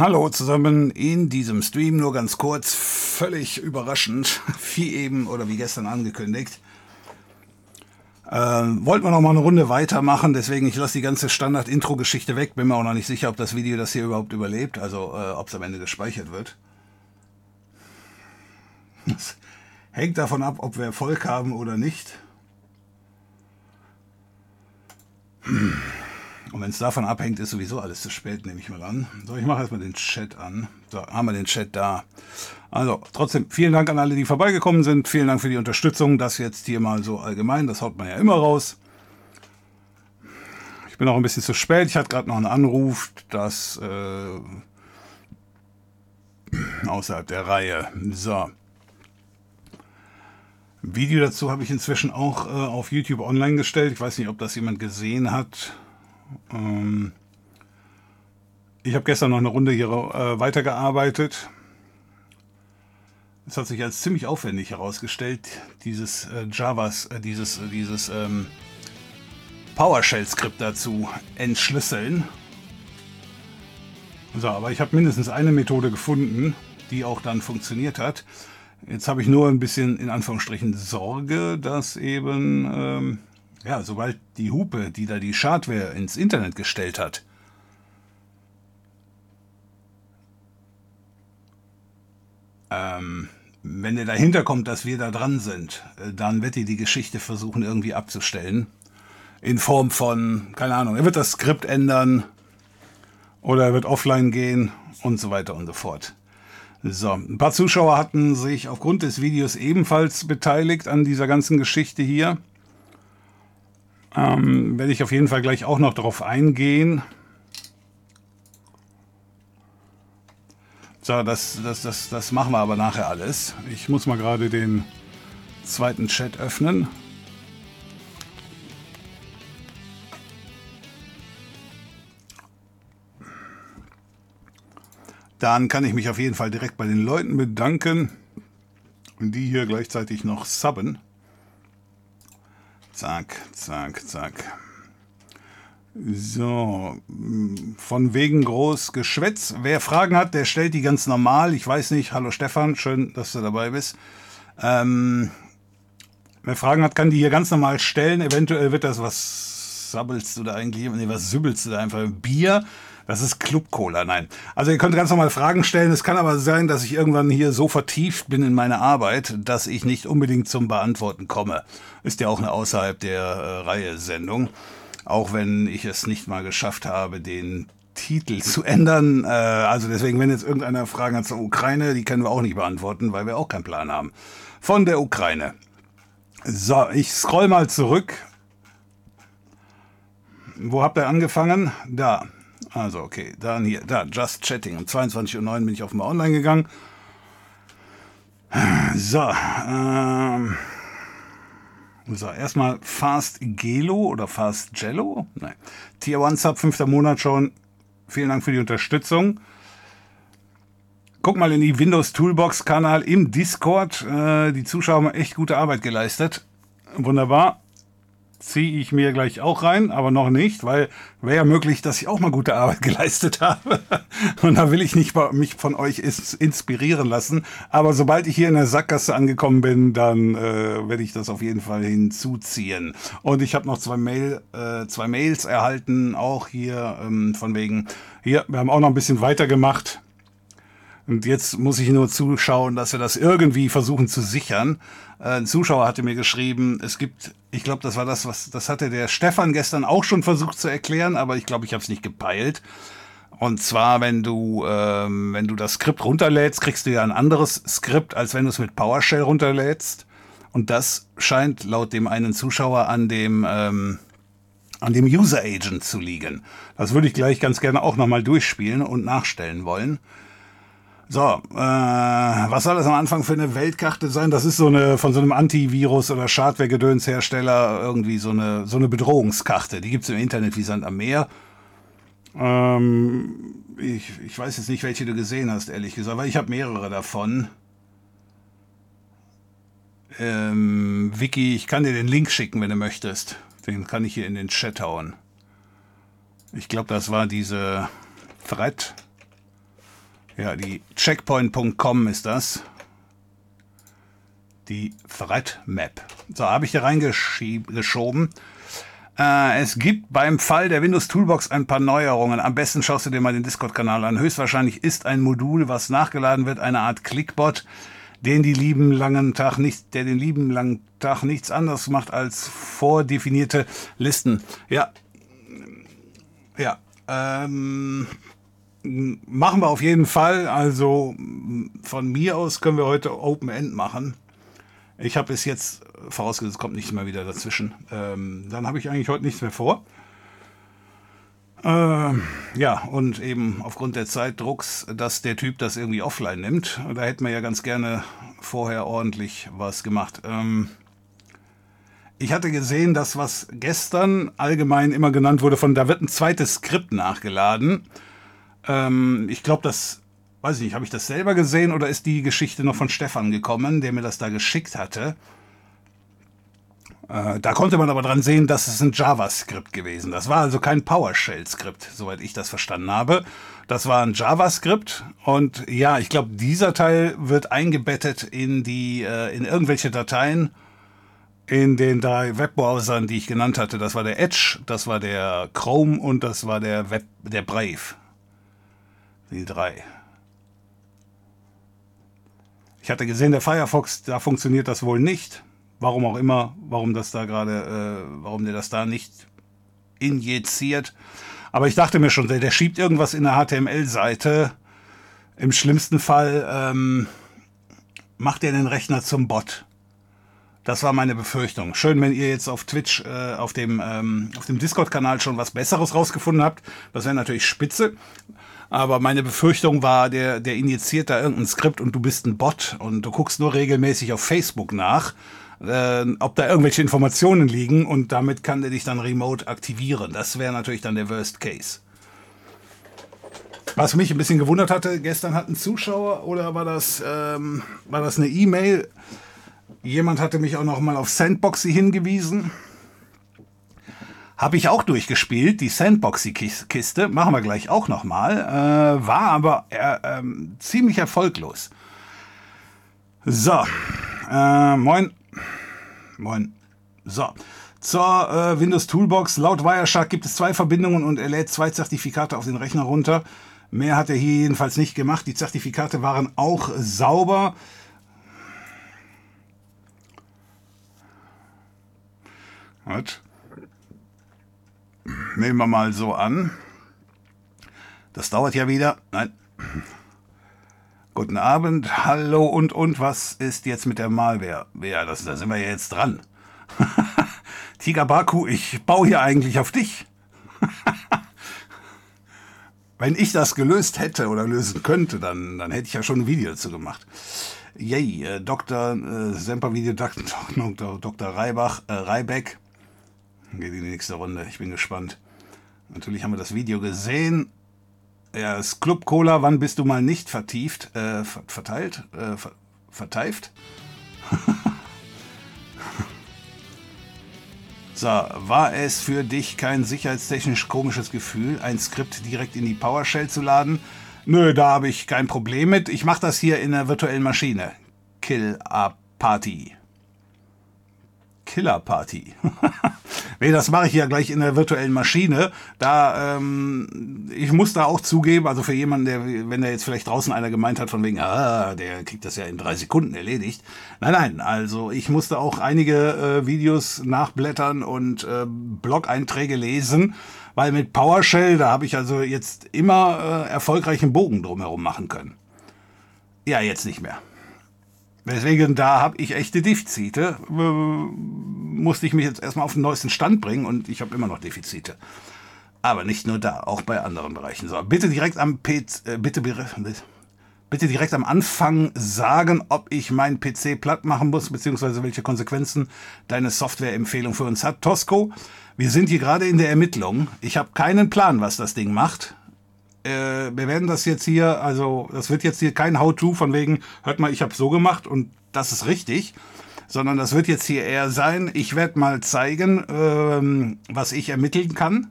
Hallo zusammen in diesem Stream, nur ganz kurz, völlig überraschend, wie eben oder wie gestern angekündigt. Ähm, wollten wir noch mal eine Runde weitermachen, deswegen ich lasse die ganze Standard-Intro-Geschichte weg, bin mir auch noch nicht sicher, ob das Video das hier überhaupt überlebt, also äh, ob es am Ende gespeichert wird. Das hängt davon ab, ob wir Erfolg haben oder nicht. Wenn es davon abhängt, ist sowieso alles zu spät, nehme ich mal an. So, ich mache erstmal den Chat an. So, haben wir den Chat da. Also, trotzdem, vielen Dank an alle, die vorbeigekommen sind. Vielen Dank für die Unterstützung. Das jetzt hier mal so allgemein, das haut man ja immer raus. Ich bin auch ein bisschen zu spät. Ich hatte gerade noch einen Anruf, das äh, außerhalb der Reihe. So. Video dazu habe ich inzwischen auch äh, auf YouTube online gestellt. Ich weiß nicht, ob das jemand gesehen hat. Ähm, ich habe gestern noch eine Runde hier äh, weitergearbeitet. Es hat sich als ziemlich aufwendig herausgestellt, dieses äh, Javas, äh, dieses, äh, dieses ähm, PowerShell-Skript dazu entschlüsseln. So, aber ich habe mindestens eine Methode gefunden, die auch dann funktioniert hat. Jetzt habe ich nur ein bisschen in Anführungsstrichen Sorge, dass eben ähm, ja, sobald die Hupe, die da die Schadware ins Internet gestellt hat, ähm, wenn der dahinter kommt, dass wir da dran sind, äh, dann wird die die Geschichte versuchen irgendwie abzustellen. In Form von, keine Ahnung, er wird das Skript ändern oder er wird offline gehen und so weiter und so fort. So, ein paar Zuschauer hatten sich aufgrund des Videos ebenfalls beteiligt an dieser ganzen Geschichte hier. Ähm, werde ich auf jeden Fall gleich auch noch darauf eingehen. So, das, das, das, das machen wir aber nachher alles. Ich muss mal gerade den zweiten Chat öffnen. Dann kann ich mich auf jeden Fall direkt bei den Leuten bedanken, die hier gleichzeitig noch subben. Zack, zack, zack. So, von wegen groß Geschwätz. Wer Fragen hat, der stellt die ganz normal. Ich weiß nicht. Hallo Stefan, schön, dass du dabei bist. Ähm, wer Fragen hat, kann die hier ganz normal stellen. Eventuell wird das, was sabbelst du da eigentlich? Nee, was sübbelst du da einfach? Bier. Das ist Club Cola, nein. Also ihr könnt ganz normal Fragen stellen. Es kann aber sein, dass ich irgendwann hier so vertieft bin in meine Arbeit, dass ich nicht unbedingt zum Beantworten komme. Ist ja auch eine außerhalb der äh, Reihe Sendung. Auch wenn ich es nicht mal geschafft habe, den Titel zu ändern. Äh, also deswegen, wenn jetzt irgendeiner Fragen hat zur Ukraine, die können wir auch nicht beantworten, weil wir auch keinen Plan haben. Von der Ukraine. So, ich scroll mal zurück. Wo habt ihr angefangen? Da. Also, okay, dann hier, da, Just Chatting. Um 22.09 Uhr bin ich auf mal online gegangen. So, ähm. So, erstmal Fast Gelo oder Fast Jello. Nein. Tier 1 Sub, fünfter Monat schon. Vielen Dank für die Unterstützung. Guck mal in die Windows Toolbox Kanal im Discord. Äh, die Zuschauer haben echt gute Arbeit geleistet. Wunderbar ziehe ich mir gleich auch rein, aber noch nicht, weil wäre ja möglich, dass ich auch mal gute Arbeit geleistet habe. Und da will ich nicht mich von euch inspirieren lassen. Aber sobald ich hier in der Sackgasse angekommen bin, dann äh, werde ich das auf jeden Fall hinzuziehen. Und ich habe noch zwei, Mail, äh, zwei Mails erhalten, auch hier ähm, von wegen, hier, wir haben auch noch ein bisschen weitergemacht. Und jetzt muss ich nur zuschauen, dass wir das irgendwie versuchen zu sichern. Äh, ein Zuschauer hatte mir geschrieben, es gibt, ich glaube, das war das, was, das hatte der Stefan gestern auch schon versucht zu erklären, aber ich glaube, ich habe es nicht gepeilt. Und zwar, wenn du, ähm, wenn du das Skript runterlädst, kriegst du ja ein anderes Skript, als wenn du es mit PowerShell runterlädst. Und das scheint laut dem einen Zuschauer an dem, ähm, an dem User Agent zu liegen. Das würde ich gleich ganz gerne auch nochmal durchspielen und nachstellen wollen. So, äh, was soll das am Anfang für eine Weltkarte sein? Das ist so eine von so einem Antivirus- oder Schadware-Gedönshersteller irgendwie so eine, so eine Bedrohungskarte. Die gibt's im Internet wie Sand am Meer. Ähm, ich, ich weiß jetzt nicht, welche du gesehen hast, ehrlich gesagt, weil ich habe mehrere davon. Ähm, Vicky, ich kann dir den Link schicken, wenn du möchtest. Den kann ich hier in den Chat hauen. Ich glaube, das war diese Thread. Ja, die checkpoint.com ist das. Die Thread Map. So, habe ich hier reingeschoben. Äh, es gibt beim Fall der Windows Toolbox ein paar Neuerungen. Am besten schaust du dir mal den Discord-Kanal an. Höchstwahrscheinlich ist ein Modul, was nachgeladen wird, eine Art Clickbot, den die lieben langen Tag nicht, der den lieben langen Tag nichts anderes macht als vordefinierte Listen. Ja, ja, ähm, machen wir auf jeden Fall. Also von mir aus können wir heute Open End machen. Ich habe es jetzt vorausgesetzt, kommt nichts mehr wieder dazwischen. Ähm, dann habe ich eigentlich heute nichts mehr vor. Ähm, ja, und eben aufgrund der Zeitdrucks, dass der Typ das irgendwie offline nimmt. Da hätten wir ja ganz gerne vorher ordentlich was gemacht. Ähm, ich hatte gesehen, dass was gestern allgemein immer genannt wurde, von da wird ein zweites Skript nachgeladen. Ähm, ich glaube, das, weiß ich nicht, habe ich das selber gesehen oder ist die Geschichte noch von Stefan gekommen, der mir das da geschickt hatte? Äh, da konnte man aber dran sehen, dass es ein JavaScript gewesen. Das war also kein PowerShell-Skript, soweit ich das verstanden habe. Das war ein JavaScript und ja, ich glaube, dieser Teil wird eingebettet in die, äh, in irgendwelche Dateien in den drei Webbrowsern, die ich genannt hatte. Das war der Edge, das war der Chrome und das war der Web, der Brave. Die drei. Ich hatte gesehen, der Firefox, da funktioniert das wohl nicht. Warum auch immer, warum das da gerade, äh, warum der das da nicht injiziert. Aber ich dachte mir schon, der, der schiebt irgendwas in der HTML-Seite. Im schlimmsten Fall ähm, macht er den Rechner zum Bot. Das war meine Befürchtung. Schön, wenn ihr jetzt auf Twitch, äh, auf dem, ähm, auf dem Discord-Kanal schon was Besseres rausgefunden habt. Das wäre natürlich spitze. Aber meine Befürchtung war, der, der injiziert da irgendein Skript und du bist ein Bot und du guckst nur regelmäßig auf Facebook nach, äh, ob da irgendwelche Informationen liegen und damit kann der dich dann remote aktivieren. Das wäre natürlich dann der Worst Case. Was mich ein bisschen gewundert hatte, gestern hat ein Zuschauer oder war das, ähm, war das eine E-Mail? Jemand hatte mich auch noch mal auf Sandboxy hingewiesen. Habe ich auch durchgespielt, die Sandboxy-Kiste, machen wir gleich auch noch mal, äh, war aber äh, äh, ziemlich erfolglos. So, äh, moin, moin, so. Zur äh, Windows Toolbox. Laut Wireshark gibt es zwei Verbindungen und er lädt zwei Zertifikate auf den Rechner runter. Mehr hat er hier jedenfalls nicht gemacht. Die Zertifikate waren auch sauber. Gut. Nehmen wir mal so an. Das dauert ja wieder. Nein. Guten Abend, hallo und und, was ist jetzt mit der Malware? Ja, das, da sind wir ja jetzt dran. Tiger Baku, ich baue hier eigentlich auf dich. Wenn ich das gelöst hätte oder lösen könnte, dann, dann hätte ich ja schon ein Video dazu gemacht. Yay, äh, Dr. Äh, Semper-Video, Dr. Dr. Reibach, äh, Reibeck, geht in die nächste Runde. Ich bin gespannt. Natürlich haben wir das Video gesehen. Ja, das Club Cola, wann bist du mal nicht vertieft? Äh, verteilt? Äh, ver verteift? so, war es für dich kein sicherheitstechnisch komisches Gefühl, ein Skript direkt in die PowerShell zu laden? Nö, da habe ich kein Problem mit. Ich mache das hier in der virtuellen Maschine. Kill a Party. Killer Party. nee, das mache ich ja gleich in der virtuellen Maschine. Da, ähm, ich muss da auch zugeben, also für jemanden, der, wenn der jetzt vielleicht draußen einer gemeint hat, von wegen, ah, der kriegt das ja in drei Sekunden erledigt. Nein, nein, also ich musste auch einige äh, Videos nachblättern und äh, Blog-Einträge lesen, weil mit PowerShell, da habe ich also jetzt immer äh, erfolgreichen Bogen drumherum machen können. Ja, jetzt nicht mehr. Deswegen, da habe ich echte Defizite. Musste ich mich jetzt erstmal auf den neuesten Stand bringen und ich habe immer noch Defizite. Aber nicht nur da, auch bei anderen Bereichen. So, bitte direkt am PC, äh, bitte, bitte direkt am Anfang sagen, ob ich meinen PC platt machen muss, beziehungsweise welche Konsequenzen deine Softwareempfehlung für uns hat. Tosco, wir sind hier gerade in der Ermittlung. Ich habe keinen Plan, was das Ding macht äh, wir werden das jetzt hier, also das wird jetzt hier kein How-To von wegen, hört mal, ich habe so gemacht und das ist richtig, sondern das wird jetzt hier eher sein, ich werde mal zeigen, ähm, was ich ermitteln kann.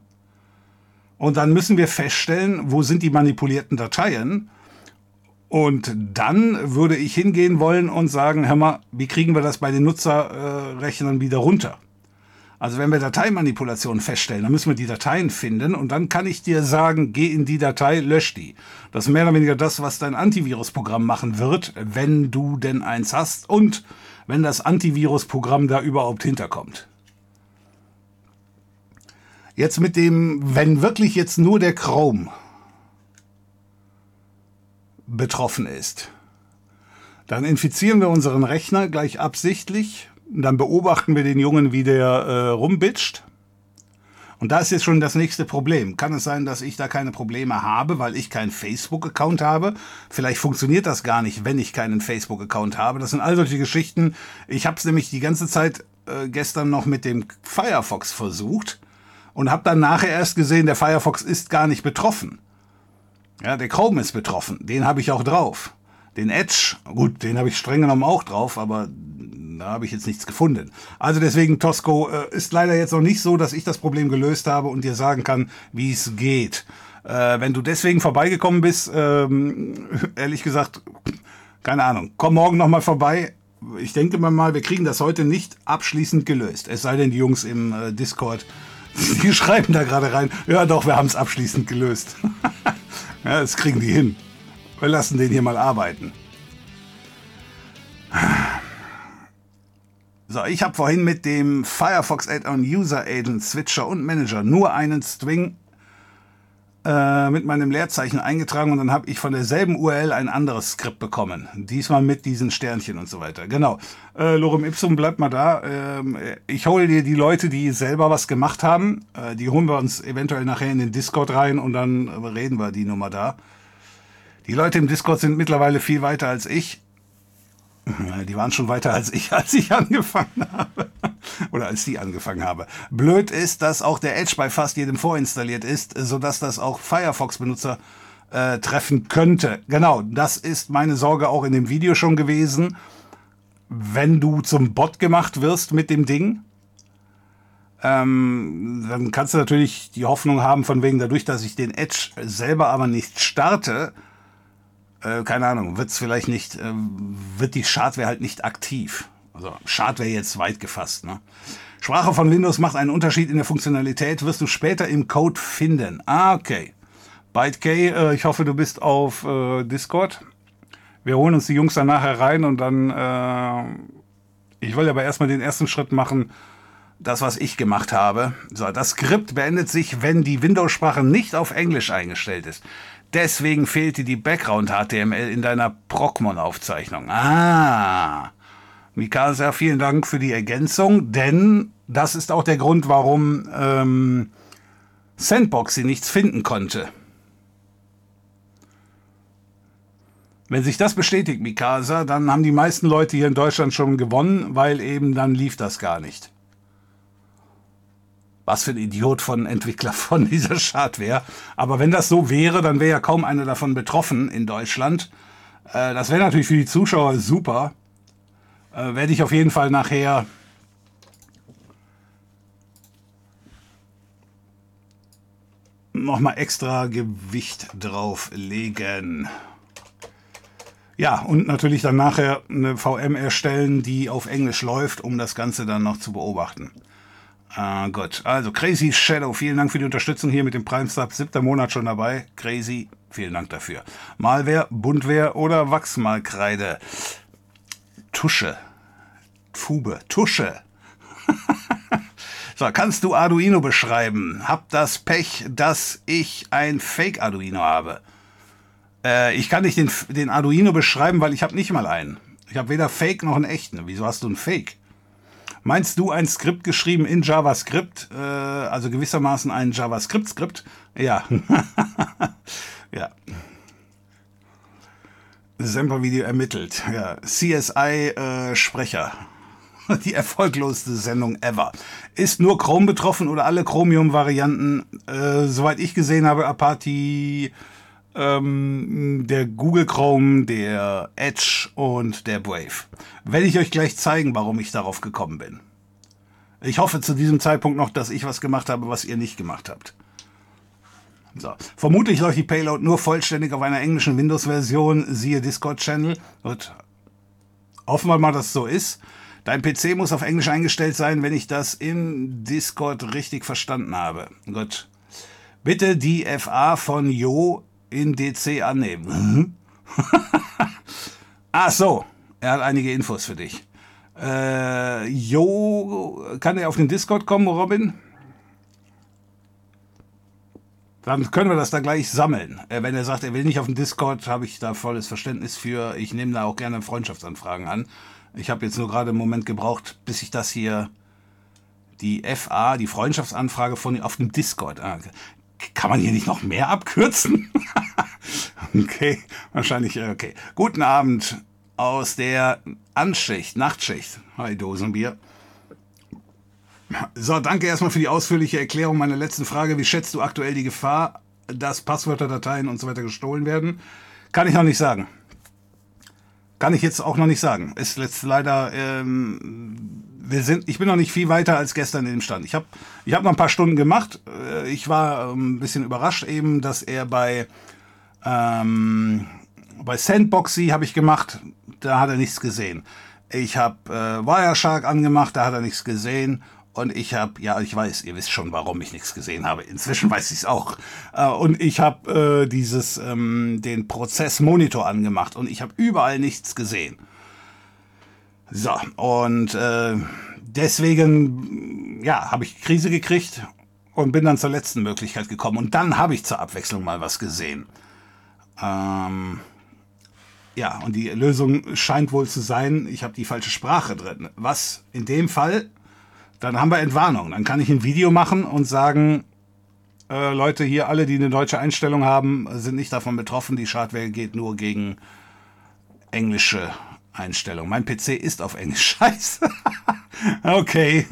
Und dann müssen wir feststellen, wo sind die manipulierten Dateien Und dann würde ich hingehen wollen und sagen, hör mal, wie kriegen wir das bei den Nutzerrechnern wieder runter? Also wenn wir Dateimanipulationen feststellen, dann müssen wir die Dateien finden und dann kann ich dir sagen, geh in die Datei, lösch die. Das ist mehr oder weniger das, was dein Antivirusprogramm machen wird, wenn du denn eins hast und wenn das Antivirusprogramm da überhaupt hinterkommt. Jetzt mit dem, wenn wirklich jetzt nur der Chrome betroffen ist. Dann infizieren wir unseren Rechner gleich absichtlich. Dann beobachten wir den Jungen, wie der äh, rumbitscht. Und da ist jetzt schon das nächste Problem. Kann es sein, dass ich da keine Probleme habe, weil ich keinen Facebook-Account habe? Vielleicht funktioniert das gar nicht, wenn ich keinen Facebook-Account habe. Das sind all solche Geschichten. Ich habe es nämlich die ganze Zeit äh, gestern noch mit dem Firefox versucht und habe dann nachher erst gesehen, der Firefox ist gar nicht betroffen. Ja, der Chrome ist betroffen. Den habe ich auch drauf. Den Edge, gut, den habe ich streng genommen auch drauf, aber da habe ich jetzt nichts gefunden. Also deswegen, Tosco, äh, ist leider jetzt noch nicht so, dass ich das Problem gelöst habe und dir sagen kann, wie es geht. Äh, wenn du deswegen vorbeigekommen bist, ähm, ehrlich gesagt, keine Ahnung, komm morgen nochmal vorbei. Ich denke mal, wir kriegen das heute nicht abschließend gelöst. Es sei denn, die Jungs im äh, Discord, die schreiben da gerade rein, ja doch, wir haben es abschließend gelöst. Ja, das kriegen die hin. Wir lassen den hier mal arbeiten. So, ich habe vorhin mit dem Firefox Add-on User Agent Switcher und Manager nur einen String äh, mit meinem Leerzeichen eingetragen und dann habe ich von derselben URL ein anderes Skript bekommen. Diesmal mit diesen Sternchen und so weiter. Genau. Äh, Lorem Ipsum, bleibt mal da. Ähm, ich hole dir die Leute, die selber was gemacht haben. Äh, die holen wir uns eventuell nachher in den Discord rein und dann reden wir die Nummer da. Die Leute im Discord sind mittlerweile viel weiter als ich. Die waren schon weiter als ich, als ich angefangen habe. Oder als die angefangen habe. Blöd ist, dass auch der Edge bei fast jedem vorinstalliert ist, sodass das auch Firefox-Benutzer äh, treffen könnte. Genau, das ist meine Sorge auch in dem Video schon gewesen. Wenn du zum Bot gemacht wirst mit dem Ding, ähm, dann kannst du natürlich die Hoffnung haben, von wegen dadurch, dass ich den Edge selber aber nicht starte, äh, keine Ahnung, wird es vielleicht nicht, äh, wird die Schadware halt nicht aktiv. Also Schadware jetzt weit gefasst. Ne? Sprache von Windows macht einen Unterschied in der Funktionalität, wirst du später im Code finden. Ah, okay. ByteK, äh, ich hoffe, du bist auf äh, Discord. Wir holen uns die Jungs dann nachher rein und dann, äh, ich will aber erstmal den ersten Schritt machen, das, was ich gemacht habe. So, das Skript beendet sich, wenn die Windows-Sprache nicht auf Englisch eingestellt ist. Deswegen fehlte die Background-HTML in deiner Procmon-Aufzeichnung. Ah. Mikasa, vielen Dank für die Ergänzung, denn das ist auch der Grund, warum ähm, Sandbox sie nichts finden konnte. Wenn sich das bestätigt, Mikasa, dann haben die meisten Leute hier in Deutschland schon gewonnen, weil eben dann lief das gar nicht. Was für ein Idiot von Entwickler von dieser Schadware. Aber wenn das so wäre, dann wäre ja kaum einer davon betroffen in Deutschland. Äh, das wäre natürlich für die Zuschauer super. Äh, Werde ich auf jeden Fall nachher nochmal extra Gewicht drauflegen. Ja, und natürlich dann nachher eine VM erstellen, die auf Englisch läuft, um das Ganze dann noch zu beobachten. Ah, gut. Also, Crazy Shadow, vielen Dank für die Unterstützung hier mit dem Prime Sub. Siebter Monat schon dabei. Crazy, vielen Dank dafür. Malware, Buntwehr oder Wachsmalkreide. Tusche. Fube. Tusche. so, kannst du Arduino beschreiben? Hab das Pech, dass ich ein Fake Arduino habe. Äh, ich kann nicht den, den Arduino beschreiben, weil ich habe nicht mal einen. Ich habe weder Fake noch einen echten. Wieso hast du einen Fake? Meinst du ein Skript geschrieben in JavaScript, äh, also gewissermaßen ein JavaScript-Skript? Ja. ja. Semper-Video ermittelt. Ja. CSI-Sprecher. Äh, Die erfolgloseste Sendung ever. Ist nur Chrome betroffen oder alle Chromium-Varianten? Äh, soweit ich gesehen habe, Apache, ähm, der Google Chrome, der Edge und der Brave. Werde ich euch gleich zeigen, warum ich darauf gekommen bin. Ich hoffe zu diesem Zeitpunkt noch, dass ich was gemacht habe, was ihr nicht gemacht habt. So. Vermutlich läuft die Payload nur vollständig auf einer englischen Windows-Version, siehe Discord-Channel. Hoffen wir mal, dass es so ist. Dein PC muss auf Englisch eingestellt sein, wenn ich das im Discord richtig verstanden habe. Gut. Bitte die FA von Jo in DC annehmen. Mhm. Ach so, er hat einige Infos für dich. Äh, Jo, kann er auf den Discord kommen, Robin? Dann können wir das da gleich sammeln. Äh, wenn er sagt, er will nicht auf den Discord, habe ich da volles Verständnis für. Ich nehme da auch gerne Freundschaftsanfragen an. Ich habe jetzt nur gerade einen Moment gebraucht, bis ich das hier, die FA, die Freundschaftsanfrage von auf dem Discord. Ah, kann man hier nicht noch mehr abkürzen? okay, wahrscheinlich, äh, okay. Guten Abend aus der Anschicht, Nachtschicht. Hi, Dosenbier. So, danke erstmal für die ausführliche Erklärung meiner letzten Frage. Wie schätzt du aktuell die Gefahr, dass Passwörter, Dateien und so weiter gestohlen werden? Kann ich noch nicht sagen. Kann ich jetzt auch noch nicht sagen. Ist jetzt leider, ähm, wir sind, ich bin noch nicht viel weiter als gestern in dem Stand. Ich habe ich hab noch ein paar Stunden gemacht. Äh, ich war ähm, ein bisschen überrascht eben, dass er bei, ähm, bei Sandboxy habe ich gemacht, da hat er nichts gesehen. Ich habe äh, Wireshark angemacht, da hat er nichts gesehen. Und ich habe, ja, ich weiß, ihr wisst schon, warum ich nichts gesehen habe. Inzwischen weiß ich es auch. Äh, und ich habe äh, dieses, ähm, den Prozessmonitor angemacht und ich habe überall nichts gesehen. So, und äh, deswegen, ja, habe ich Krise gekriegt und bin dann zur letzten Möglichkeit gekommen. Und dann habe ich zur Abwechslung mal was gesehen. Ähm, ja, und die Lösung scheint wohl zu sein, ich habe die falsche Sprache drin. Was in dem Fall dann haben wir Entwarnung. Dann kann ich ein Video machen und sagen, äh, Leute hier, alle, die eine deutsche Einstellung haben, sind nicht davon betroffen. Die Schadware geht nur gegen englische Einstellungen. Mein PC ist auf Englisch. Scheiße. okay.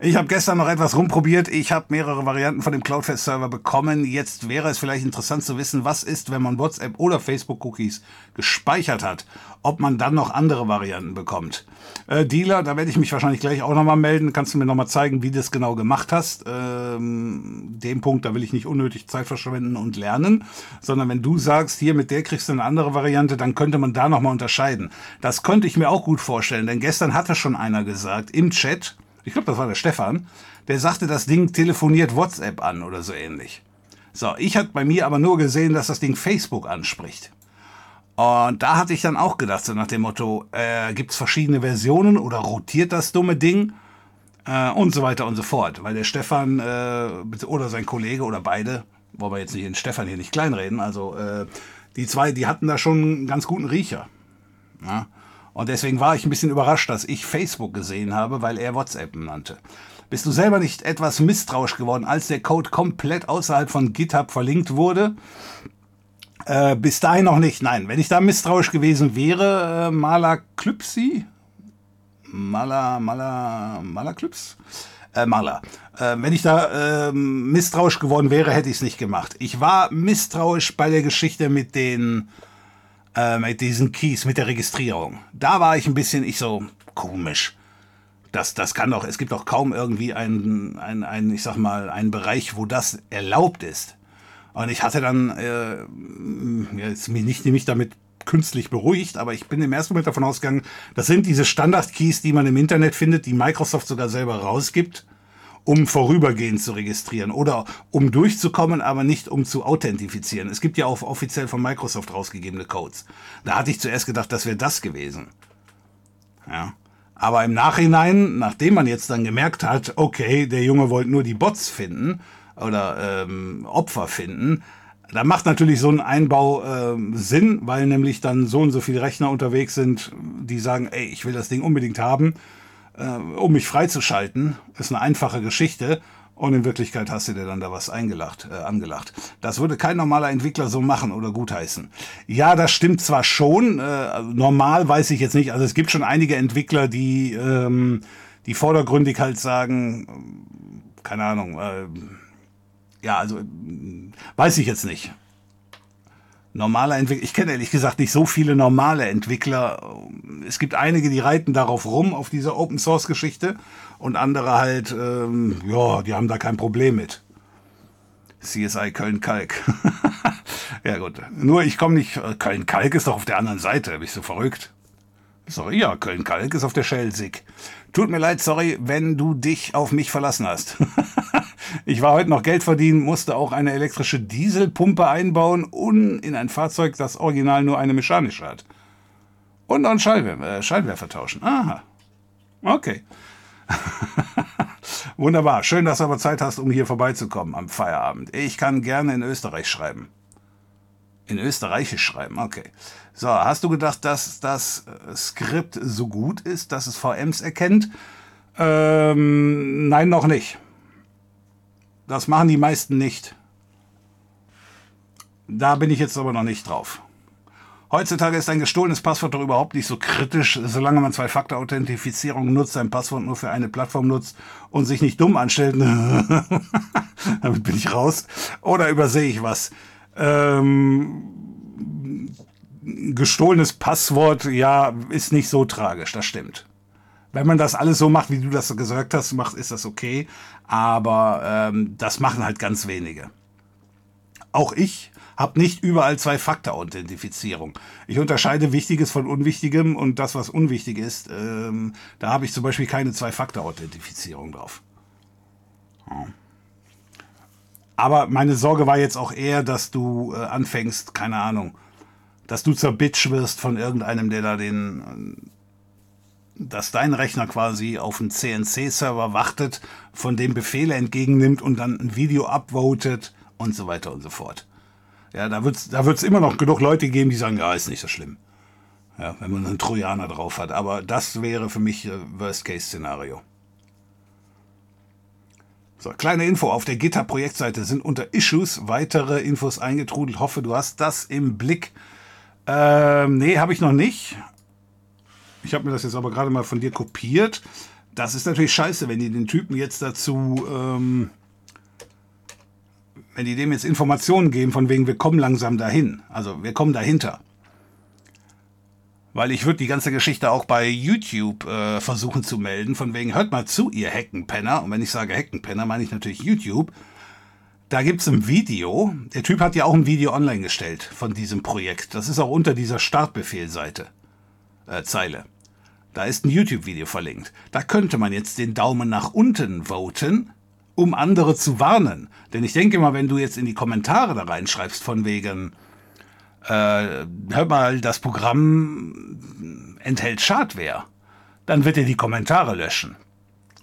Ich habe gestern noch etwas rumprobiert. Ich habe mehrere Varianten von dem Cloudfest-Server bekommen. Jetzt wäre es vielleicht interessant zu wissen, was ist, wenn man WhatsApp oder Facebook-Cookies gespeichert hat, ob man dann noch andere Varianten bekommt. Äh, Dealer, da werde ich mich wahrscheinlich gleich auch nochmal melden. Kannst du mir nochmal zeigen, wie du das genau gemacht hast? Ähm, dem Punkt, da will ich nicht unnötig Zeit verschwenden und lernen, sondern wenn du sagst, hier mit der kriegst du eine andere Variante, dann könnte man da nochmal unterscheiden. Das könnte ich mir auch gut vorstellen, denn gestern hatte schon einer gesagt im Chat, ich glaube, das war der Stefan, der sagte, das Ding telefoniert WhatsApp an oder so ähnlich. So, ich hatte bei mir aber nur gesehen, dass das Ding Facebook anspricht. Und da hatte ich dann auch gedacht, so nach dem Motto, äh, gibt es verschiedene Versionen oder rotiert das dumme Ding? Äh, und so weiter und so fort. Weil der Stefan äh, oder sein Kollege oder beide, wollen wir jetzt nicht den Stefan hier nicht kleinreden, also äh, die zwei, die hatten da schon einen ganz guten Riecher. Ja? Und deswegen war ich ein bisschen überrascht, dass ich Facebook gesehen habe, weil er WhatsApp nannte. Bist du selber nicht etwas misstrauisch geworden, als der Code komplett außerhalb von GitHub verlinkt wurde? Äh, bis dahin noch nicht. Nein, wenn ich da misstrauisch gewesen wäre, äh, Malaklypsi? Mala, Mala, Malaklyps? Äh, Maler. Äh, wenn ich da äh, misstrauisch geworden wäre, hätte ich es nicht gemacht. Ich war misstrauisch bei der Geschichte mit den äh, mit diesen Keys, mit der Registrierung. Da war ich ein bisschen, ich so, komisch. Das, das kann doch, es gibt doch kaum irgendwie einen, einen, einen, ich sag mal, einen Bereich, wo das erlaubt ist. Und ich hatte dann äh, jetzt mich nicht mich damit künstlich beruhigt, aber ich bin im ersten Moment davon ausgegangen, das sind diese Standard-Keys, die man im Internet findet, die Microsoft sogar selber rausgibt um vorübergehend zu registrieren oder um durchzukommen, aber nicht um zu authentifizieren. Es gibt ja auch offiziell von Microsoft rausgegebene Codes. Da hatte ich zuerst gedacht, das wäre das gewesen. Ja. Aber im Nachhinein, nachdem man jetzt dann gemerkt hat, okay, der Junge wollte nur die Bots finden oder ähm, Opfer finden, da macht natürlich so ein Einbau äh, Sinn, weil nämlich dann so und so viele Rechner unterwegs sind, die sagen, ey, ich will das Ding unbedingt haben äh, um mich freizuschalten. Ist eine einfache Geschichte. Und in Wirklichkeit hast du dir dann da was eingelacht, äh, angelacht. Das würde kein normaler Entwickler so machen oder gutheißen. Ja, das stimmt zwar schon. Äh, normal weiß ich jetzt nicht. Also es gibt schon einige Entwickler, die, ähm, die vordergründig halt sagen, keine Ahnung, äh, ja, also weiß ich jetzt nicht normaler Entwickler. Ich kenne ehrlich gesagt nicht so viele normale Entwickler. Es gibt einige, die reiten darauf rum, auf dieser Open Source Geschichte. Und andere halt, ähm, ja, die haben da kein Problem mit. CSI Köln-Kalk. ja gut, nur ich komme nicht, äh, Köln-Kalk ist doch auf der anderen Seite, ich so verrückt. Sorry, ja, Köln-Kalk ist auf der Schelsig. Tut mir leid, sorry, wenn du dich auf mich verlassen hast. ich war heute noch Geld verdienen, musste auch eine elektrische Dieselpumpe einbauen und in ein Fahrzeug, das original nur eine mechanische hat. Und noch einen äh, Scheinwerfer tauschen. Aha. Okay. Wunderbar. Schön, dass du aber Zeit hast, um hier vorbeizukommen am Feierabend. Ich kann gerne in Österreich schreiben. In Österreichisch schreiben, okay. So, hast du gedacht, dass das äh, Skript so gut ist, dass es VMs erkennt? Ähm, nein, noch nicht. Das machen die meisten nicht. Da bin ich jetzt aber noch nicht drauf. Heutzutage ist ein gestohlenes Passwort doch überhaupt nicht so kritisch, solange man Zwei-Faktor-Authentifizierung nutzt, ein Passwort nur für eine Plattform nutzt und sich nicht dumm anstellt. Damit bin ich raus. Oder übersehe ich was? Ähm, gestohlenes Passwort, ja, ist nicht so tragisch, das stimmt. Wenn man das alles so macht, wie du das gesagt hast, macht, ist das okay. Aber ähm, das machen halt ganz wenige. Auch ich habe nicht überall Zwei-Faktor-Authentifizierung. Ich unterscheide Wichtiges von Unwichtigem und das, was unwichtig ist, ähm, da habe ich zum Beispiel keine Zwei-Faktor-Authentifizierung drauf. Ja. Aber meine Sorge war jetzt auch eher, dass du äh, anfängst, keine Ahnung, dass du zur Bitch wirst von irgendeinem, der da den, dass dein Rechner quasi auf einen CNC-Server wartet, von dem Befehle entgegennimmt und dann ein Video upvotet und so weiter und so fort. Ja, da wird es da wird's immer noch genug Leute geben, die sagen, ja, ist nicht so schlimm. Ja, wenn man einen Trojaner drauf hat. Aber das wäre für mich äh, Worst-Case-Szenario. So, kleine Info. Auf der GitHub-Projektseite sind unter Issues weitere Infos eingetrudelt. Hoffe, du hast das im Blick. Ähm, nee, habe ich noch nicht. Ich habe mir das jetzt aber gerade mal von dir kopiert. Das ist natürlich scheiße, wenn die den Typen jetzt dazu ähm, wenn die dem jetzt Informationen geben, von wegen, wir kommen langsam dahin, also wir kommen dahinter. Weil ich würde die ganze Geschichte auch bei YouTube äh, versuchen zu melden, von wegen, hört mal zu, ihr Heckenpenner. Und wenn ich sage Heckenpenner, meine ich natürlich YouTube. Da gibt es ein Video. Der Typ hat ja auch ein Video online gestellt von diesem Projekt. Das ist auch unter dieser Startbefehlseite, äh, Zeile. Da ist ein YouTube-Video verlinkt. Da könnte man jetzt den Daumen nach unten voten um andere zu warnen. Denn ich denke mal, wenn du jetzt in die Kommentare da reinschreibst von wegen, äh, hör mal, das Programm enthält Schadware, dann wird er die Kommentare löschen.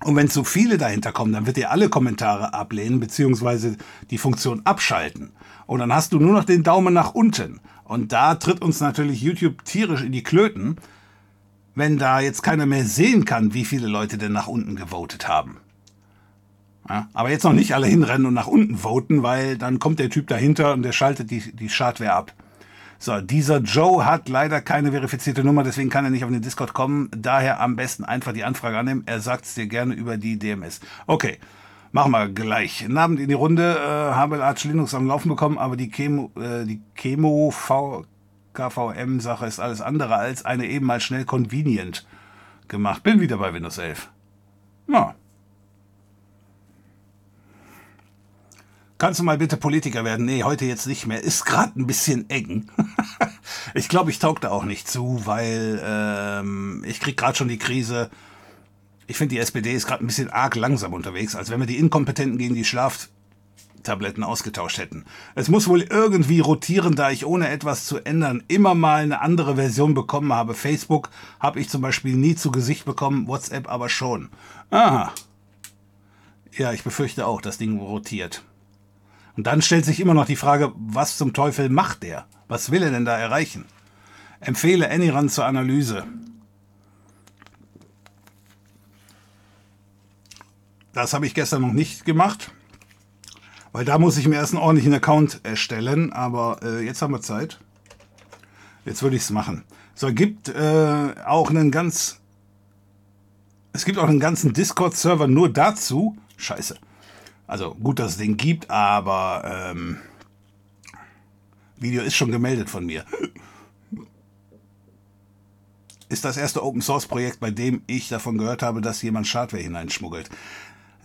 Und wenn zu viele dahinter kommen, dann wird er alle Kommentare ablehnen, beziehungsweise die Funktion abschalten. Und dann hast du nur noch den Daumen nach unten. Und da tritt uns natürlich YouTube tierisch in die Klöten, wenn da jetzt keiner mehr sehen kann, wie viele Leute denn nach unten gewotet haben. Ja, aber jetzt noch nicht alle hinrennen und nach unten voten, weil dann kommt der Typ dahinter und der schaltet die, die Schadware ab. So, dieser Joe hat leider keine verifizierte Nummer, deswegen kann er nicht auf den Discord kommen. Daher am besten einfach die Anfrage annehmen. Er sagt es dir gerne über die DMS. Okay, machen wir gleich. Einen Abend in die Runde. Äh, habe Arch Linux am Laufen bekommen, aber die Chemo, äh, die Chemo KVM-Sache ist alles andere als eine eben mal schnell convenient gemacht. Bin wieder bei Windows 11. Ja, Kannst du mal bitte Politiker werden? Nee, heute jetzt nicht mehr. Ist gerade ein bisschen eng. ich glaube, ich taug da auch nicht zu, weil ähm, ich krieg gerade schon die Krise. Ich finde, die SPD ist gerade ein bisschen arg langsam unterwegs, als wenn wir die Inkompetenten gegen die Schlaftabletten ausgetauscht hätten. Es muss wohl irgendwie rotieren, da ich ohne etwas zu ändern immer mal eine andere Version bekommen habe. Facebook habe ich zum Beispiel nie zu Gesicht bekommen, WhatsApp aber schon. Aha. Ja, ich befürchte auch, das Ding rotiert. Und dann stellt sich immer noch die Frage, was zum Teufel macht der? Was will er denn da erreichen? Empfehle Anyrun zur Analyse. Das habe ich gestern noch nicht gemacht, weil da muss ich mir erst einen ordentlichen Account erstellen, aber äh, jetzt haben wir Zeit. Jetzt würde ich es machen. So, gibt äh, auch einen ganz... Es gibt auch einen ganzen Discord-Server nur dazu. Scheiße. Also gut, dass es den gibt, aber ähm, Video ist schon gemeldet von mir. Ist das erste Open Source Projekt, bei dem ich davon gehört habe, dass jemand Schadware hineinschmuggelt.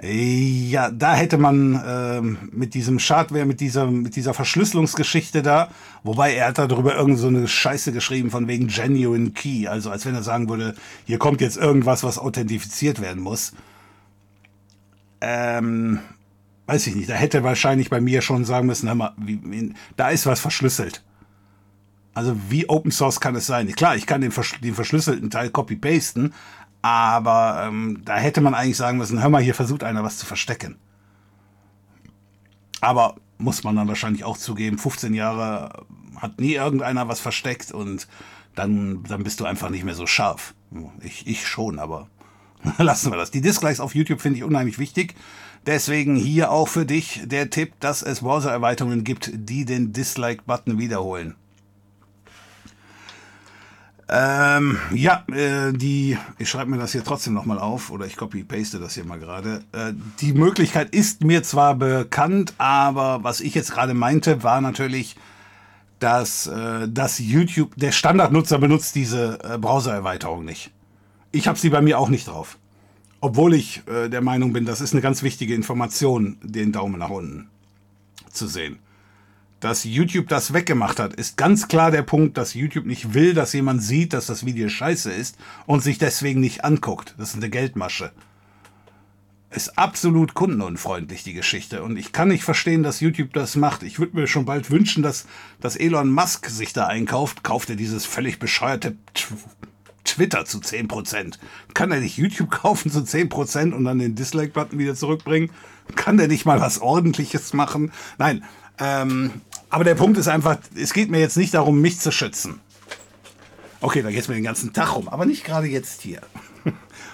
Ja, da hätte man ähm, mit diesem Schadware, mit dieser, mit dieser Verschlüsselungsgeschichte da, wobei er hat darüber irgend so eine Scheiße geschrieben von wegen Genuine Key, also als wenn er sagen würde, hier kommt jetzt irgendwas, was authentifiziert werden muss. Ähm, weiß ich nicht, da hätte wahrscheinlich bei mir schon sagen müssen, hör mal, wie, da ist was verschlüsselt. Also wie Open Source kann es sein? Klar, ich kann den, den verschlüsselten Teil copy-pasten, aber ähm, da hätte man eigentlich sagen müssen, hör mal, hier versucht einer was zu verstecken. Aber muss man dann wahrscheinlich auch zugeben, 15 Jahre hat nie irgendeiner was versteckt und dann, dann bist du einfach nicht mehr so scharf. Ich, ich schon, aber lassen wir das. Die Dislikes auf YouTube finde ich unheimlich wichtig. Deswegen hier auch für dich der Tipp, dass es Browser-Erweiterungen gibt, die den Dislike-Button wiederholen. Ähm, ja, äh, die, ich schreibe mir das hier trotzdem nochmal auf oder ich copy-paste das hier mal gerade. Äh, die Möglichkeit ist mir zwar bekannt, aber was ich jetzt gerade meinte, war natürlich, dass, äh, dass YouTube, der Standardnutzer benutzt diese äh, Browser-Erweiterung nicht. Ich habe sie bei mir auch nicht drauf. Obwohl ich äh, der Meinung bin, das ist eine ganz wichtige Information, den Daumen nach unten zu sehen dass YouTube das weggemacht hat, ist ganz klar der Punkt, dass YouTube nicht will, dass jemand sieht, dass das Video scheiße ist und sich deswegen nicht anguckt. Das ist eine Geldmasche. Ist absolut kundenunfreundlich, die Geschichte. Und ich kann nicht verstehen, dass YouTube das macht. Ich würde mir schon bald wünschen, dass, dass Elon Musk sich da einkauft. Kauft er dieses völlig bescheuerte Twitter zu 10%. Kann er nicht YouTube kaufen zu 10% und dann den Dislike-Button wieder zurückbringen? Kann der nicht mal was Ordentliches machen? Nein, ähm, aber der Punkt ist einfach, es geht mir jetzt nicht darum, mich zu schützen. Okay, da geht es mir den ganzen Tag rum, aber nicht gerade jetzt hier.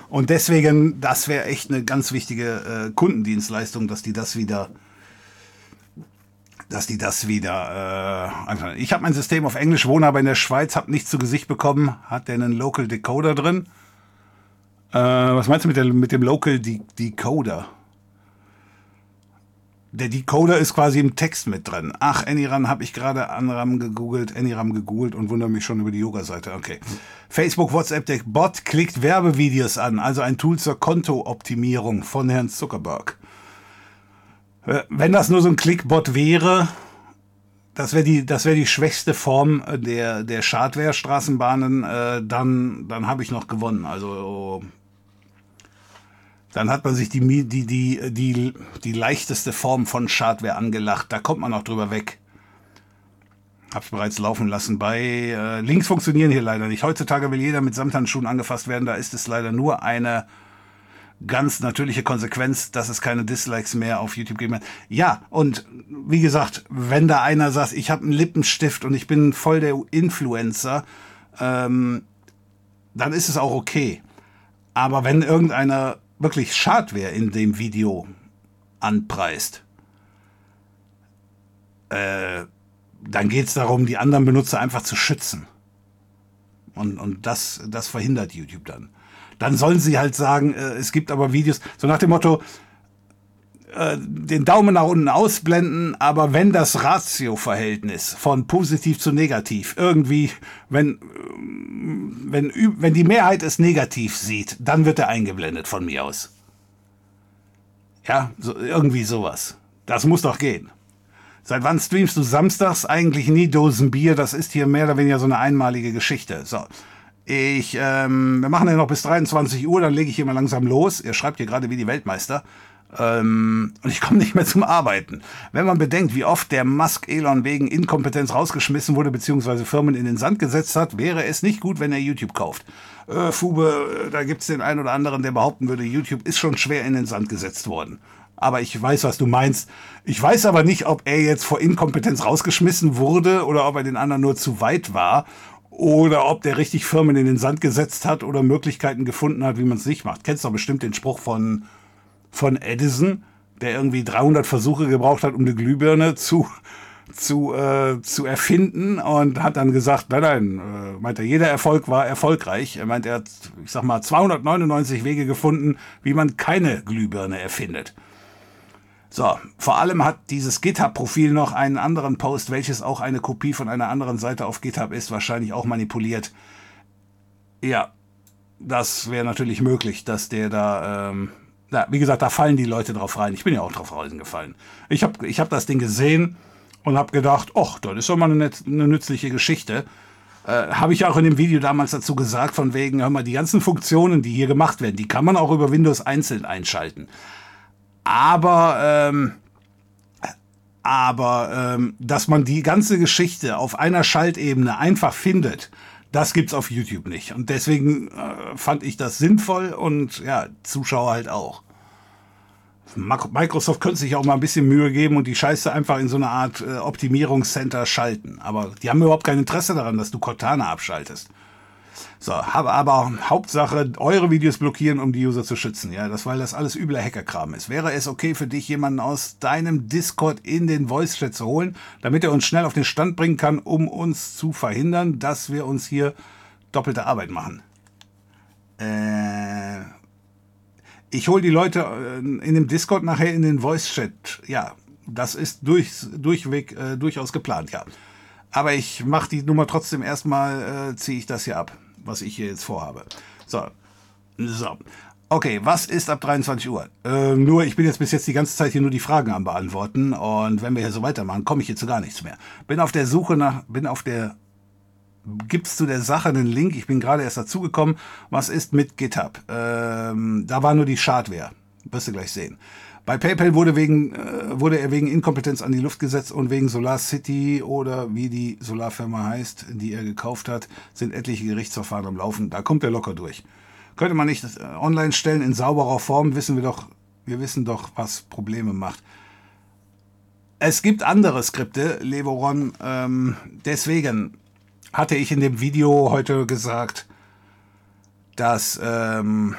Und deswegen, das wäre echt eine ganz wichtige äh, Kundendienstleistung, dass die das wieder, dass die das wieder. Äh, ich habe mein System auf Englisch, wohne aber in der Schweiz, habe nichts zu Gesicht bekommen. Hat der einen Local Decoder drin? Äh, was meinst du mit, der, mit dem Local De Decoder? Der Decoder ist quasi im Text mit drin. Ach, Anyram habe ich gerade Anram gegoogelt, Anyram gegoogelt und wundere mich schon über die Yoga-Seite. Okay. Facebook, WhatsApp, der Bot klickt Werbevideos an, also ein Tool zur Kontooptimierung von Herrn Zuckerberg. Äh, wenn das nur so ein Clickbot wäre, das wäre die, das die schwächste Form der, der Schadware-Straßenbahnen, äh, dann, dann habe ich noch gewonnen. Also dann hat man sich die, die, die, die, die leichteste Form von Schadware angelacht. Da kommt man auch drüber weg. Hab's bereits laufen lassen. Bei äh, Links funktionieren hier leider nicht. Heutzutage will jeder mit Samthandschuhen angefasst werden. Da ist es leider nur eine ganz natürliche Konsequenz, dass es keine Dislikes mehr auf YouTube geben wird. Ja, und wie gesagt, wenn da einer sagt, ich habe einen Lippenstift und ich bin voll der Influencer, ähm, dann ist es auch okay. Aber wenn irgendeiner wirklich Schadware in dem Video anpreist, äh, dann geht es darum, die anderen Benutzer einfach zu schützen. Und, und das, das verhindert YouTube dann. Dann sollen sie halt sagen, äh, es gibt aber Videos, so nach dem Motto, äh, den Daumen nach unten ausblenden, aber wenn das Ratio-Verhältnis von positiv zu negativ irgendwie, wenn, äh, wenn, wenn die Mehrheit es negativ sieht, dann wird er eingeblendet von mir aus. Ja, so, irgendwie sowas. Das muss doch gehen. Seit wann streamst du samstags eigentlich nie Dosen Bier? Das ist hier mehr oder weniger so eine einmalige Geschichte. So. Ich, ähm, wir machen ja noch bis 23 Uhr, dann lege ich hier mal langsam los. Ihr schreibt hier gerade wie die Weltmeister. Ähm, und ich komme nicht mehr zum Arbeiten. Wenn man bedenkt, wie oft der Musk Elon wegen Inkompetenz rausgeschmissen wurde, beziehungsweise Firmen in den Sand gesetzt hat, wäre es nicht gut, wenn er YouTube kauft. Äh, Fube, da gibt's den einen oder anderen, der behaupten würde, YouTube ist schon schwer in den Sand gesetzt worden. Aber ich weiß, was du meinst. Ich weiß aber nicht, ob er jetzt vor Inkompetenz rausgeschmissen wurde oder ob er den anderen nur zu weit war oder ob der richtig Firmen in den Sand gesetzt hat oder Möglichkeiten gefunden hat, wie man es nicht macht. Kennst du bestimmt den Spruch von von Edison, der irgendwie 300 Versuche gebraucht hat, um eine Glühbirne zu, zu, äh, zu erfinden und hat dann gesagt, nein, nein, äh, meint er, jeder Erfolg war erfolgreich. Er meint, er hat, ich sag mal, 299 Wege gefunden, wie man keine Glühbirne erfindet. So, vor allem hat dieses GitHub-Profil noch einen anderen Post, welches auch eine Kopie von einer anderen Seite auf GitHub ist, wahrscheinlich auch manipuliert. Ja, das wäre natürlich möglich, dass der da ähm, Na, wie gesagt, da fallen die Leute drauf rein. Ich bin ja auch drauf reingefallen. Ich habe ich hab das Ding gesehen und habe gedacht, ach, das ist doch mal eine, eine nützliche Geschichte. Äh, habe ich auch in dem Video damals dazu gesagt, von wegen, hör mal, die ganzen Funktionen, die hier gemacht werden, die kann man auch über Windows einzeln einschalten. Aber, ähm, aber, ähm, dass man die ganze Geschichte auf einer Schaltebene einfach findet, das gibt's auf YouTube nicht. Und deswegen äh, fand ich das sinnvoll und ja, Zuschauer halt auch. Microsoft könnte sich auch mal ein bisschen Mühe geben und die Scheiße einfach in so eine Art äh, Optimierungscenter schalten. Aber die haben überhaupt kein Interesse daran, dass du Cortana abschaltest. So, aber, aber Hauptsache, eure Videos blockieren, um die User zu schützen. Ja, das, weil das alles übler Hackerkram ist. Wäre es okay für dich, jemanden aus deinem Discord in den Voice-Chat zu holen, damit er uns schnell auf den Stand bringen kann, um uns zu verhindern, dass wir uns hier doppelte Arbeit machen? Äh, ich hole die Leute äh, in dem Discord nachher in den Voice-Chat. Ja, das ist durch, durchweg äh, durchaus geplant, ja. Aber ich mache die Nummer trotzdem erstmal, äh, ziehe ich das hier ab, was ich hier jetzt vorhabe. So, so. Okay, was ist ab 23 Uhr? Äh, nur, ich bin jetzt bis jetzt die ganze Zeit hier nur die Fragen am beantworten und wenn wir hier so weitermachen, komme ich hier zu gar nichts mehr. Bin auf der Suche nach, bin auf der gibt es zu der Sache einen Link. Ich bin gerade erst dazugekommen. Was ist mit GitHub? Ähm, da war nur die Schadware. Wirst du gleich sehen. Bei PayPal wurde, wegen, äh, wurde er wegen Inkompetenz an die Luft gesetzt und wegen Solar City oder wie die Solarfirma heißt, die er gekauft hat, sind etliche Gerichtsverfahren am Laufen. Da kommt er locker durch. Könnte man nicht äh, online stellen in sauberer Form, wissen wir doch, wir wissen doch, was Probleme macht. Es gibt andere Skripte, Levoron, ähm, deswegen hatte ich in dem Video heute gesagt, dass, ähm,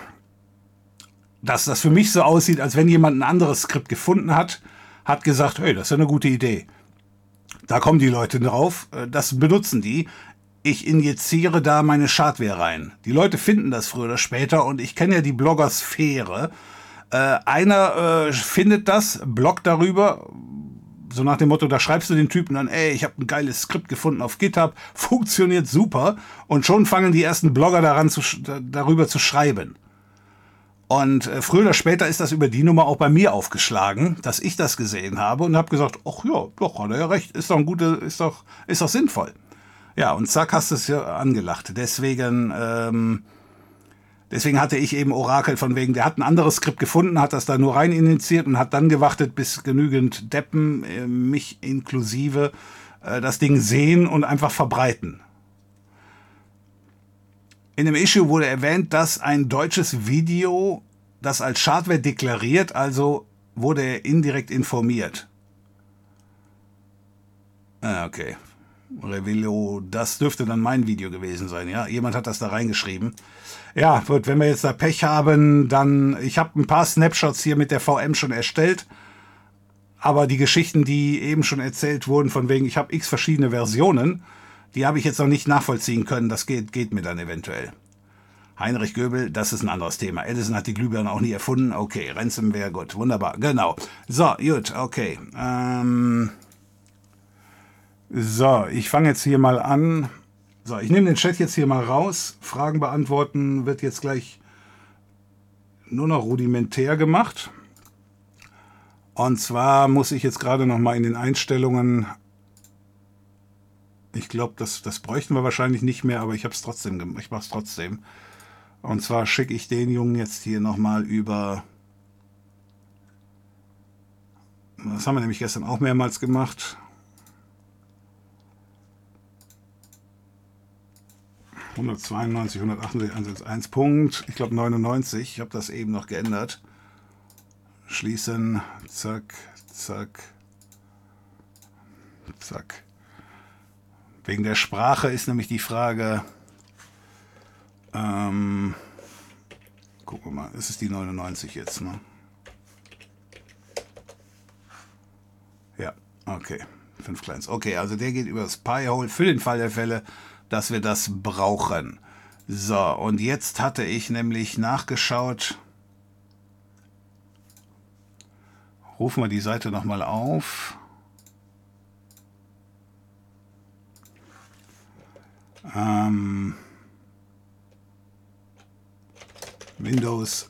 dass das für mich so aussieht, als wenn jemand ein anderes Skript gefunden hat, hat gesagt, hey, das ist eine gute Idee. Da kommen die Leute drauf, äh, das benutzen die. Ich injiziere da meine Schadware rein. Die Leute finden das früher oder später und ich kenne ja die Bloggersphäre. Äh, einer äh, findet das, bloggt darüber, so nach dem Motto, da schreibst du den Typen dann, ey, ich habe ein geiles Skript gefunden auf GitHub, funktioniert super. Und schon fangen die ersten Blogger daran zu, darüber zu schreiben. Und äh, früher oder später ist das über die Nummer auch bei mir aufgeschlagen, dass ich das gesehen habe und habe gesagt, ach ja, doch, hat er ja recht, ist doch ein gute, ist doch, ist doch sinnvoll. Ja, und zack, hast du es ja angelacht. Deswegen, ähm, Deswegen hatte ich eben Orakel von wegen, der hat ein anderes Skript gefunden, hat das da nur rein initiiert und hat dann gewartet, bis genügend Deppen, äh, mich inklusive, äh, das Ding sehen und einfach verbreiten. In dem Issue wurde erwähnt, dass ein deutsches Video das als Schadware deklariert, also wurde er indirekt informiert. Ah, okay. Revilo, das dürfte dann mein Video gewesen sein, ja. Jemand hat das da reingeschrieben. Ja, gut, wenn wir jetzt da Pech haben, dann, ich habe ein paar Snapshots hier mit der VM schon erstellt, aber die Geschichten, die eben schon erzählt wurden, von wegen, ich habe x verschiedene Versionen, die habe ich jetzt noch nicht nachvollziehen können. Das geht, geht mir dann eventuell. Heinrich Göbel, das ist ein anderes Thema. Edison hat die Glühbirne auch nie erfunden. Okay, Ransomware, gut, wunderbar, genau. So, gut, okay. Ähm so, ich fange jetzt hier mal an. So, ich nehme den Chat jetzt hier mal raus. Fragen beantworten wird jetzt gleich nur noch rudimentär gemacht. Und zwar muss ich jetzt gerade noch mal in den Einstellungen. Ich glaube, das, das bräuchten wir wahrscheinlich nicht mehr, aber ich habe es trotzdem gemacht. Ich mache es trotzdem. Und zwar schicke ich den Jungen jetzt hier noch mal über. Das haben wir nämlich gestern auch mehrmals gemacht. 192, 168, 111 Punkt. Ich glaube 99. Ich habe das eben noch geändert. Schließen. Zack, zack, zack. Wegen der Sprache ist nämlich die Frage. Ähm, gucken wir mal. Es ist die 99 jetzt, ne? Ja, okay. Fünf Kleins. Okay, also der geht über das Pi-Hole für den Fall der Fälle dass wir das brauchen. So, und jetzt hatte ich nämlich nachgeschaut. Rufen wir die Seite nochmal auf. Ähm, Windows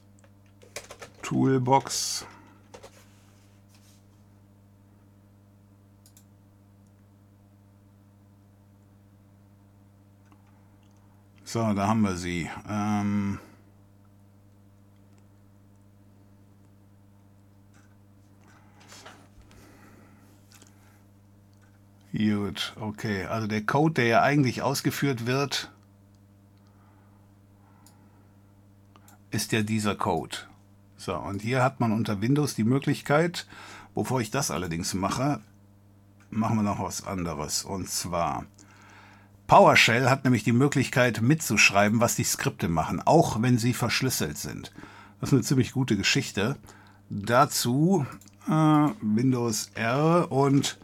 Toolbox. So, da haben wir sie. Ähm Gut, okay. Also der Code, der ja eigentlich ausgeführt wird, ist ja dieser Code. So, und hier hat man unter Windows die Möglichkeit, bevor ich das allerdings mache, machen wir noch was anderes. Und zwar, PowerShell hat nämlich die Möglichkeit mitzuschreiben, was die Skripte machen, auch wenn sie verschlüsselt sind. Das ist eine ziemlich gute Geschichte. Dazu äh, Windows R und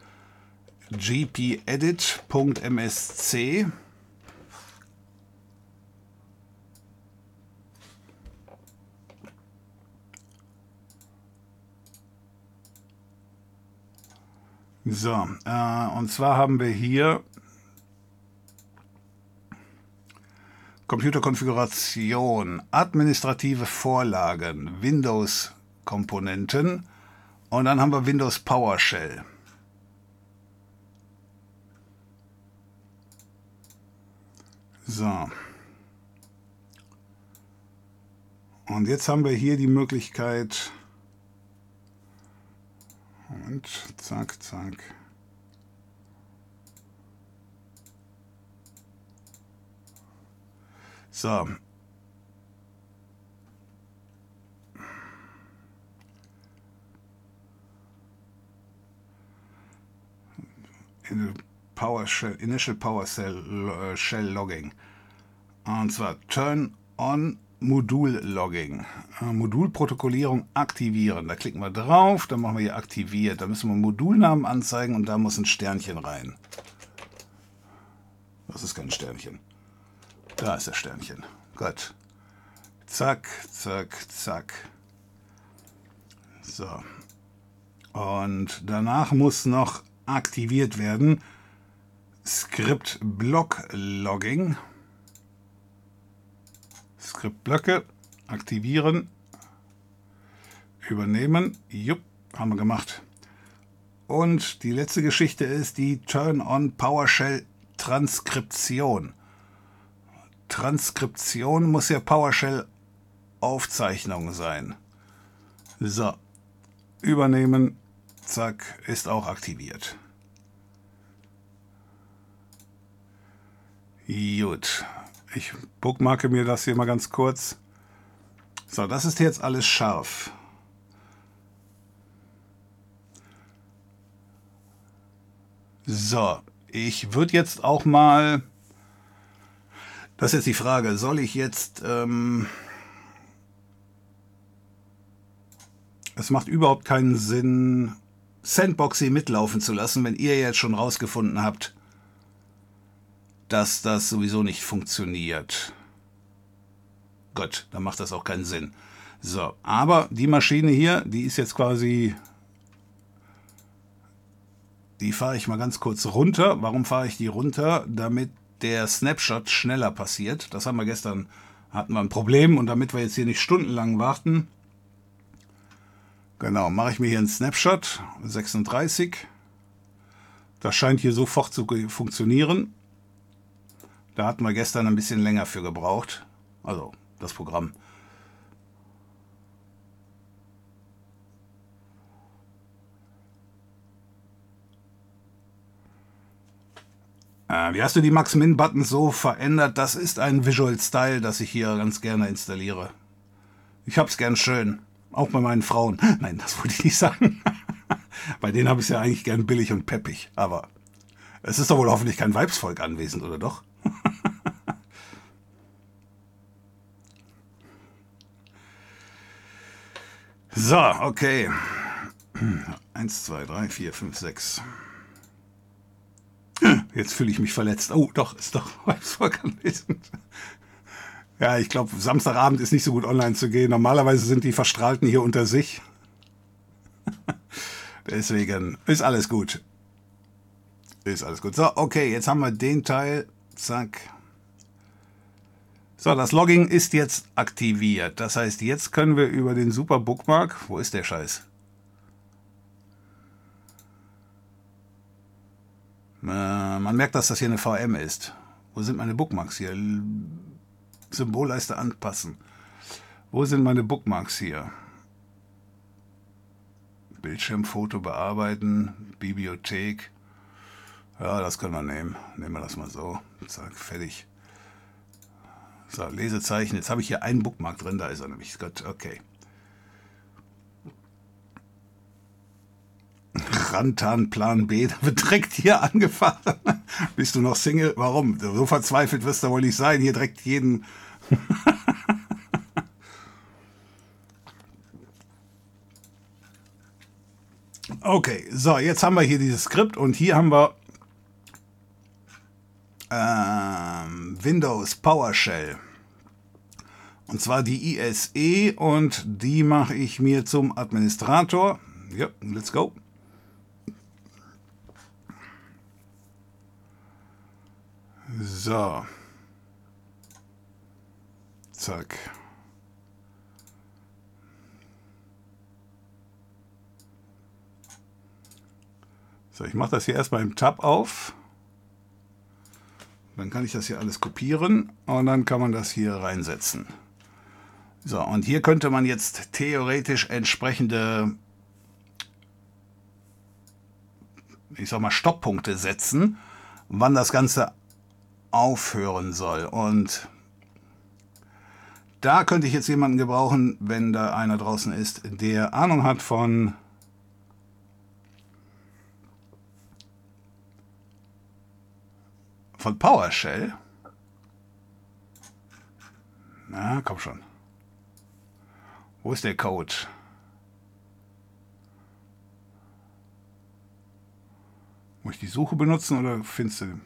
gpedit.msc. So, äh, und zwar haben wir hier Computerkonfiguration, administrative Vorlagen, Windows-Komponenten und dann haben wir Windows PowerShell. So. Und jetzt haben wir hier die Möglichkeit, und zack, zack. So. PowerShell, Initial PowerShell Shell Logging. Und zwar Turn on Modul-Logging. Äh, Modulprotokollierung aktivieren. Da klicken wir drauf, dann machen wir hier aktiviert. Da müssen wir Modulnamen anzeigen und da muss ein Sternchen rein. Das ist kein Sternchen. Da ist das Sternchen. Gut. Zack, zack, zack. So. Und danach muss noch aktiviert werden Script Block Logging. Skriptblöcke aktivieren, übernehmen. Jupp, haben wir gemacht. Und die letzte Geschichte ist die Turn-on PowerShell Transkription. Transkription muss ja PowerShell Aufzeichnung sein. So, übernehmen, zack, ist auch aktiviert. Gut, ich bookmarke mir das hier mal ganz kurz. So, das ist jetzt alles scharf. So, ich würde jetzt auch mal, das ist jetzt die Frage, soll ich jetzt, ähm, es macht überhaupt keinen Sinn, Sandboxy mitlaufen zu lassen, wenn ihr jetzt schon rausgefunden habt, dass das sowieso nicht funktioniert. Gut, dann macht das auch keinen Sinn. So, aber die Maschine hier, die ist jetzt quasi... Die fahre ich mal ganz kurz runter. Warum fahre ich die runter? Damit der Snapshot schneller passiert. Das haben wir gestern, hatten wir ein Problem und damit wir jetzt hier nicht stundenlang warten, genau, mache ich mir hier einen Snapshot, 36. Das scheint hier sofort zu funktionieren. Da hatten wir gestern ein bisschen länger für gebraucht. Also das Programm. Äh, wie hast du die Max-Min-Buttons so verändert? Das ist ein Visual Style, das ich hier ganz gerne installiere. Ich hab's gern schön. Auch bei meinen Frauen. Nein, das wollte ich nicht sagen. bei denen habe ich es ja eigentlich gern billig und peppig. Aber es ist doch wohl hoffentlich kein Weibsvolk anwesend, oder doch? so, okay. Eins, zwei, drei, vier, fünf, sechs. Jetzt fühle ich mich verletzt. Oh, doch, ist doch anwesend. Ja, ich glaube, Samstagabend ist nicht so gut online zu gehen. Normalerweise sind die Verstrahlten hier unter sich. Deswegen ist alles gut. Ist alles gut. So, okay, jetzt haben wir den Teil. Zack. So, das Logging ist jetzt aktiviert. Das heißt, jetzt können wir über den Super Bookmark, wo ist der Scheiß? Äh, man merkt, dass das hier eine VM ist. Wo sind meine Bookmarks hier? Symbolleiste anpassen. Wo sind meine Bookmarks hier? Bildschirmfoto bearbeiten, Bibliothek. Ja, das können wir nehmen. Nehmen wir das mal so. Zack, fertig. So, Lesezeichen. Jetzt habe ich hier einen Bookmark drin. Da ist er nämlich. Gut, okay. Rantan Plan B, da wird direkt hier angefahren. Bist du noch Single? Warum? So verzweifelt wirst du wohl nicht sein, hier direkt jeden. okay, so, jetzt haben wir hier dieses Skript und hier haben wir ähm, Windows PowerShell. Und zwar die ISE und die mache ich mir zum Administrator. Ja, let's go. So. Zack. So, ich mache das hier erstmal im Tab auf. Dann kann ich das hier alles kopieren und dann kann man das hier reinsetzen. So, und hier könnte man jetzt theoretisch entsprechende, ich sag mal, Stopppunkte setzen, wann das Ganze aufhören soll. Und da könnte ich jetzt jemanden gebrauchen, wenn da einer draußen ist, der Ahnung hat von von PowerShell. Na, komm schon. Wo ist der Code? Muss ich die Suche benutzen oder findest du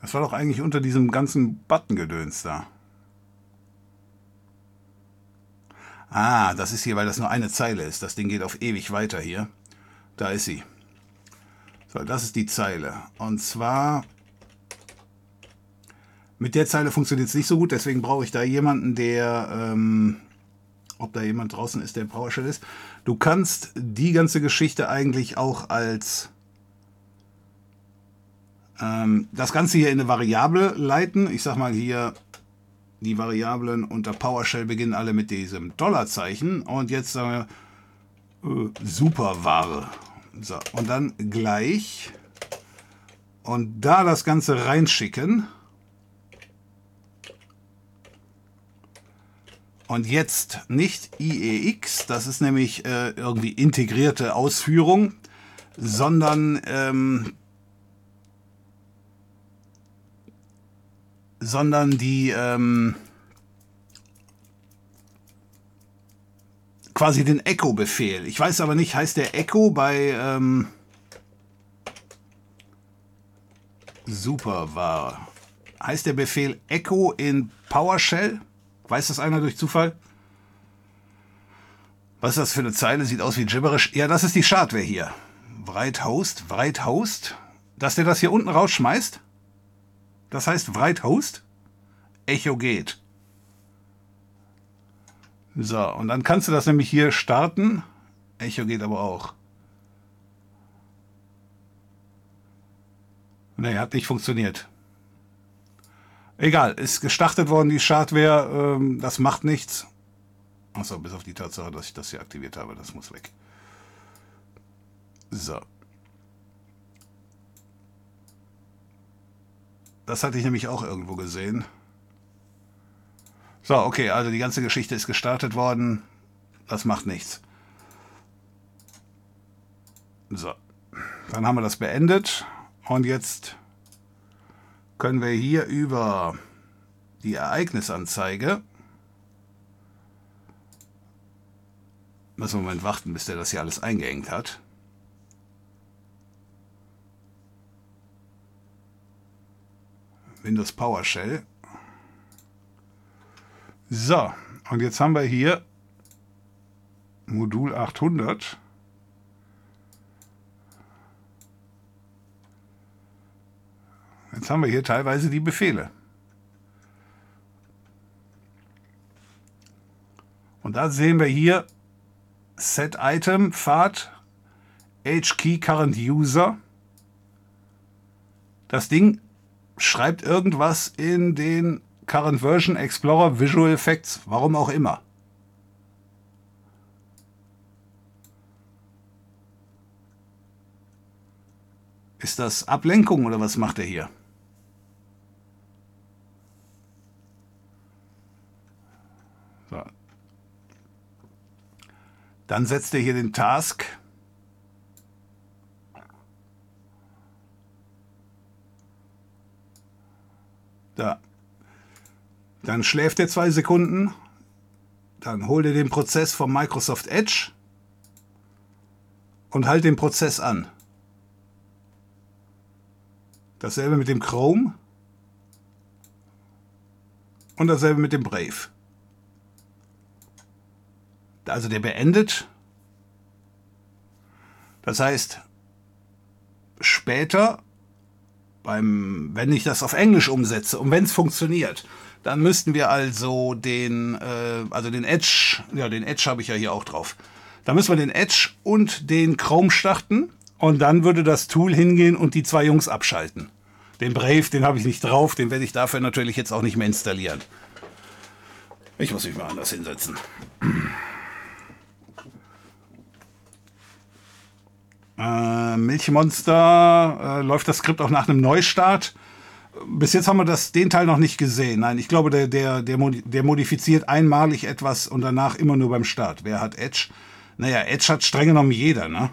Das war doch eigentlich unter diesem ganzen Button-Gedöns da. Ah, das ist hier, weil das nur eine Zeile ist. Das Ding geht auf ewig weiter hier. Da ist sie. So, das ist die Zeile. Und zwar... Mit der Zeile funktioniert es nicht so gut, deswegen brauche ich da jemanden, der... Ähm, ob da jemand draußen ist, der PowerShell ist. Du kannst die ganze Geschichte eigentlich auch als ähm, das Ganze hier in eine Variable leiten. Ich sag mal hier, die Variablen unter PowerShell beginnen alle mit diesem Dollarzeichen. Und jetzt sagen wir äh, Superware. So, und dann gleich. Und da das Ganze reinschicken. Und jetzt nicht IEX, das ist nämlich äh, irgendwie integrierte Ausführung, sondern ähm, sondern die ähm, quasi den Echo-Befehl. Ich weiß aber nicht, heißt der Echo bei ähm, super war. Heißt der Befehl Echo in PowerShell? Weiß das einer durch Zufall? Was ist das für eine Zeile? Sieht aus wie gibberisch. Ja, das ist die Schadware hier. Breithost, Breithost. Dass der das hier unten rausschmeißt? Das heißt Write Host, Echo geht. So, und dann kannst du das nämlich hier starten. Echo geht aber auch. Nee, hat nicht funktioniert. Egal, ist gestartet worden, die Schadware. Ähm, das macht nichts. Achso, bis auf die Tatsache, dass ich das hier aktiviert habe. Das muss weg. So. Das hatte ich nämlich auch irgendwo gesehen. So, okay, also die ganze Geschichte ist gestartet worden. Das macht nichts. So, dann haben wir das beendet. Und jetzt können wir hier über die Ereignisanzeige müssen wir einen Moment warten, bis der das hier alles eingehängt hat. Windows PowerShell. So, und jetzt haben wir hier Modul 800. Jetzt haben wir hier teilweise die Befehle. Und da sehen wir hier Set Item, Pfad, HKey Current User. Das Ding schreibt irgendwas in den Current Version Explorer Visual Effects, warum auch immer. Ist das Ablenkung oder was macht er hier? So. Dann setzt er hier den Task. Da. Dann schläft er zwei Sekunden. Dann holt er den Prozess vom Microsoft Edge und halt den Prozess an. Dasselbe mit dem Chrome. Und dasselbe mit dem Brave. Also der beendet. Das heißt, später, beim, wenn ich das auf Englisch umsetze und wenn es funktioniert, dann müssten wir also den, äh, also den Edge, ja, den Edge habe ich ja hier auch drauf. Da müssen wir den Edge und den Chrome starten und dann würde das Tool hingehen und die zwei Jungs abschalten. Den Brave, den habe ich nicht drauf, den werde ich dafür natürlich jetzt auch nicht mehr installieren. Ich muss mich mal anders hinsetzen. Äh, Milchmonster, äh, läuft das Skript auch nach einem Neustart? Bis jetzt haben wir das, den Teil noch nicht gesehen. Nein, ich glaube, der, der, der, modifiziert einmalig etwas und danach immer nur beim Start. Wer hat Edge? Naja, Edge hat streng genommen jeder, ne?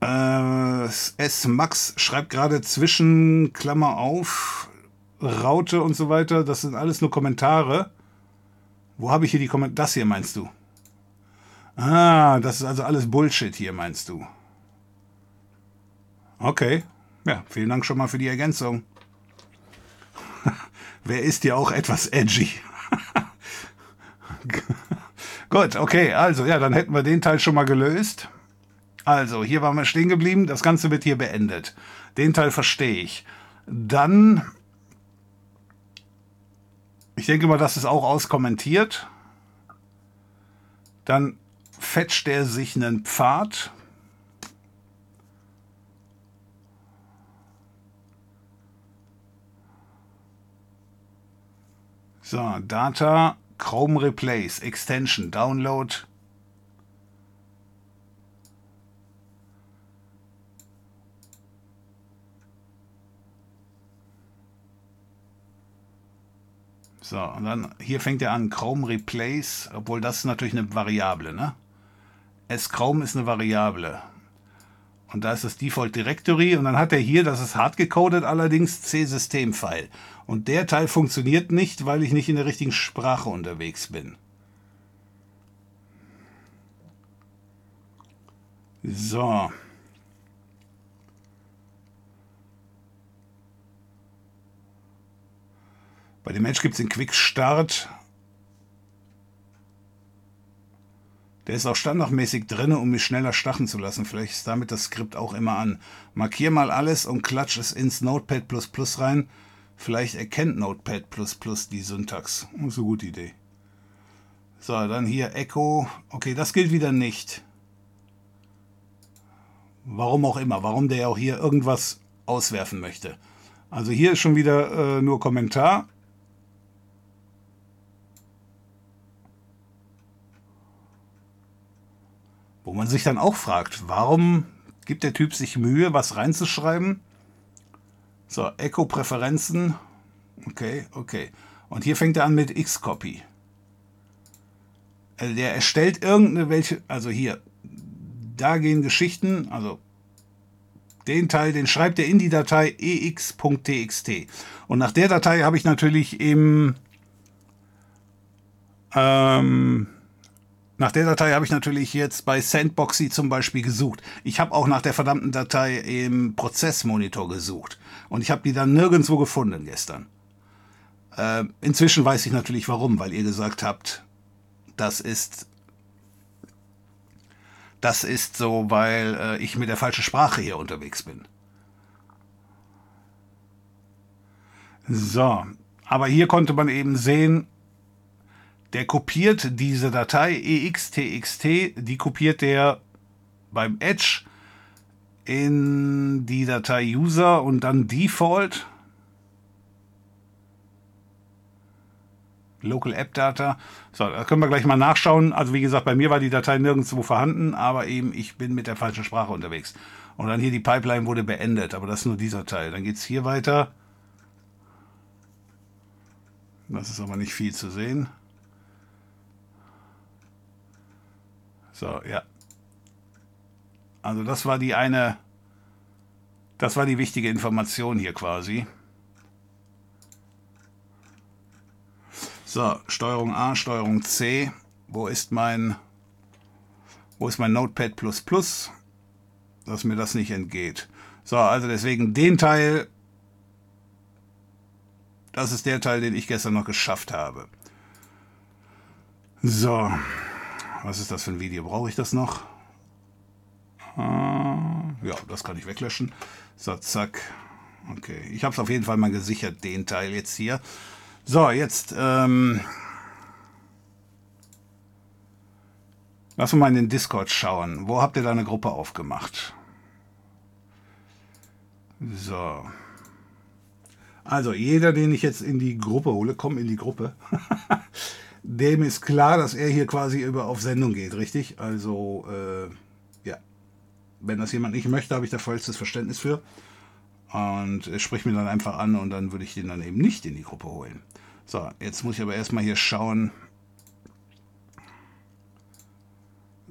Äh, S. Max schreibt gerade zwischen Klammer auf, Raute und so weiter. Das sind alles nur Kommentare. Wo habe ich hier die Kommentare? Das hier meinst du? Ah, das ist also alles Bullshit hier, meinst du? Okay. Ja, vielen Dank schon mal für die Ergänzung. Wer ist ja auch etwas edgy? Gut, okay, also ja, dann hätten wir den Teil schon mal gelöst. Also, hier waren wir stehen geblieben. Das Ganze wird hier beendet. Den Teil verstehe ich. Dann, ich denke mal, das ist auch auskommentiert. Dann fetcht er sich einen Pfad. So, Data, Chrome Replace, Extension, Download, So, und dann hier fängt er an, Chrome Replace, obwohl das ist natürlich eine Variable, ne? S-Chrome ist eine Variable. Und da ist das Default Directory und dann hat er hier, das ist hart gecodet, allerdings C-System-File. Und der Teil funktioniert nicht, weil ich nicht in der richtigen Sprache unterwegs bin. So. Bei dem Edge gibt es den Quick Start. Der ist auch standardmäßig drin, um mich schneller starten zu lassen. Vielleicht ist damit das Skript auch immer an. Markier mal alles und klatsch es ins Notepad rein. Vielleicht erkennt Notepad die Syntax. Das ist eine gute Idee. So, dann hier Echo. Okay, das gilt wieder nicht. Warum auch immer. Warum der auch hier irgendwas auswerfen möchte. Also hier ist schon wieder äh, nur Kommentar. Wo man sich dann auch fragt, warum gibt der Typ sich Mühe, was reinzuschreiben? So, Echo-Präferenzen. Okay, okay. Und hier fängt er an mit Xcopy. Also der erstellt irgendeine welche, also hier, da gehen Geschichten, also den Teil, den schreibt er in die Datei ex.txt. Und nach der Datei habe ich natürlich im ähm, nach der Datei habe ich natürlich jetzt bei Sandboxy zum Beispiel gesucht. Ich habe auch nach der verdammten Datei im Prozessmonitor gesucht. Und ich habe die dann nirgendwo gefunden gestern. Äh, inzwischen weiß ich natürlich warum, weil ihr gesagt habt, das ist Das ist so, weil äh, ich mit der falschen Sprache hier unterwegs bin. So, aber hier konnte man eben sehen, der kopiert diese Datei extxt, die kopiert der beim Edge in die Datei User und dann Default. Local App Data. So, da können wir gleich mal nachschauen. Also wie gesagt, bei mir war die Datei nirgendwo vorhanden, aber eben ich bin mit der falschen Sprache unterwegs. Und dann hier die Pipeline wurde beendet, aber das ist nur dieser Teil. Dann geht es hier weiter. Das ist aber nicht viel zu sehen. So, ja. Also das war die eine, das war die wichtige Information hier quasi. So, Steuerung A, Steuerung C. Wo ist mein, wo ist mein Notepad++, dass mir das nicht entgeht. So, also deswegen den Teil, das ist der Teil, den ich gestern noch geschafft habe. So, was ist das für ein Video? Brauche ich das noch? Ah, ja, das kann ich weglöschen. So, zack. Okay, ich habe es auf jeden Fall mal gesichert, den Teil jetzt hier. So, jetzt ähm, lass uns mal in den Discord schauen. Wo habt ihr da eine Gruppe aufgemacht? So. Also, jeder, den ich jetzt in die Gruppe hole, komm in die Gruppe. Dem ist klar, dass er hier quasi über auf Sendung geht, richtig? Also, äh, ja. Wenn das jemand nicht möchte, habe ich da vollstes Verständnis für. Und er spricht mir dann einfach an und dann würde ich den dann eben nicht in die Gruppe holen. So, jetzt muss ich aber erstmal hier schauen.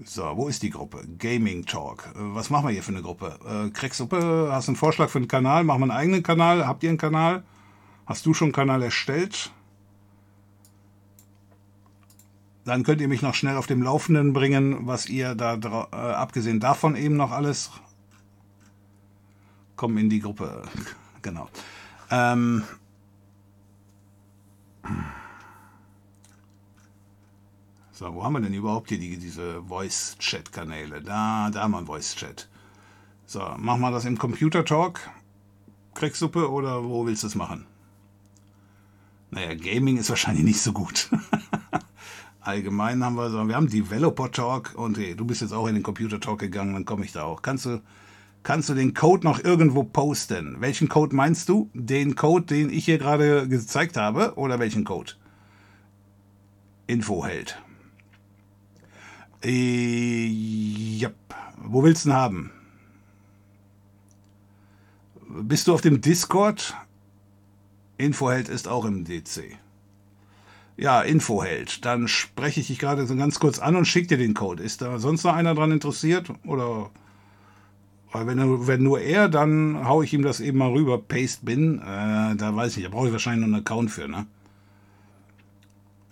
So, wo ist die Gruppe? Gaming Talk. Äh, was machen wir hier für eine Gruppe? Äh, Krecksuppe, hast du einen Vorschlag für einen Kanal? Machen wir einen eigenen Kanal? Habt ihr einen Kanal? Hast du schon einen Kanal erstellt? Dann könnt ihr mich noch schnell auf dem Laufenden bringen, was ihr da, äh, abgesehen davon eben noch alles. Kommen in die Gruppe. genau. Ähm, so, wo haben wir denn überhaupt hier die, diese Voice-Chat-Kanäle? Da, da haben wir einen Voice-Chat. So, machen wir das im Computer-Talk? Krecksuppe oder wo willst du es machen? Naja, Gaming ist wahrscheinlich nicht so gut. Allgemein haben wir so, wir haben Developer Talk und hey, du bist jetzt auch in den Computer Talk gegangen, dann komme ich da auch. Kannst du, kannst du den Code noch irgendwo posten? Welchen Code meinst du? Den Code, den ich hier gerade gezeigt habe oder welchen Code? Info hält. Äh, ja. Wo willst du ihn haben? Bist du auf dem Discord? Infoheld ist auch im DC. Ja, Infoheld. Dann spreche ich dich gerade so ganz kurz an und schicke dir den Code. Ist da sonst noch einer dran interessiert? Oder weil wenn, wenn nur er, dann haue ich ihm das eben mal rüber. Paste Bin. Äh, da weiß ich nicht, da brauche ich wahrscheinlich noch einen Account für, ne?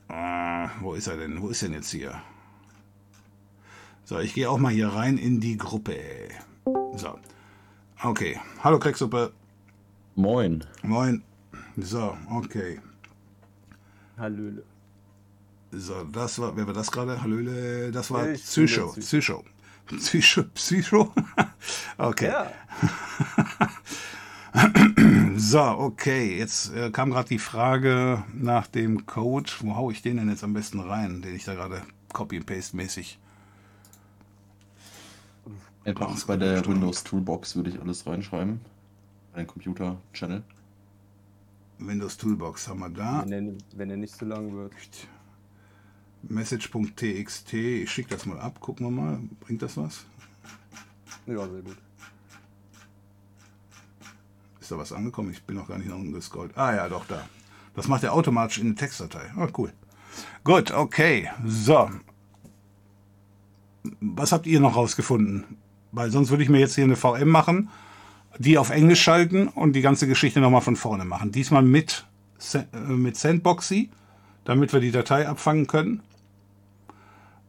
Äh, wo ist er denn? Wo ist denn jetzt hier? So, ich gehe auch mal hier rein in die Gruppe. So. Okay. Hallo Krecksuppe. Moin. Moin. So, okay. Hallöle. So, das war, wer war das gerade? Hallöle, das war Psycho. Psycho. Psycho. Psycho? okay. Ja. so, okay. Jetzt äh, kam gerade die Frage nach dem Code. Wo haue ich den denn jetzt am besten rein, den ich da gerade Copy-Paste-mäßig. Einfach bei der Windows Toolbox würde ich alles reinschreiben. Bei den Computer-Channel. Windows Toolbox haben wir da. Wenn er, wenn er nicht so lang wird. Message.txt, ich schicke das mal ab, gucken wir mal. Bringt das was? Ja, sehr gut. Ist da was angekommen? Ich bin noch gar nicht nach unten gescrollt. Ah ja, doch, da. Das macht er automatisch in eine Textdatei. Ah, cool. Gut, okay. So. Was habt ihr noch rausgefunden? Weil sonst würde ich mir jetzt hier eine VM machen die auf Englisch schalten und die ganze Geschichte nochmal von vorne machen. Diesmal mit, äh, mit Sandboxy, damit wir die Datei abfangen können.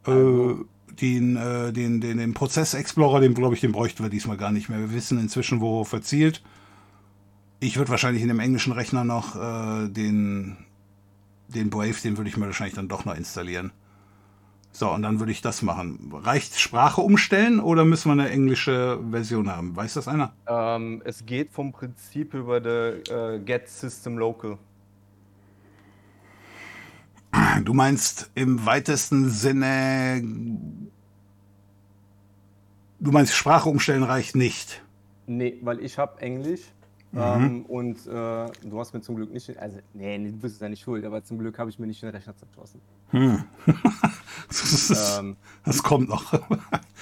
Äh, den, äh, den, den, den Prozess-Explorer, den glaube ich, den bräuchten wir diesmal gar nicht mehr. Wir wissen inzwischen, wo verzielt. Ich würde wahrscheinlich in dem englischen Rechner noch äh, den, den Brave, den würde ich mir wahrscheinlich dann doch noch installieren. So, und dann würde ich das machen. Reicht Sprache umstellen oder müssen wir eine englische Version haben? Weiß das einer? Ähm, es geht vom Prinzip über die äh, Get System Local. Du meinst im weitesten Sinne, du meinst Sprache umstellen reicht nicht. Nee, weil ich habe Englisch Mhm. ähm, und äh, du hast mir zum Glück nicht, also nee, nee, du bist ja nicht schuld, aber zum Glück habe ich mir nicht den Rechner zerschossen. Das, ist, Ähm, das kommt noch.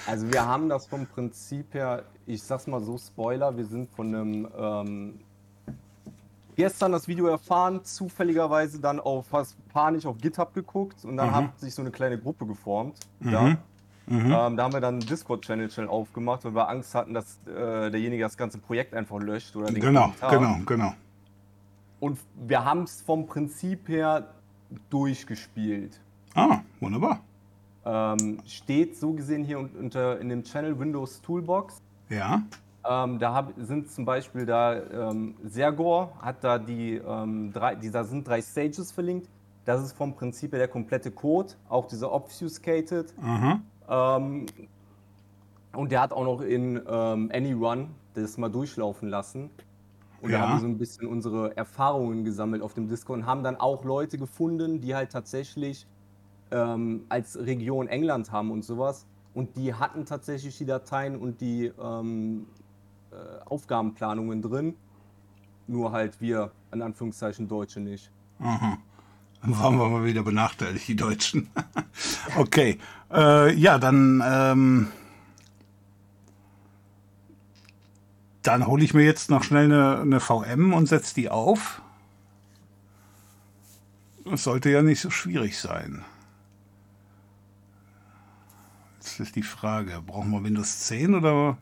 Also wir haben das vom Prinzip her, ich sag's mal so, Spoiler, wir sind von einem ähm, gestern das Video erfahren, zufälligerweise dann auf was panisch auf GitHub geguckt und dann hat sich so eine kleine Gruppe geformt. Ja. Ähm, da haben wir dann einen Discord-Channel schnell aufgemacht, weil wir Angst hatten, dass äh, derjenige das ganze Projekt einfach löscht oder den genau, Kommentar. genau, genau. Und wir haben es vom Prinzip her durchgespielt. Ah, wunderbar. Ähm, steht so gesehen hier un- unter in dem Channel Windows Toolbox. Ja. Ähm, da hab, sind zum Beispiel da ähm, Sergor hat da die ähm, drei, die, da sind drei Stages verlinkt. Das ist vom Prinzip her der komplette Code, auch dieser obfuscated. Aha. Ähm, und der hat auch noch in ähm, AnyRun das mal durchlaufen lassen. Und Ja. da haben wir so ein bisschen unsere Erfahrungen gesammelt auf dem Discord und haben dann auch Leute gefunden, die halt tatsächlich ähm, als Region England haben und sowas. Und die hatten tatsächlich die Dateien und die ähm, äh, Aufgabenplanungen drin. Nur halt wir, in Anführungszeichen, Deutsche nicht. Aha. Dann waren wir mal wieder benachteiligt, die Deutschen. okay. Äh, ja, dann, ähm, dann hole ich mir jetzt noch schnell eine, eine VM und setze die auf. Das sollte ja nicht so schwierig sein. Jetzt ist die Frage, brauchen wir Windows 10 oder?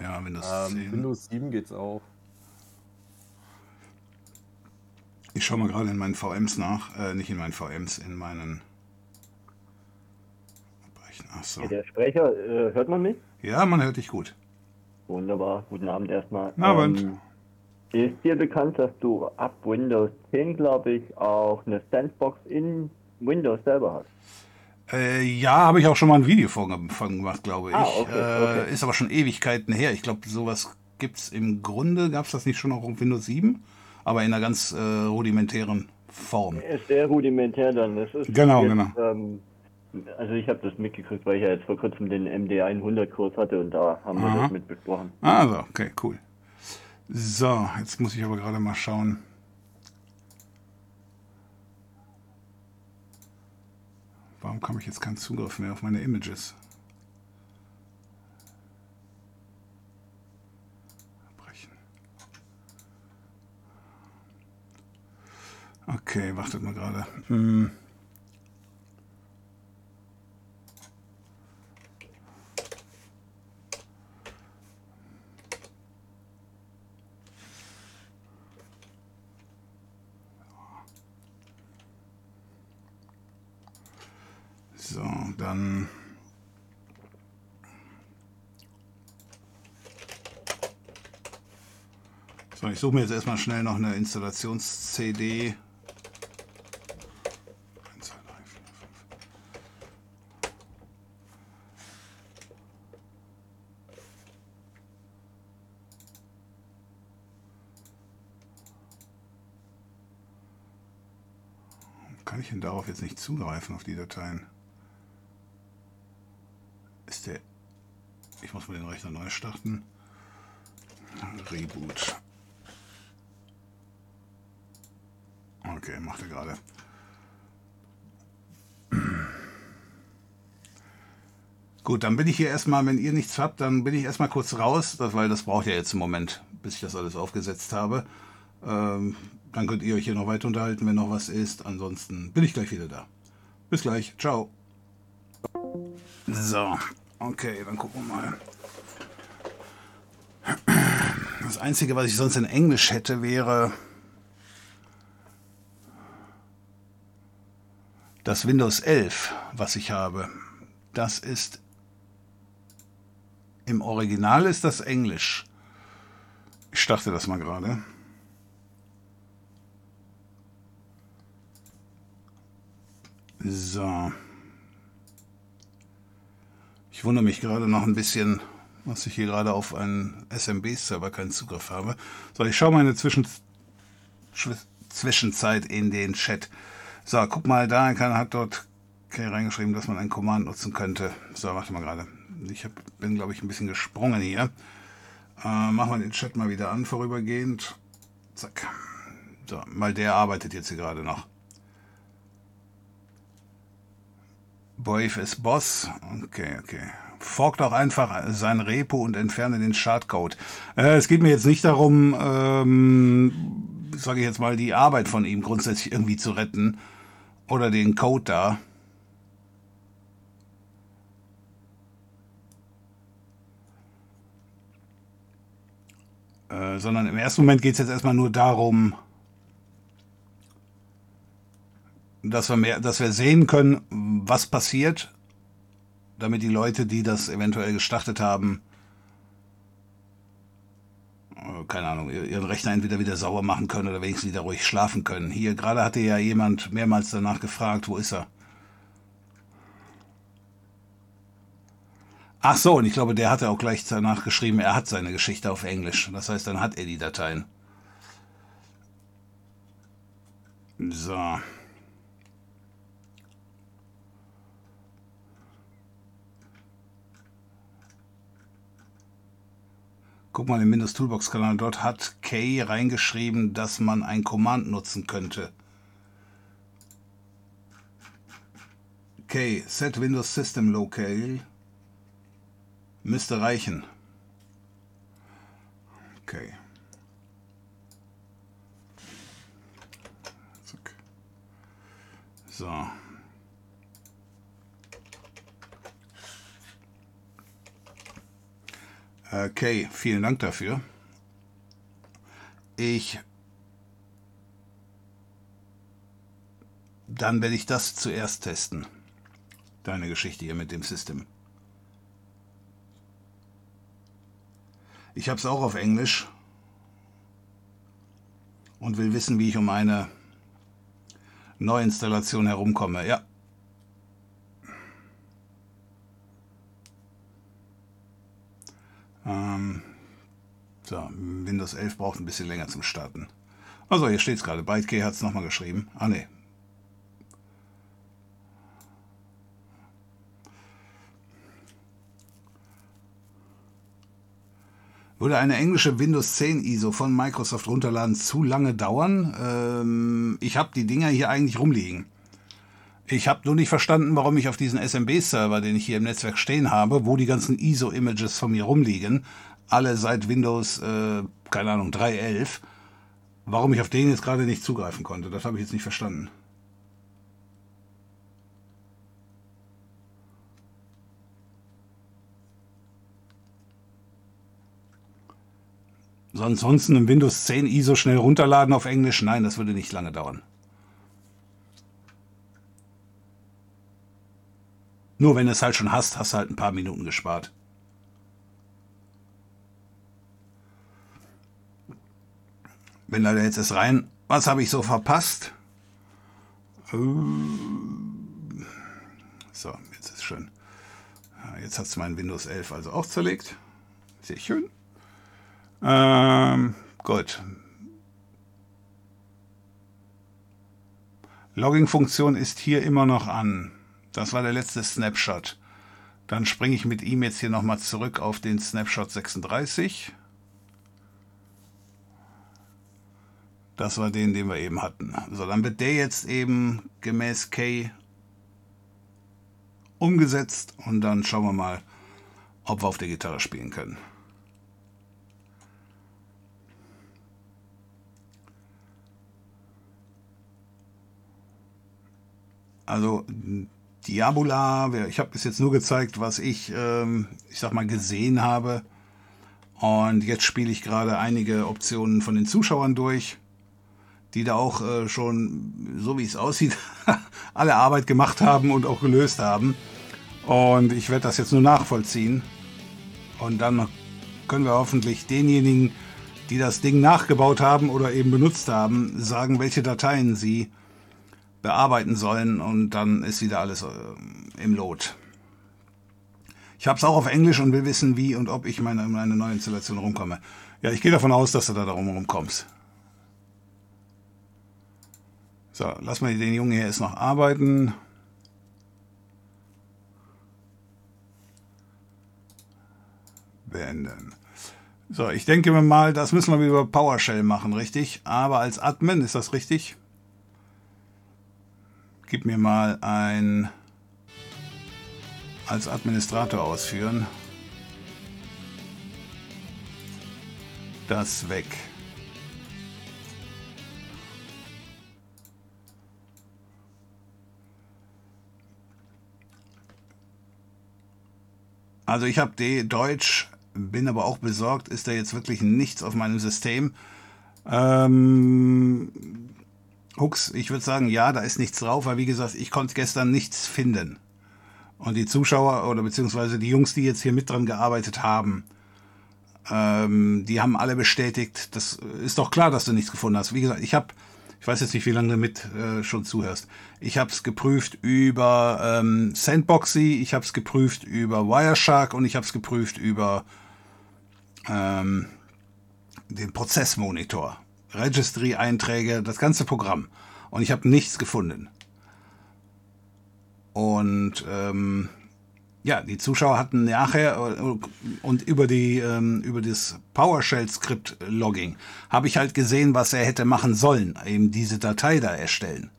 Ja, Windows Ähm, 10. Windows 7 geht's auch. Ich schaue mal gerade in meinen VMs nach. Äh, nicht in meinen VMs, in meinen. Achso. Der Sprecher, äh, hört man mich? Ja, man hört dich gut. Wunderbar, guten Abend erstmal. Guten Abend. Ähm, ist dir bekannt, dass du ab Windows 10, glaube ich, auch eine Sandbox in Windows selber hast? Äh, ja, habe ich auch schon mal ein Video von, von gemacht, glaube ich. Ah, okay, äh, okay. Ist aber schon Ewigkeiten her. Ich glaube, sowas gibt es im Grunde, gab es das nicht schon auch auf Windows 7, aber in einer ganz äh, rudimentären Form. Ist sehr rudimentär dann. Das ist Genau, jetzt, genau. Ähm, also ich habe das mitgekriegt, weil ich ja jetzt vor kurzem den MD100-Kurs hatte und da haben wir Aha. das mit besprochen. Also, okay, cool. So, jetzt muss ich aber gerade mal schauen. Warum komme ich jetzt keinen Zugriff mehr auf meine Images? Abbrechen. Okay, wartet mal gerade. Hm. So, dann. So, ich suche mir jetzt erstmal schnell noch eine Installations-CD. 1, 2, 3, 4, 5. Kann ich denn darauf jetzt nicht zugreifen, auf die Dateien? Der. Ich muss mal den Rechner neu starten. Reboot. Okay, macht er gerade. Gut, dann bin ich hier erstmal, wenn ihr nichts habt, dann bin ich erstmal kurz raus, weil das braucht ja jetzt einen Moment, bis ich das alles aufgesetzt habe. Ähm, dann könnt ihr euch hier noch weiter unterhalten, wenn noch was ist. Ansonsten bin ich gleich wieder da. Bis gleich. Ciao. So, okay, dann gucken wir mal. Das Einzige, was ich sonst in Englisch hätte, wäre das Windows 11, was ich habe. Das ist im Original ist das Englisch. Ich starte das mal gerade. So. Ich wundere mich gerade noch ein bisschen, was ich hier gerade auf einen SMB-Server keinen Zugriff habe. So, ich schaue mal in der Zwischen Zwischenzeit in den Chat. So, guck mal, da hat dort okay, reingeschrieben, dass man ein Command nutzen könnte. So, warte mal gerade. Ich hab, bin, glaube ich, ein bisschen gesprungen hier. Äh, machen wir den Chat mal wieder an, vorübergehend. Zack. So, weil der arbeitet jetzt hier gerade noch. Brave ist Boss. Okay, okay. Forkt auch einfach sein Repo und entferne den Schadcode. Äh, es geht mir jetzt nicht darum, ähm, sage ich jetzt mal, die Arbeit von ihm grundsätzlich irgendwie zu retten oder den Code da. Äh, sondern im ersten Moment geht es jetzt erstmal nur darum, dass wir, mehr, dass wir sehen können, was passiert, damit die Leute, die das eventuell gestartet haben, äh, keine Ahnung, ihren Rechner entweder wieder sauber machen können oder wenigstens wieder ruhig schlafen können. Hier gerade hatte ja jemand mehrmals danach gefragt, wo ist er? Ach so, und ich glaube, der hatte auch gleich danach geschrieben, er hat seine Geschichte auf Englisch. Das heißt, dann hat er die Dateien. So. Guck mal im Windows Toolbox Kanal, dort hat Kay reingeschrieben, dass man ein Command nutzen könnte. Kay, set Windows System Locale Müsste reichen. Okay. So. Okay, vielen Dank dafür. Ich dann werde ich das zuerst testen. Deine Geschichte hier mit dem System. Ich habe es auch auf Englisch und will wissen, wie ich um eine Neuinstallation herumkomme. Ja. Ähm, so, Windows 11 braucht ein bisschen länger zum Starten. Also, hier steht es gerade. ByteKey hat es nochmal geschrieben. Ah, ne, Würde eine englische Windows 10 ISO von Microsoft runterladen zu lange dauern? Ähm, ich habe die Dinger hier eigentlich rumliegen. Ich habe nur nicht verstanden, warum ich auf diesen SMB-Server, den ich hier im Netzwerk stehen habe, wo die ganzen ISO-Images von mir rumliegen, alle seit Windows, äh, keine Ahnung, 3.11, warum ich auf den jetzt gerade nicht zugreifen konnte. Das habe ich jetzt nicht verstanden. So ansonsten im Windows 10 ISO schnell runterladen auf Englisch, nein, das würde nicht lange dauern. Nur wenn du es halt schon hast, hast du halt ein paar Minuten gespart. Bin leider jetzt erst rein. Was habe ich so verpasst? Äh, so, jetzt ist schön. Jetzt hat es mein Windows 11 also auch zerlegt. Sehr schön. Ähm, gut. Logging-Funktion ist hier immer noch an. Das war der letzte Snapshot. Dann springe ich mit ihm jetzt hier nochmal zurück auf den Snapshot 36. Das war den, den wir eben hatten. So, dann wird der jetzt eben gemäß K umgesetzt und dann schauen wir mal, ob wir auf der Gitarre spielen können. Also Diabola, ich habe bis jetzt nur gezeigt, was ich, ähm, ich sag mal, gesehen habe. Und jetzt spiele ich gerade einige Optionen von den Zuschauern durch, die da auch äh, schon, so wie es aussieht, alle Arbeit gemacht haben und auch gelöst haben. Und ich werde das jetzt nur nachvollziehen. Und dann können wir hoffentlich denjenigen, die das Ding nachgebaut haben oder eben benutzt haben, sagen, welche Dateien sie bearbeiten sollen und dann ist wieder alles äh, im Lot. Ich habe es auch auf Englisch und will wissen, wie und ob ich meine, meine neue Installation rumkomme. Ja, ich gehe davon aus, dass du da darum rumkommst. So, lass mal den Jungen hier jetzt noch arbeiten. Beenden. So, ich denke mir mal, das müssen wir über PowerShell machen, richtig? Aber als Admin ist das richtig? Gib mir mal ein als Administrator ausführen. Das weg. Also ich habe Deutsch, bin aber auch besorgt, ist da jetzt wirklich nichts auf meinem System. Ähm, Hux, ich würde sagen, ja, da ist nichts drauf, weil wie gesagt, ich konnte gestern nichts finden. Und die Zuschauer oder beziehungsweise die Jungs, die jetzt hier mit dran gearbeitet haben, ähm, die haben alle bestätigt, das ist doch klar, dass du nichts gefunden hast. Wie gesagt, ich habe, ich weiß jetzt nicht, wie lange du mit äh, schon zuhörst. Ich habe es geprüft über ähm, Sandboxy, ich habe es geprüft über Wireshark und ich habe es geprüft über ähm, den Prozessmonitor, Registry-Einträge, das ganze Programm. Und ich habe nichts gefunden. Und ähm, ja, die Zuschauer hatten nachher äh, und über die ähm, über das PowerShell-Skript Logging habe ich halt gesehen, was er hätte machen sollen, eben diese Datei da erstellen.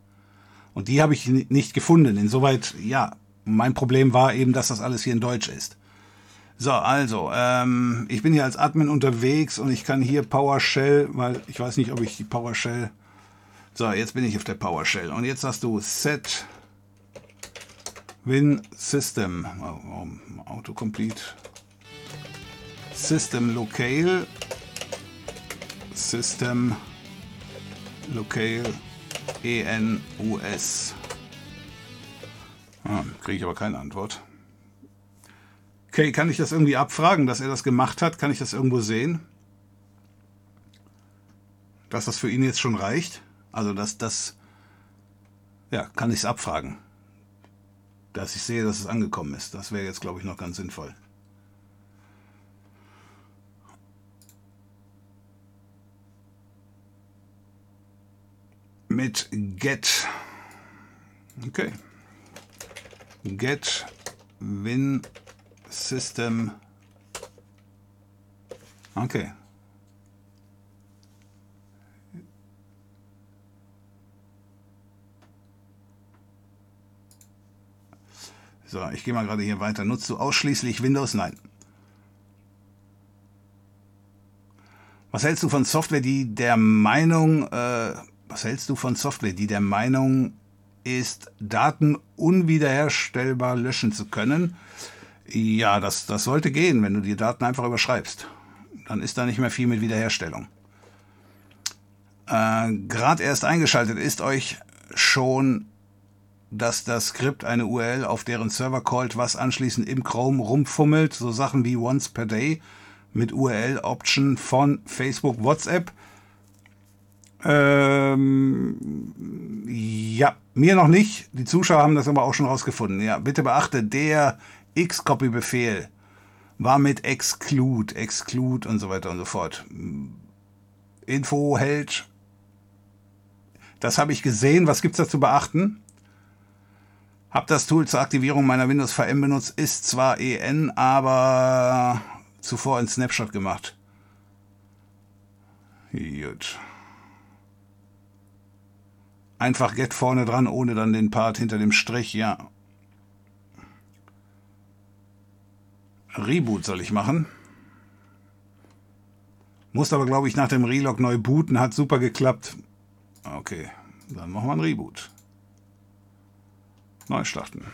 Und die habe ich nicht gefunden. Insoweit, ja, mein Problem war eben, dass das alles hier in Deutsch ist. So, also, ähm, ich bin hier als Admin unterwegs und ich kann hier PowerShell, weil ich weiß nicht, ob ich die PowerShell. So, jetzt bin ich auf der PowerShell und jetzt hast du Set Win System, oh, Autocomplete, System Locale, System Locale ENUS. Ah, Kriege ich aber keine Antwort. Okay, kann ich das irgendwie abfragen, dass er das gemacht hat? Kann ich das irgendwo sehen? Dass das für ihn jetzt schon reicht? Also, dass das. Ja, kann ich es abfragen dass ich sehe, dass es angekommen ist. Das wäre jetzt, glaube ich, noch ganz sinnvoll. Mit get. Okay. Get Win System. Okay. So, ich gehe mal gerade hier weiter. Nutzt du ausschließlich Windows? Nein. Was hältst du von Software, die der Meinung, äh, was hältst du von Software, die der Meinung ist, Daten unwiederherstellbar löschen zu können? Ja, das, das sollte gehen, wenn du die Daten einfach überschreibst. Dann ist da nicht mehr viel mit Wiederherstellung. Äh, Gerade erst eingeschaltet, ist euch schon dass das Skript eine URL auf deren Server callt, was anschließend im Chrome rumfummelt, so Sachen wie once per day mit URL-Option von Facebook, WhatsApp. Ähm, ja, mir noch nicht. Die Zuschauer haben das aber auch schon rausgefunden. Ja, bitte beachte, der X-Copy-Befehl war mit exclude, exclude und so weiter und so fort. Info hält. Das habe ich gesehen. Was gibt's da zu beachten? Hab das Tool zur Aktivierung meiner Windows VM benutzt, ist zwar EN, aber zuvor ein Snapshot gemacht. Gut. Einfach Get vorne dran, ohne dann den Part hinter dem Strich, ja. Reboot soll ich machen. Muss aber, glaube ich, nach dem Relog neu booten. Hat super geklappt. Okay, dann machen wir ein Reboot. Neu starten.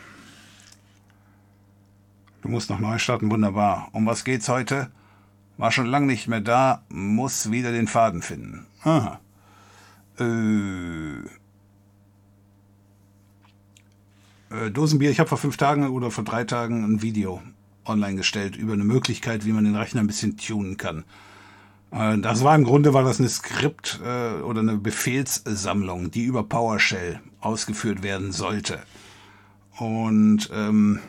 Du musst noch neu starten, wunderbar. Um was geht's heute? War schon lange nicht mehr da, muss wieder den Faden finden. Aha. Äh, äh, Dosenbier, ich habe vor fünf Tagen oder vor drei Tagen ein Video online gestellt über eine Möglichkeit, wie man den Rechner ein bisschen tunen kann. Äh, das war im Grunde war das eine Skript äh, oder eine Befehlssammlung, die über PowerShell ausgeführt werden sollte. Und ähm,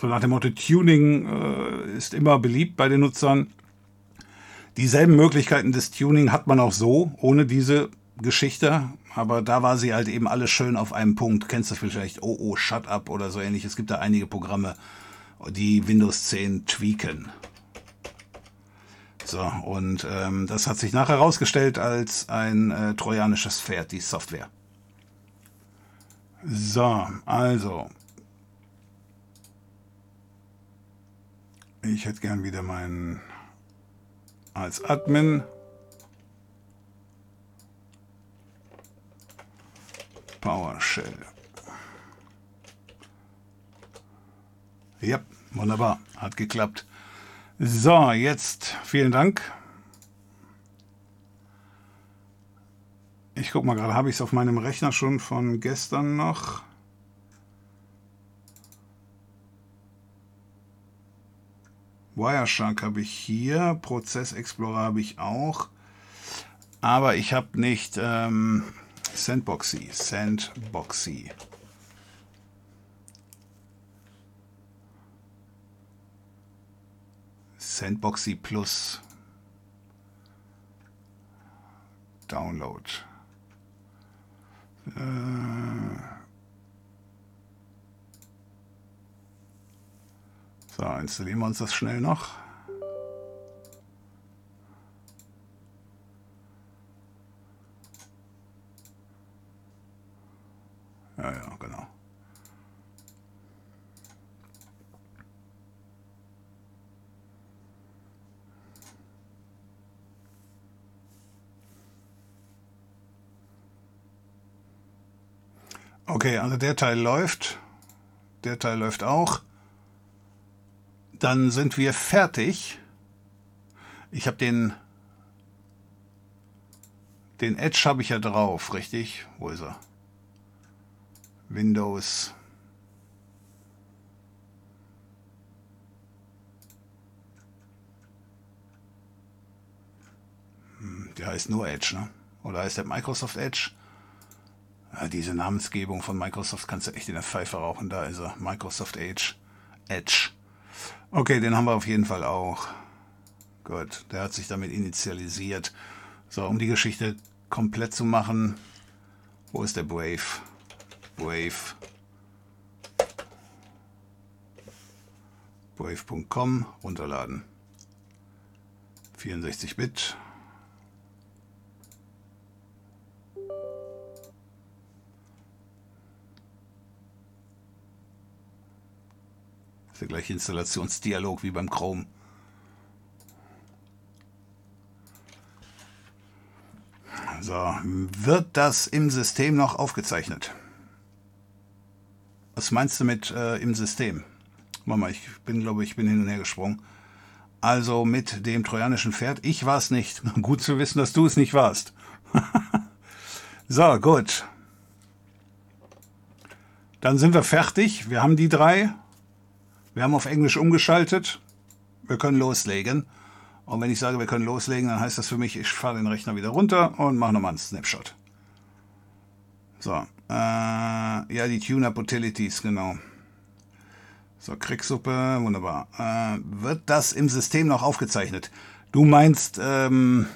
So nach dem Motto, Tuning äh, ist immer beliebt bei den Nutzern. Dieselben Möglichkeiten des Tuning hat man auch so, ohne diese Geschichte. Aber da war sie halt eben alles schön auf einem Punkt. Kennst du vielleicht Oh Oh Shut Up oder so ähnlich. Es gibt da einige Programme, die Windows 10 tweaken. So, und ähm, das hat sich nachher herausgestellt als ein äh, trojanisches Pferd, die Software. So, also. Ich hätte gern wieder meinen als Admin. PowerShell. Ja, wunderbar. Hat geklappt. So, jetzt vielen Dank. Ich gucke mal gerade, habe ich es auf meinem Rechner schon von gestern noch? Wireshark habe ich hier, Prozess Explorer habe ich auch, aber ich habe nicht ähm, Sandboxy, Sandboxy. Sandboxy Plus Download. Äh so, installieren wir uns das schnell noch. Ja, ja, genau. Okay, also der Teil läuft. Der Teil läuft auch. Dann sind wir fertig. Ich habe den den Edge habe ich ja drauf, richtig? Wo ist er? Windows. Hm, der heißt nur Edge, ne? Oder heißt der Microsoft Edge? Diese Namensgebung von Microsoft kannst du echt in der Pfeife rauchen. Da ist er. Microsoft Edge. Edge. Okay, den haben wir auf jeden Fall auch. Gut, der hat sich damit initialisiert. So, um die Geschichte komplett zu machen. Wo ist der Brave? Brave. Brave.com runterladen. 64 Bit. Der gleiche Installationsdialog wie beim Chrome. So, wird das im System noch aufgezeichnet? Was meinst du mit äh, im System? Mal, ich bin, glaube ich, bin hin und her gesprungen. Also mit dem trojanischen Pferd. Ich war es nicht. Gut zu wissen, dass du es nicht warst. so, gut. Dann sind wir fertig. Wir haben die drei. Wir haben auf Englisch umgeschaltet. Wir können loslegen. Und wenn ich sage, wir können loslegen, dann heißt das für mich, ich fahre den Rechner wieder runter und mache nochmal einen Snapshot. So, äh, ja, die Tuner Utilities, genau. So, Kriegsuppe, wunderbar. Äh, wird das im System noch aufgezeichnet? Du meinst, ähm,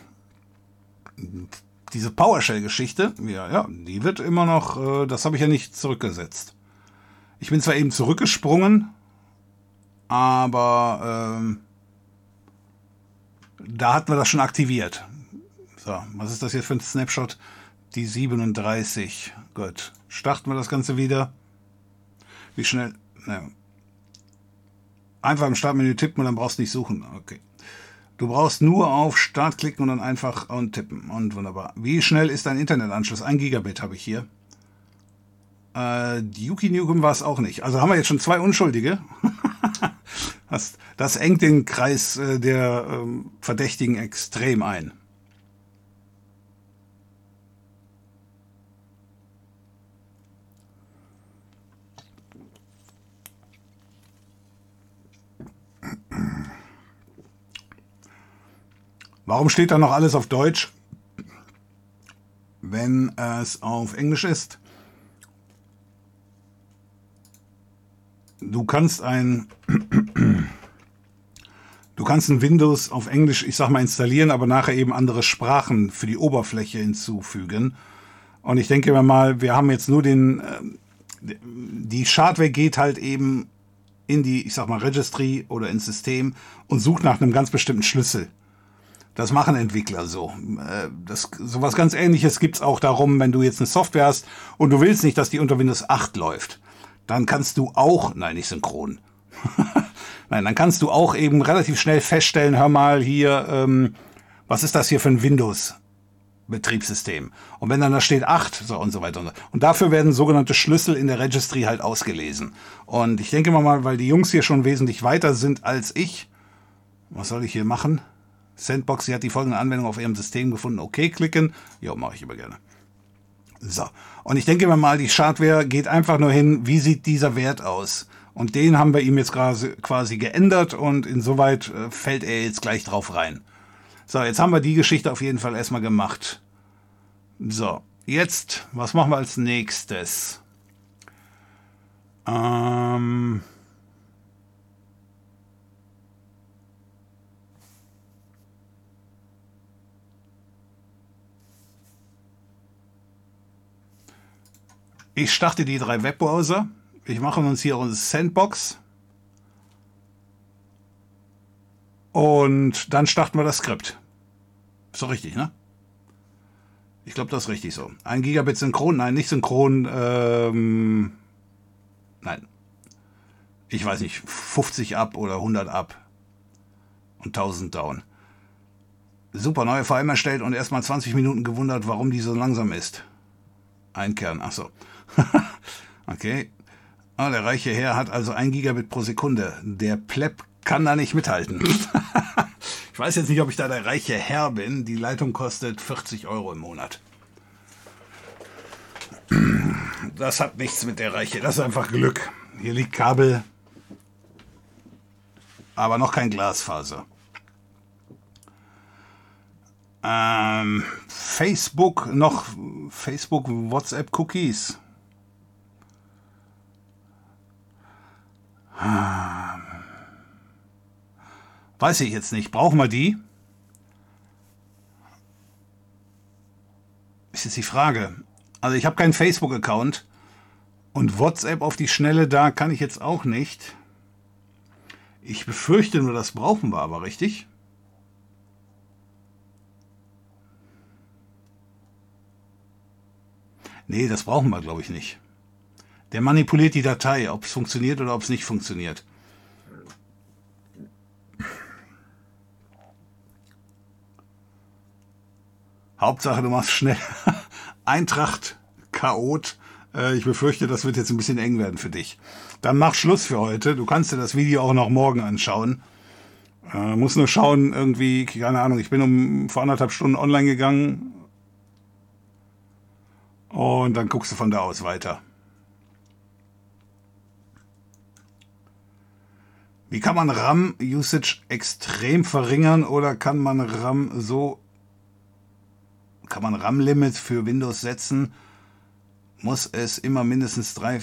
diese PowerShell-Geschichte, ja, ja, die wird immer noch, äh, das habe ich ja nicht zurückgesetzt. Ich bin zwar eben zurückgesprungen, aber ähm, da hatten wir das schon aktiviert. So, was ist das jetzt für ein Snapshot? Die 37. Gut. Starten wir das Ganze wieder. Wie schnell? Ne. Einfach im Startmenü tippen und dann brauchst du nicht suchen. Okay. Du brauchst nur auf Start klicken und dann einfach und tippen. Und wunderbar. Wie schnell ist dein Internetanschluss? Ein Gigabit habe ich hier. Äh, Yuki Nukem war es auch nicht. Also haben wir jetzt schon zwei Unschuldige. das, das engt den Kreis äh, der ähm, Verdächtigen extrem ein. Warum steht da noch alles auf Deutsch, wenn es auf Englisch ist? du kannst ein du kannst ein Windows auf Englisch, ich sag mal, installieren, aber nachher eben andere Sprachen für die Oberfläche hinzufügen. Und ich denke mir mal, wir haben jetzt nur den, äh, die Schadware geht halt eben in die, ich sag mal, Registry oder ins System und sucht nach einem ganz bestimmten Schlüssel. Das machen Entwickler so. Äh, das, sowas ganz ähnliches gibt's auch darum, wenn du jetzt eine Software hast und du willst nicht, dass die unter Windows 8 läuft. Dann kannst du auch, nein, nicht synchron. nein, dann kannst du auch eben relativ schnell feststellen, hör mal hier, ähm, was ist das hier für ein Windows? Betriebssystem. Und wenn dann da steht 8, so und so weiter und so. Und dafür werden sogenannte Schlüssel in der Registry halt ausgelesen. Und ich denke mal, weil die Jungs hier schon wesentlich weiter sind als ich, was soll ich hier machen? Sandbox, sie hat die folgende Anwendung auf ihrem System gefunden. Okay, klicken. Jo, mache ich immer gerne. So. Und ich denke mal, die Schadware geht einfach nur hin, wie sieht dieser Wert aus? Und den haben wir ihm jetzt quasi, geändert und insoweit äh, fällt er jetzt gleich drauf rein. So, jetzt haben wir die Geschichte auf jeden Fall erstmal gemacht. So, jetzt, was machen wir als nächstes? Ähm, Ich starte die drei Webbrowser. Ich mache uns hier unsere Sandbox. Und dann starten wir das Skript. Ist doch richtig, ne? Ich glaube, das ist richtig so. Ein Gigabit synchron, nein, nicht synchron. Ähm, nein. Ich weiß nicht, 50 ab oder 100 ab und 1000 down. Super, neue VM erstellt und erstmal 20 Minuten gewundert, warum die so langsam ist. Ein Kern, ach so. okay. Ah, der reiche Herr hat also ein Gigabit pro Sekunde. Der Pleb kann da nicht mithalten. ich weiß jetzt nicht, ob ich da der reiche Herr bin. Die Leitung kostet 40 Euro im Monat. Das hat nichts mit der Reiche. Das ist einfach Glück. Hier liegt Kabel, aber noch kein Glasfaser. Ähm, Facebook, noch Facebook, WhatsApp Cookies. Weiß ich jetzt nicht. Brauchen wir die? Ist jetzt die Frage. Also ich habe keinen Facebook-Account und WhatsApp auf die Schnelle, da kann ich jetzt auch nicht. Ich befürchte nur, das brauchen wir aber, richtig? Nee, das brauchen wir, glaube ich, nicht. Der manipuliert die Datei, ob es funktioniert oder ob es nicht funktioniert. Hauptsache, du machst schnell Eintracht, Chaot. Äh, ich befürchte, das wird jetzt ein bisschen eng werden für dich. Dann mach Schluss für heute. Du kannst dir das Video auch noch morgen anschauen. Äh, muss nur schauen, irgendwie, keine Ahnung, ich bin um vor anderthalb Stunden online gegangen, und dann guckst du von da aus weiter. Wie kann man RAM-Usage extrem verringern oder kann man RAM so, kann man RAM-Limits für Windows setzen? Muss es immer mindestens 3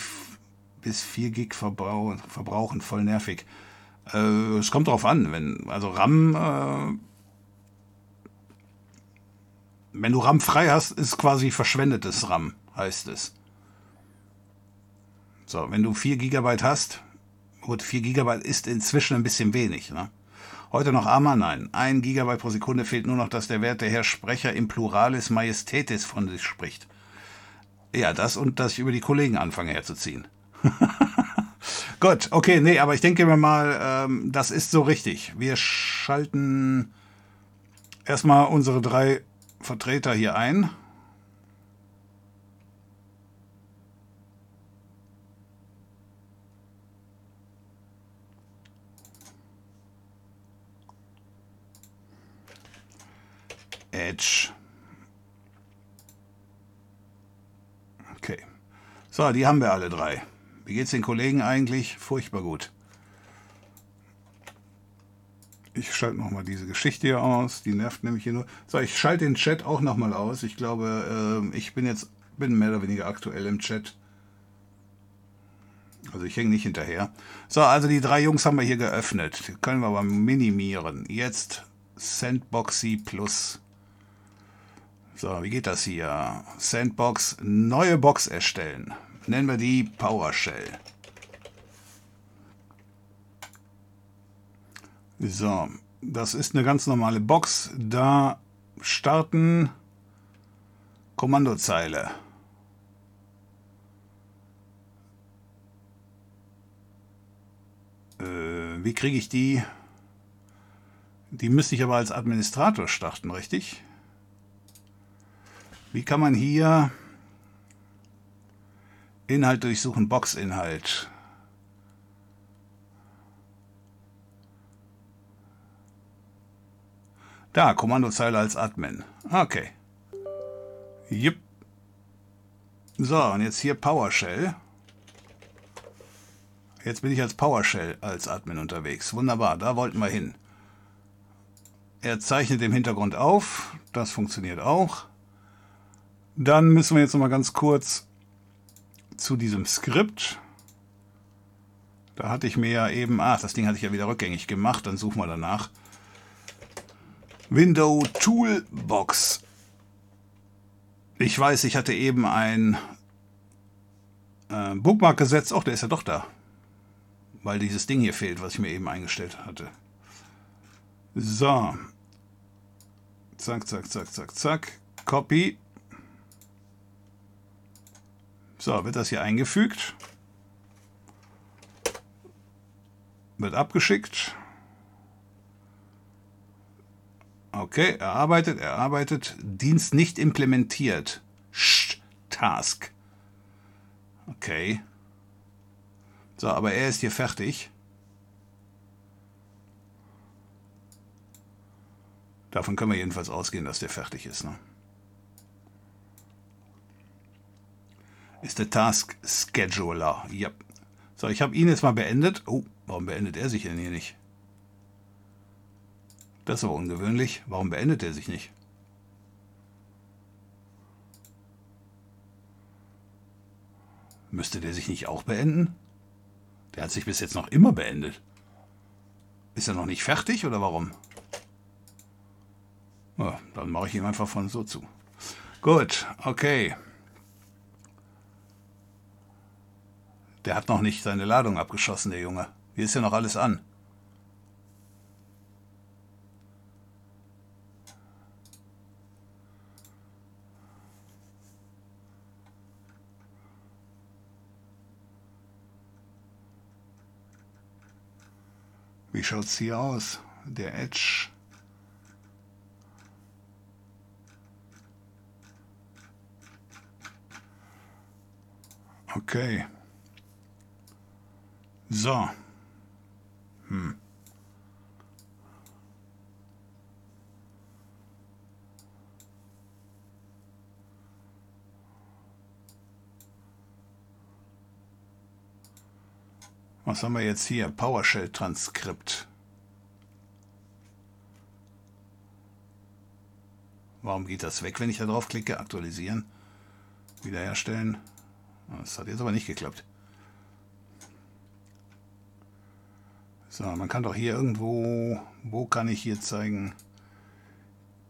bis 4 Gig verbrauchen, voll nervig. Äh, es kommt drauf an, wenn, also RAM, äh, wenn du RAM frei hast, ist quasi verschwendetes RAM, heißt es. So, wenn du 4 GB hast, gut, 4 GB ist inzwischen ein bisschen wenig. Ne? Heute noch AMA? Nein. 1 GB pro Sekunde fehlt nur noch, dass der werte Herr Sprecher im Pluralis Majestätis von sich spricht. Ja, das und dass ich über die Kollegen anfange herzuziehen. Gut, okay, nee, aber ich denke mir mal, ähm, das ist so richtig. Wir schalten erstmal unsere drei Vertreter hier ein. Edge. Okay. So, die haben wir alle drei. Wie geht's den Kollegen eigentlich? Furchtbar gut. Ich schalte nochmal diese Geschichte hier aus. Die nervt nämlich hier nur. So, ich schalte den Chat auch nochmal aus. Ich glaube, äh, ich bin jetzt bin mehr oder weniger aktuell im Chat. Also ich hänge nicht hinterher. So, also die drei Jungs haben wir hier geöffnet. Können wir aber minimieren. Jetzt Sandboxy Plus. So, wie geht das hier? Sandbox, neue Box erstellen. Nennen wir die PowerShell. So, das ist eine ganz normale Box. Da starten Kommandozeile. Äh, wie kriege ich die? Die müsste ich aber als Administrator starten, richtig? Wie kann man hier Inhalt durchsuchen, Boxinhalt? Da, Kommandozeile als Admin. Okay. Jupp. So, und jetzt hier PowerShell. Jetzt bin ich als PowerShell als Admin unterwegs. Wunderbar, da wollten wir hin. Er zeichnet im Hintergrund auf. Das funktioniert auch. Dann müssen wir jetzt noch mal ganz kurz zu diesem Skript. Da hatte ich mir ja eben, ach, das Ding hatte ich ja wieder rückgängig gemacht, dann suchen wir danach. Window Toolbox. Ich weiß, ich hatte eben ein äh, Bookmark gesetzt. Ach, der ist ja doch da. Weil dieses Ding hier fehlt, was ich mir eben eingestellt hatte. So. Zack, zack, zack, zack, zack. Copy. So, wird das hier eingefügt. Wird abgeschickt. Okay, erarbeitet, erarbeitet. Dienst nicht implementiert. Sch, Task. Okay. So, aber er ist hier fertig. Davon können wir jedenfalls ausgehen, dass der fertig ist. Ne? Ist der Task Scheduler. Ja. So, ich habe ihn jetzt mal beendet. Oh, warum beendet er sich denn hier nicht? Das ist aber ungewöhnlich. Warum beendet er sich nicht? Müsste der sich nicht auch beenden? Der hat sich bis jetzt noch immer beendet. Ist er noch nicht fertig oder warum? Ja, dann mache ich ihm einfach von so zu. Gut, okay. Der hat noch nicht seine Ladung abgeschossen, der Junge. Hier ist ja noch alles an. Wie schaut es hier aus? Der Edge. Okay. So. Hm. Was haben wir jetzt hier? PowerShell-Transkript. Warum geht das weg, wenn ich da drauf klicke? Aktualisieren. Wiederherstellen. Das hat jetzt aber nicht geklappt. So, man kann doch hier irgendwo, wo kann ich hier zeigen?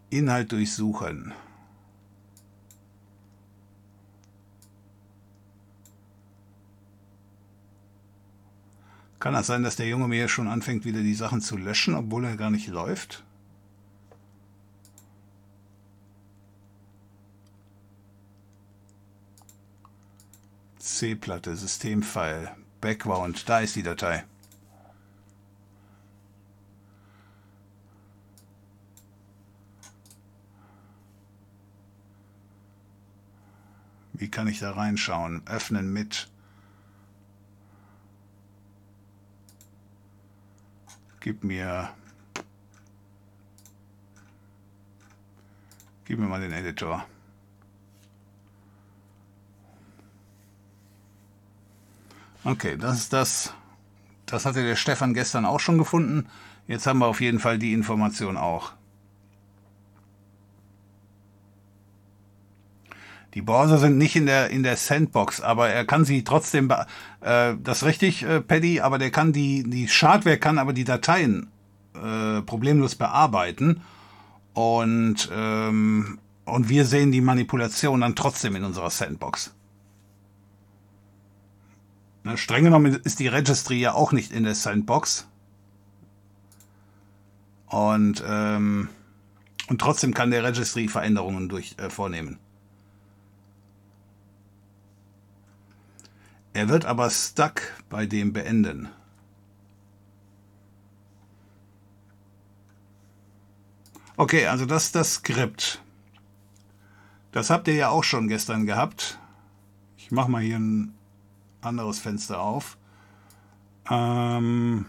Inhalt durchsuchen. Kann das sein, dass der Junge mir schon anfängt, wieder die Sachen zu löschen, obwohl er gar nicht läuft? C-Platte, Systemfile, Background, da ist die Datei. Wie kann ich da reinschauen? Öffnen mit. Gib mir. Gib mir mal den Editor. Okay, das ist das. Das hatte der Stefan gestern auch schon gefunden. Jetzt haben wir auf jeden Fall die Information auch. Die Browser sind nicht in der, in der Sandbox, aber er kann sie trotzdem, äh, das ist richtig, äh, Paddy, aber der kann die, die Schadware kann aber die Dateien äh, problemlos bearbeiten und, ähm, und wir sehen die Manipulation dann trotzdem in unserer Sandbox. Ne, streng genommen ist die Registry ja auch nicht in der Sandbox. Und, ähm, und trotzdem kann der Registry Veränderungen durch, äh, vornehmen. Er wird aber stuck bei dem Beenden. Okay, also das ist das Skript. Das habt ihr ja auch schon gestern gehabt. Ich mache mal hier ein anderes Fenster auf. Ähm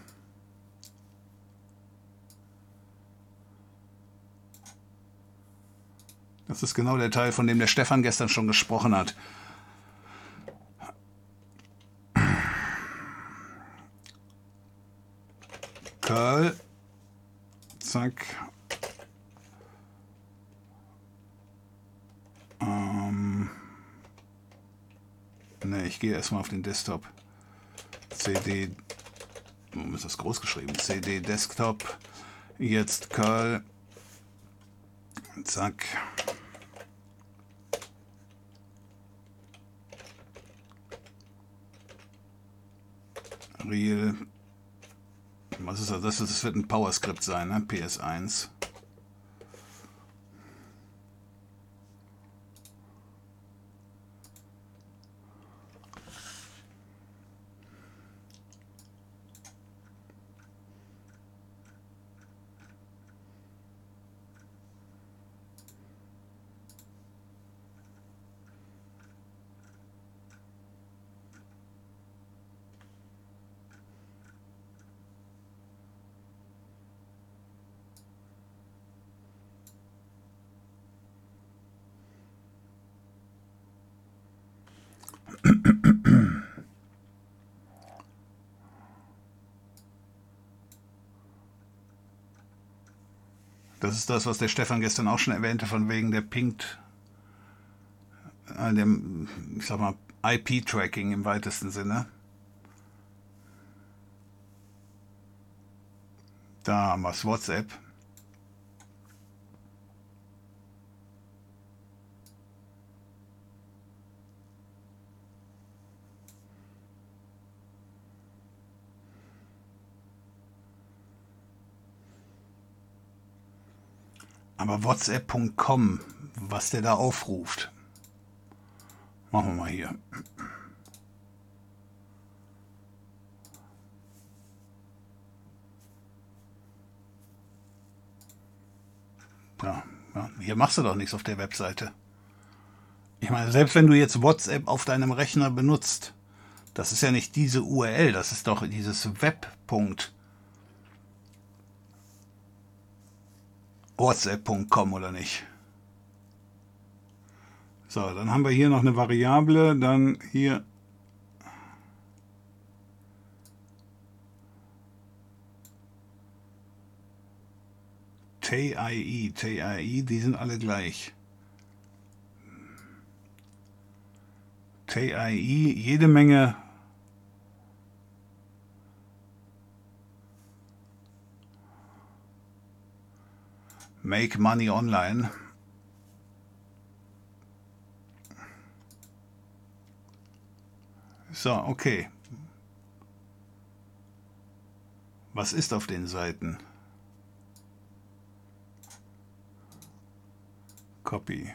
das ist genau der Teil, von dem der Stefan gestern schon gesprochen hat. Curl. Zack. Ähm. Ne, ich gehe erstmal auf den Desktop. CD. Warum ist das groß geschrieben? CD Desktop. Jetzt Curl. Zack. Real. Was ist das? Das, wird ein PowerScript sein, ne? PS1. Das ist das, was der Stefan gestern auch schon erwähnte, von wegen der Pinkt, äh, dem, ich sag mal, IP-Tracking im weitesten Sinne. Da haben wir WhatsApp. Aber WhatsApp.com, was der da aufruft. Machen wir mal hier. Ja, ja, hier machst du doch nichts auf der Webseite. Ich meine, selbst wenn du jetzt WhatsApp auf deinem Rechner benutzt, das ist ja nicht diese URL, das ist doch dieses Web-Punkt. WhatsApp.com oder nicht? So, dann haben wir hier noch eine Variable, dann hier TIE, TIE, die sind alle gleich. TIE, jede Menge Make Money Online. So, okay. Was ist auf den Seiten? Copy.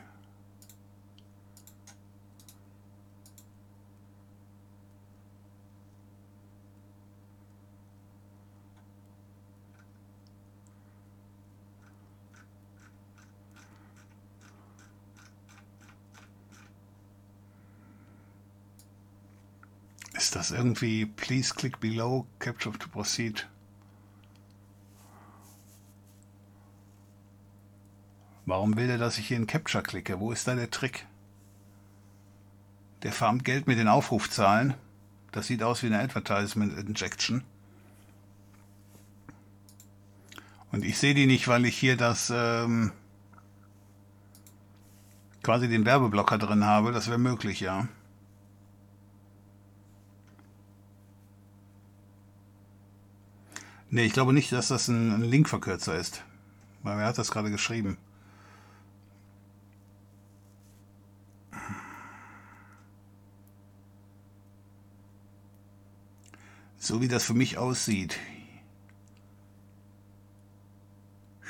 Ist das irgendwie please click below capture to proceed? Warum will er, dass ich hier in Capture klicke? Wo ist da der Trick? Der farmt Geld mit den Aufrufzahlen. Das sieht aus wie eine Advertisement Injection. Und ich sehe die nicht, weil ich hier das ähm, quasi den Werbeblocker drin habe. Das wäre möglich, ja. Nee, ich glaube nicht, dass das ein, Linkverkürzer ist. Weil wer hat das gerade geschrieben? So wie das für mich aussieht.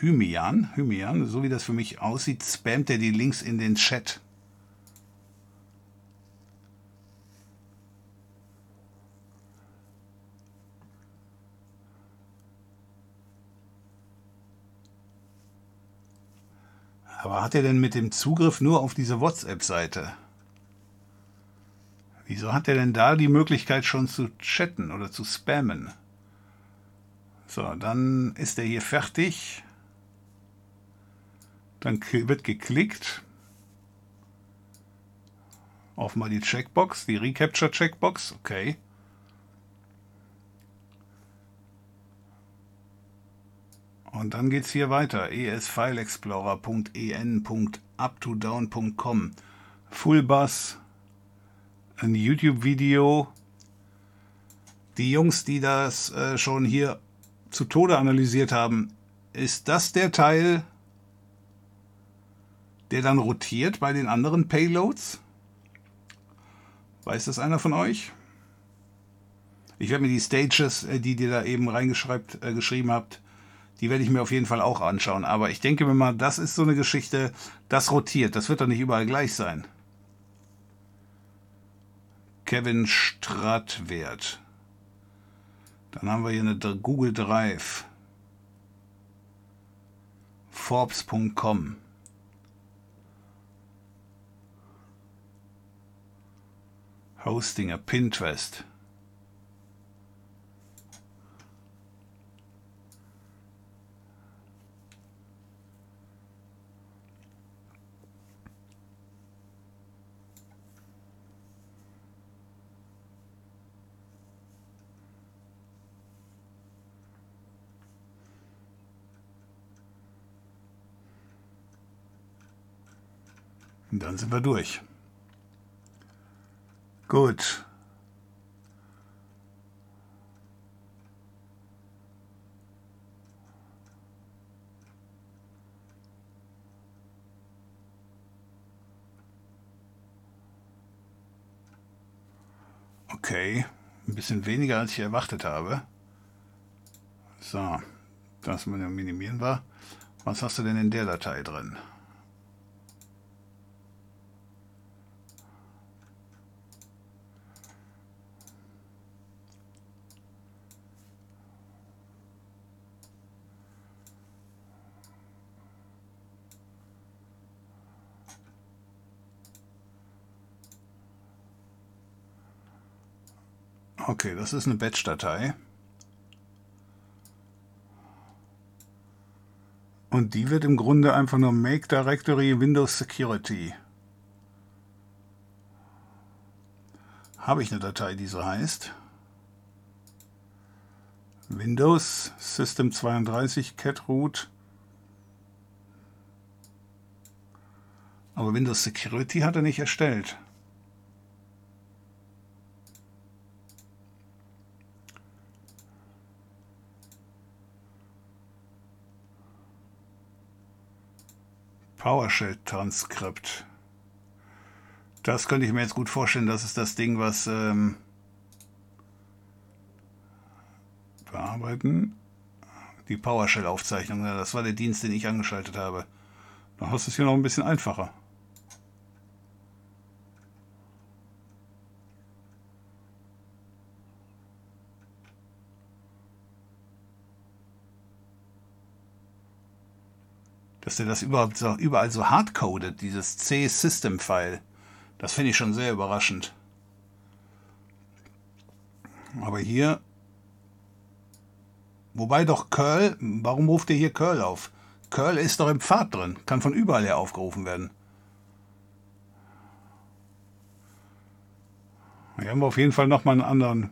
Hymian, Hymian, so wie das für mich aussieht, spammt er die Links in den Chat. Aber hat er denn mit dem Zugriff nur auf diese WhatsApp-Seite? Wieso hat er denn da die Möglichkeit schon zu chatten oder zu spammen? So, dann ist er hier fertig. Dann wird geklickt. Auf mal die Checkbox, die Recapture Checkbox. Okay. Und dann geht es hier weiter. esfileexplorer.en.uptodown.com Fullbus, ein YouTube-Video. Die Jungs, die das äh, schon hier zu Tode analysiert haben, ist das der Teil, der dann rotiert bei den anderen Payloads? Weiß das einer von euch? Ich werde mir die Stages, äh, die ihr da eben reingeschrieben äh, habt, die werde ich mir auf jeden Fall auch anschauen. Aber ich denke mir mal, das ist so eine Geschichte, das rotiert. Das wird doch nicht überall gleich sein. Kevin Stratwert. Dann haben wir hier eine Google Drive. Forbes.com. Hostinger, Pinterest. Und dann sind wir durch. Gut. Okay, ein bisschen weniger als ich erwartet habe. So, das minimieren wir. Was hast du denn in der Datei drin? Okay, das ist eine Batch-Datei. Und die wird im Grunde einfach nur Make Directory Windows Security. Habe ich eine Datei, die so heißt? Windows System 32 Cat Root. Aber Windows Security hat er nicht erstellt. PowerShell-Transkript. Das könnte ich mir jetzt gut vorstellen. Das ist das Ding, was ähm, bearbeiten. Die PowerShell-Aufzeichnung. Das war der Dienst, den ich angeschaltet habe. Da hast du es hier noch ein bisschen einfacher. Dass er das überhaupt so, überall so hardcodet, dieses C-System-File. Das finde ich schon sehr überraschend. Aber hier, wobei doch Curl, warum ruft er hier Curl auf? Curl ist doch im Pfad drin, kann von überall her aufgerufen werden. Hier haben wir auf jeden Fall nochmal einen anderen.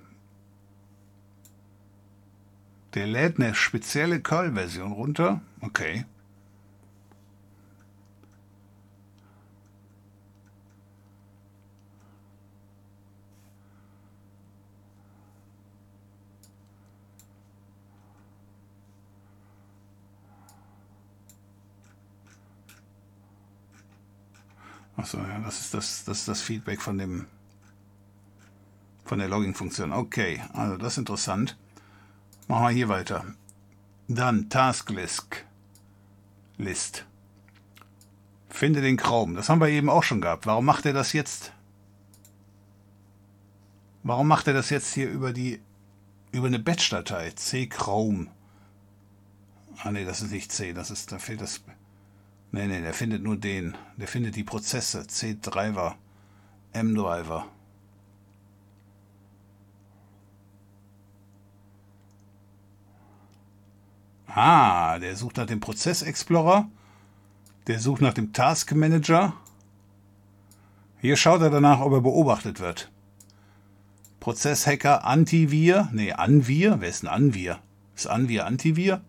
Der lädt eine spezielle Curl-Version runter. Okay. Achso, ja, das ist das, das ist das Feedback von dem von der Logging-Funktion. Okay, also das ist interessant. Machen wir hier weiter. Dann Tasklist. List. Finde den Chrome. Das haben wir eben auch schon gehabt. Warum macht er das jetzt? Warum macht er das jetzt hier über die über eine Batch-Datei? C Chrome. Ah ne, das ist nicht C, das ist, da fehlt das. Ne, ne, der findet nur den. Der findet die Prozesse. C-Driver. M-Driver. Ah, der sucht nach dem Prozess Explorer. Der sucht nach dem Task Manager. Hier schaut er danach, ob er beobachtet wird. Prozesshacker Antivir. Nee, Anvir. Wer ist ein Anvir? Ist Anvir Antivir?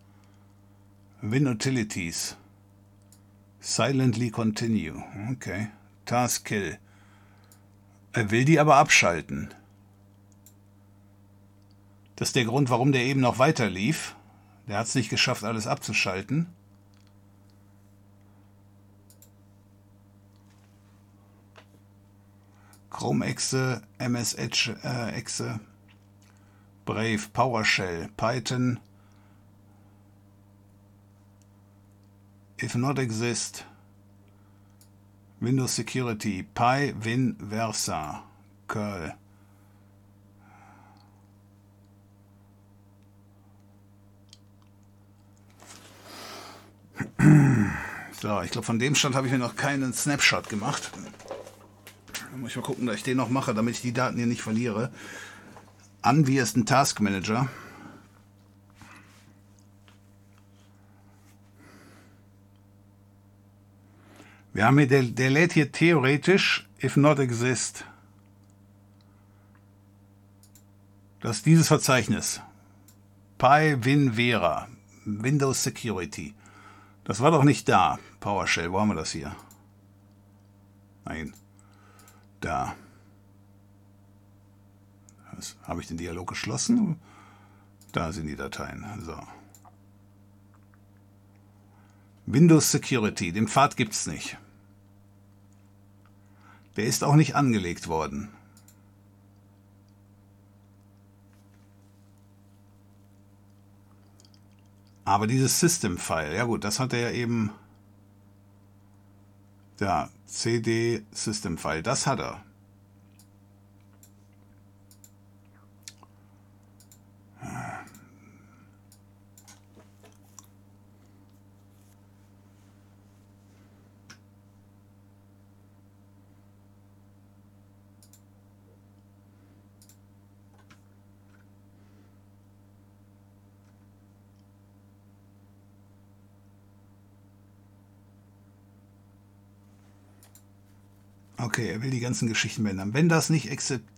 Win Utilities. Silently continue. Okay. Task Kill. Er will die aber abschalten. Das ist der Grund, warum der eben noch weiter lief. Der hat es nicht geschafft, alles abzuschalten. Chrome Exe, MS Edge äh, Exe, Brave, PowerShell, Python, if not exist, Windows Security, Pi, Win, Versa, curl. So, ich glaube, von dem Stand habe ich mir noch keinen Snapshot gemacht. Da muss ich mal gucken, dass ich den noch mache, damit ich die Daten hier nicht verliere. Anvi ein Task Manager. Wir haben hier, der, der lädt hier theoretisch, if not exist. Das ist dieses Verzeichnis. Pi Win Vera. Windows Security. Das war doch nicht da. PowerShell, wo haben wir das hier? Nein. Da. Habe ich den Dialog geschlossen? Da sind die Dateien. So. Windows Security, den Pfad gibt es nicht. Der ist auch nicht angelegt worden. Aber dieses System-File, ja gut, das hat er ja eben. Ja, CD System-File, das hat er. Okay, er will die ganzen Geschichten ändern. Wenn das nicht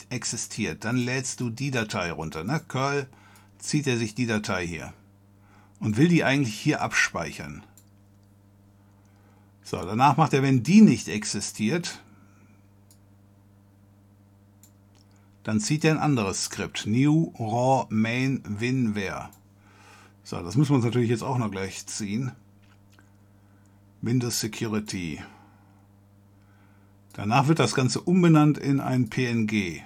existiert, dann lädst du die Datei runter. Ne? Curl zieht er sich die Datei hier und will die eigentlich hier abspeichern. So, danach macht er, wenn die nicht existiert, dann zieht er ein anderes Skript. New raw main winware. So, das müssen wir uns natürlich jetzt auch noch gleich ziehen. Windows Security. Danach wird das Ganze umbenannt in ein PNG.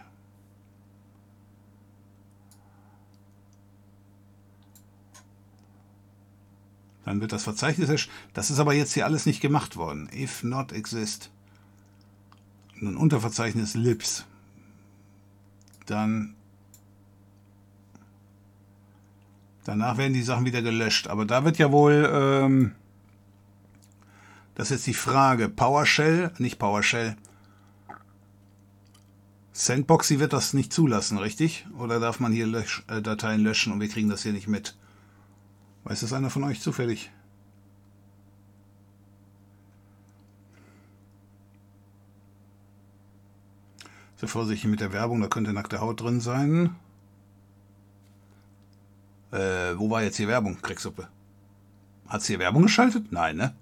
Dann wird das Verzeichnis, das ist aber jetzt hier alles nicht gemacht worden. If not exist. Ein Unterverzeichnis libs. Dann danach werden die Sachen wieder gelöscht. Aber da wird ja wohl ähm, das ist jetzt die Frage. PowerShell, nicht PowerShell. Sandboxy wird das nicht zulassen, richtig? Oder darf man hier Lösch äh, Dateien löschen und wir kriegen das hier nicht mit? Weiß das einer von euch zufällig? Sehr vorsichtig mit der Werbung, da könnte nackte Haut drin sein. Äh, wo war jetzt hier Werbung, Krecksuppe? Hat sie hier Werbung geschaltet? Nein, ne?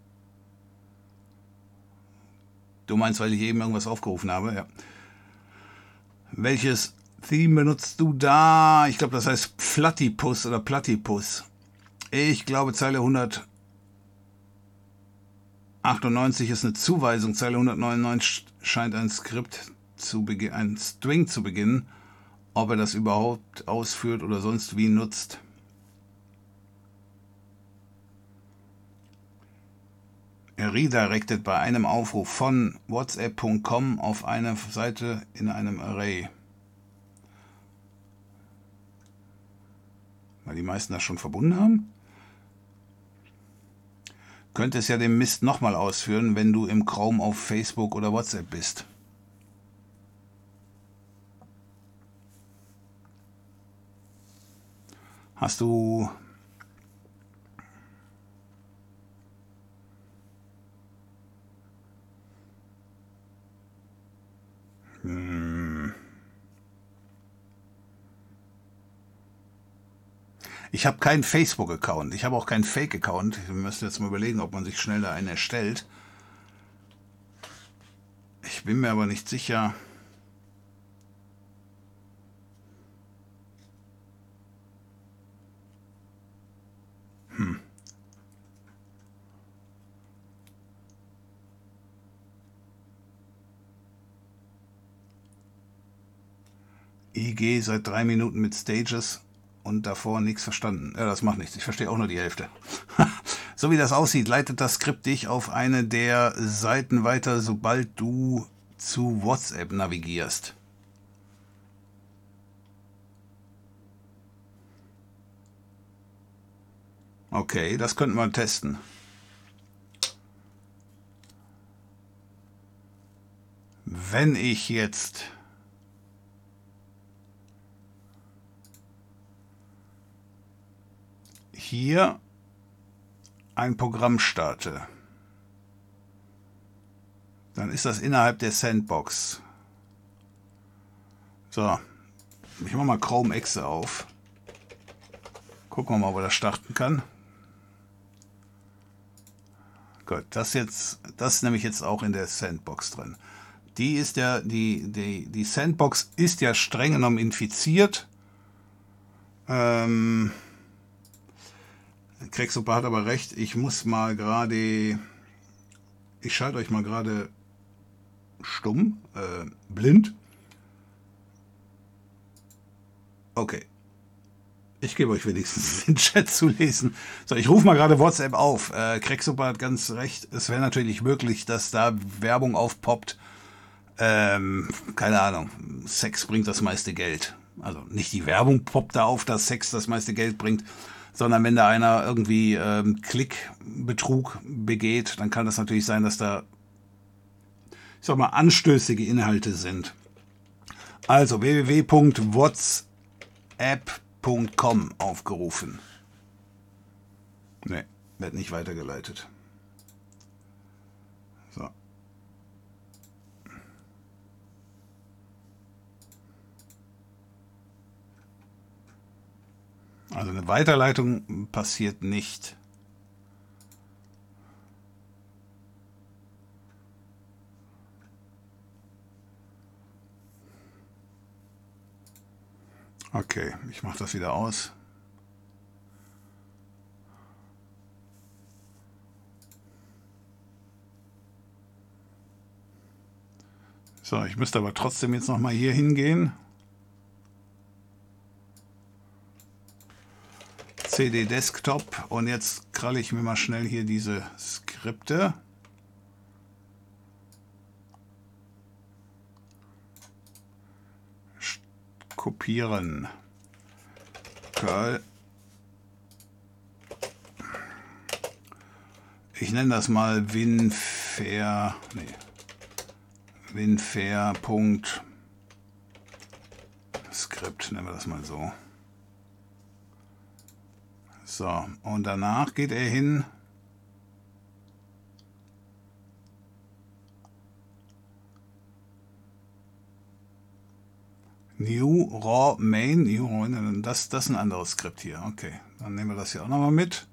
Du meinst, weil ich eben irgendwas aufgerufen habe, ja. Welches Theme benutzt du da? Ich glaube, das heißt Platypus oder Platypus. Ich glaube Zeile 100. 98 ist eine Zuweisung, Zeile 199 scheint ein Skript zu beginnen, ein String zu beginnen. Ob er das überhaupt ausführt oder sonst wie nutzt. Redirected bei einem Aufruf von whatsapp.com auf eine Seite in einem Array. Weil die meisten das schon verbunden haben? Könnte es ja den Mist nochmal ausführen, wenn du im Chrome auf Facebook oder WhatsApp bist. Hast du hm. Ich habe keinen Facebook-Account. Ich habe auch keinen Fake-Account. Ich müsste jetzt mal überlegen, ob man sich schnell da einen erstellt. Ich bin mir aber nicht sicher. Hm. IG seit drei Minuten mit Stages und davor nichts verstanden. Ja, das macht nichts. Ich verstehe auch nur die Hälfte. so wie das aussieht, leitet das Skript dich auf eine der Seiten weiter, sobald du zu WhatsApp navigierst. Okay, das könnten wir testen. Wenn ich jetzt hier ein Programm starte, dann ist das innerhalb der Sandbox. So, ich mache mal Chrome Exe auf. Gucken wir mal, ob er das starten kann. Gut, das jetzt, das ist nämlich jetzt auch in der Sandbox drin. Die ist ja, die, die, die Sandbox ist ja streng genommen infiziert. Ähm, Krexopa hat aber recht, ich muss mal gerade, ich schalte euch mal gerade stumm, äh, blind. Okay. Ich gebe euch wenigstens den Chat zu lesen. So, ich rufe mal gerade WhatsApp auf. Äh, Krexopa hat ganz recht. Es wäre natürlich möglich, dass da Werbung aufpoppt. Ähm, keine Ahnung. Sex bringt das meiste Geld. Also nicht die Werbung poppt da auf, dass Sex das meiste Geld bringt, sondern wenn da einer irgendwie ähm, Klickbetrug begeht, dann kann das natürlich sein, dass da, ich sag mal, anstößige Inhalte sind. Also www.whatsapp.com aufgerufen. Ne, wird nicht weitergeleitet. Also eine Weiterleitung passiert nicht. Okay, ich mache das wieder aus. So, ich müsste aber trotzdem jetzt noch mal hier hingehen. CD Desktop und jetzt kralle ich mir mal schnell hier diese Skripte. Kopieren. Curl. Ich nenne das mal winfair. Nee. Winfair. Skript nennen wir das mal so. So, und danach geht er hin. New Raw Main, New Raw, das, das ist ein anderes Skript hier. Okay, dann nehmen wir das hier auch nochmal mit.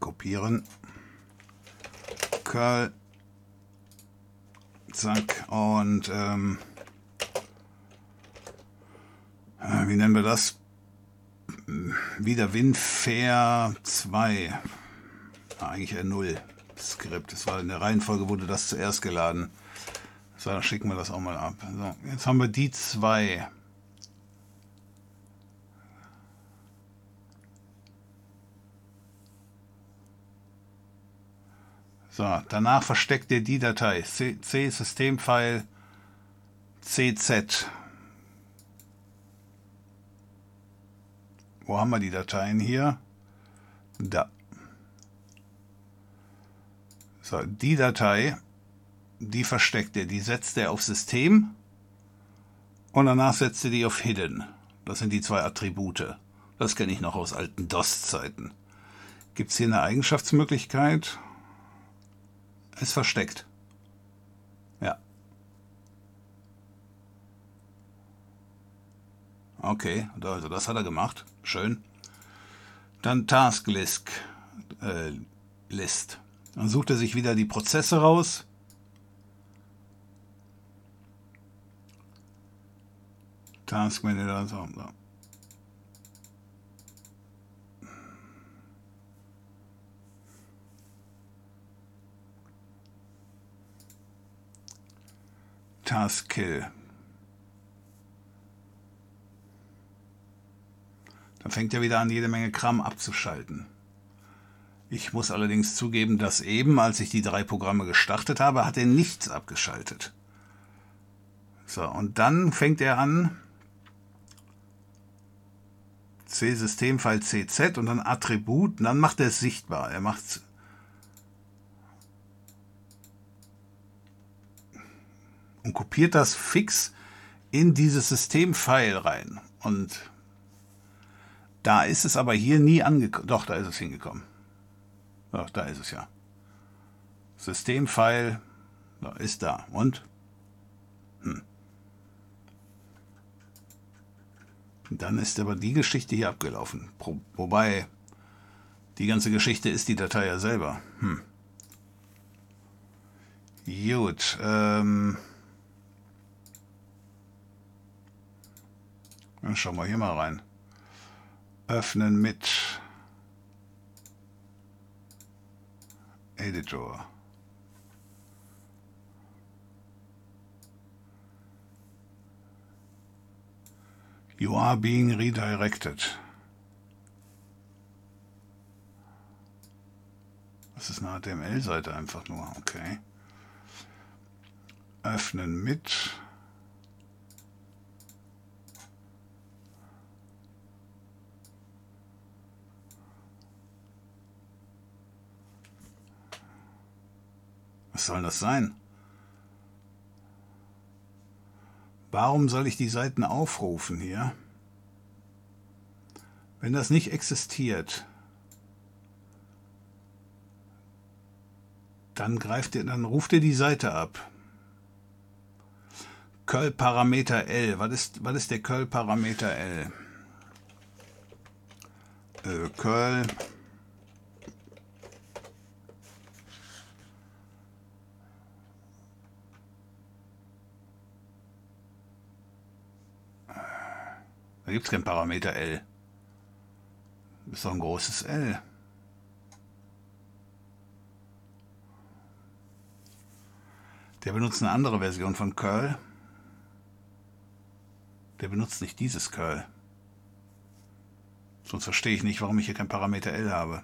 Kopieren. Curl. Zack. Und ähm, äh, wie nennen wir das? Wieder Winfair 2. Ah, eigentlich R0 Skript. Das war in der Reihenfolge, wurde das zuerst geladen. So, dann schicken wir das auch mal ab. So, jetzt haben wir die zwei. So, danach versteckt ihr die Datei C-Systemfile CZ. Wo haben wir die Dateien hier? Da. So, die Datei, die versteckt er, die setzt er auf System und danach setzt er die auf Hidden. Das sind die zwei Attribute. Das kenne ich noch aus alten DOS-Zeiten. Gibt es hier eine Eigenschaftsmöglichkeit? Ist versteckt. Ja. Okay, also das hat er gemacht. Schön. Dann Task List. Äh, List. Dann sucht er sich wieder die Prozesse raus. Task Manager. So, so. Task Kill. Dann fängt er wieder an, jede Menge Kram abzuschalten. Ich muss allerdings zugeben, dass eben, als ich die drei Programme gestartet habe, hat er nichts abgeschaltet. So, und dann fängt er an, C-Systemfile CZ und dann Attribut, und dann macht er es sichtbar. Er macht und kopiert das fix in dieses Systemfile rein. Und da ist es aber hier nie angekommen. Doch, da ist es hingekommen. Doch, da ist es ja. Systemfile ist da. Und? Hm. Dann ist aber die Geschichte hier abgelaufen. Wobei, die ganze Geschichte ist die Datei ja selber. Hm. Gut. Ähm Dann schauen wir hier mal rein. Öffnen mit Editor. You are being redirected. Das ist eine HTML-Seite einfach nur, okay. Öffnen mit Was soll das sein? Warum soll ich die Seiten aufrufen hier? Wenn das nicht existiert, dann greift ihr, dann ruft ihr die Seite ab. Curl-Parameter L. Was ist, was ist der Curl-Parameter L? Äh, Curl Da gibt es kein Parameter L. Ist doch ein großes L. Der benutzt eine andere Version von Curl. Der benutzt nicht dieses Curl. Sonst verstehe ich nicht, warum ich hier kein Parameter L habe.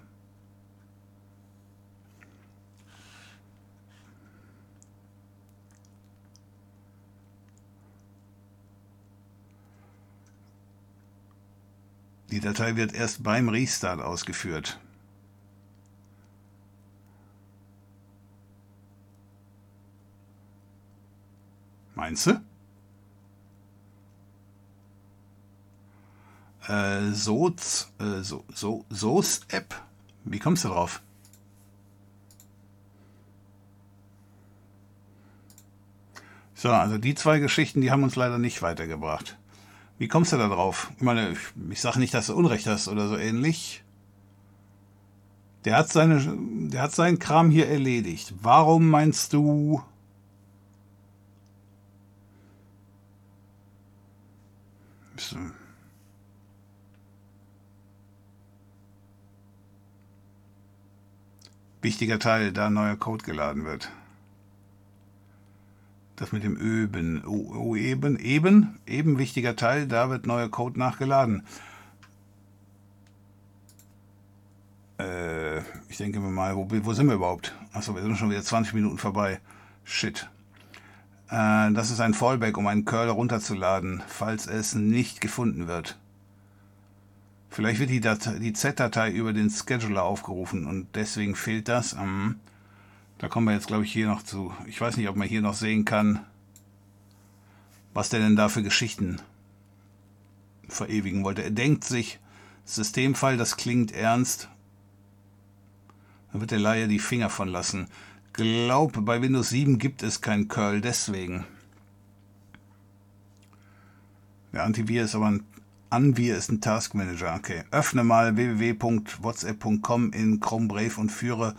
Die Datei wird erst beim Restart ausgeführt. Meinst du? Äh, Soz, äh, so, so, Soos App. Wie kommst du drauf? So, also die zwei Geschichten, die haben uns leider nicht weitergebracht. Wie kommst du da drauf? Ich meine, ich sage nicht, dass du Unrecht hast oder so ähnlich. Der hat, seine, der hat seinen Kram hier erledigt. Warum meinst du... Wichtiger Teil, da neuer Code geladen wird. Das mit dem Öben. O, o eben, eben, eben wichtiger Teil, da wird neuer Code nachgeladen. Äh, ich denke mir mal, wo, wo sind wir überhaupt? Achso, wir sind schon wieder 20 Minuten vorbei. Shit. Äh, das ist ein Fallback, um einen Curl runterzuladen, falls es nicht gefunden wird. Vielleicht wird die, die Z-Datei über den Scheduler aufgerufen und deswegen fehlt das. Ähm, da kommen wir jetzt, glaube ich, hier noch zu. Ich weiß nicht, ob man hier noch sehen kann, was der denn da für Geschichten verewigen wollte. Er denkt sich, Systemfall, das klingt ernst. Da wird der Laie die Finger von lassen. Glaub, bei Windows 7 gibt es kein Curl, deswegen. Der Antivir ist aber ein Anvir ist ein Task Manager. Okay. Öffne mal www.whatsapp.com in Chrome Brave und führe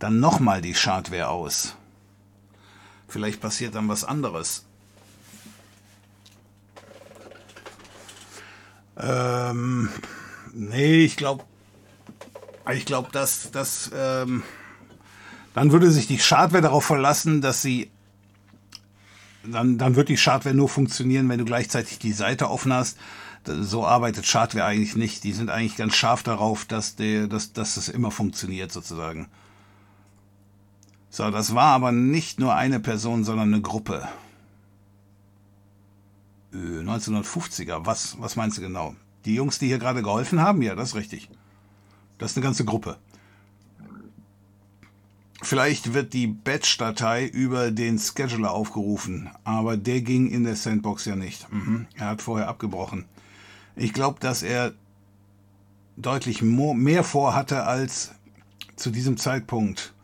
dann nochmal die Schadware aus. Vielleicht passiert dann was anderes. Ähm, nee, ich glaube, ich glaube, dass, dass ähm, dann würde sich die Schadware darauf verlassen, dass sie dann, dann wird die Schadware nur funktionieren, wenn du gleichzeitig die Seite offen hast so arbeitet Schadware eigentlich nicht. Die sind eigentlich ganz scharf darauf, dass, der, dass, dass das immer funktioniert sozusagen. So, das war aber nicht nur eine Person, sondern eine Gruppe. 1950er, was, was meinst du genau? Die Jungs, die hier gerade geholfen haben? Ja, das ist richtig. Das ist eine ganze Gruppe. Vielleicht wird die Batch-Datei über den Scheduler aufgerufen, aber der ging in der Sandbox ja nicht. Mhm. Er hat vorher abgebrochen. Ich glaube, dass er deutlich mehr vorhatte als zu diesem Zeitpunkt.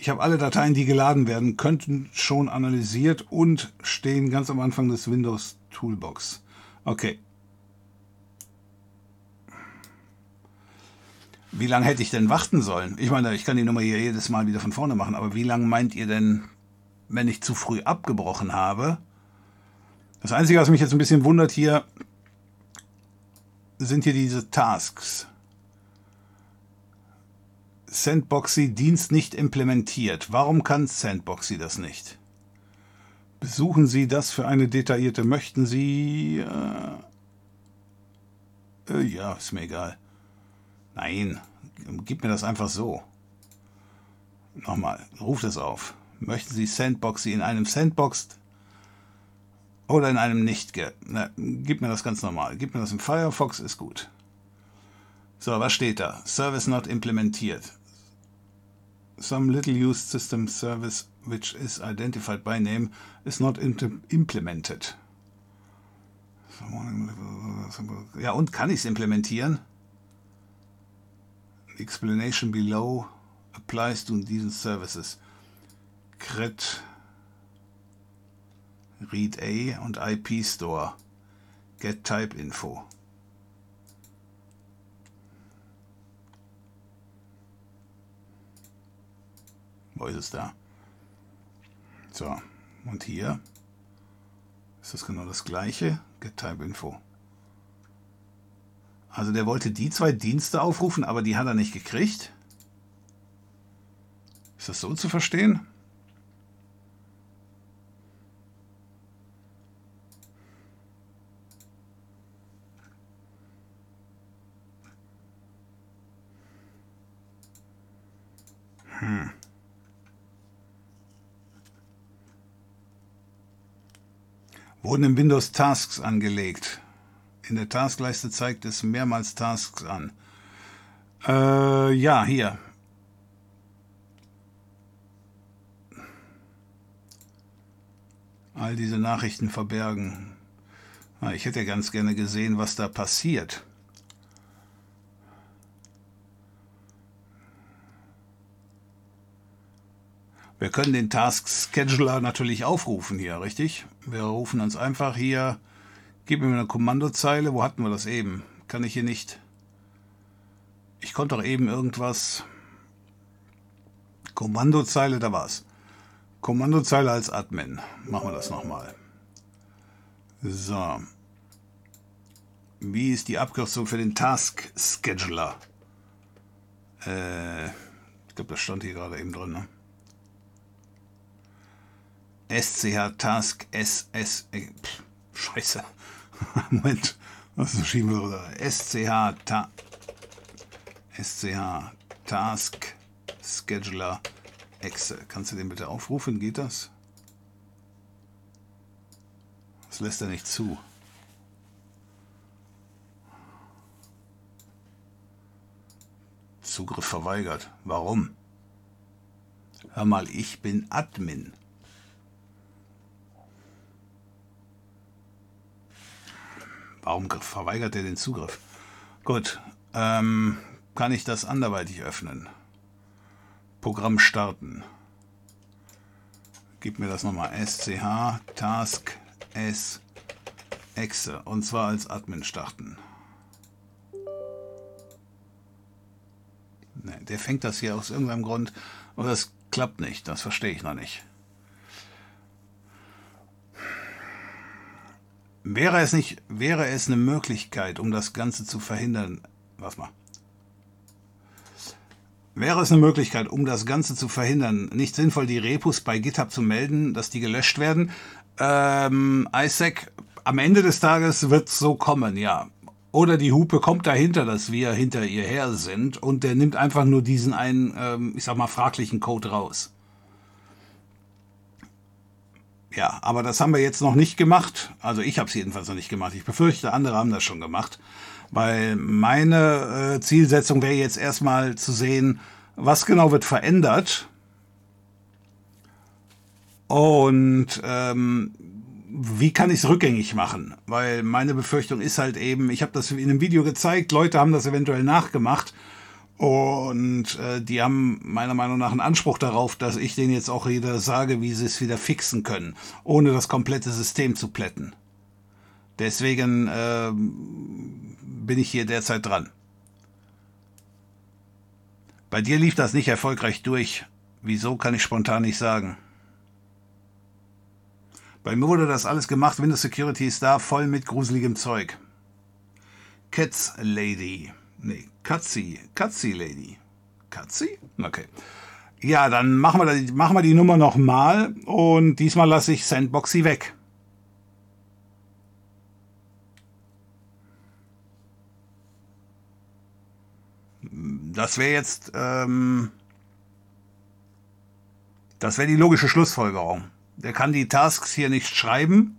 Ich habe alle Dateien, die geladen werden könnten, schon analysiert und stehen ganz am Anfang des Windows Toolbox. Okay. Wie lange hätte ich denn warten sollen? Ich meine, ich kann die Nummer hier jedes Mal wieder von vorne machen, aber wie lange meint ihr denn, wenn ich zu früh abgebrochen habe? Das Einzige, was mich jetzt ein bisschen wundert hier, sind hier diese Tasks. Sandboxy Dienst nicht implementiert. Warum kann Sandboxy das nicht? Besuchen Sie das für eine detaillierte, möchten Sie... Äh, äh, ja, ist mir egal. Nein, gib mir das einfach so. Nochmal, ruf das auf. Möchten Sie Sandboxy in einem Sandbox oder in einem nicht. Na, gib mir das ganz normal. Gib mir das im Firefox, ist gut. So, was steht da? Service not implementiert. Some little used system service which is identified by name is not implemented. Ja, und kann ich es implementieren? Explanation below applies to these services. Cret Read A und IP Store. Get Type Info. Wo ist es da? So, und hier ist das genau das gleiche. Get Type Info. Also der wollte die zwei Dienste aufrufen, aber die hat er nicht gekriegt. Ist das so zu verstehen? Hm. Wurden im Windows Tasks angelegt. In der Taskleiste zeigt es mehrmals Tasks an. Äh, ja, hier. All diese Nachrichten verbergen. Ah, ich hätte ganz gerne gesehen, was da passiert. Wir können den Task Scheduler natürlich aufrufen hier, richtig? Wir rufen uns einfach hier, gib mir eine Kommandozeile. Wo hatten wir das eben? Kann ich hier nicht. Ich konnte doch eben irgendwas. Kommandozeile, da war's. Kommandozeile als Admin. Machen wir das nochmal. So. Wie ist die Abkürzung für den Task Scheduler? Äh, glaube, das stand hier gerade eben drin. Ne? SCH Task SS. Äh, pff, scheiße. Moment. Was ist schieben wir SCH Ta SCH Task Scheduler Excel. Kannst du den bitte aufrufen? Geht das? Das lässt er nicht zu. Zugriff verweigert. Warum? Hör mal, ich bin Admin. Warum verweigert er den Zugriff? Gut, ähm, kann ich das anderweitig öffnen? Programm starten. Gib mir das nochmal. SCH Task S Exe. Und zwar als Admin starten. Ne, der fängt das hier aus irgendeinem Grund. Und das klappt nicht. Das verstehe ich noch nicht. Wäre es nicht, wäre es eine Möglichkeit, um das Ganze zu verhindern, was mal? Wäre es eine Möglichkeit, um das Ganze zu verhindern, nicht sinnvoll, die Repos bei GitHub zu melden, dass die gelöscht werden? Ähm, Isaac, am Ende des Tages wird es so kommen, ja. Oder die Hupe kommt dahinter, dass wir hinter ihr her sind und der nimmt einfach nur diesen einen, ähm, ich sag mal, fraglichen Code raus. Ja, aber das haben wir jetzt noch nicht gemacht. Also ich habe es jedenfalls noch nicht gemacht. Ich befürchte, andere haben das schon gemacht. Weil meine äh, Zielsetzung wäre jetzt erstmal zu sehen, was genau wird verändert. Und ähm, wie kann ich es rückgängig machen? Weil meine Befürchtung ist halt eben, ich habe das in einem Video gezeigt, Leute haben das eventuell nachgemacht und äh, die haben meiner Meinung nach einen Anspruch darauf, dass ich denen jetzt auch wieder sage, wie sie es wieder fixen können, ohne das komplette System zu plätten. Deswegen äh, bin ich hier derzeit dran. Bei dir lief das nicht erfolgreich durch. Wieso kann ich spontan nicht sagen. Bei mir wurde das alles gemacht, Windows Security ist da, voll mit gruseligem Zeug. Cats Lady. Nee, Katzi. Katzi Lady. Katzi? Okay. Ja, dann machen wir, die, machen wir die Nummer nochmal und diesmal lasse ich Sandboxy weg. Das wäre jetzt, ähm, das wäre die logische Schlussfolgerung. Der kann die Tasks hier nicht schreiben.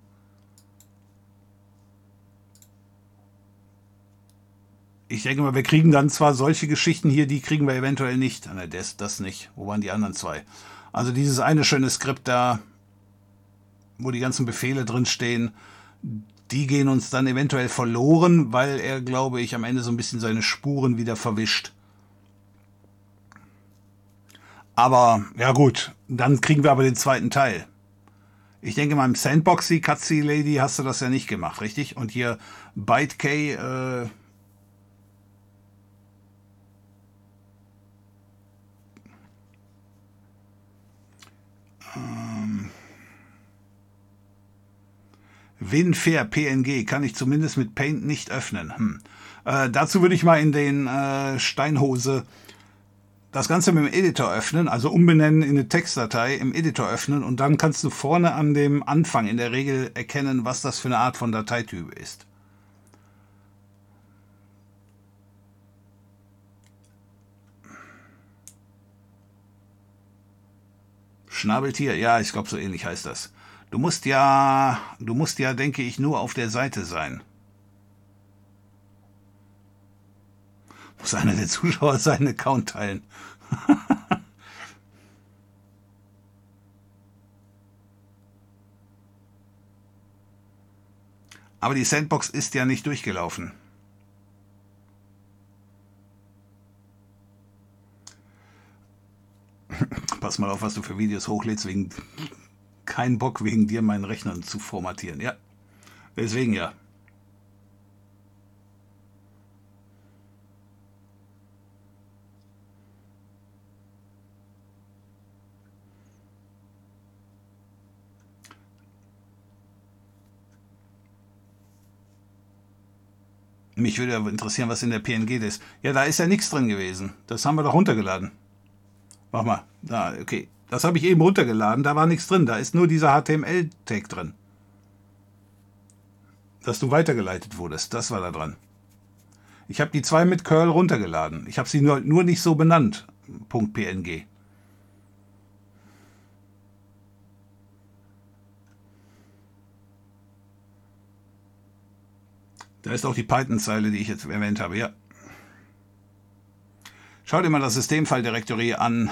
Ich denke mal, wir kriegen dann zwar solche Geschichten hier, die kriegen wir eventuell nicht. Nein, das, das nicht. Wo waren die anderen zwei? Also dieses eine schöne Skript da, wo die ganzen Befehle drin stehen, die gehen uns dann eventuell verloren, weil er, glaube ich, am Ende so ein bisschen seine Spuren wieder verwischt. Aber ja gut, dann kriegen wir aber den zweiten Teil. Ich denke mal, im Sandboxy, Cutsy Lady, hast du das ja nicht gemacht, richtig? Und hier ByteK, äh, ähm, WinFair PNG kann ich zumindest mit Paint nicht öffnen. Hm. Äh, dazu würde ich mal in den äh, Steinhose das Ganze mit dem Editor öffnen, also umbenennen in eine Textdatei im Editor öffnen und dann kannst du vorne an dem Anfang in der Regel erkennen, was das für eine Art von Dateityp ist. Schnabeltier, ja, ich glaube so ähnlich heißt das. Du musst ja, du musst ja, denke ich, nur auf der Seite sein. Muss einer der Zuschauer seinen Account teilen. Aber die Sandbox ist ja nicht durchgelaufen. Pass mal auf, was du für Videos hochlädst, wegen kein Bock wegen dir meinen Rechner zu formatieren. Ja, deswegen ja. Mich würde interessieren, was in der PNG ist. Ja, da ist ja nichts drin gewesen. Das haben wir doch runtergeladen. Mach mal. Da, okay. Das habe ich eben runtergeladen. Da war nichts drin. Da ist nur dieser HTML-Tag drin. Dass du weitergeleitet wurdest. Das war da dran. Ich habe die zwei mit Curl runtergeladen. Ich habe sie nur, nur nicht so benannt. .png. Da ist auch die Python-Zeile, die ich jetzt erwähnt habe, ja. Schau dir mal das Systemfile-Directory an.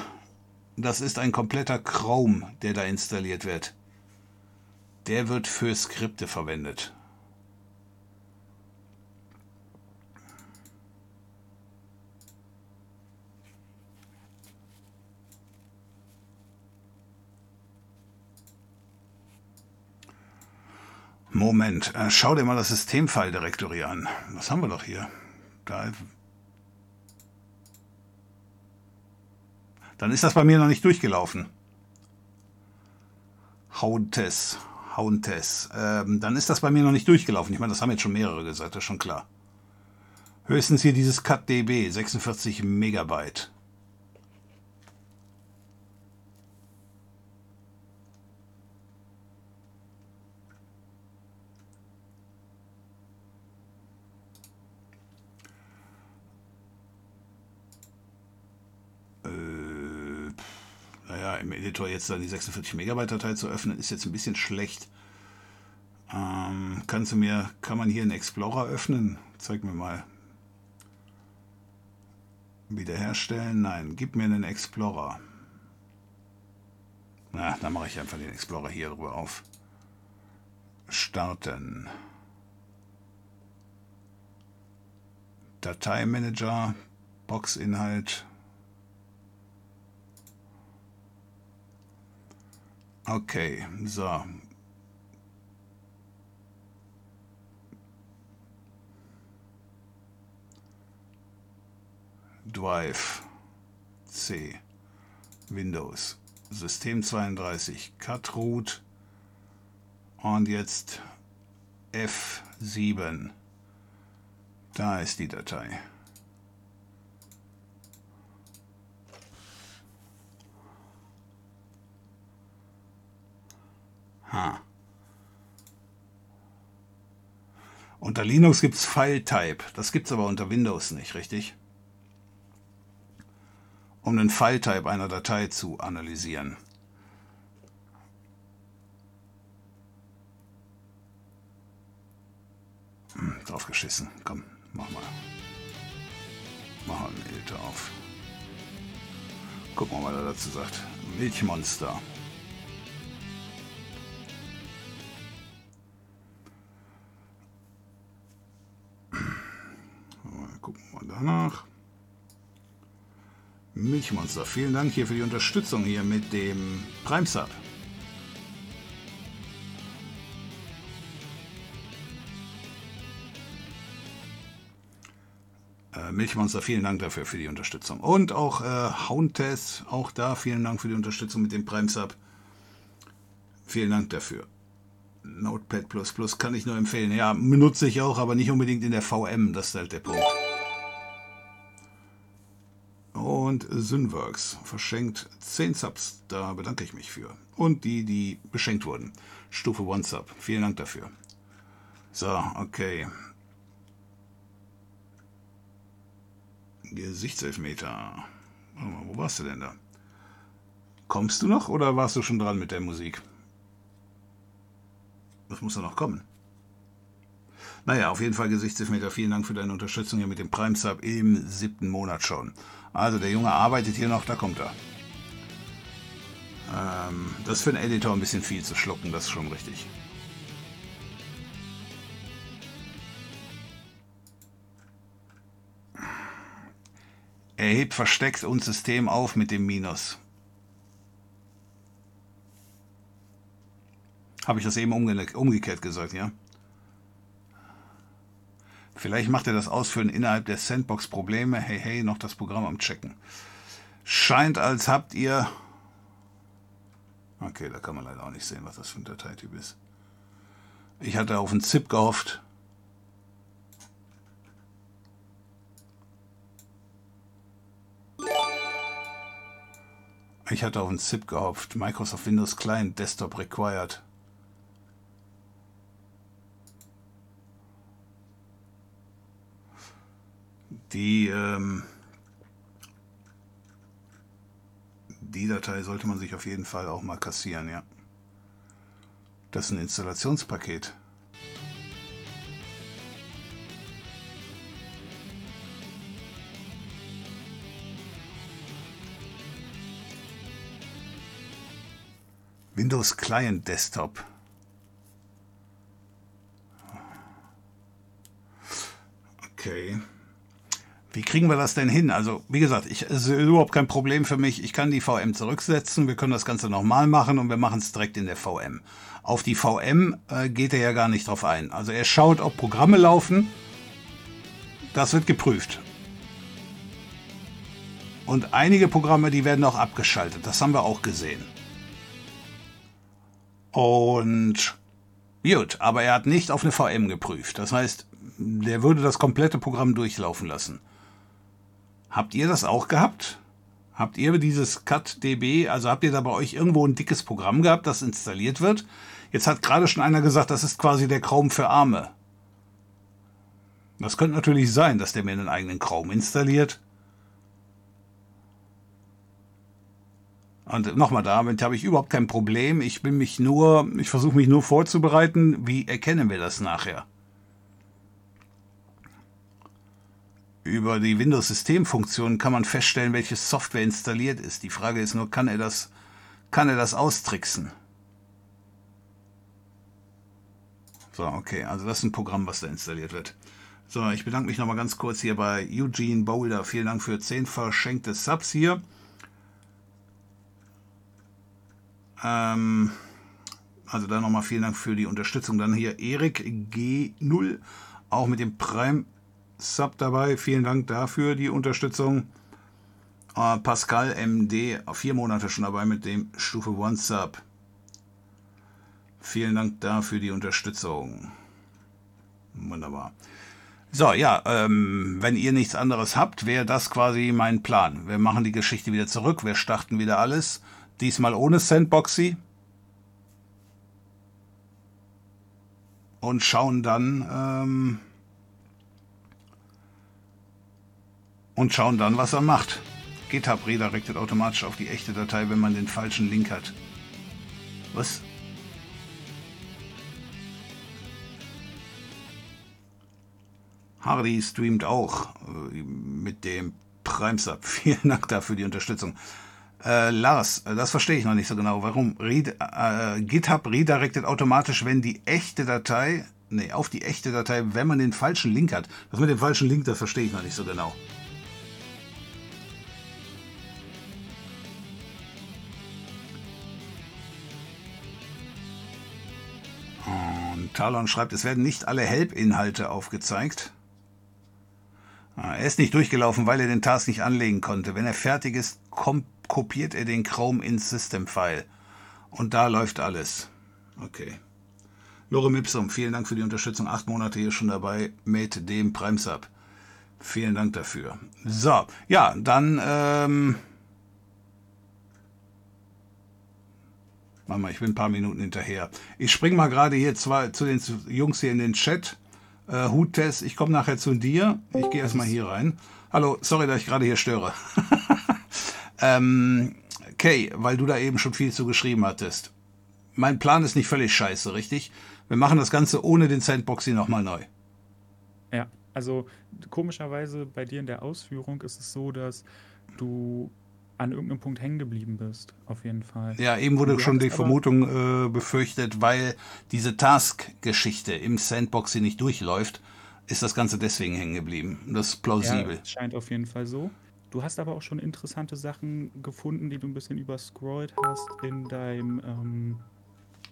Das ist ein kompletter Chrome, der da installiert wird. Der wird für Skripte verwendet. Moment, äh, schau dir mal das Systemfile-Directory an. Was haben wir doch hier? Da. Dann ist das bei mir noch nicht durchgelaufen. Hauntes, Hauntes. Ähm, dann ist das bei mir noch nicht durchgelaufen. Ich meine, das haben jetzt schon mehrere gesagt, das ist schon klar. Höchstens hier dieses CutDB, 46 Megabyte. Im Editor jetzt dann die 46 Megabyte Datei zu öffnen, ist jetzt ein bisschen schlecht. Ähm, kannst du mir, kann man hier einen Explorer öffnen? Zeig mir mal. Wiederherstellen? Nein, gib mir einen Explorer. Na, dann mache ich einfach den Explorer hier drüber auf. Starten. Dateimanager, Boxinhalt, Okay, so. Drive, C, Windows, System 32, Cutroot und jetzt F7. Da ist die Datei. Ha. Unter Linux gibt es File-Type. Das gibt es aber unter Windows nicht, richtig? Um den File-Type einer Datei zu analysieren. Hm, drauf geschissen. Komm, mach mal. Mach mal einen Editor auf. Gucken wir mal, was er dazu sagt. Milchmonster. Danach. Milchmonster, vielen Dank hier für die Unterstützung hier mit dem Prime Sub. Äh, Milchmonster, vielen Dank dafür für die Unterstützung. Und auch äh, Houndtest, auch da vielen Dank für die Unterstützung mit dem Prime Sub. Vielen Dank dafür. Notepad kann ich nur empfehlen. Ja, benutze ich auch, aber nicht unbedingt in der VM, das ist halt der Punkt und Synworks verschenkt 10 Subs. Da bedanke ich mich für. Und die, die beschenkt wurden. Stufe 1 Sub. Vielen Dank dafür. So, okay. Gesichtselfmeter. Warte mal, wo warst du denn da? Kommst du noch oder warst du schon dran mit der Musik? Das muss doch noch kommen. Naja, auf jeden Fall Gesichtselfmeter. Vielen Dank für deine Unterstützung hier mit dem Prime Sub im siebten Monat schon. Also der Junge arbeitet hier noch, da kommt er. Ähm, das ist für einen Editor ein bisschen viel zu schlucken, das ist schon richtig. Er hebt versteckt und System auf mit dem Minus. Habe ich das eben umge umgekehrt gesagt, ja? Vielleicht macht er das Ausführen innerhalb der Sandbox Probleme. Hey, hey, noch das Programm am Checken. Scheint, als habt ihr... Okay, da kann man leider auch nicht sehen, was das für ein Dateityp ist. Ich hatte auf einen ZIP gehofft. Ich hatte auf einen ZIP gehofft. Microsoft Windows Client Desktop Required. Die, ähm, die Datei sollte man sich auf jeden Fall auch mal kassieren, ja. Das ist ein Installationspaket. Windows Client Desktop. Okay. Wie kriegen wir das denn hin? Also, wie gesagt, ich, es ist überhaupt kein Problem für mich. Ich kann die VM zurücksetzen. Wir können das Ganze nochmal machen und wir machen es direkt in der VM. Auf die VM äh, geht er ja gar nicht drauf ein. Also, er schaut, ob Programme laufen. Das wird geprüft. Und einige Programme, die werden auch abgeschaltet. Das haben wir auch gesehen. Und gut, aber er hat nicht auf eine VM geprüft. Das heißt, der würde das komplette Programm durchlaufen lassen. Habt ihr das auch gehabt? Habt ihr dieses CutDB, also habt ihr da bei euch irgendwo ein dickes Programm gehabt, das installiert wird? Jetzt hat gerade schon einer gesagt, das ist quasi der Chrome für Arme. Das könnte natürlich sein, dass der mir einen eigenen Chrome installiert. Und nochmal, damit habe ich überhaupt kein Problem. Ich bin mich nur, ich versuche mich nur vorzubereiten. Wie erkennen wir das nachher? Über die Windows-Systemfunktion kann man feststellen, welche Software installiert ist. Die Frage ist nur, kann er das, kann er das austricksen? So, okay, also das ist ein Programm, was da installiert wird. So, ich bedanke mich nochmal ganz kurz hier bei Eugene Boulder. Vielen Dank für 10 verschenkte Subs hier. Ähm, also dann nochmal vielen Dank für die Unterstützung. Dann hier Erik G0, auch mit dem Prime Sub dabei. Vielen Dank dafür die Unterstützung. Äh, Pascal MD, vier Monate schon dabei mit dem Stufe 1 Sub. Vielen Dank dafür die Unterstützung. Wunderbar. So, ja, ähm, wenn ihr nichts anderes habt, wäre das quasi mein Plan. Wir machen die Geschichte wieder zurück, wir starten wieder alles. Diesmal ohne Sandboxy. Und schauen dann. Ähm, und schauen dann, was er macht. GitHub redirectet automatisch auf die echte Datei, wenn man den falschen Link hat. Was? Hardy streamt auch äh, mit dem Primesub. Vielen Dank dafür die Unterstützung. Äh, Lars, äh, das verstehe ich noch nicht so genau. Warum Red, äh, GitHub redirectet automatisch, wenn die echte Datei, nee, auf die echte Datei, wenn man den falschen Link hat. Das mit dem falschen Link, das verstehe ich noch nicht so genau. Talon schreibt, es werden nicht alle Help-Inhalte aufgezeigt. Ah, er ist nicht durchgelaufen, weil er den Task nicht anlegen konnte. Wenn er fertig ist, kopiert er den Chrome ins System-File. Und da läuft alles. Okay. Lorem Ipsum, vielen Dank für die Unterstützung. Acht Monate hier schon dabei mit dem Primesub. Vielen Dank dafür. So, ja, dann, ähm, Mama, ich bin ein paar Minuten hinterher. Ich spring mal gerade hier zwei, zu den Jungs hier in den Chat. Äh, Huttest, ich komme nachher zu dir. Ich gehe erstmal hier rein. Hallo, sorry, dass ich gerade hier störe. Ähm, Kay, weil du da eben schon viel zu geschrieben hattest. Mein Plan ist nicht völlig scheiße, richtig? Wir machen das Ganze ohne den Sandboxy nochmal neu. Ja, also komischerweise bei dir in der Ausführung ist es so, dass du an irgendeinem Punkt hängen geblieben bist, auf jeden Fall. Ja, eben wurde schon die Vermutung äh, befürchtet, weil diese Task-Geschichte im Sandboxy nicht durchläuft, ist das Ganze deswegen hängen geblieben. Das ist plausibel. Ja, scheint auf jeden Fall so. Du hast aber auch schon interessante Sachen gefunden, die du ein bisschen überscrollt hast in deinem ähm,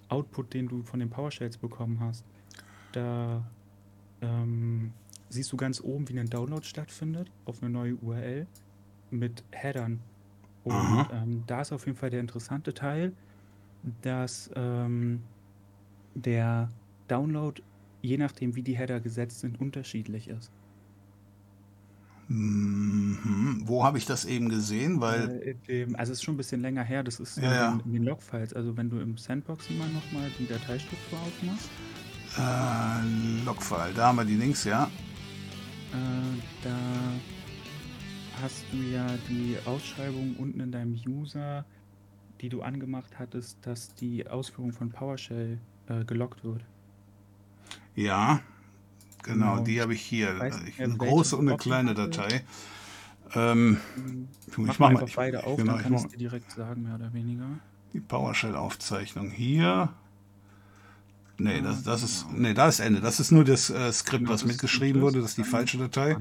Output, den du von den PowerShells bekommen hast. Da ähm, siehst du ganz oben, wie ein Download stattfindet auf eine neue URL mit Headern. Und ähm, da ist auf jeden Fall der interessante Teil, dass ähm, der Download, je nachdem wie die Header gesetzt sind, unterschiedlich ist. Mhm. Wo habe ich das eben gesehen? Weil, Äh, dem, also es ist schon ein bisschen länger her, das ist Ja, ja. in, in den Logfiles. Also wenn du im Sandbox immer nochmal die Dateistruktur aufmachst, äh, Logfile, da haben wir die Links, ja. äh, da hast du ja die Ausschreibung unten in deinem User, die du angemacht hattest, dass die Ausführung von PowerShell äh, gelockt wird. Ja, genau, Genau. die habe ich hier. weiß Ich, mehr, eine große und eine kleine. Datei. Ähm, Hm, ich Mach mach mal ich, beide auf, genau, dann ich kann ich mach es dir direkt sagen, mehr oder weniger. die PowerShell-Aufzeichnung hier. Nee, das, das ist. Nee, da ist Ende. Das ist nur das äh, Skript, was mitgeschrieben wurde. Das ist die falsche Datei.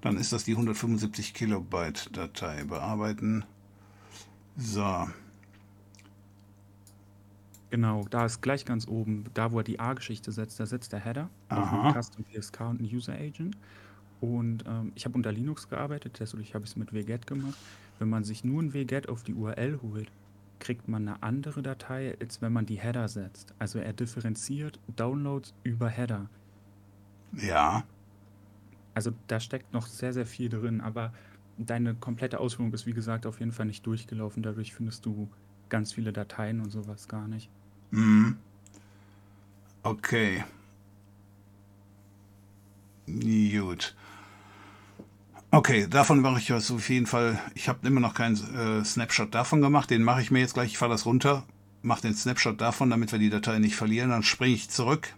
Dann ist das die 175 Kilobyte Datei. Bearbeiten. So. Genau, da ist gleich ganz oben, da wo er die A-Geschichte setzt, da setzt der Header auf Aha. einen Custom PSK und einen User Agent. Und ähm, ich habe unter Linux gearbeitet, deswegen habe ich es mit wget gemacht. Wenn man sich nur ein wget auf die URL holt, kriegt man eine andere Datei, als wenn man die Header setzt. Also er differenziert Downloads über Header. Ja. Also da steckt noch sehr, sehr viel drin, aber deine komplette Ausführung ist wie gesagt auf jeden Fall nicht durchgelaufen. Dadurch findest du ganz viele Dateien und sowas gar nicht. Mhm. Okay. Gut. Okay, davon mache ich jetzt auf jeden Fall. Ich habe immer noch keinen äh, Snapshot davon gemacht. Den mache ich mir jetzt gleich. Ich fahre das runter, mache den Snapshot davon, damit wir die Datei nicht verlieren. Dann springe ich zurück.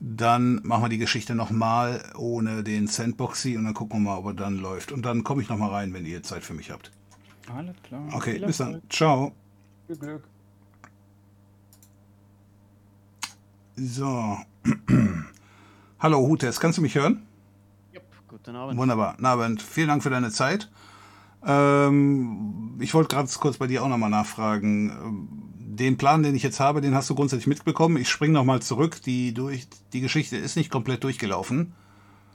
Dann machen wir die Geschichte nochmal ohne den Sandboxy und dann gucken wir mal, ob er dann läuft. Und dann komme ich nochmal rein, wenn ihr Zeit für mich habt. Alles klar. Okay, bis dann. Ciao. Viel Glück. So. Hallo Hutes, kannst du mich hören? Guten Abend. Wunderbar. Na, Bernd, vielen Dank für deine Zeit. Ähm, ich wollte gerade kurz bei dir auch nochmal nachfragen. Ähm, Den Plan, den ich jetzt habe, den hast du grundsätzlich mitbekommen. Ich springe nochmal zurück. Die, durch, die Geschichte ist nicht komplett durchgelaufen.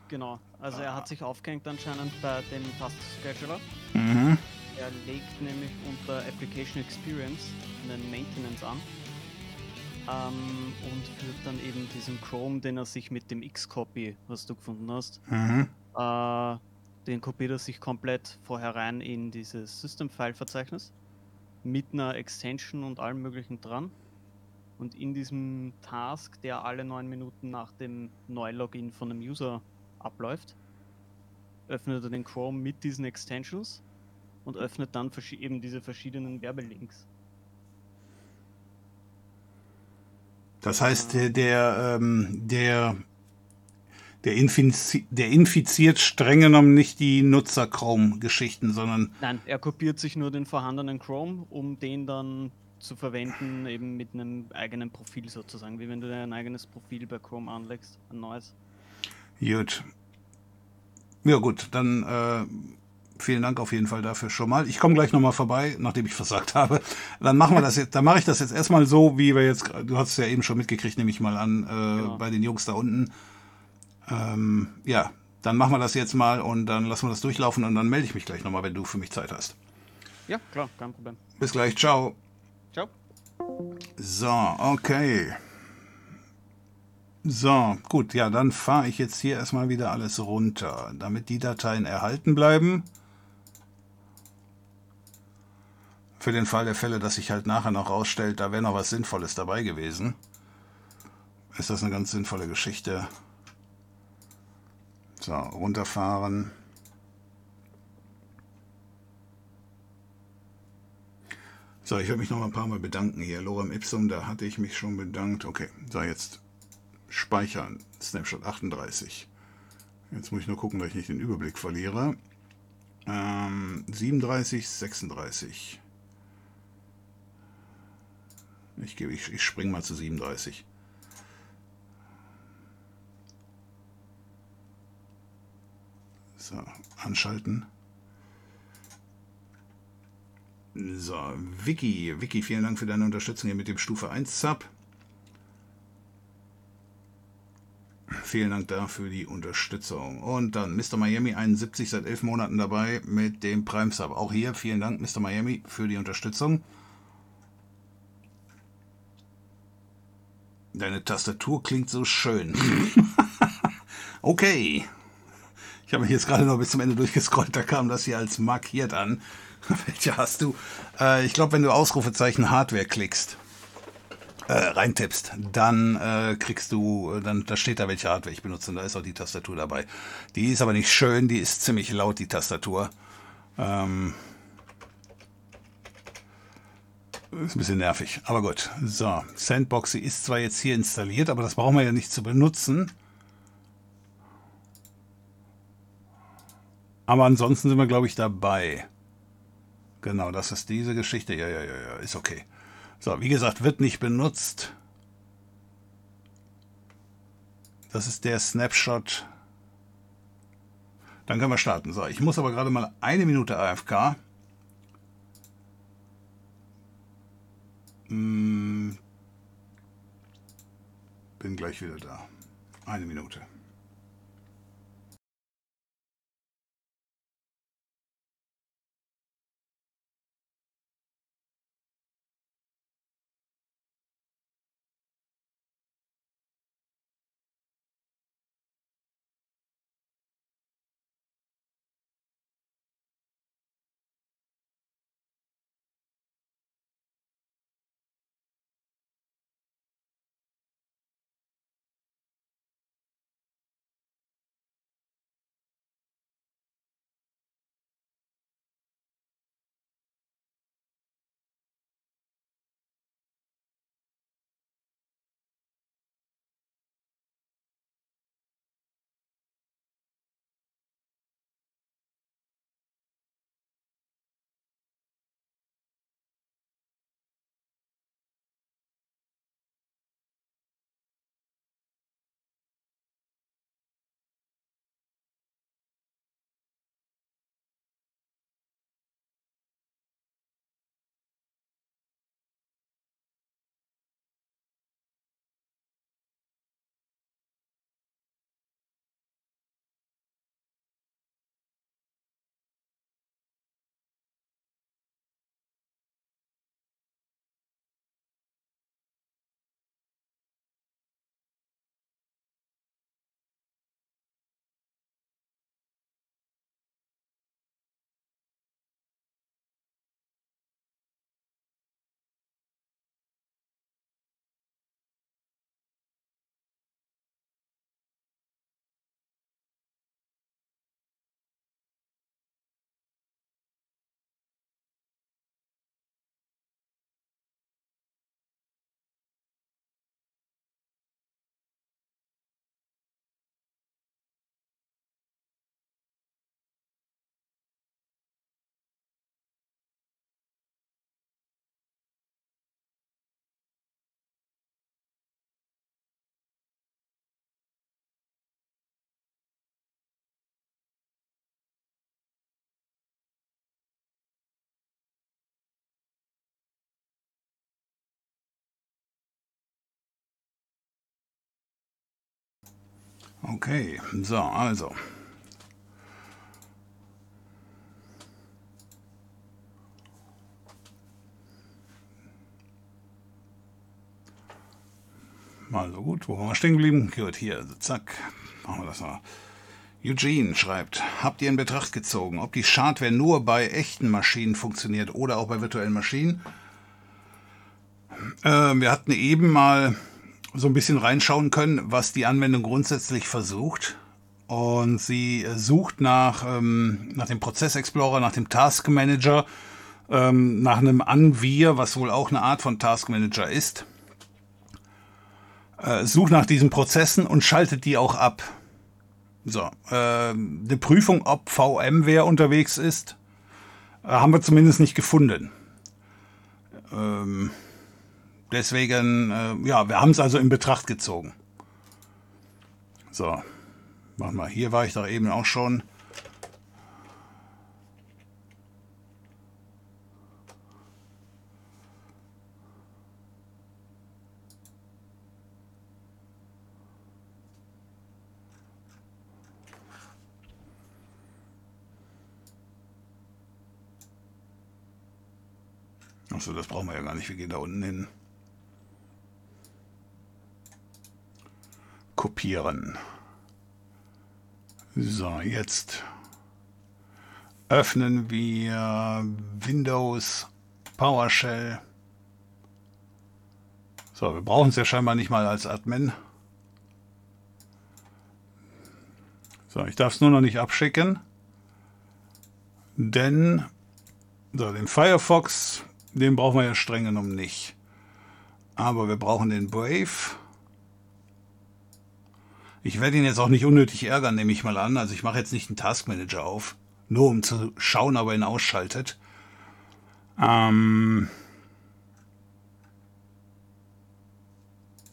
Genau, also er hat sich aufgehängt anscheinend bei dem Task Scheduler. Mhm. Er legt nämlich unter Application Experience einen Maintenance an ähm, und führt dann eben diesen Chrome, den er sich mit dem Xcopy, was du gefunden hast, Mhm. Äh, den kopiert er sich komplett vorher rein in dieses System-File-Verzeichnis mit einer Extension und allem möglichen dran. Und in diesem Task, der alle neun Minuten nach dem Neulogin von einem User abläuft, öffnet er den Chrome mit diesen Extensions und öffnet dann eben diese verschiedenen Werbelinks. Das heißt, der, der, ähm, der, der, infizi der infiziert streng genommen nicht die Nutzer-Chrome-Geschichten, sondern Nein, er kopiert sich nur den vorhandenen Chrome, um den dann zu verwenden, eben mit einem eigenen Profil sozusagen, wie wenn du dir ein eigenes Profil bei Chrome anlegst, ein neues. Gut. Ja gut, dann äh, vielen Dank auf jeden Fall dafür schon mal. Ich komme gleich nochmal vorbei, nachdem ich versagt habe. Dann machen wir das jetzt, dann mache ich das jetzt erstmal so, wie wir jetzt, du hast es ja eben schon mitgekriegt, nehme ich mal an, äh, Genau. bei den Jungs da unten. Ähm, ja, dann machen wir das jetzt mal und dann lassen wir das durchlaufen und dann melde ich mich gleich nochmal, wenn du für mich Zeit hast. Ja, klar, kein Problem. Bis gleich, ciao. Ciao. So, okay. So, gut, ja, dann fahre ich jetzt hier erstmal wieder alles runter, damit die Dateien erhalten bleiben. Für den Fall der Fälle, dass sich halt nachher noch rausstellt, da wäre noch was Sinnvolles dabei gewesen. Ist das eine ganz sinnvolle Geschichte. So, runterfahren. So, ich werde mich noch ein paar Mal bedanken hier. Lorem Ipsum, da hatte ich mich schon bedankt. Okay, so jetzt speichern. Snapshot 38. Jetzt muss ich nur gucken, dass ich nicht den Überblick verliere. Ähm, 37, 36. Ich, gebe, ich, ich springe mal zu 37. So, anschalten. So, Vicky, Vicky, vielen Dank für deine Unterstützung hier mit dem Stufe 1 Sub. Vielen Dank dafür die Unterstützung. Und dann Mr. Miami 71 seit elf Monaten dabei mit dem Prime Sub. Auch hier vielen Dank, Mr. Miami, für die Unterstützung. Deine Tastatur klingt so schön. okay. Ich habe mich jetzt gerade noch bis zum Ende durchgescrollt, da kam das hier als markiert an. Welche hast du? Äh, ich glaube, wenn du Ausrufezeichen Hardware klickst, äh, reintippst, dann äh, kriegst du, dann da steht da welche Hardware ich benutze und da ist auch die Tastatur dabei. Die ist aber nicht schön, die ist ziemlich laut, die Tastatur. Ähm, ist ein bisschen nervig, aber gut. So, Sandbox, sie ist zwar jetzt hier installiert, aber das brauchen wir ja nicht zu benutzen. Aber ansonsten sind wir, glaube ich, dabei. Genau, das ist diese Geschichte. Ja, ja, ja, ja, ist okay. So, wie gesagt, wird nicht benutzt. Das ist der Snapshot. Dann können wir starten. So, ich muss aber gerade mal eine Minute AFK. Hm. Bin gleich wieder da. Eine Minute. Okay, so, also. Mal so gut, wo waren wir stehen geblieben? Gut, hier, also zack, machen wir das mal. Eugene schreibt, habt ihr in Betracht gezogen, ob die Schadware nur bei echten Maschinen funktioniert oder auch bei virtuellen Maschinen? Äh, wir hatten eben mal so ein bisschen reinschauen können, was die Anwendung grundsätzlich versucht. Und sie sucht nach, ähm, nach dem Prozess Explorer, nach dem Task Manager, ähm, nach einem Anvir, was wohl auch eine Art von Task Manager ist. Äh, sucht nach diesen Prozessen und schaltet die auch ab. So, äh, eine Prüfung, ob VMware unterwegs ist, äh, haben wir zumindest nicht gefunden. Ähm, Deswegen, äh, ja, wir haben es also in Betracht gezogen. So, machen wir. Hier war ich doch eben auch schon. Achso, das brauchen wir ja gar nicht. Wir gehen da unten hin. Kopieren. So, jetzt öffnen wir Windows PowerShell. So, wir brauchen es ja scheinbar nicht mal als Admin. So, ich darf es nur noch nicht abschicken. Denn so, den Firefox, den brauchen wir ja streng genommen nicht. Aber wir brauchen den Brave. Ich werde ihn jetzt auch nicht unnötig ärgern, nehme ich mal an. Also ich mache jetzt nicht einen Taskmanager auf. Nur um zu schauen, ob er ihn ausschaltet. Ähm,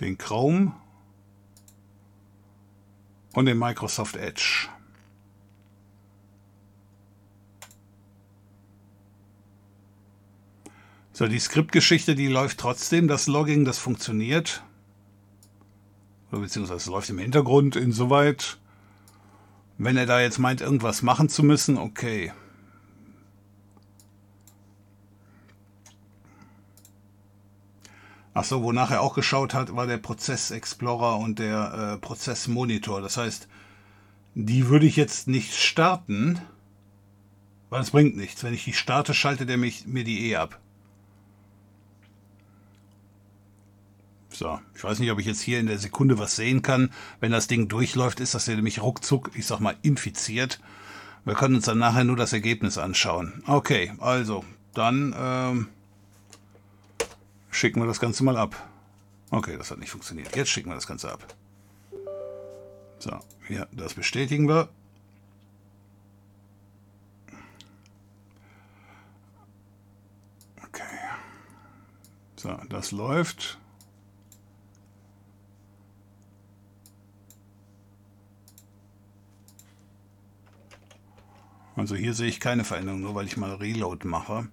den Chrome und den Microsoft Edge. So, die Skriptgeschichte, die läuft trotzdem. Das Logging, das funktioniert. Beziehungsweise läuft im Hintergrund insoweit. Wenn er da jetzt meint, irgendwas machen zu müssen, okay. Achso, wonach er auch geschaut hat, war der Prozess Explorer und der äh, Prozess Monitor. Das heißt, die würde ich jetzt nicht starten, weil es bringt nichts. Wenn ich die starte, schaltet er mich, mir die eh ab. So, ich weiß nicht, ob ich jetzt hier in der Sekunde was sehen kann. Wenn das Ding durchläuft, ist das ja nämlich ruckzuck, ich sag mal, infiziert. Wir können uns dann nachher nur das Ergebnis anschauen. Okay, also, dann ähm, schicken wir das Ganze mal ab. Okay, das hat nicht funktioniert. Jetzt schicken wir das Ganze ab. So, ja, das bestätigen wir. Okay. So, das läuft. Also hier sehe ich keine Veränderung, nur weil ich mal Reload mache.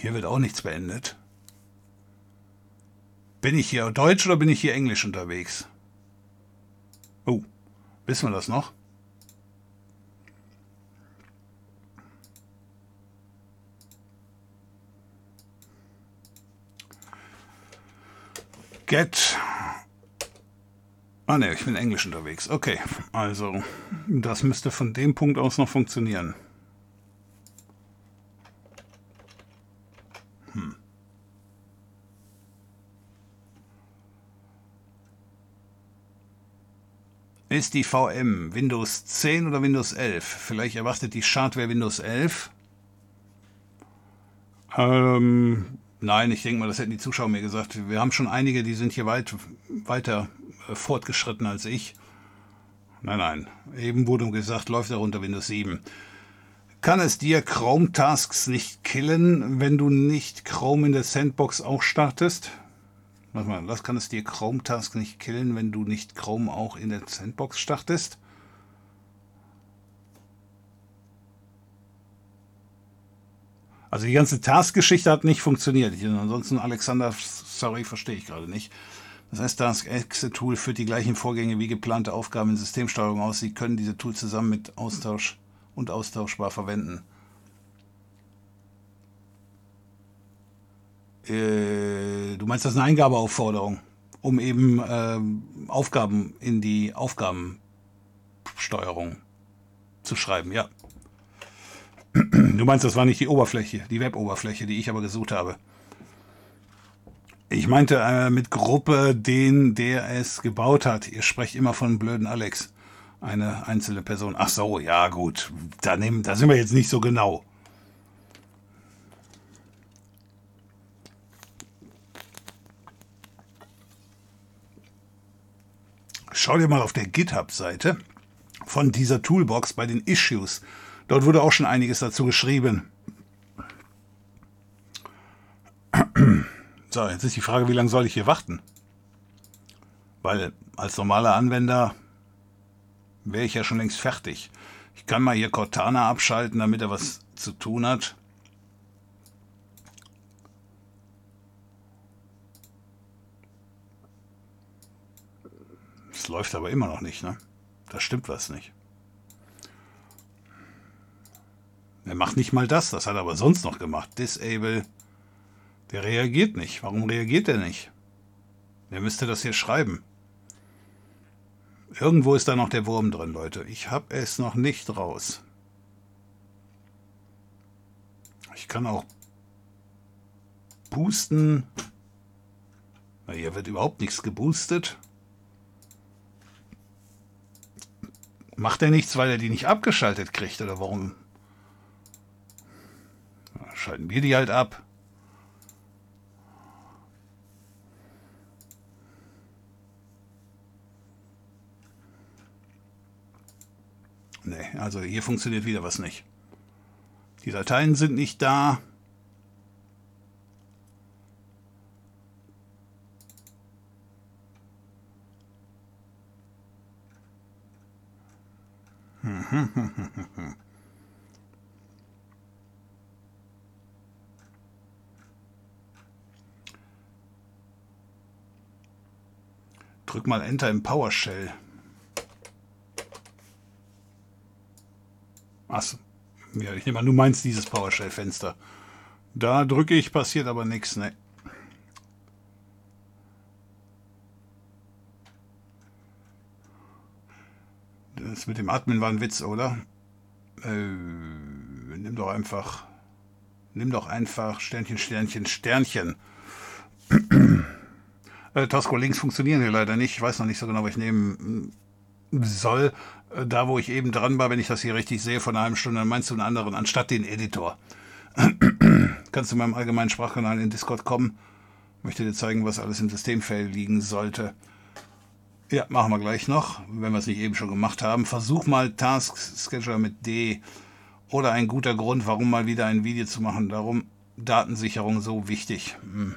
Hier wird auch nichts beendet. Bin ich hier Deutsch oder bin ich hier Englisch unterwegs? Oh, wissen wir das noch? Get. Ah ne, ich bin Englisch unterwegs. Okay, also das müsste von dem Punkt aus noch funktionieren. Hm. Ist die VM Windows 10 oder Windows 11? Vielleicht erwartet die Schadware Windows 11. Ähm, Nein, ich denke mal, das hätten die Zuschauer mir gesagt. Wir haben schon einige, die sind hier weit, weiter äh, fortgeschritten als ich. Nein, nein. Eben wurde gesagt, läuft er unter Windows 7. Kann es dir Chrome Tasks nicht killen, wenn du nicht Chrome in der Sandbox auch startest? Warte mal, was kann es dir Chrome Tasks nicht killen, wenn du nicht Chrome auch in der Sandbox startest? Also die ganze Task-Geschichte hat nicht funktioniert. Ansonsten, Alexander, sorry, verstehe ich gerade nicht. Das heißt, Task Exit Tool führt die gleichen Vorgänge wie geplante Aufgaben in Systemsteuerung aus. Sie können diese Tools zusammen mit Austausch und austauschbar verwenden. Äh, du meinst das ist eine Eingabeaufforderung, um eben äh, Aufgaben in die Aufgabensteuerung zu schreiben, ja. Du meinst, das war nicht die Oberfläche, die Web-Oberfläche, die ich aber gesucht habe. Ich meinte äh, mit Gruppe den, der es gebaut hat. Ihr sprecht immer von blöden Alex. Eine einzelne Person. Ach so, ja gut. Da, nehmen, da sind wir jetzt nicht so genau. Schau dir mal auf der GitHub-Seite von dieser Toolbox bei den Issues Dort wurde auch schon einiges dazu geschrieben. So, jetzt ist die Frage, wie lange soll ich hier warten? Weil als normaler Anwender wäre ich ja schon längst fertig. Ich kann mal hier Cortana abschalten, damit er was zu tun hat. Es läuft aber immer noch nicht, ne? Da stimmt was nicht. Er macht nicht mal das, das hat er aber sonst noch gemacht. Disable. Der reagiert nicht. Warum reagiert er nicht? Der müsste das hier schreiben. Irgendwo ist da noch der Wurm drin, Leute. Ich habe es noch nicht raus. Ich kann auch boosten. Na, hier wird überhaupt nichts geboostet. Macht er nichts, weil er die nicht abgeschaltet kriegt, oder warum? Schalten wir die halt ab. Nee, also hier funktioniert wieder was nicht. Die Dateien sind nicht da. Drück mal Enter im PowerShell. Achso. Ja, ich nehme an, du meinst dieses PowerShell-Fenster. Da drücke ich, passiert aber nichts, ne? Das mit dem Admin war ein Witz, oder? Äh, nimm doch einfach. Nimm doch einfach Sternchen, Sternchen, Sternchen. Äh, Tosco Links funktionieren hier leider nicht. Ich weiß noch nicht so genau, was ich nehmen soll. Äh, da, wo ich eben dran war, wenn ich das hier richtig sehe, von einer halben Stunde, dann meinst du einen anderen, anstatt den Editor. Kannst du in meinem allgemeinen Sprachkanal in Discord kommen. Möchte dir zeigen, was alles im Systemfeld liegen sollte. Ja, machen wir gleich noch, wenn wir es nicht eben schon gemacht haben. Versuch mal Task Scheduler mit D oder ein guter Grund, warum mal wieder ein Video zu machen. Darum Datensicherung so wichtig. Hm.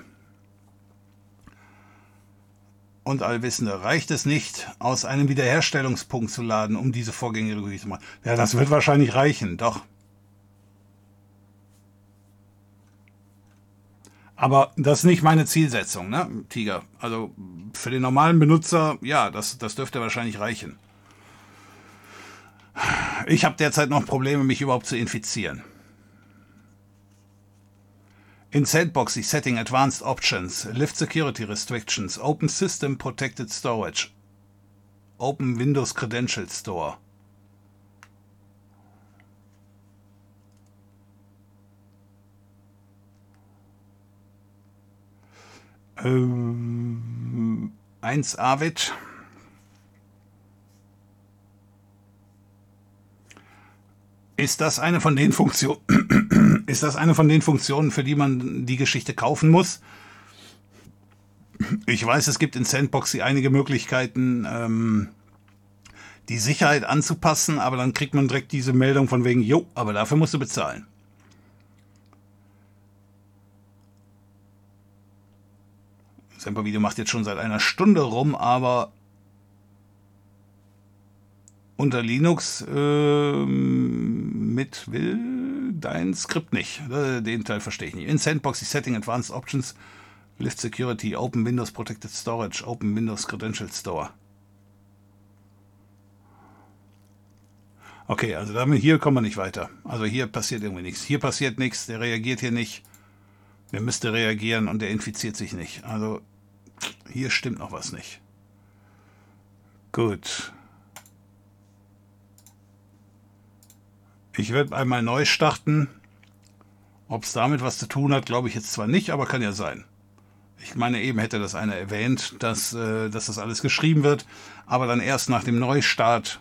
Und Allwissende, reicht es nicht, aus einem Wiederherstellungspunkt zu laden, um diese Vorgänge rückgängig zu machen? Ja, das wird wahrscheinlich reichen, doch. Aber das ist nicht meine Zielsetzung, ne, Tiger. Also für den normalen Benutzer, ja, das, das dürfte wahrscheinlich reichen. Ich habe derzeit noch Probleme, mich überhaupt zu infizieren. In Sandbox, Setting Advanced Options, Lift Security Restrictions, Open System Protected Storage, Open Windows Credential Store. Ähm, 1 Avid. Ist das eine von den Funktionen, ist das eine von den Funktionen, für die man die Geschichte kaufen muss? Ich weiß, es gibt in Sandboxy einige Möglichkeiten, ähm, die Sicherheit anzupassen, aber dann kriegt man direkt diese Meldung von wegen, jo, aber dafür musst du bezahlen. Semper-Video macht jetzt schon seit einer Stunde rum, aber unter Linux äh, mit will dein Skript nicht. Äh, den Teil verstehe ich nicht. In Sandbox, die Setting Advanced Options, Lift Security, Open Windows Protected Storage, Open Windows Credential Store. Okay, also damit hier kommen wir nicht weiter. Also hier passiert irgendwie nichts. Hier passiert nichts, der reagiert hier nicht. Der müsste reagieren und der infiziert sich nicht. Also hier stimmt noch was nicht. Gut. Ich werde einmal neu starten. Ob es damit was zu tun hat, glaube ich jetzt zwar nicht, aber kann ja sein. Ich meine, eben hätte das einer erwähnt, dass, äh, dass das alles geschrieben wird, aber dann erst nach dem Neustart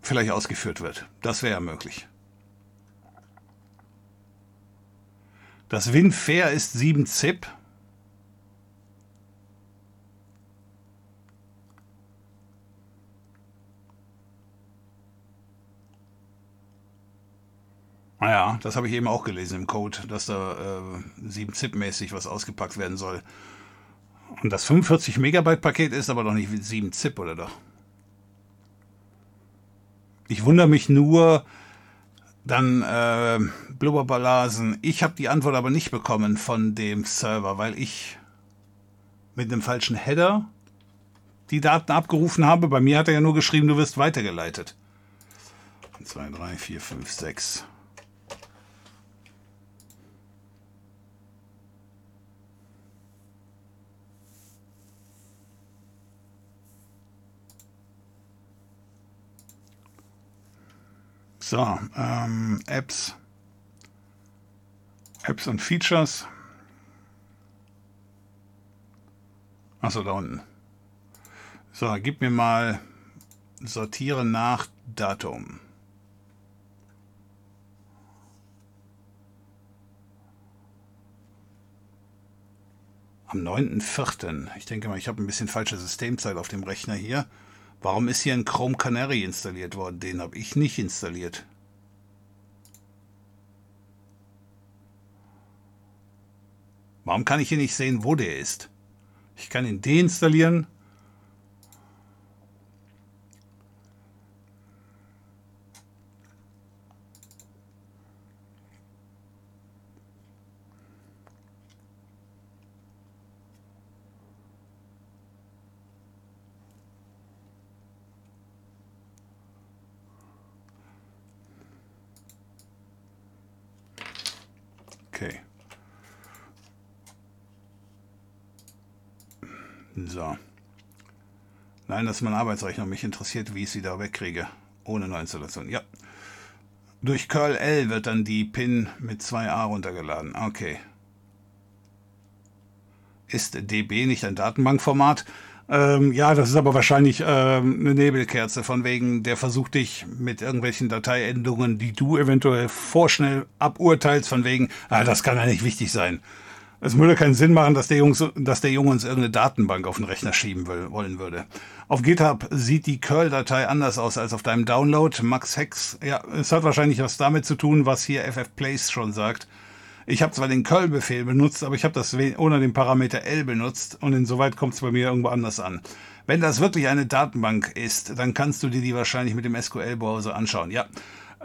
vielleicht ausgeführt wird. Das wäre ja möglich. Das WinFair ist 7 ZIP. Naja, das habe ich eben auch gelesen im Code, dass da äh, 7-Zip-mäßig was ausgepackt werden soll. Und das 45 Megabyte Paket ist aber doch nicht 7 Zip, oder doch? Ich wundere mich nur, dann äh, Blubberbalasen. Ich habe die Antwort aber nicht bekommen von dem Server, weil ich mit einem falschen Header die Daten abgerufen habe. Bei mir hat er ja nur geschrieben, du wirst weitergeleitet. 2, 3, 4, 5, 6. So, ähm, Apps. Apps und Features. Achso, da unten. So, gib mir mal sortiere nach Datum. Am 9.4. Ich denke mal, ich habe ein bisschen falsche Systemzeit auf dem Rechner hier. Warum ist hier ein Chrome Canary installiert worden? Den habe ich nicht installiert. Warum kann ich hier nicht sehen, wo der ist? Ich kann ihn deinstallieren. Okay. So. Nein, das ist mein Arbeitsrechner. Mich interessiert, wie ich sie da wegkriege. Ohne Neuinstallation. Ja. Durch curl L wird dann die PIN mit 2a runtergeladen. Okay. Ist DB nicht ein Datenbankformat? Ähm, ja, das ist aber wahrscheinlich ähm, eine Nebelkerze, von wegen, der versucht dich mit irgendwelchen Dateiendungen, die du eventuell vorschnell aburteilst, von wegen, ah, das kann ja nicht wichtig sein. Es würde keinen Sinn machen, dass der, Jungs, dass der Junge uns irgendeine Datenbank auf den Rechner schieben will, wollen würde. Auf GitHub sieht die Curl-Datei anders aus als auf deinem Download. Max Hex, ja, es hat wahrscheinlich was damit zu tun, was hier ffplace schon sagt. Ich habe zwar den Curl-Befehl benutzt, aber ich habe das ohne den Parameter L benutzt und insoweit kommt es bei mir irgendwo anders an. Wenn das wirklich eine Datenbank ist, dann kannst du dir die wahrscheinlich mit dem SQL-Browser anschauen. Ja,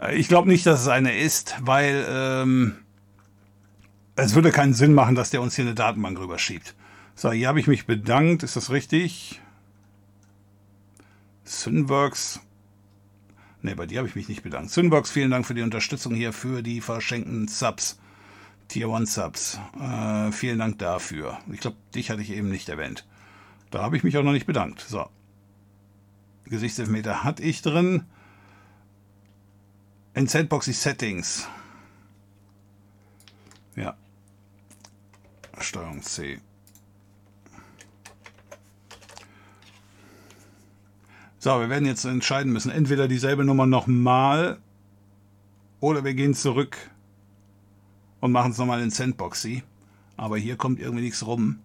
äh, ich glaube nicht, dass es eine ist, weil ähm, es würde keinen Sinn machen, dass der uns hier eine Datenbank rüberschiebt. So, hier habe ich mich bedankt. Ist das richtig? Synworks. Ne, bei dir habe ich mich nicht bedankt. Synworks, vielen Dank für die Unterstützung hier für die verschenkten Subs. Tier 1 Subs. Äh, vielen Dank dafür. Ich glaube, dich hatte ich eben nicht erwähnt. Da habe ich mich auch noch nicht bedankt. So. Gesichtselfmeter hatte ich drin. In Sandboxy Settings. Steuerung C. So, wir werden jetzt entscheiden müssen. Entweder dieselbe Nummer nochmal oder wir gehen zurück und machen es nochmal in Sandboxy. Aber hier kommt irgendwie nichts rum.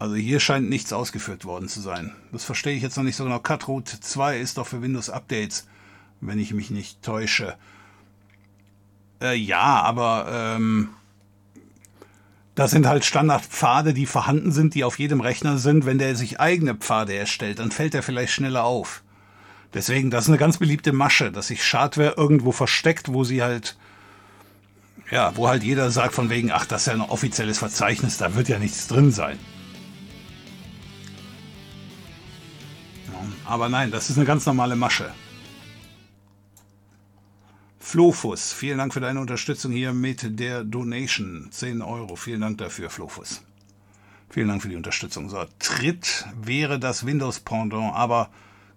Also hier scheint nichts ausgeführt worden zu sein. Das verstehe ich jetzt noch nicht so genau. Cutroot 2 ist doch für Windows Updates, wenn ich mich nicht täusche. Äh, ja, aber ähm, das sind halt Standardpfade, die vorhanden sind, die auf jedem Rechner sind. Wenn der sich eigene Pfade erstellt, dann fällt er vielleicht schneller auf. Deswegen, das ist eine ganz beliebte Masche, dass sich Schadware irgendwo versteckt, wo sie halt, ja, wo halt jeder sagt von wegen, ach, das ist ja ein offizielles Verzeichnis, da wird ja nichts drin sein. Aber nein, das ist eine ganz normale Masche. Flofus, vielen Dank für deine Unterstützung hier mit der Donation. 10 Euro. Vielen Dank dafür, Flofus. Vielen Dank für die Unterstützung. So, Tritt wäre das Windows-Pendant, aber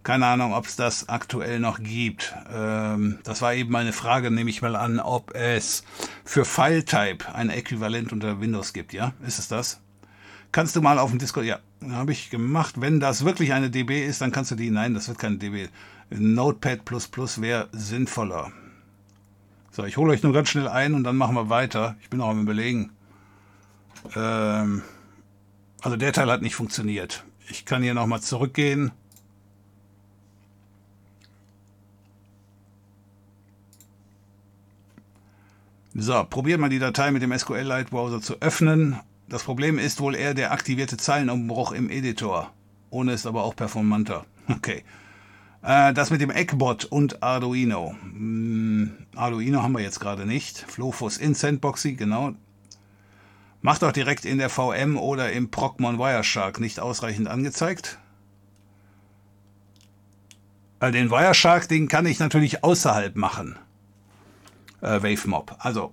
keine Ahnung, ob es das aktuell noch gibt. Ähm, das war eben meine Frage, nehme ich mal an, ob es für FileType ein Äquivalent unter Windows gibt, ja? Ist es das? Kannst du mal auf dem Discord, ja, habe ich gemacht. Wenn das wirklich eine DB ist, dann kannst du die, nein, das wird keine DB. Notepad wäre sinnvoller. So, ich hole euch nur ganz schnell ein und dann machen wir weiter. Ich bin auch am überlegen. Ähm, also der Teil hat nicht funktioniert. Ich kann hier nochmal zurückgehen. So, probiert mal die Datei mit dem SQLite Browser zu öffnen. Das Problem ist wohl eher der aktivierte Zeilenumbruch im Editor. Ohne ist aber auch performanter. Okay. Äh, das mit dem Eckbot und Arduino. Hm, Arduino haben wir jetzt gerade nicht. Flofus in Sandboxy, genau. Macht auch direkt in der VM oder im Procmon Wireshark nicht ausreichend angezeigt. Äh, den Wireshark, den kann ich natürlich außerhalb machen. Äh, WaveMob. Also,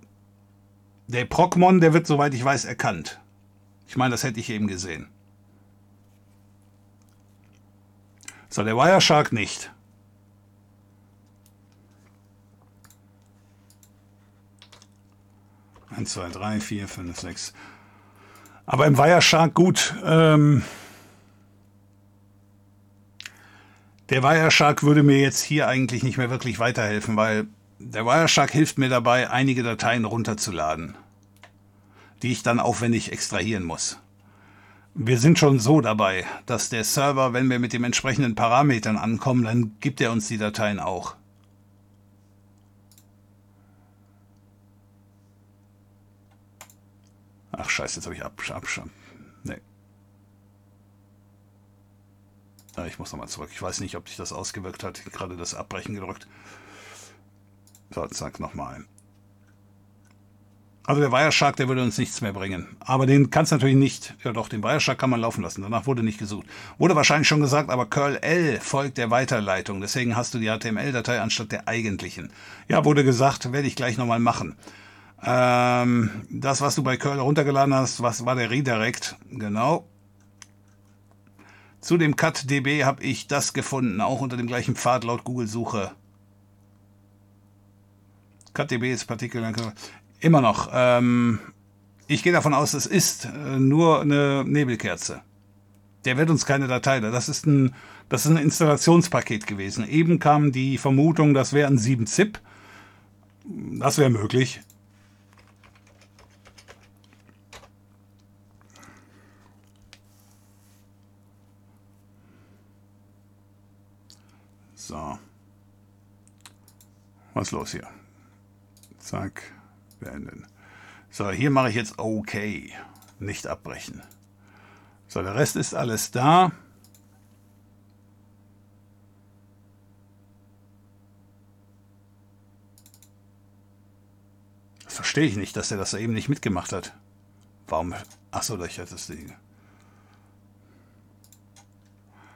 der Procmon, der wird, soweit ich weiß, erkannt. Ich meine, das hätte ich eben gesehen. So, der Wireshark nicht. Eins, zwei, drei, vier, fünf, sechs. Aber im Wireshark gut. Ähm, der Wireshark würde mir jetzt hier eigentlich nicht mehr wirklich weiterhelfen, weil der Wireshark hilft mir dabei, einige Dateien runterzuladen, die ich dann aufwendig extrahieren muss. Wir sind schon so dabei, dass der Server, wenn wir mit den entsprechenden Parametern ankommen, dann gibt er uns die Dateien auch. Ach scheiße, jetzt habe ich absch absch Nee. Ja, ich muss nochmal zurück. Ich weiß nicht, ob sich das ausgewirkt hat. Ich gerade das Abbrechen gedrückt. So, zack, nochmal. Also der Wireshark, der würde uns nichts mehr bringen. Aber den kannst du natürlich nicht. Ja doch, den Wireshark kann man laufen lassen. Danach wurde nicht gesucht. Wurde wahrscheinlich schon gesagt, aber curl L folgt der Weiterleitung. Deswegen hast du die HTML-Datei anstatt der eigentlichen. Ja, wurde gesagt, werde ich gleich nochmal machen. Ähm, das, was du bei curl runtergeladen hast, was war der Redirect? Genau. Zu dem CutDB habe ich das gefunden, auch unter dem gleichen Pfad laut Google-Suche. CutDB ist Partikel. Immer noch. Ähm, ich gehe davon aus, es ist äh, nur eine Nebelkerze. Der wird uns keine Datei. Das ist ein, das ist ein Installationspaket gewesen. Eben kam die Vermutung, das wäre ein 7-Zip. Das wäre möglich. So. Was ist los hier? Zack beenden. So, hier mache ich jetzt OK. Nicht abbrechen. So, der Rest ist alles da. Das verstehe ich nicht, dass er das eben nicht mitgemacht hat. Warum? Achso, ich hatte das Ding.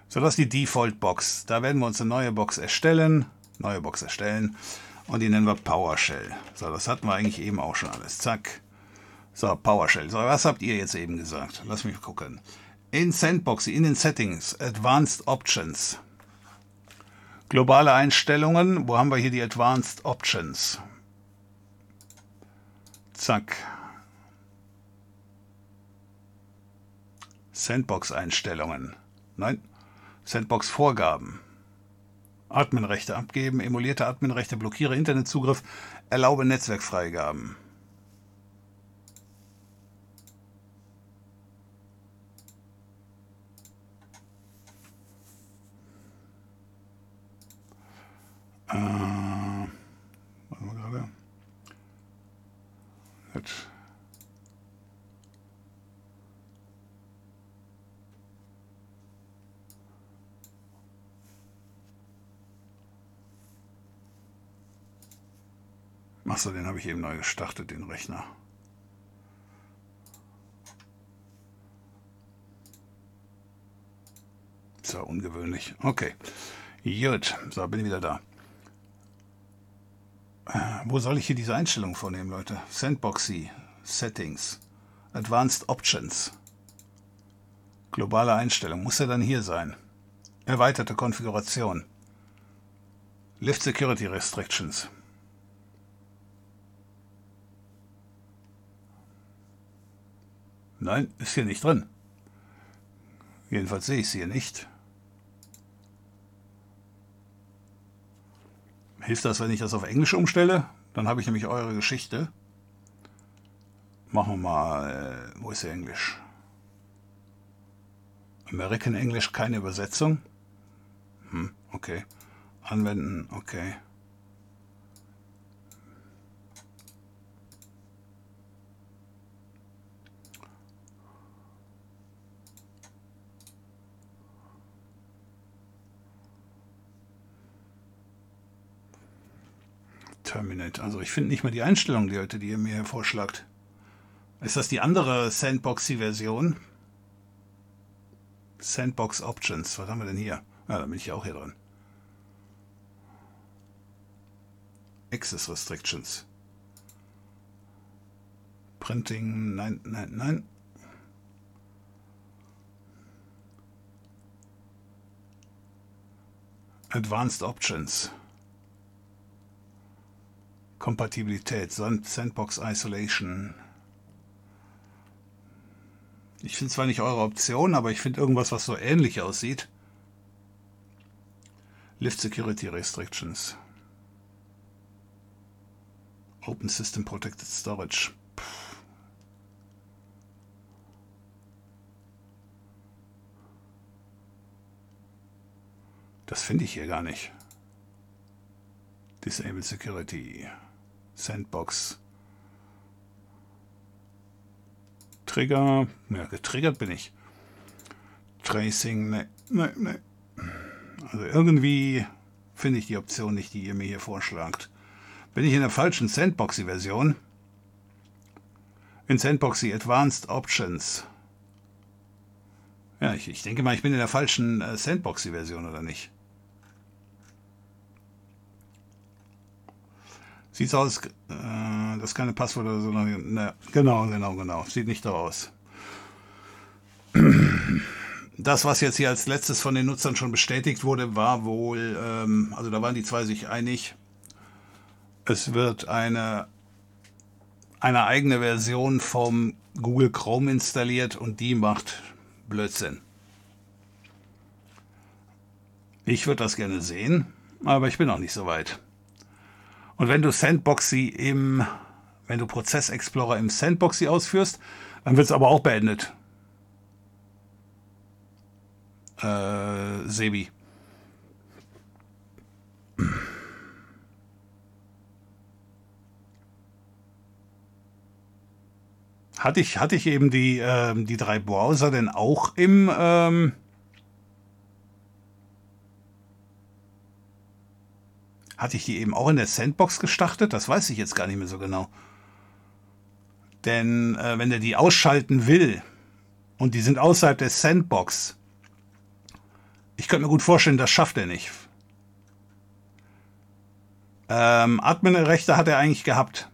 So, das ist die Default-Box. Da werden wir uns eine neue Box erstellen. Neue Box erstellen. Und die nennen wir PowerShell. So, das hatten wir eigentlich eben auch schon alles. Zack. So, PowerShell. So, was habt ihr jetzt eben gesagt? Lass mich gucken. In Sandbox, in den Settings, Advanced Options. Globale Einstellungen. Wo haben wir hier die Advanced Options? Zack. Sandbox-Einstellungen. Nein. Sandbox-Vorgaben. Adminrechte abgeben, emulierte Adminrechte, blockiere Internetzugriff, erlaube Netzwerkfreigaben. Äh, Achso, den habe ich eben neu gestartet, den Rechner. Ist ja ungewöhnlich. Okay. Gut, so bin ich wieder da. Äh, wo soll ich hier diese Einstellung vornehmen, Leute? Sandboxy, Settings, Advanced Options, globale Einstellung. Muss er dann hier sein? Erweiterte Konfiguration. Lift Security Restrictions. Nein, ist hier nicht drin. Jedenfalls sehe ich es hier nicht. Hilft das, wenn ich das auf Englisch umstelle? Dann habe ich nämlich eure Geschichte. Machen wir mal, äh, wo ist der Englisch? American English, keine Übersetzung. Hm, okay. Anwenden, okay. Terminate. Also ich finde nicht mal die Einstellung, die, Leute, die ihr mir vorschlagt. Ist das die andere Sandboxy-Version? Sandbox Options. Was haben wir denn hier? Ja, da bin ich ja auch hier drin. Access Restrictions. Printing, nein, nein, nein. Advanced Options. Kompatibilität, Sand- Sandbox Isolation. Ich finde zwar nicht eure Option, aber ich finde irgendwas, was so ähnlich aussieht. Lift Security Restrictions. Open System Protected Storage. Das finde ich hier gar nicht. Disable Security. Sandbox. Trigger. Ja, getriggert bin ich. Tracing. Ne, ne, ne. Also irgendwie finde ich die Option nicht, die ihr mir hier vorschlagt. Bin ich in der falschen Sandboxy-Version? In Sandboxy Advanced Options. Ja, ich, ich denke mal, ich bin in der falschen äh, Sandboxy-Version, oder nicht? Sieht aus, äh, das keine Passwörter oder so. Ne, genau, genau, genau. Sieht nicht so aus. Das, was jetzt hier als letztes von den Nutzern schon bestätigt wurde, war wohl, ähm, also da waren die zwei sich einig, es wird eine, eine eigene Version vom Google Chrome installiert und die macht Blödsinn. Ich würde das gerne sehen, aber ich bin noch nicht so weit. Und wenn du Sandboxy im, wenn du Prozess Explorer im Sandboxy ausführst, dann wird es aber auch beendet. Äh, Sebi. Hatte ich, hatte ich eben die, ähm, die drei Browser denn auch im, ähm, hatte ich die eben auch in der Sandbox gestartet? Das weiß ich jetzt gar nicht mehr so genau. Denn äh, wenn er die ausschalten will und die sind außerhalb der Sandbox, ich könnte mir gut vorstellen, das schafft er nicht. Ähm, Admin-Rechte hat er eigentlich gehabt.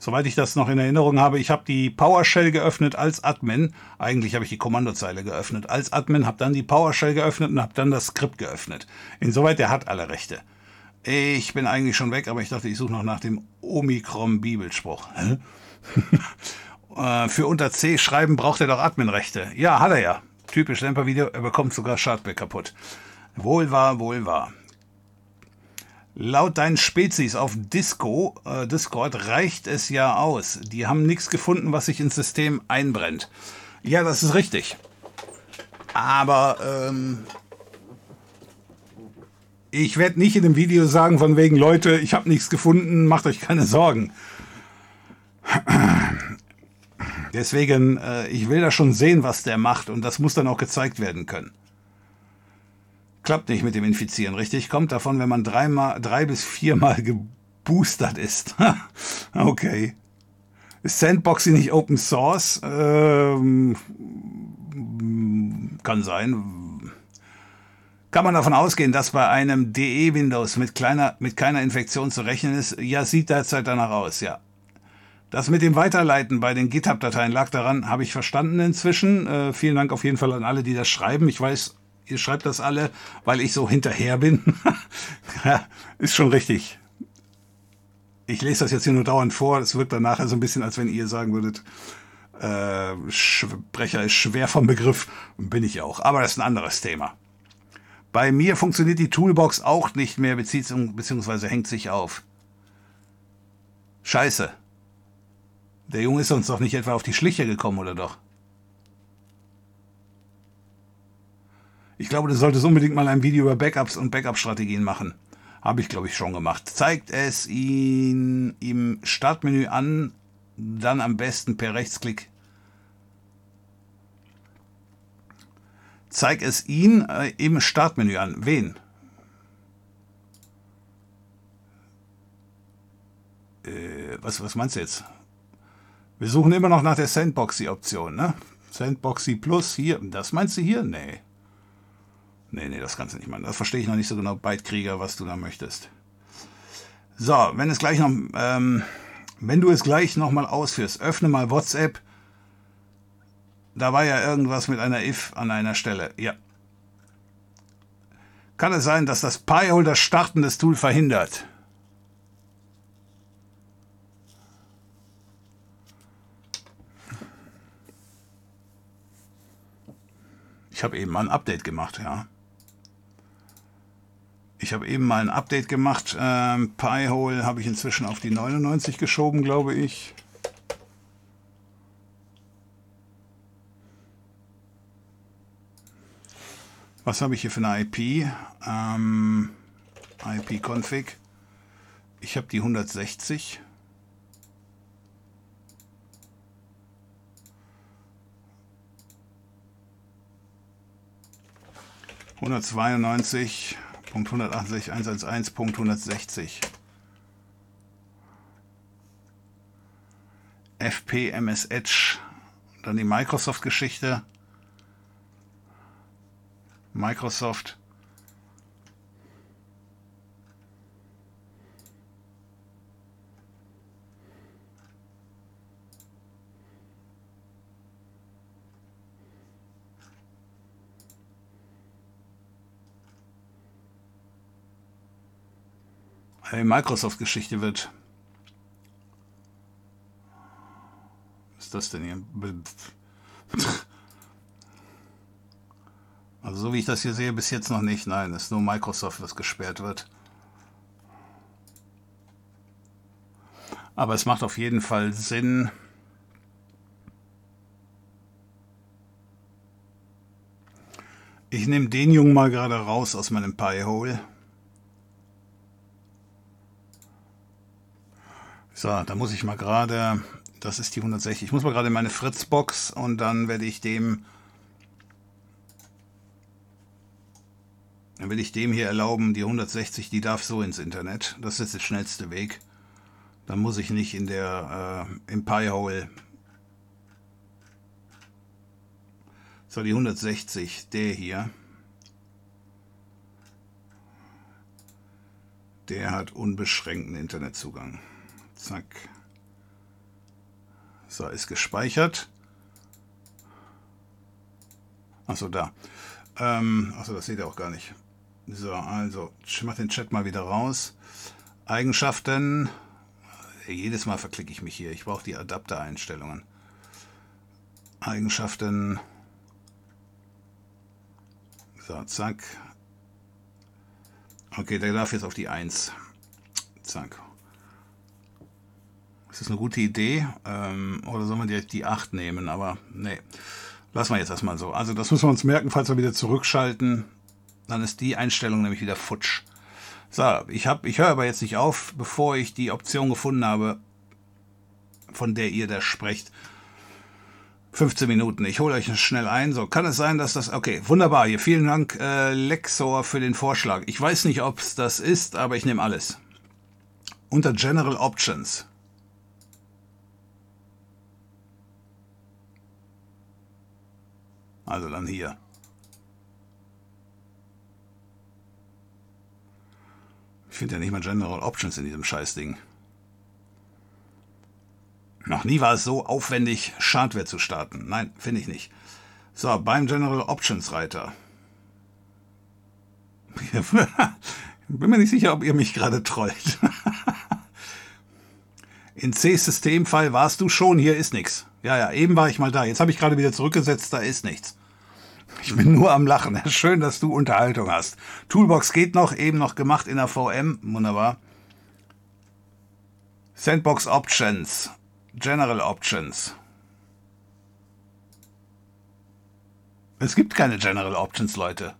Soweit ich das noch in Erinnerung habe, ich habe die PowerShell geöffnet als Admin. Eigentlich habe ich die Kommandozeile geöffnet als Admin, habe dann die PowerShell geöffnet und habe dann das Skript geöffnet. Insoweit, der hat alle Rechte. Ich bin eigentlich schon weg, aber ich dachte, ich suche noch nach dem Omikron-Bibelspruch. äh, für unter C schreiben braucht er doch Admin-Rechte. Ja, hat er ja. Typisch Lemper-Video, er bekommt sogar Schadback kaputt. Wohl wahr, wohl wahr. Laut deinen Spezies auf Disco, äh, Discord reicht es ja aus. Die haben nichts gefunden, was sich ins System einbrennt. Ja, das ist richtig. Aber ähm, ich werde nicht in dem Video sagen, von wegen Leute, ich habe nichts gefunden, macht euch keine Sorgen. Deswegen, äh, ich will da schon sehen, was der macht und das muss dann auch gezeigt werden können. Klappt nicht mit dem Infizieren, richtig? Kommt davon, wenn man dreimal, drei bis viermal geboostert ist. okay. Ist Sandboxing nicht Open Source? Ähm, kann sein. Kann man davon ausgehen, dass bei einem DE Windows mit, mit keiner Infektion zu rechnen ist? Ja, sieht derzeit danach aus, ja. Das mit dem Weiterleiten bei den GitHub-Dateien lag daran, habe ich verstanden inzwischen. Äh, vielen Dank auf jeden Fall an alle, die das schreiben. Ich weiß, ihr schreibt das alle, weil ich so hinterher bin. ja, ist schon richtig. Ich lese das jetzt hier nur dauernd vor. Es wirkt dann nachher so ein bisschen, als wenn ihr sagen würdet, äh, Sprecher ist schwer vom Begriff. Bin ich auch. Aber das ist ein anderes Thema. Bei mir funktioniert die Toolbox auch nicht mehr, beziehungsweise hängt sich auf. Scheiße. Der Junge ist uns doch nicht etwa auf die Schliche gekommen, oder doch? Ich glaube, du solltest unbedingt mal ein Video über Backups und Backup-Strategien machen. Habe ich, glaube ich, schon gemacht. Zeigt es ihn im Startmenü an, dann am besten per Rechtsklick. Zeig es ihn äh, im Startmenü an. Wen? Äh, was, was meinst du jetzt? Wir suchen immer noch nach der Sandboxy-Option, ne? Sandboxy Plus hier. Das meinst du hier? Nee. Nee, nee, das kannst du nicht meinen. Das verstehe ich noch nicht so genau, Bytekrieger, was du da möchtest. So, wenn es gleich noch, ähm, wenn du es gleich nochmal ausführst, öffne mal WhatsApp. Da war ja irgendwas mit einer if an einer Stelle. Ja. Kann es sein, dass das Pi-Hole das Starten des Tool verhindert? Ich habe eben mal ein Update gemacht, ja. Ich habe eben mal ein Update gemacht. Ähm, Pi-Hole habe ich inzwischen auf die 99 geschoben, glaube ich. Was habe ich hier für eine IP? Ähm, IP-Config. Ich habe die 160. Hundertzweiundneunzig Punkt 168, 111, Punkt 160. FP, MS Edge, dann die Microsoft-Geschichte. Microsoft. Microsoft-Geschichte wird. Was ist das denn hier? Also so wie ich das hier sehe, bis jetzt noch nicht. Nein, es ist nur Microsoft, was gesperrt wird. Aber es macht auf jeden Fall Sinn. Ich nehme den Jungen mal gerade raus aus meinem Pi-Hole. So, da muss ich mal gerade, das ist die 160, ich muss mal gerade in meine Fritzbox und dann werde ich dem, dann will ich dem hier erlauben, die 160, die darf so ins Internet. Das ist der schnellste Weg. Dann muss ich nicht in der, äh, im Pi-Hole. So, die 160, der hier. Der hat unbeschränkten Internetzugang. Zack. So, ist gespeichert. Achso, da. Ähm, achso, das seht ihr auch gar nicht. So, also, ich mache den Chat mal wieder raus. Eigenschaften. Jedes Mal verklicke ich mich hier. Ich brauche die Adapter-Einstellungen. Eigenschaften. So, zack. Okay, der darf jetzt auf die 1. Zack. Ist das eine gute Idee? Ähm, oder soll man direkt die 8 nehmen? Aber nee, lassen wir jetzt erstmal so. Also das müssen wir uns merken, falls wir wieder zurückschalten. Dann ist die Einstellung nämlich wieder futsch. So, ich, hab, ich höre aber jetzt nicht auf, bevor ich die Option gefunden habe, von der ihr da sprecht. 15 Minuten. Ich hole euch schnell ein. So, kann es sein, dass das. Okay, wunderbar. Hier vielen Dank, äh, Lexor, für den Vorschlag. Ich weiß nicht, ob es das ist, aber ich nehme alles. Unter General Options Also dann hier. Ich finde ja nicht mal General Options in diesem Scheißding. Noch nie war es so aufwendig, Schadware zu starten. Nein, finde ich nicht. So, beim General Options Reiter. Bin mir nicht sicher, ob ihr mich gerade trollt. In C-Systemfall warst du schon, hier ist nichts. Ja, ja, eben war ich mal da. Jetzt habe ich gerade wieder zurückgesetzt, da ist nichts. Ich bin nur am Lachen. Schön, dass du Unterhaltung hast. Toolbox geht noch, eben noch gemacht in der VM. Wunderbar. Sandbox Options. General Options. Es gibt keine General Options, Leute.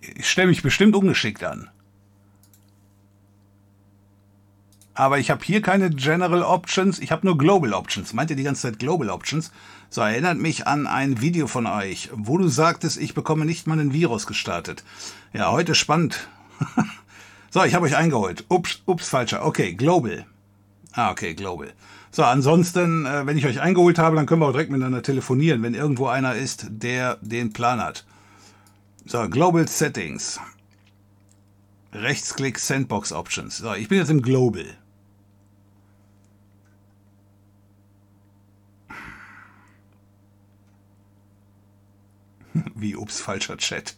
Ich stelle mich bestimmt ungeschickt an. Aber ich habe hier keine General Options, ich habe nur Global Options. Meint ihr die ganze Zeit Global Options? So, erinnert mich an ein Video von euch, wo du sagtest, ich bekomme nicht mal ein Virus gestartet. Ja, heute spannend. so, ich habe euch eingeholt. Ups, ups, falscher. Okay, Global. Ah, okay, Global. So, ansonsten, äh, wenn ich euch eingeholt habe, dann können wir auch direkt miteinander telefonieren, wenn irgendwo einer ist, der den Plan hat. So, Global Settings. Rechtsklick Sandbox Options. So, ich bin jetzt im Global. Wie, ups, falscher Chat.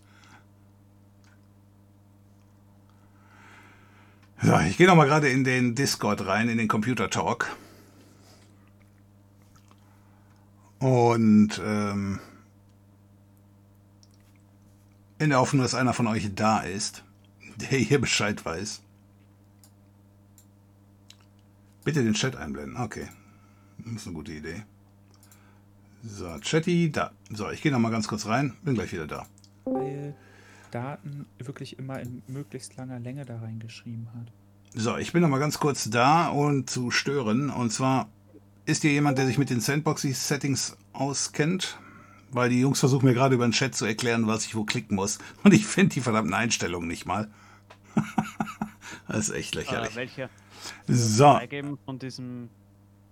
So, ich gehe noch mal gerade in den Discord rein, in den Computer Talk. Und ähm, in der Hoffnung, dass einer von euch da ist, der hier Bescheid weiß. Bitte den Chat einblenden. Okay. Das ist eine gute Idee. So, Chatty, da. So, ich gehe noch mal ganz kurz rein. Bin gleich wieder da. Weil Daten wirklich immer in möglichst langer Länge da reingeschrieben hat. So, ich bin noch mal ganz kurz da und zu stören. Und zwar ist hier jemand, der sich mit den Sandboxy-Settings auskennt? Weil die Jungs versuchen mir gerade über den Chat zu erklären, was ich wo klicken muss. Und ich finde die verdammten Einstellungen nicht mal. das ist echt lächerlich. Äh, welche? So, Freigeben von diesem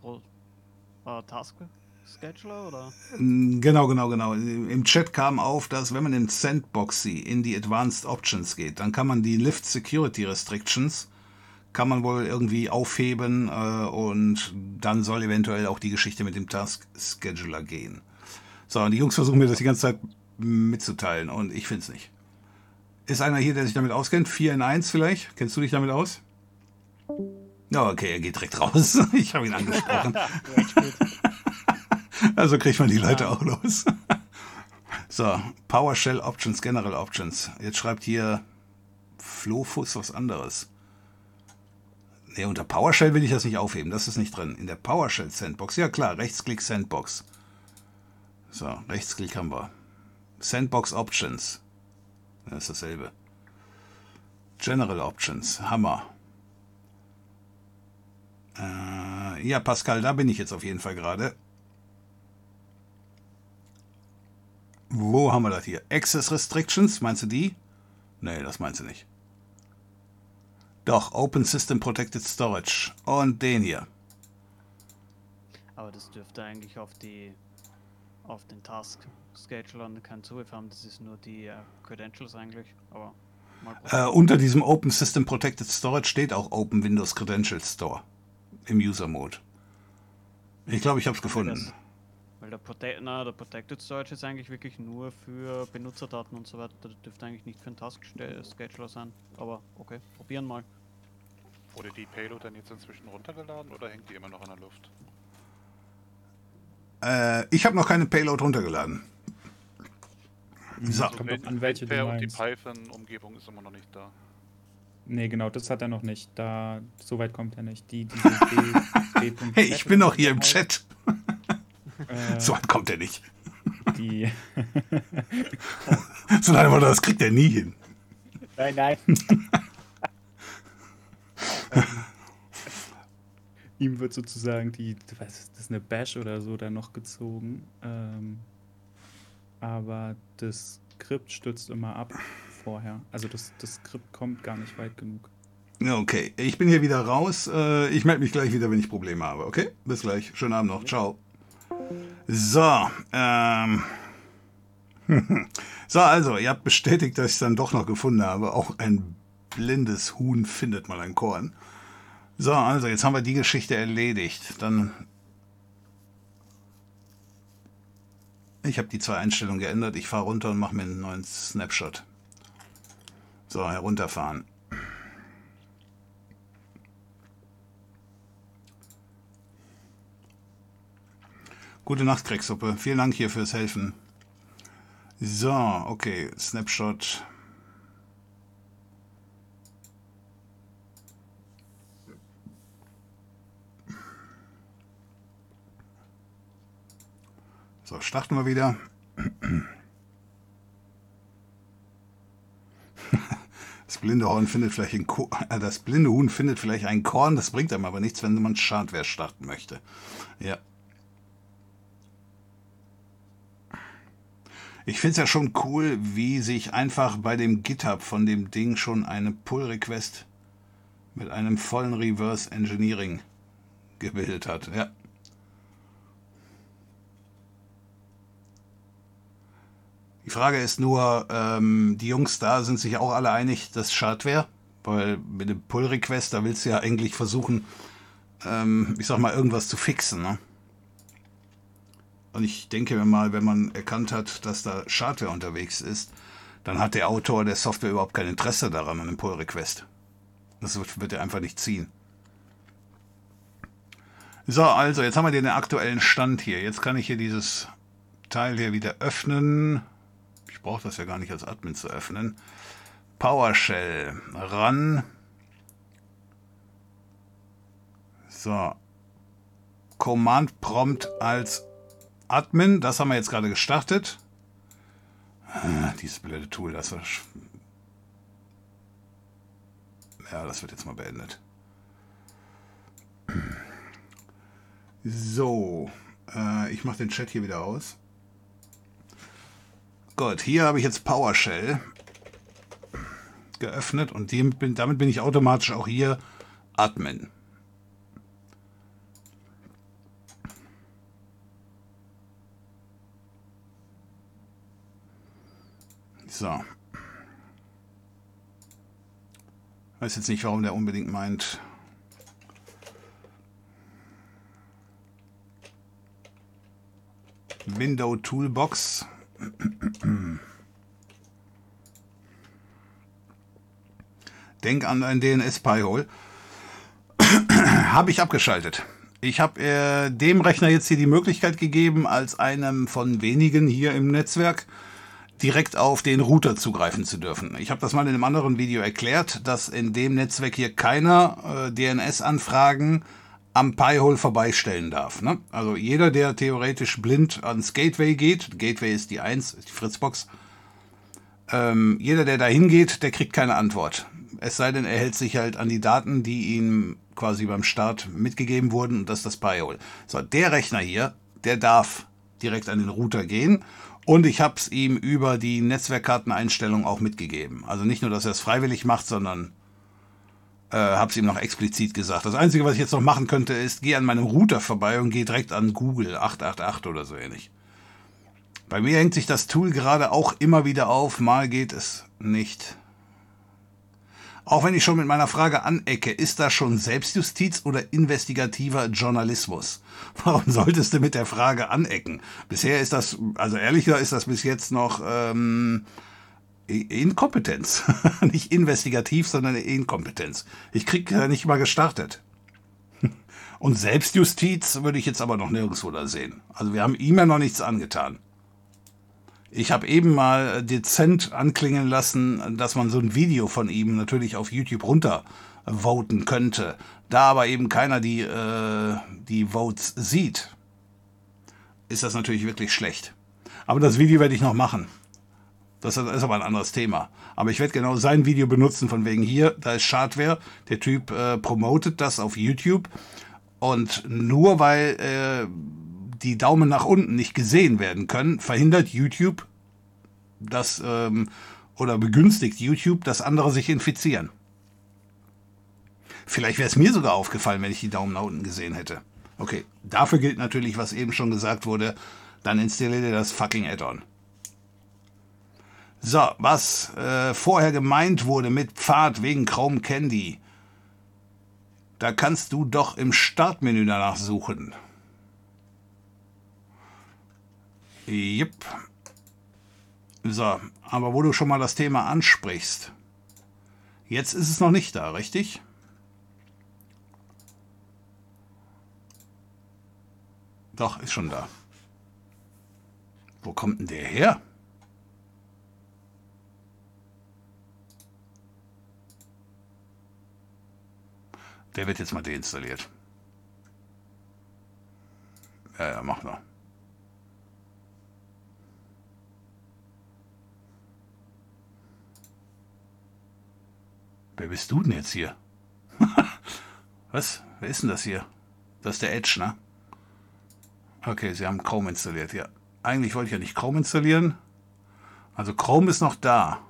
äh, Task Scheduler oder? genau, genau, genau. Im Chat kam auf, dass wenn man im Sandboxy in die Advanced Options geht, dann kann man die Lift Security Restrictions kann man wohl irgendwie aufheben äh, und dann soll eventuell auch die Geschichte mit dem Task Scheduler gehen. So, und die Jungs versuchen mir das die ganze Zeit mitzuteilen und ich finde es nicht. Ist einer hier, der sich damit auskennt? 4 in 1 vielleicht? Kennst du dich damit aus? Ja, okay, er geht direkt raus. Ich habe ihn angesprochen. also kriegt man die Leute auch los. so, PowerShell Options, General Options. Jetzt schreibt hier Flofus was anderes. Nee, unter PowerShell will ich das nicht aufheben. Das ist nicht drin. In der PowerShell Sandbox. Ja klar, Rechtsklick Sandbox. So, Rechtsklick haben wir. Sandbox Options. Das ist dasselbe. General Options. Hammer. Äh, ja, Pascal, da bin ich jetzt auf jeden Fall gerade. Wo haben wir das hier? Access Restrictions, meinst du die? Nee, das meinst du nicht. Doch, Open System Protected Storage. Und den hier. Aber das dürfte eigentlich auf die auf den Task Scheduler keinen Zugriff haben. Das ist nur die äh, Credentials eigentlich. Aber. Äh, unter diesem Open System Protected Storage steht auch Open Windows Credentials Store im User Mode. Ich glaube, ich habe es gefunden. Weil der, Prote na, der Protected Storage ist eigentlich wirklich nur für Benutzerdaten und so weiter. Das dürfte eigentlich nicht für einen Task Scheduler sein. Aber okay, probieren mal. Wurde die Payload dann jetzt inzwischen runtergeladen oder hängt die immer noch in der Luft? Äh, ich habe noch keine Payload runtergeladen. So. Also Kommt an, welche du und die. Python-Umgebung ist immer noch nicht da. Nee, genau, das hat er noch nicht. Da, so weit kommt er nicht. Die, diese D, D. Hey, ich bin noch hier im Chat. Äh, So weit kommt er nicht. Die, So lange Worte, das kriegt er nie hin. nein, nein. Ihm wird sozusagen die, was ist das, eine Bash oder so da noch gezogen. Ähm, aber das Skript stürzt immer ab vorher. Also das, das Skript kommt gar nicht weit genug. Okay, ich bin hier wieder raus. Äh, Ich melde mich gleich wieder, wenn ich Probleme habe. Okay, bis gleich. Schönen Abend noch. Ciao. So, ähm. So, also, ihr habt bestätigt, dass ich es dann doch noch gefunden habe. Auch ein blindes Huhn findet mal ein Korn. So, also, jetzt haben wir die Geschichte erledigt. Dann. Ich habe die zwei Einstellungen geändert. Ich fahre runter und mache mir einen neuen Snapshot. So, herunterfahren. Gute Nacht, Krecksuppe. Vielen Dank hier fürs Helfen. So, okay, Snapshot. So, starten wir wieder. Das blinde Horn findet vielleicht ein äh, das blinde Huhn findet vielleicht ein Korn, das bringt einem aber nichts, wenn man Schadware starten möchte. Ja. Ich finde es ja schon cool, wie sich einfach bei dem GitHub von dem Ding schon eine Pull-Request mit einem vollen Reverse Engineering gebildet hat. Ja. Die Frage ist nur, ähm, die Jungs da sind sich auch alle einig, dass Schadware Weil mit dem Pull-Request, da willst du ja eigentlich versuchen, ähm, ich sag mal, irgendwas zu fixen. Ne? Und ich denke mal, wenn man erkannt hat, dass da Schadware unterwegs ist, dann hat der Autor der Software überhaupt kein Interesse daran, an dem Pull-Request. Das wird, wird er einfach nicht ziehen. So, also jetzt haben wir den aktuellen Stand hier. Jetzt kann ich hier dieses Teil hier wieder öffnen. Ich brauche das ja gar nicht als Admin zu öffnen. PowerShell ran. So. Command Prompt als Admin. Das haben wir jetzt gerade gestartet. Ah, dieses blöde Tool, das war. Ja, das wird jetzt mal beendet. So, äh, ich mache den Chat hier wieder aus. Gut, hier habe ich jetzt PowerShell geöffnet und damit bin ich automatisch auch hier Admin. So. Weiß jetzt nicht, warum der unbedingt meint. Window Toolbox. Denk an ein DNS-Pi-Hole. habe ich abgeschaltet. Ich habe äh, dem Rechner jetzt hier die Möglichkeit gegeben, als einem von wenigen hier im Netzwerk direkt auf den Router zugreifen zu dürfen. Ich habe das mal in einem anderen Video erklärt, dass in dem Netzwerk hier keiner äh, DNS-Anfragen am Pi-Hole vorbeistellen darf. Ne? Also jeder, der theoretisch blind ans Gateway geht, Gateway ist die 1, ist die Fritzbox, ähm, jeder, der da hingeht, der kriegt keine Antwort. Es sei denn, er hält sich halt an die Daten, die ihm quasi beim Start mitgegeben wurden und das ist das Pi-Hole. So, der Rechner hier, der darf direkt an den Router gehen und ich habe es ihm über die Netzwerkkarteneinstellung auch mitgegeben. Also nicht nur, dass er es freiwillig macht, sondern äh, habe es ihm noch explizit gesagt. Das Einzige, was ich jetzt noch machen könnte, ist, geh an meinem Router vorbei und geh direkt an Google 888 oder so ähnlich. Bei mir hängt sich das Tool gerade auch immer wieder auf, mal geht es nicht. Auch wenn ich schon mit meiner Frage anecke, ist das schon Selbstjustiz oder investigativer Journalismus? Warum solltest du mit der Frage anecken? Bisher ist das, also ehrlicher ist das bis jetzt noch ähm, Inkompetenz. nicht investigativ, sondern Inkompetenz. Ich krieg ja nicht mal gestartet. Und Selbstjustiz würde ich jetzt aber noch nirgendwo da sehen. Also wir haben ihm ja noch nichts angetan. Ich habe eben mal dezent anklingen lassen, dass man so ein Video von ihm natürlich auf YouTube runtervoten könnte. Da aber eben keiner die, äh, die Votes sieht, ist das natürlich wirklich schlecht. Aber das Video werde ich noch machen. Das ist aber ein anderes Thema. Aber ich werde genau sein Video benutzen, von wegen hier, da ist Schadware. Der Typ äh, promotet das auf YouTube. Und nur weil äh, die Daumen nach unten nicht gesehen werden können, verhindert YouTube das ähm, oder begünstigt YouTube, dass andere sich infizieren. Vielleicht wäre es mir sogar aufgefallen, wenn ich die Daumen nach unten gesehen hätte. Okay, dafür gilt natürlich, was eben schon gesagt wurde, dann installiert ihr das fucking Add-on. So, was äh, vorher gemeint wurde mit Pfad wegen Chrome Candy, da kannst du doch im Startmenü danach suchen. Jupp. So, aber wo du schon mal das Thema ansprichst. Jetzt ist es noch nicht da, richtig? Doch, ist schon da. Wo kommt denn der her? Der wird jetzt mal deinstalliert. Ja, ja, mach noch. Wer bist du denn jetzt hier? Was? Wer ist denn das hier? Das ist der Edge, ne? Okay, sie haben Chrome installiert, ja. Eigentlich wollte ich ja nicht Chrome installieren. Also Chrome ist noch da.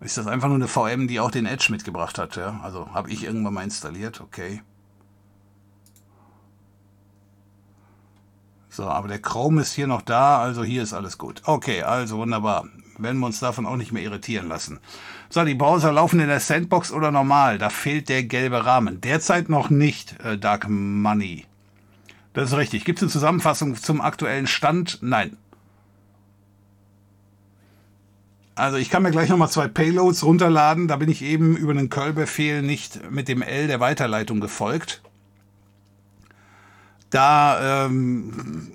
Ist das einfach nur eine VM, die auch den Edge mitgebracht hat, ja? Also habe ich irgendwann mal installiert, okay. So, aber der Chrome ist hier noch da, also hier ist alles gut. Okay, also wunderbar. werden wir uns davon auch nicht mehr irritieren lassen. So, die Browser laufen in der Sandbox oder normal. Da fehlt der gelbe Rahmen. Derzeit noch nicht, äh, Dark Money. Das ist richtig. Gibt es eine Zusammenfassung zum aktuellen Stand? Nein. Also ich kann mir gleich nochmal zwei Payloads runterladen. Da bin ich eben über einen Curl-Befehl nicht mit dem L der Weiterleitung gefolgt. Da, ähm,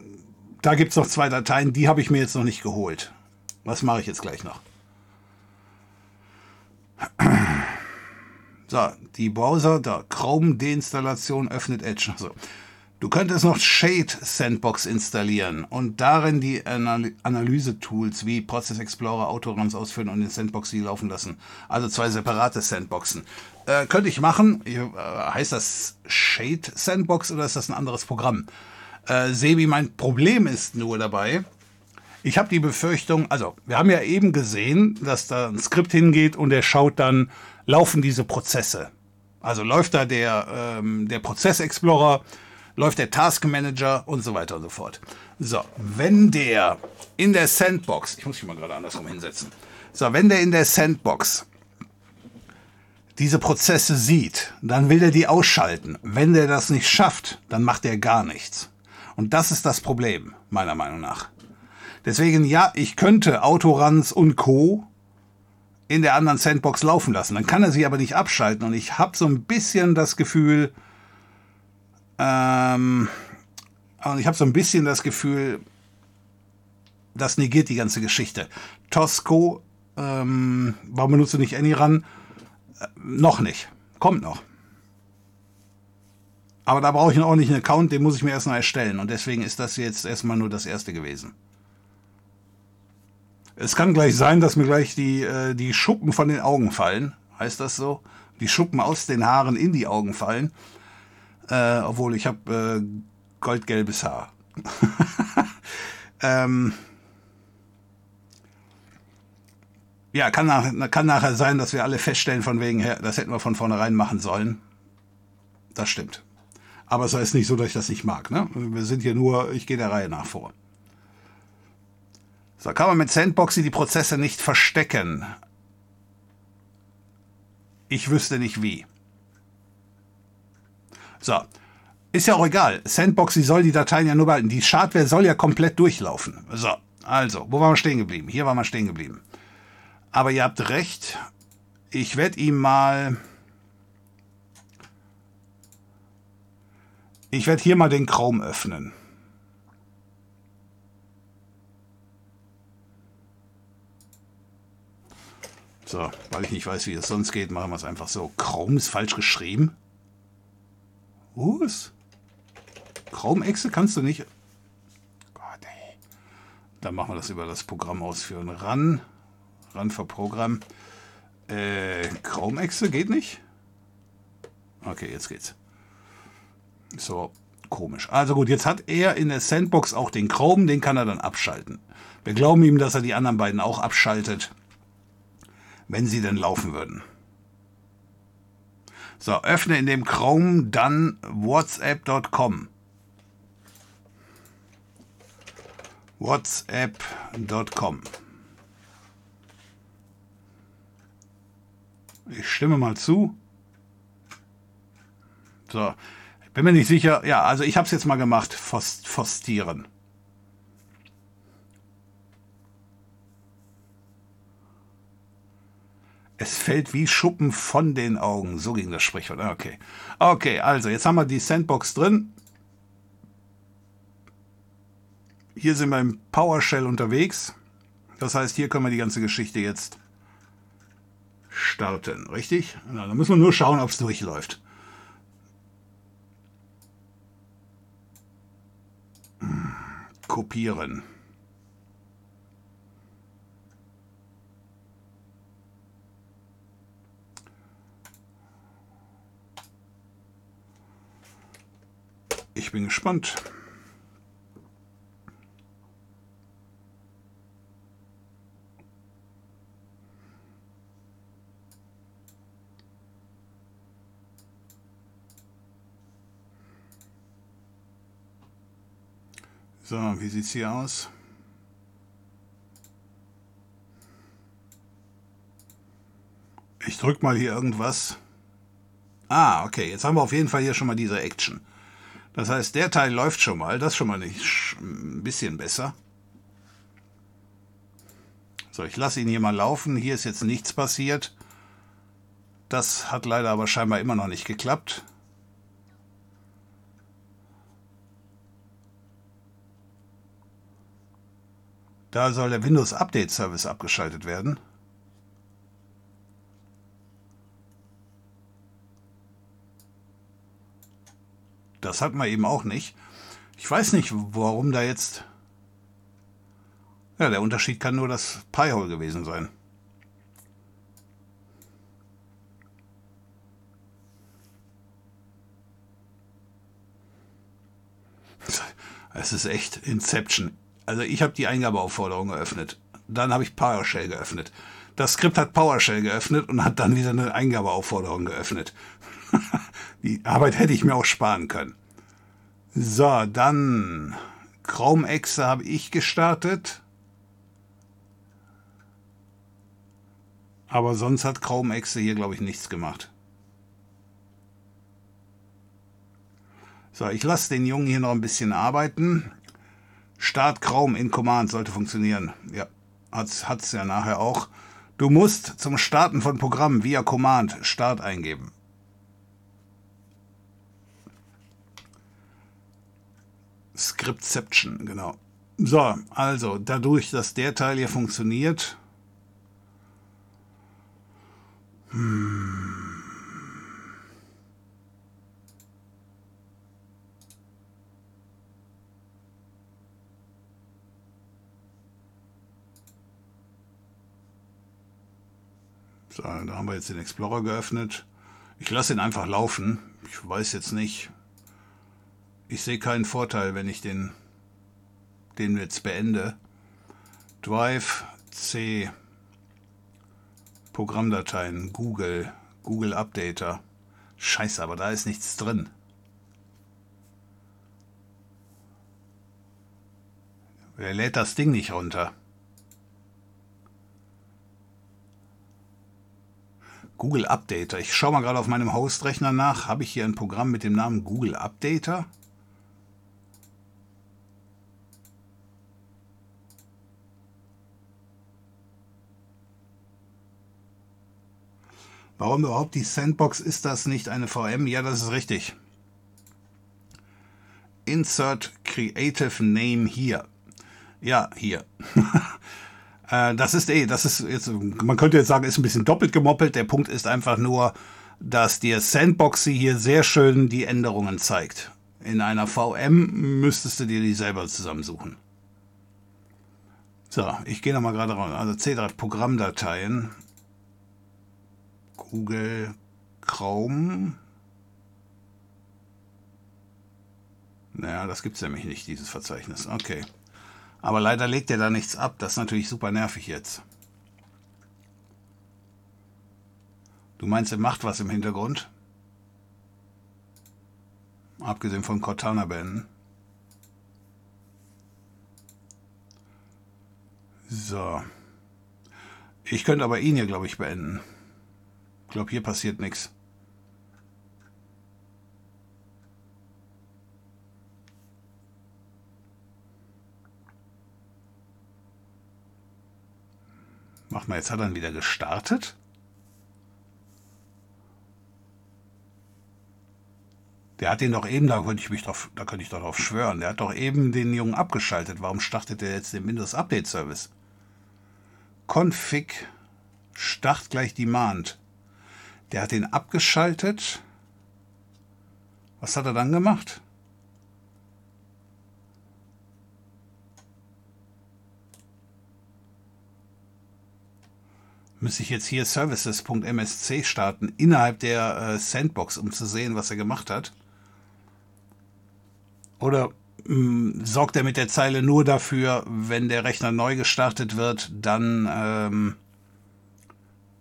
da gibt es noch zwei Dateien, die habe ich mir jetzt noch nicht geholt. Was mache ich jetzt gleich noch? So, die Browser, da Chrome Deinstallation öffnet Edge. So. Du könntest noch Shade Sandbox installieren und darin die Anal Analyse-Tools wie Process Explorer, Autoruns ausführen und in Sandbox laufen lassen. Also zwei separate Sandboxen. Äh, könnte ich machen. Äh, heißt das Shade Sandbox oder ist das ein anderes Programm? Äh, Sebi, mein Problem ist nur dabei, ich habe die Befürchtung, also wir haben ja eben gesehen, dass da ein Skript hingeht und er schaut dann, laufen diese Prozesse. Also läuft da der, ähm, der Prozess-Explorer, läuft der Task Manager und so weiter und so fort. So, wenn der in der Sandbox, ich muss mich mal gerade andersrum hinsetzen, so, wenn der in der Sandbox diese Prozesse sieht, dann will er die ausschalten. Wenn der das nicht schafft, dann macht er gar nichts. Und das ist das Problem, meiner Meinung nach. Deswegen, ja, ich könnte Autoruns und Co. in der anderen Sandbox laufen lassen. Dann kann er sie aber nicht abschalten. Und ich habe so ein bisschen das Gefühl, ähm, ich habe so ein bisschen das Gefühl, das negiert die ganze Geschichte. Tosco, ähm, warum benutzt du nicht Anyran? Äh, noch nicht. Kommt noch. Aber da brauche ich einen ordentlichen Account, den muss ich mir erstmal erstellen. Und deswegen ist das jetzt erstmal nur das erste gewesen. Es kann gleich sein, dass mir gleich die, äh, die Schuppen von den Augen fallen. Heißt das so? Die Schuppen aus den Haaren in die Augen fallen. Äh, obwohl ich habe äh, goldgelbes Haar. ähm, ja, kann, nach, kann nachher sein, dass wir alle feststellen, von wegen her, das hätten wir von vornherein machen sollen. Das stimmt. Aber es ist nicht so, dass ich das nicht mag. Ne? Wir sind hier nur, ich gehe der Reihe nach vor. So, kann man mit Sandboxy die Prozesse nicht verstecken? Ich wüsste nicht wie. So, ist ja auch egal. Sandboxy soll die Dateien ja nur behalten. Die Schadware soll ja komplett durchlaufen. So, also, wo waren wir stehen geblieben? Hier waren wir stehen geblieben. Aber ihr habt recht. Ich werde ihm mal... Ich werde hier mal den Chrome öffnen. So, weil ich nicht weiß, wie es sonst geht, machen wir es einfach so. Chrome ist falsch geschrieben. Was? Chrome-Exe kannst du nicht. Gott, ey. Dann machen wir das über das Programm ausführen. Ran. Ran für Programm. Äh, Chrome-Exe geht nicht? Okay, jetzt geht's. So, komisch. Also gut, jetzt hat er in der Sandbox auch den Chrome, den kann er dann abschalten. Wir glauben ihm, dass er die anderen beiden auch abschaltet wenn sie denn laufen würden. So, öffne in dem Chrome dann whatsapp.com. whatsapp.com. Ich stimme mal zu. So, bin mir nicht sicher. Ja, also ich habe es jetzt mal gemacht. Fostieren. Es fällt wie Schuppen von den Augen. So ging das Sprichwort. Ah, okay. Okay, also jetzt haben wir die Sandbox drin. Hier sind wir im PowerShell unterwegs. Das heißt, hier können wir die ganze Geschichte jetzt starten. Richtig? Na, da müssen wir nur schauen, ob es durchläuft. Kopieren. Ich bin gespannt. So, wie sieht es hier aus? Ich drück mal hier irgendwas. Ah, okay. Jetzt haben wir auf jeden Fall hier schon mal diese Action. Das heißt, der Teil läuft schon mal. Das ist schon mal nicht ein bisschen besser. So, ich lasse ihn hier mal laufen. Hier ist jetzt nichts passiert. Das hat leider aber scheinbar immer noch nicht geklappt. Da soll der Windows Update Service abgeschaltet werden. Das hatten wir eben auch nicht. Ich weiß nicht, warum da jetzt. Ja, der Unterschied kann nur das Pi-Hole gewesen sein. Es ist echt Inception. Also ich habe die Eingabeaufforderung geöffnet. Dann habe ich PowerShell geöffnet. Das Skript hat PowerShell geöffnet und hat dann wieder eine Eingabeaufforderung geöffnet. die Arbeit hätte ich mir auch sparen können. So, dann Chrome Exe habe ich gestartet. Aber sonst hat Chrome Exe hier, glaube ich, nichts gemacht. So, ich lasse den Jungen hier noch ein bisschen arbeiten. Start Chrome in Command sollte funktionieren. Ja, hat's, hat's ja nachher auch. Du musst zum Starten von Programmen via Command Start eingeben. Scriptception, genau. So, also dadurch, dass der Teil hier funktioniert. So, da haben wir jetzt den Explorer geöffnet. Ich lasse ihn einfach laufen. Ich weiß jetzt nicht. Ich sehe keinen Vorteil, wenn ich den, den jetzt beende. Drive C Programmdateien Google Google Updater. Scheiße, aber da ist nichts drin. Wer lädt das Ding nicht runter? Google Updater. Ich schaue mal gerade auf meinem Host-Rechner nach. Habe ich hier ein Programm mit dem Namen Google Updater? Warum überhaupt die Sandbox? Ist das nicht eine VM? Ja, das ist richtig. Insert Creative Name hier. Ja, hier. Äh, das ist eh, das ist jetzt, man könnte jetzt sagen, ist ein bisschen doppelt gemoppelt. Der Punkt ist einfach nur, dass dir Sandboxy hier sehr schön die Änderungen zeigt. In einer VM müsstest du dir die selber zusammensuchen. So, ich gehe nochmal gerade raus. Also C3 Programmdateien. Google Chrome. Naja, das gibt es nämlich nicht, dieses Verzeichnis. Okay. Aber leider legt er da nichts ab. Das ist natürlich super nervig jetzt. Du meinst, er macht was im Hintergrund? Abgesehen von Cortana beenden. So. Ich könnte aber ihn hier, glaube ich, beenden. Ich glaube, hier passiert nichts. Mach mal, jetzt hat er ihn wieder gestartet. Der hat den doch eben, da könnte ich mich drauf, da könnte ich doch drauf schwören, der hat doch eben den Jungen abgeschaltet. Warum startet er jetzt den Windows Update Service? Config Start gleich Demand. Der hat den abgeschaltet. Was hat er dann gemacht? Müsste ich jetzt hier services.msc starten innerhalb der äh, Sandbox, um zu sehen, was er gemacht hat? Oder mh, sorgt er mit der Zeile nur dafür, wenn der Rechner neu gestartet wird, dann, ähm,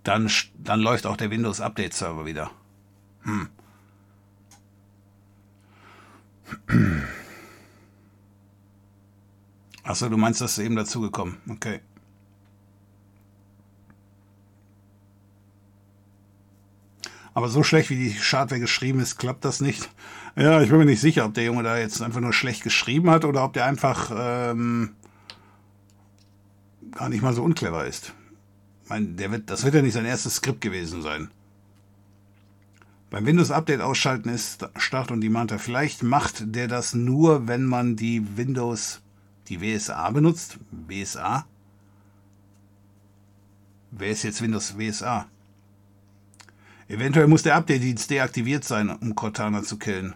dann, dann läuft auch der Windows Update Server wieder? Hm. Achso, du meinst, das ist eben dazugekommen. Okay. Aber so schlecht, wie die Schadware geschrieben ist, klappt das nicht. Ja, ich bin mir nicht sicher, ob der Junge da jetzt einfach nur schlecht geschrieben hat oder ob der einfach ähm, gar nicht mal so unclever ist. Ich meine, der wird, das wird ja nicht sein erstes Skript gewesen sein. Beim Windows-Update ausschalten ist Start und Demanter. Vielleicht macht der das nur, wenn man die Windows, die WSA benutzt. WSA? Wer ist jetzt Windows WSA? Eventuell muss der Update-Dienst deaktiviert sein, um Cortana zu killen.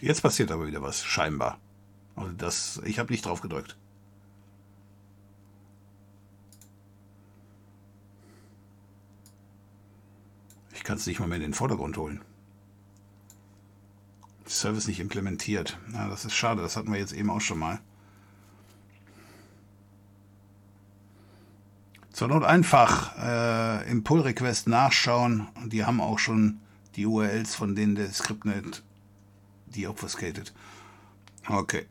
Jetzt passiert aber wieder was, scheinbar. Also das, ich habe nicht drauf gedrückt. Ich kann es nicht mal mehr in den Vordergrund holen. Service nicht implementiert. Ja, das ist schade, das hatten wir jetzt eben auch schon mal. Zur Not einfach äh, im Pull-Request nachschauen. Die haben auch schon die URLs, von denen der Scriptnet die obfuscated. Okay.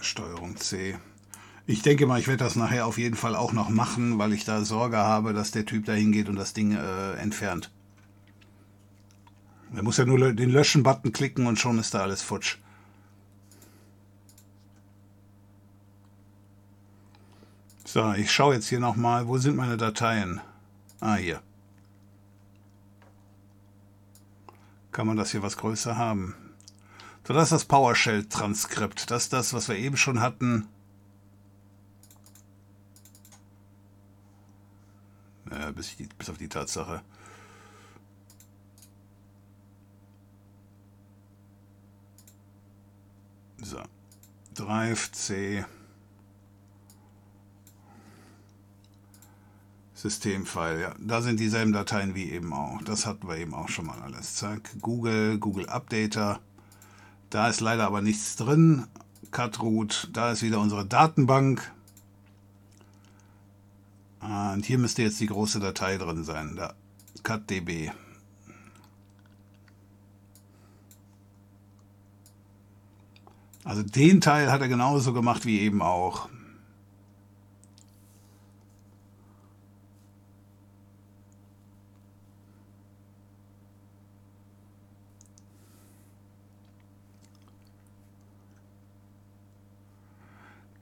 Steuerung C. Ich denke mal, ich werde das nachher auf jeden Fall auch noch machen, weil ich da Sorge habe, dass der Typ da hingeht und das Ding äh, entfernt. Er muss ja nur den Löschen-Button klicken und schon ist da alles futsch. So, ich schaue jetzt hier nochmal, wo sind meine Dateien? Ah, hier. Kann man das hier was größer haben? So, das ist das PowerShell-Transkript. Das ist das, was wir eben schon hatten. Ja, bis, die, bis auf die Tatsache. So. Drive C. Systemfile, ja. Da sind dieselben Dateien wie eben auch. Das hatten wir eben auch schon mal alles. Zack. Google, Google Updater. Da ist leider aber nichts drin. Cutroot, da ist wieder unsere Datenbank. Und hier müsste jetzt die große Datei drin sein. Da. CutDB. Also den Teil hat er genauso gemacht wie eben auch.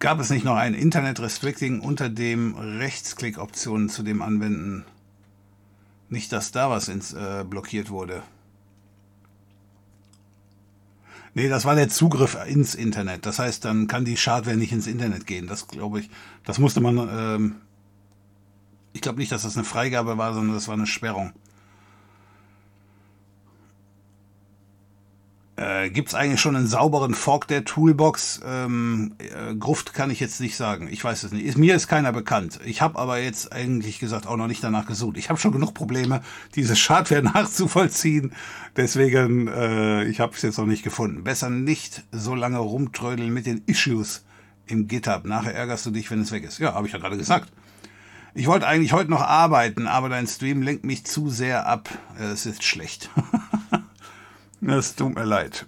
Gab es nicht noch ein Internet Restricting unter dem Rechtsklick-Optionen zu dem Anwenden? Nicht, dass da was ins, äh, blockiert wurde. Nee, das war der Zugriff ins Internet. Das heißt, dann kann die Schadware nicht ins Internet gehen. Das glaube ich, das musste man, ähm, ich glaube nicht, dass das eine Freigabe war, sondern das war eine Sperrung. Äh, Gibt es eigentlich schon einen sauberen Fork der Toolbox? Ähm, äh, Gruft kann ich jetzt nicht sagen. Ich weiß es nicht. Ist, mir ist keiner bekannt. Ich habe aber jetzt eigentlich gesagt auch noch nicht danach gesucht. Ich habe schon genug Probleme, diese Schadware nachzuvollziehen. Deswegen, äh, ich habe es jetzt noch nicht gefunden. Besser nicht so lange rumtrödeln mit den Issues im GitHub. Nachher ärgerst du dich, wenn es weg ist. Ja, habe ich ja gerade gesagt. Ich wollte eigentlich heute noch arbeiten, aber dein Stream lenkt mich zu sehr ab. Es ist schlecht. Es tut mir leid.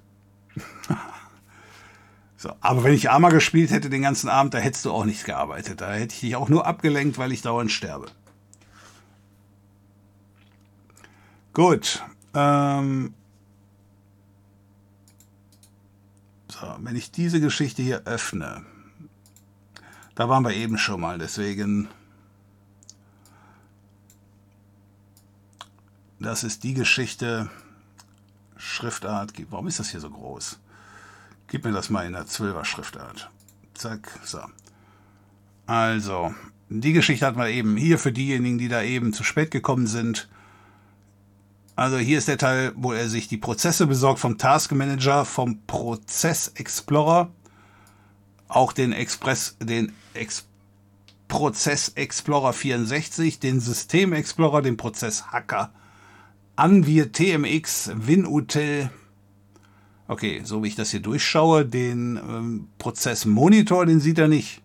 So, aber wenn ich Arma gespielt hätte den ganzen Abend, da hättest du auch nicht gearbeitet. Da hätte ich dich auch nur abgelenkt, weil ich dauernd sterbe. Gut. Ähm so, wenn ich diese Geschichte hier öffne, da waren wir eben schon mal, deswegen. Das ist die Geschichte. Schriftart. Warum ist das hier so groß? Gib mir das mal in der 12er Schriftart. Zack, so. Also, die Geschichte hatten wir eben hier für diejenigen, die da eben zu spät gekommen sind. Also hier ist der Teil, wo er sich die Prozesse besorgt vom Task Manager, vom Prozess Explorer, auch den Express, den Ex Prozess Explorer 64, den System Explorer, den Prozess Hacker Anvir TMX WinUtil. Okay, so wie ich das hier durchschaue, den ähm, Prozessmonitor, den sieht er nicht.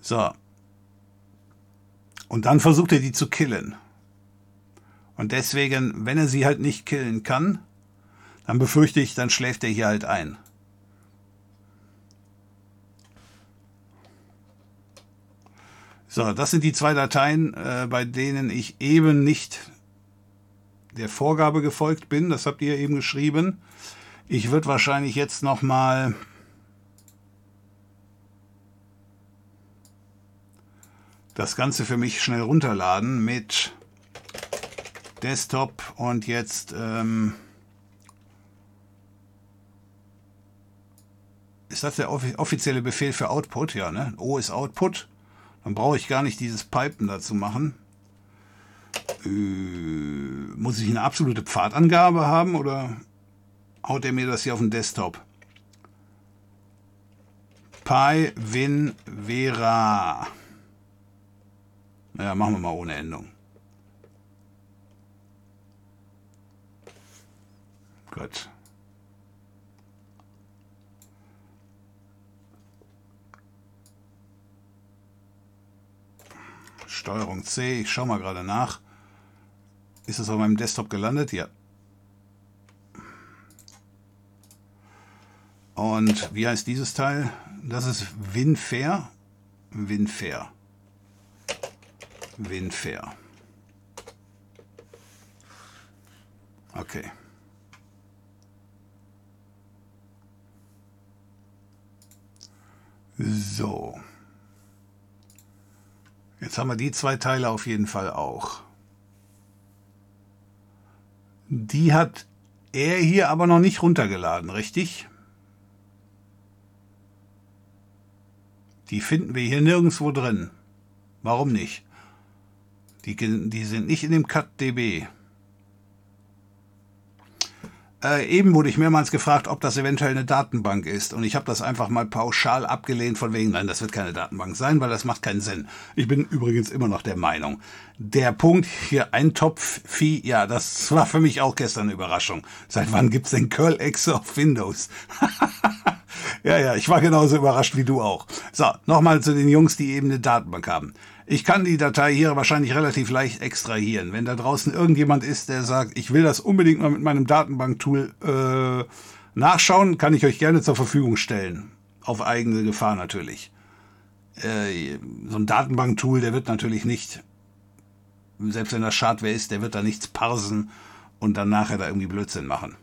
So. Und dann versucht er die zu killen. Und deswegen, wenn er sie halt nicht killen kann, dann befürchte ich, dann schläft er hier halt ein. So, das sind die zwei Dateien, äh, bei denen ich eben nicht der Vorgabe gefolgt bin. Das habt ihr eben geschrieben. Ich würde wahrscheinlich jetzt noch mal das Ganze für mich schnell runterladen mit Desktop und jetzt ähm, ist das der offi offizielle Befehl für Output? Ja, ne? O ist Output. Dann brauche ich gar nicht dieses Pipen dazu machen. Äh, muss ich eine absolute Pfadangabe haben oder haut er mir das hier auf den Desktop? Pi Win Vera. Naja, machen wir mal ohne Endung. Gut. Steuerung C, ich schaue mal gerade nach. Ist es auf meinem Desktop gelandet? Ja. Und wie heißt dieses Teil? Das ist WinFair. WinFair. WinFair. Okay. So. Jetzt haben wir die zwei Teile auf jeden Fall auch. Die hat er hier aber noch nicht runtergeladen, richtig? Die finden wir hier nirgendwo drin. Warum nicht? Die, die sind nicht in dem CutDB. Äh, eben wurde ich mehrmals gefragt, ob das eventuell eine Datenbank ist. Und ich habe das einfach mal pauschal abgelehnt von wegen, nein, das wird keine Datenbank sein, weil das macht keinen Sinn. Ich bin übrigens immer noch der Meinung. Der Punkt hier, ein Topf-Vieh, ja, das war für mich auch gestern eine Überraschung. Seit wann gibt's denn Curl-Exe auf Windows? ja, ja, ich war genauso überrascht wie du auch. So, nochmal zu den Jungs, die eben eine Datenbank haben. Ich kann die Datei hier wahrscheinlich relativ leicht extrahieren. Wenn da draußen irgendjemand ist, der sagt, ich will das unbedingt mal mit meinem Datenbanktool äh, nachschauen, kann ich euch gerne zur Verfügung stellen. Auf eigene Gefahr natürlich. Äh, so ein Datenbanktool, der wird natürlich nicht, selbst wenn das Schadware ist, der wird da nichts parsen und dann nachher da irgendwie Blödsinn machen.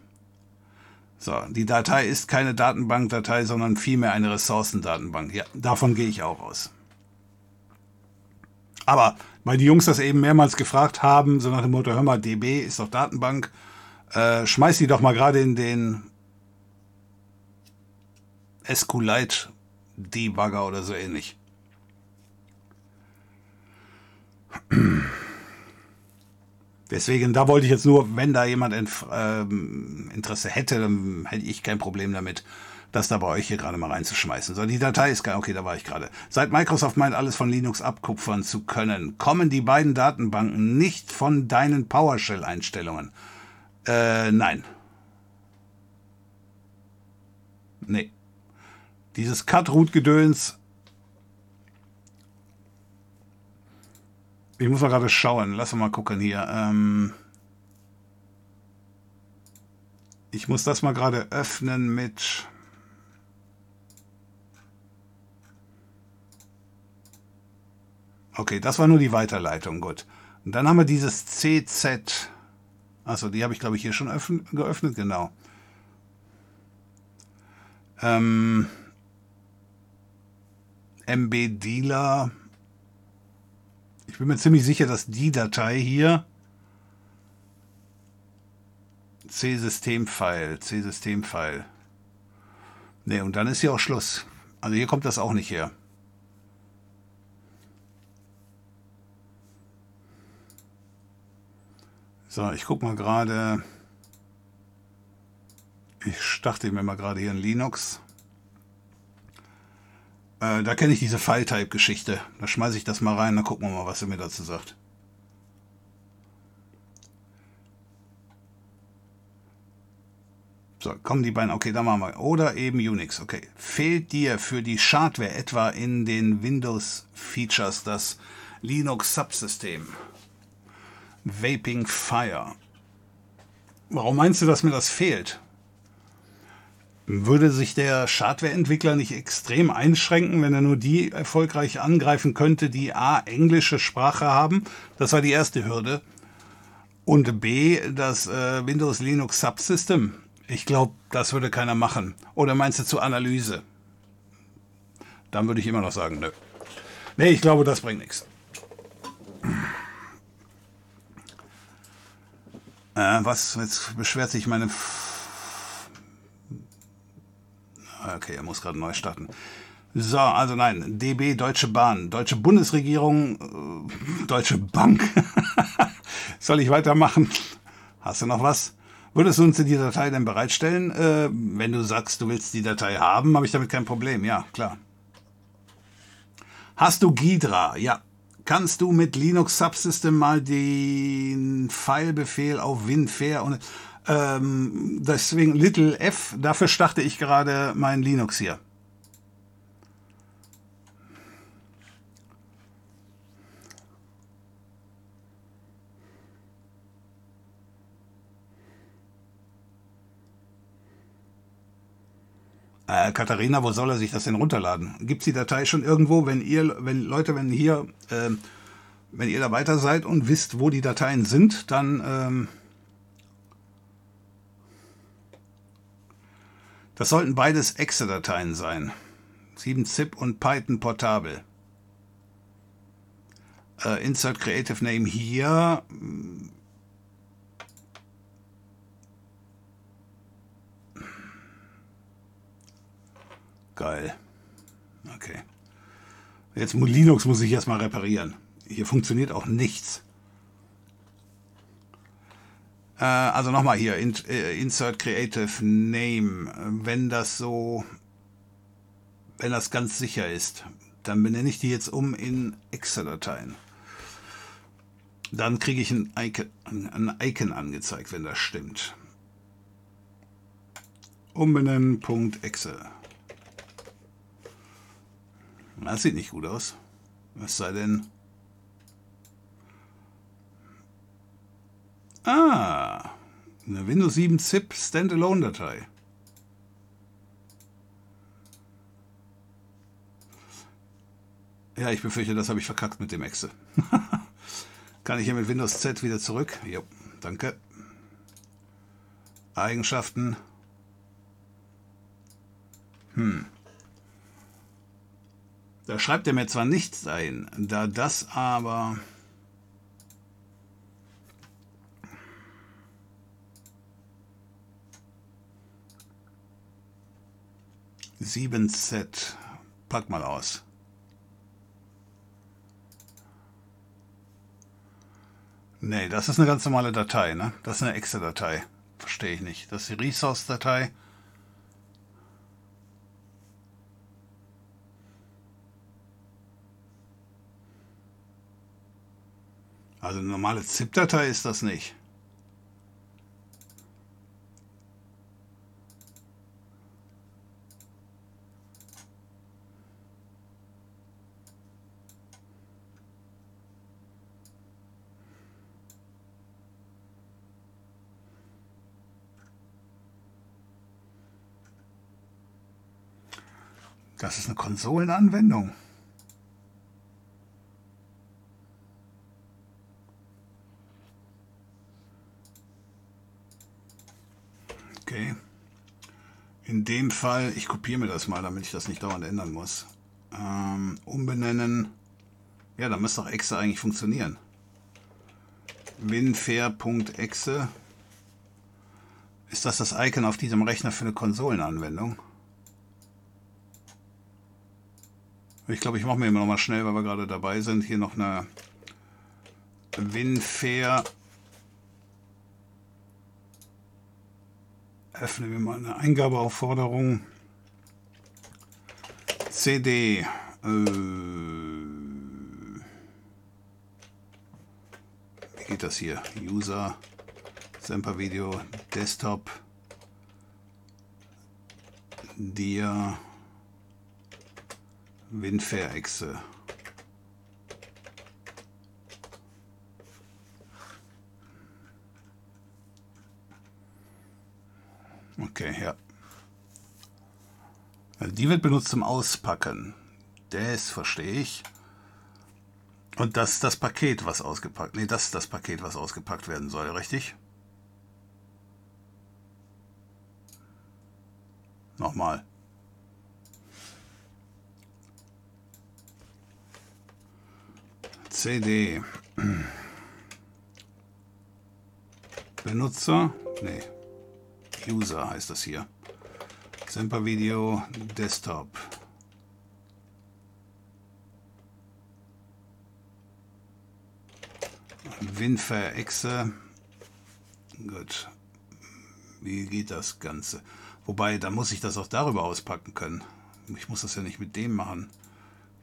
So, die Datei ist keine Datenbankdatei, sondern vielmehr eine Ressourcendatenbank. Ja, davon gehe ich auch aus. Aber weil die Jungs das eben mehrmals gefragt haben, so nach dem Motto, hör mal, DB ist doch Datenbank, äh, schmeiß die doch mal gerade in den SQLite Debugger oder so ähnlich. Deswegen, da wollte ich jetzt nur, wenn da jemand ähm, Interesse hätte, dann hätte ich kein Problem damit, das da bei euch hier gerade mal reinzuschmeißen. So, die Datei ist geil. Okay, da war ich gerade. Seit Microsoft meint, alles von Linux abkupfern zu können, kommen die beiden Datenbanken nicht von deinen PowerShell-Einstellungen. Äh, nein. Nee. Dieses Cut-Root-Gedöns. Ich muss mal gerade schauen. Lass mal gucken hier. Ähm ich muss das mal gerade öffnen mit. Okay, das war nur die Weiterleitung, gut. Und dann haben wir dieses CZ. Achso, die habe ich, glaube ich, hier schon geöffnet, genau. Ähm, MB Dealer. Ich bin mir ziemlich sicher, dass die Datei hier C-System-File, C-System-File. Ne, und dann ist hier auch Schluss. Also hier kommt das auch nicht her. So, ich gucke mal gerade. Ich starte mir mal gerade hier in Linux. Äh, da kenne ich diese File-Type-Geschichte. Da schmeiße ich das mal rein, dann gucken wir mal, was er mir dazu sagt. So, kommen die beiden. Okay, da machen wir. Oder eben Unix. Okay. Fehlt dir für die Schadware etwa in den Windows-Features das Linux-Subsystem? Vaping Fire. Warum meinst du, dass mir das fehlt? Würde sich der Schadware-Entwickler nicht extrem einschränken, wenn er nur die erfolgreich angreifen könnte, die A, englische Sprache haben? Das war die erste Hürde. Und B, das äh, Windows Linux Subsystem. Ich glaube, das würde keiner machen. Oder meinst du zur Analyse? Dann würde ich immer noch sagen, nö. Nee, ich glaube, das bringt nichts. Äh, was, jetzt beschwert sich meine... Okay, er muss gerade neu starten. So, also nein, DB Deutsche Bahn, Deutsche Bundesregierung, äh, Deutsche Bank. Soll ich weitermachen? Hast du noch was? Würdest du uns die Datei denn bereitstellen? Äh, wenn du sagst, du willst die Datei haben, habe ich damit kein Problem. Ja, klar. Hast du Ghidra? Ja. Kannst du mit Linux Subsystem mal den Filebefehl auf WinFair und ähm, deswegen Little F, dafür starte ich gerade mein Linux hier. Äh, Katharina, wo soll er sich das denn runterladen? Gibt es die Datei schon irgendwo, wenn ihr, wenn Leute, wenn hier, äh, wenn ihr da weiter seid und wisst, wo die Dateien sind, dann ähm, das sollten beides Exe-Dateien sein. 7-Zip und Python portabel. Äh, insert Creative Name hier. Geil. Okay. Jetzt Linux muss ich erstmal reparieren. Hier funktioniert auch nichts. Äh, also nochmal hier, in, äh, Insert Creative Name. Wenn das so, wenn das ganz sicher ist, dann benenne ich die jetzt um in Excel-Dateien. Dann kriege ich ein Icon, ein Icon angezeigt, wenn das stimmt. Umbenennen.exe. Das sieht nicht gut aus. Was sei denn... Ah, eine Windows 7 ZIP Standalone-Datei. Ja, ich befürchte, das habe ich verkackt mit dem Exe. Kann ich hier mit Windows Z wieder zurück? Jo, danke. Eigenschaften. Hm. Da schreibt er mir zwar nichts ein, da das aber... Sieben Z. Pack mal aus. Nee, das ist eine ganz normale Datei, ne? Das ist eine Exe-Datei. Verstehe ich nicht. Das ist die Resource-Datei. Also eine normale ZIP-Datei ist das nicht. Das ist eine Konsolenanwendung. Okay. In dem Fall, ich kopiere mir das mal, damit ich das nicht dauernd ändern muss. Ähm, umbenennen. Ja, da müsste auch Exe eigentlich funktionieren. Winfair.exe. Ist das das Icon auf diesem Rechner für eine Konsolenanwendung? Ich glaube, ich mache mir immer noch mal schnell, weil wir gerade dabei sind, hier noch eine Winfair öffnen wir mal eine Eingabeaufforderung. CD. Äh, wie geht das hier? User, Semper Video, Desktop, Dia, Winfair-Exe. Okay, ja. Also die wird benutzt zum Auspacken. Das verstehe ich. Und das ist das Paket, was ausgepackt. Nee, das ist das Paket, was ausgepackt werden soll, richtig? Nochmal. CD. Benutzer? Nee. User heißt das hier. Semper Video Desktop. Winfer Exe. Gut. Wie geht das Ganze? Wobei, da muss ich das auch darüber auspacken können. Ich muss das ja nicht mit dem machen.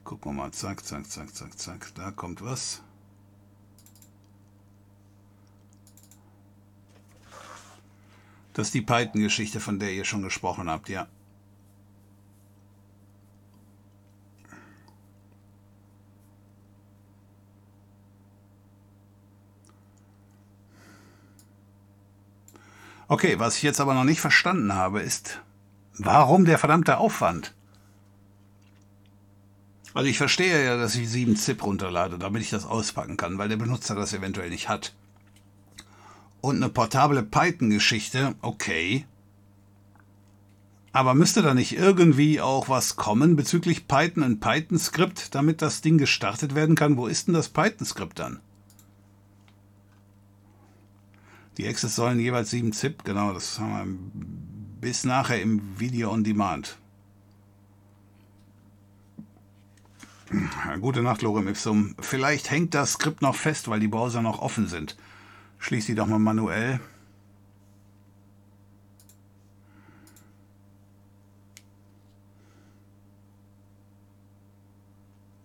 Gucken wir mal. Zack, zack, zack, zack, zack. Da kommt was. Das ist die Python-Geschichte, von der ihr schon gesprochen habt, ja. Okay, was ich jetzt aber noch nicht verstanden habe, ist, warum der verdammte Aufwand? Also ich verstehe ja, dass ich 7 ZIP runterlade, damit ich das auspacken kann, weil der Benutzer das eventuell nicht hat. Und eine portable Python-Geschichte, okay. Aber müsste da nicht irgendwie auch was kommen bezüglich Python und Python-Skript, damit das Ding gestartet werden kann? Wo ist denn das Python-Skript dann? Die Access sollen jeweils 7 ZIP, genau, das haben wir bis nachher im Video on Demand. Gute Nacht, Lorem Ipsum. Vielleicht hängt das Skript noch fest, weil die Browser noch offen sind. Schließ sie doch mal manuell.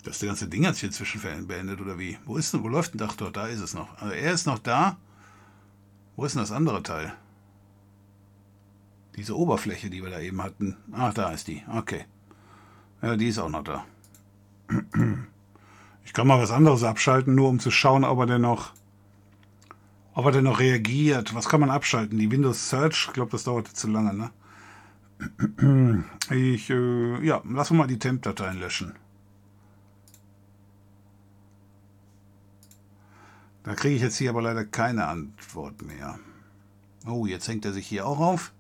Das ganze Ding hat sich inzwischen beendet, oder wie? Wo ist denn, wo läuft denn das dort? Da ist es noch. Also er ist noch da. Wo ist denn das andere Teil? Diese Oberfläche, die wir da eben hatten. Ach, da ist die. Okay. Ja, die ist auch noch da. Ich kann mal was anderes abschalten, nur um zu schauen, ob er denn noch, ob er denn noch reagiert. Was kann man abschalten? Die Windows Search? Ich glaube, das dauerte zu lange, ne? Ich, äh, ja, wir mal die Temp-Dateien löschen. Da kriege ich jetzt hier aber leider keine Antwort mehr. Oh, jetzt hängt er sich hier auch auf.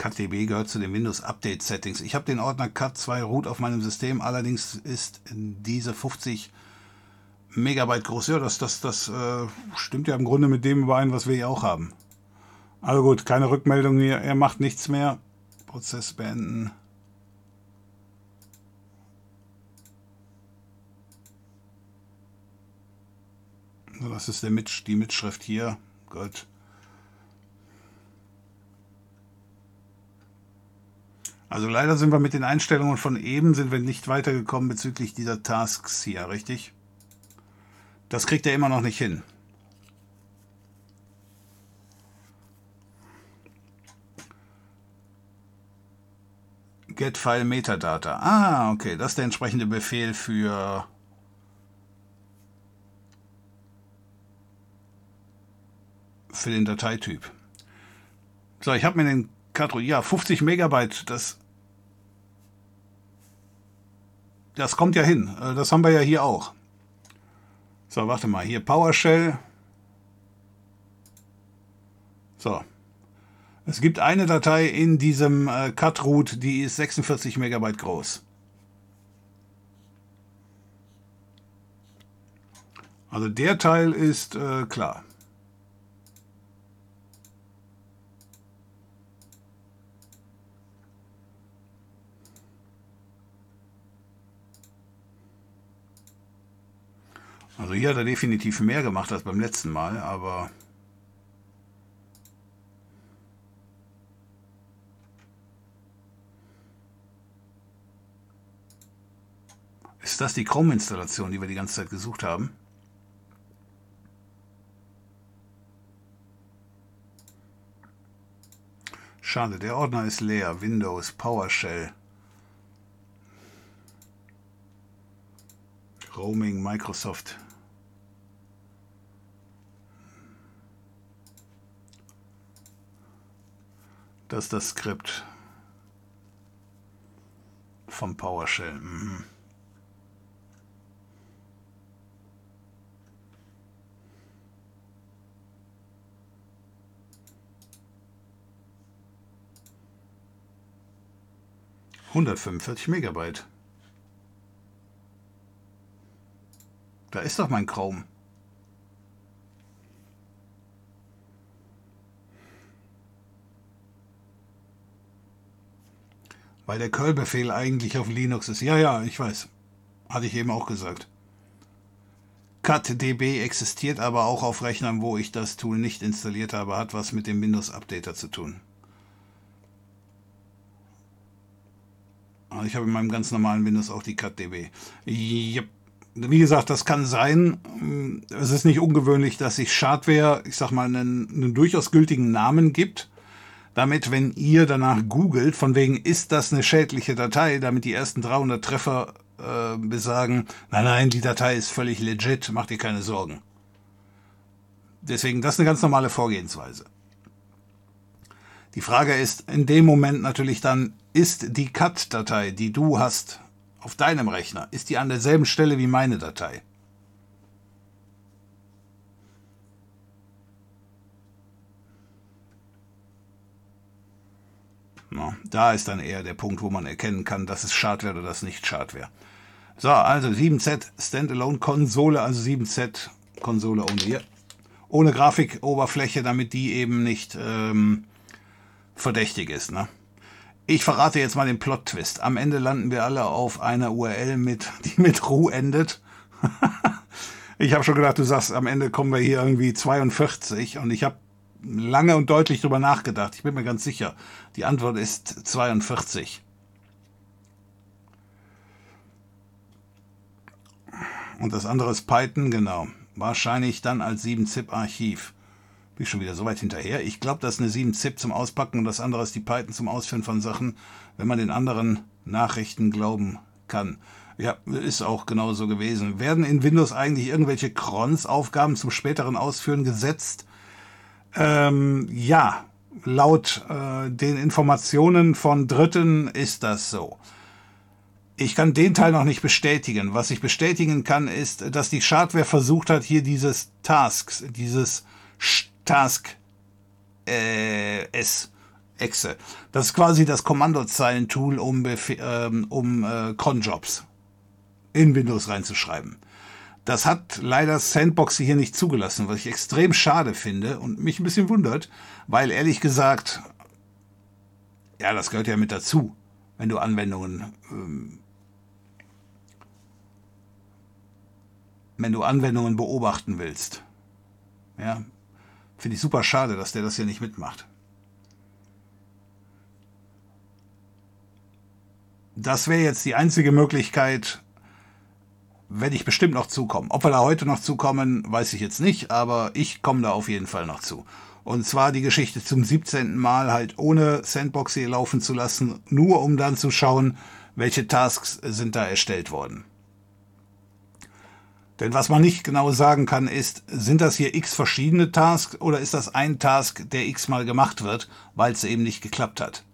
CutDB gehört zu den Windows Update Settings. Ich habe den Ordner Cut2 Root auf meinem System, allerdings ist diese 50 Megabyte groß. Ja, das, das, das äh, stimmt ja im Grunde mit dem überein, was wir hier auch haben. Also gut, keine Rückmeldung hier. Er macht nichts mehr. Prozess beenden. Das ist der Mit die Mitschrift hier. Gut. Also leider sind wir mit den Einstellungen von eben sind wir nicht weitergekommen bezüglich dieser Tasks hier, richtig? Das kriegt er immer noch nicht hin. Get File Metadata. Ah, okay, das ist der entsprechende Befehl für für den Dateityp. So, ich habe mir den Katro, ja, 50 Megabyte, das das kommt ja hin. Äh, das haben wir ja hier auch. So, warte mal. Hier PowerShell. So. Es gibt eine Datei in diesem äh, Cut-Root, die ist 46 Megabyte groß. Also der Teil ist äh, klar. Also hier hat er definitiv mehr gemacht als beim letzten Mal, aber... Ist das die Chrome-Installation, die wir die ganze Zeit gesucht haben? Schade, der Ordner ist leer. Windows, PowerShell. Roaming Microsoft. Das ist das Skript vom PowerShell. Mhm. Hundertfünfundvierzig Megabyte. Da ist doch mein Chrome. Weil der Curl-Befehl eigentlich auf Linux ist. Ja, ja, ich weiß. Hatte ich eben auch gesagt. CutDB existiert aber auch auf Rechnern, wo ich das Tool nicht installiert habe, hat was mit dem Windows Updater zu tun. Also ich habe in meinem ganz normalen Windows auch die CutDB. Yep. Wie gesagt, das kann sein. Es ist nicht ungewöhnlich, dass sich Schadware, ich sag mal, einen, einen durchaus gültigen Namen gibt damit, wenn ihr danach googelt, von wegen ist das eine schädliche Datei, damit die ersten 300 Treffer äh, besagen, nein, nein, die Datei ist völlig legit, macht ihr keine Sorgen. Deswegen, das ist eine ganz normale Vorgehensweise. Die Frage ist in dem Moment natürlich dann, ist die CAT-Datei, die du hast auf deinem Rechner, ist die an derselben Stelle wie meine Datei? Na, da ist dann eher der Punkt, wo man erkennen kann, dass es Schadware oder das nicht Schadware. So, also 7Z Standalone Konsole, also 7Z Konsole ohne hier. Ohne Grafikoberfläche, damit die eben nicht ähm, verdächtig ist. Ne? Ich verrate jetzt mal den Plot-Twist. Am Ende landen wir alle auf einer URL, mit, die mit Ru endet. ich habe schon gedacht, du sagst, am Ende kommen wir hier irgendwie 42 und ich habe lange und deutlich drüber nachgedacht. Ich bin mir ganz sicher. Die Antwort ist 42. Und das andere ist Python, genau. Wahrscheinlich dann als 7-Zip-Archiv. Bin ich schon wieder so weit hinterher. Ich glaube, das ist eine 7-Zip zum Auspacken und das andere ist die Python zum Ausführen von Sachen, wenn man den anderen Nachrichten glauben kann. Ja, ist auch genauso gewesen. Werden in Windows eigentlich irgendwelche Crons-Aufgaben zum späteren Ausführen gesetzt? Ähm, ja, laut äh, den Informationen von Dritten ist das so. Ich kann den Teil noch nicht bestätigen. Was ich bestätigen kann, ist, dass die Schadware versucht hat, hier dieses Tasks, dieses Task äh, S, Exe. Das ist quasi das Kommandozeilentool, um, ähm, um äh, Cronjobs in Windows reinzuschreiben. Das hat leider Sandbox hier nicht zugelassen, was ich extrem schade finde und mich ein bisschen wundert, weil ehrlich gesagt, ja, das gehört ja mit dazu, wenn du Anwendungen, ähm, wenn du Anwendungen beobachten willst. Ja, finde ich super schade, dass der das hier nicht mitmacht. Das wäre jetzt die einzige Möglichkeit, werde ich bestimmt noch zukommen. Ob wir da heute noch zukommen, weiß ich jetzt nicht, aber ich komme da auf jeden Fall noch zu. Und zwar die Geschichte zum 17. Mal halt ohne Sandbox hier laufen zu lassen, nur um dann zu schauen, welche Tasks sind da erstellt worden. Denn was man nicht genau sagen kann, ist, sind das hier x verschiedene Tasks oder ist das ein Task, der x mal gemacht wird, weil es eben nicht geklappt hat?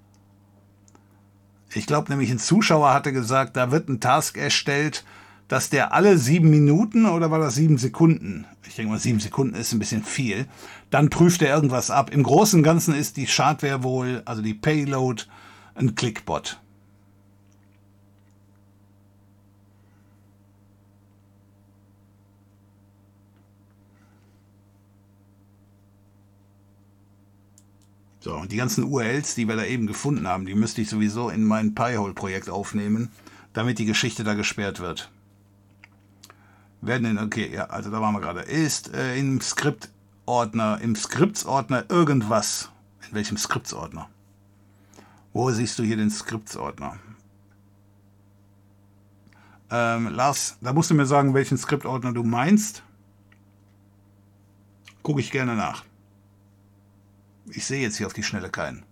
Ich glaube nämlich, ein Zuschauer hatte gesagt, da wird ein Task erstellt, dass der alle sieben Minuten oder war das sieben Sekunden? Ich denke mal, sieben Sekunden ist ein bisschen viel. Dann prüft er irgendwas ab. Im Großen und Ganzen ist die Schadware wohl, also die Payload, ein Clickbot. So, und die ganzen URLs, die wir da eben gefunden haben, die müsste ich sowieso in mein Pi-Hole-Projekt aufnehmen, damit die Geschichte da gesperrt wird werden in, okay, ja, also da waren wir gerade, ist äh, im Skriptordner, im Skriptsordner irgendwas. In welchem Skriptsordner? Wo siehst du hier den Skriptsordner? Ähm, Lars, da musst du mir sagen, welchen Skriptordner du meinst. Gucke ich gerne nach. Ich sehe jetzt hier auf die Schnelle keinen.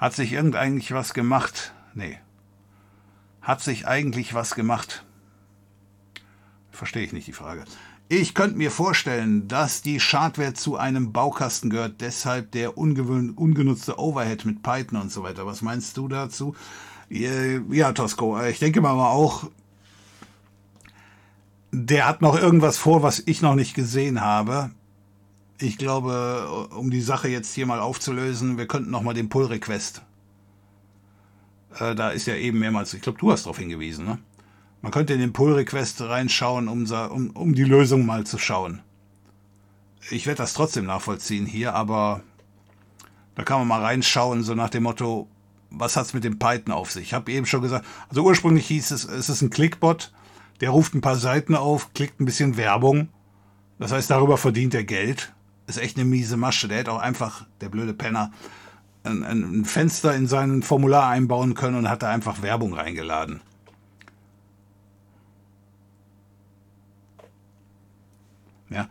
Hat sich irgendein was gemacht? Nee. Hat sich eigentlich was gemacht? Verstehe ich nicht die Frage. Ich könnte mir vorstellen, dass die Schadware zu einem Baukasten gehört, deshalb der ungenutzte Overhead mit Python und so weiter. Was meinst du dazu? Äh, Ja, Tosco, äh, ich denke mal auch, der hat noch irgendwas vor, was ich noch nicht gesehen habe. Ich glaube, um die Sache jetzt hier mal aufzulösen, wir könnten noch mal den Pull-Request. Äh, da ist ja eben mehrmals, ich glaube, du hast darauf hingewiesen, ne? Man könnte in den Pull-Request reinschauen, um, um, um die Lösung mal zu schauen. Ich werde das trotzdem nachvollziehen hier, aber da kann man mal reinschauen, so nach dem Motto, was hat's mit dem Python auf sich? Ich habe eben schon gesagt, also ursprünglich hieß es, es ist ein Clickbot, der ruft ein paar Seiten auf, klickt ein bisschen Werbung. Das heißt, darüber verdient er Geld. Ist echt eine miese Masche. Der hätte auch einfach, der blöde Penner, ein, ein Fenster in sein Formular einbauen können und hat da einfach Werbung reingeladen. Ja,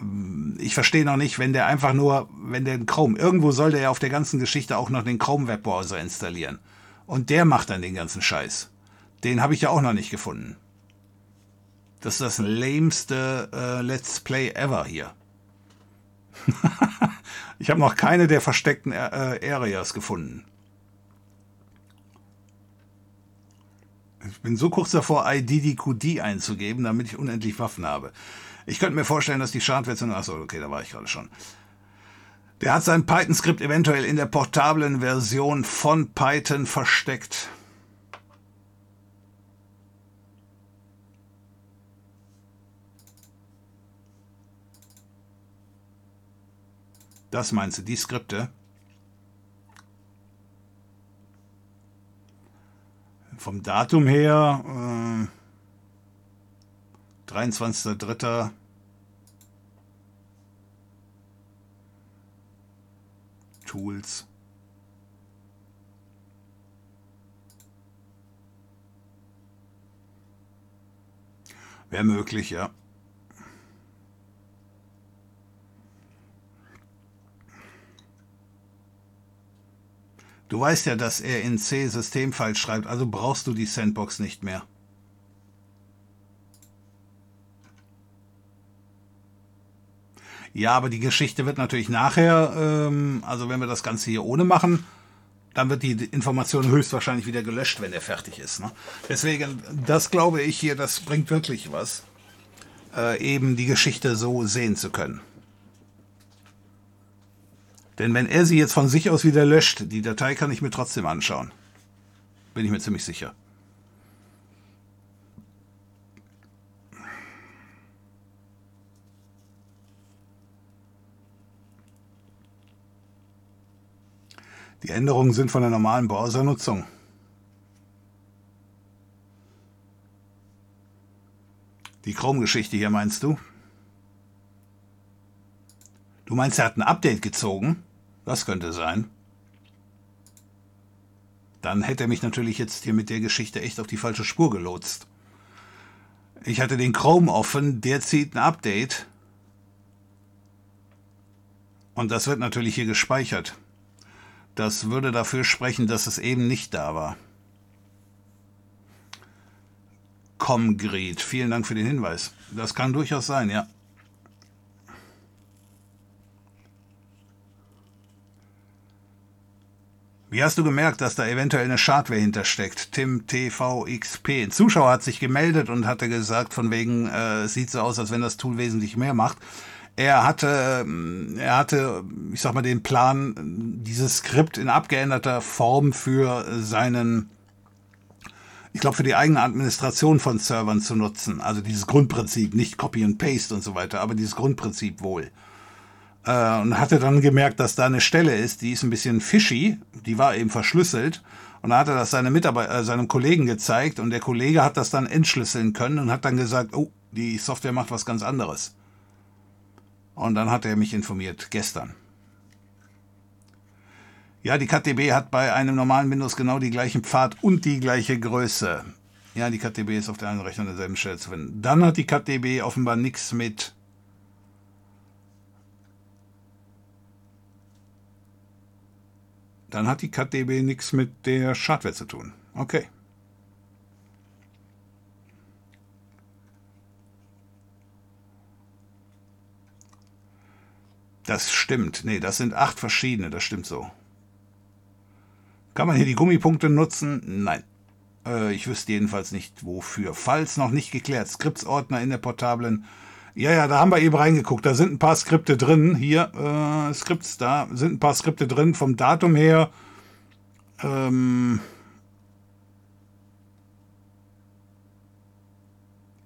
ähm, ich verstehe noch nicht, wenn der einfach nur, wenn der Chrome, irgendwo soll der ja auf der ganzen Geschichte auch noch den Chrome Webbrowser installieren. Und der macht dann den ganzen Scheiß. Den habe ich ja auch noch nicht gefunden. Das ist das lameste äh, Let's Play ever hier. ich habe noch keine der versteckten äh, Areas gefunden. Ich bin so kurz davor, IDDQD einzugeben, damit ich unendlich Waffen habe. Ich könnte mir vorstellen, dass die Schadwerte... Achso, okay, da war ich gerade schon. Der hat sein Python-Skript eventuell in der portablen Version von Python versteckt. Das meinst du, die Skripte? Vom Datum her, äh, 23.03. Tools. Wäre möglich, ja. Du weißt ja, dass er in C Systemfile schreibt, also brauchst du die Sandbox nicht mehr. Ja, aber die Geschichte wird natürlich nachher, ähm, also wenn wir das Ganze hier ohne machen, dann wird die Information höchstwahrscheinlich wieder gelöscht, wenn er fertig ist. Ne? Deswegen, das glaube ich hier, das bringt wirklich was, äh, eben die Geschichte so sehen zu können. Denn wenn er sie jetzt von sich aus wieder löscht, die Datei kann ich mir trotzdem anschauen. Bin ich mir ziemlich sicher. Die Änderungen sind von der normalen Browsernutzung. Die Chrome-Geschichte hier meinst du? Du meinst, er hat ein Update gezogen? Das könnte sein. Dann hätte er mich natürlich jetzt hier mit der Geschichte echt auf die falsche Spur gelotst. Ich hatte den Chrome offen, der zieht ein Update. Und das wird natürlich hier gespeichert. Das würde dafür sprechen, dass es eben nicht da war. Comgrid, vielen Dank für den Hinweis. Das kann durchaus sein, ja. Wie hast du gemerkt, dass da eventuell eine Schadware hintersteckt? Tim TVXP. Ein Zuschauer hat sich gemeldet und hatte gesagt, von wegen, äh, sieht so aus, als wenn das Tool wesentlich mehr macht. Er hatte, ähm, er hatte, ich sag mal, den Plan, dieses Skript in abgeänderter Form für seinen, ich glaube, für die eigene Administration von Servern zu nutzen. Also dieses Grundprinzip, nicht Copy and Paste und so weiter, aber dieses Grundprinzip wohl. Äh, und hatte dann gemerkt, dass da eine Stelle ist, die ist ein bisschen fishy, die war eben verschlüsselt. Und da hat er das seine Mitarbeiter, äh, seinem Kollegen gezeigt und der Kollege hat das dann entschlüsseln können und hat dann gesagt, oh, die Software macht was ganz anderes. Und dann hat er mich informiert, gestern. Ja, die KTB hat bei einem normalen Windows genau die gleichen Pfad und die gleiche Größe. Ja, die KTB ist auf der einen Rechner an derselben Stelle zu finden. Dann hat die KTB offenbar nichts mit Dann hat die CatDB nichts mit der Schadware zu tun. Okay. Das stimmt. Nee, das sind acht verschiedene, das stimmt so. Kann man hier die Gummipunkte nutzen? Nein. Äh, ich wüsste jedenfalls nicht wofür. Falls noch nicht geklärt, Skriptsordner in der portablen. Ja, ja, da haben wir eben reingeguckt. Da sind ein paar Skripte drin. Hier, äh, Skripts, da sind ein paar Skripte drin. Vom Datum her. Ähm,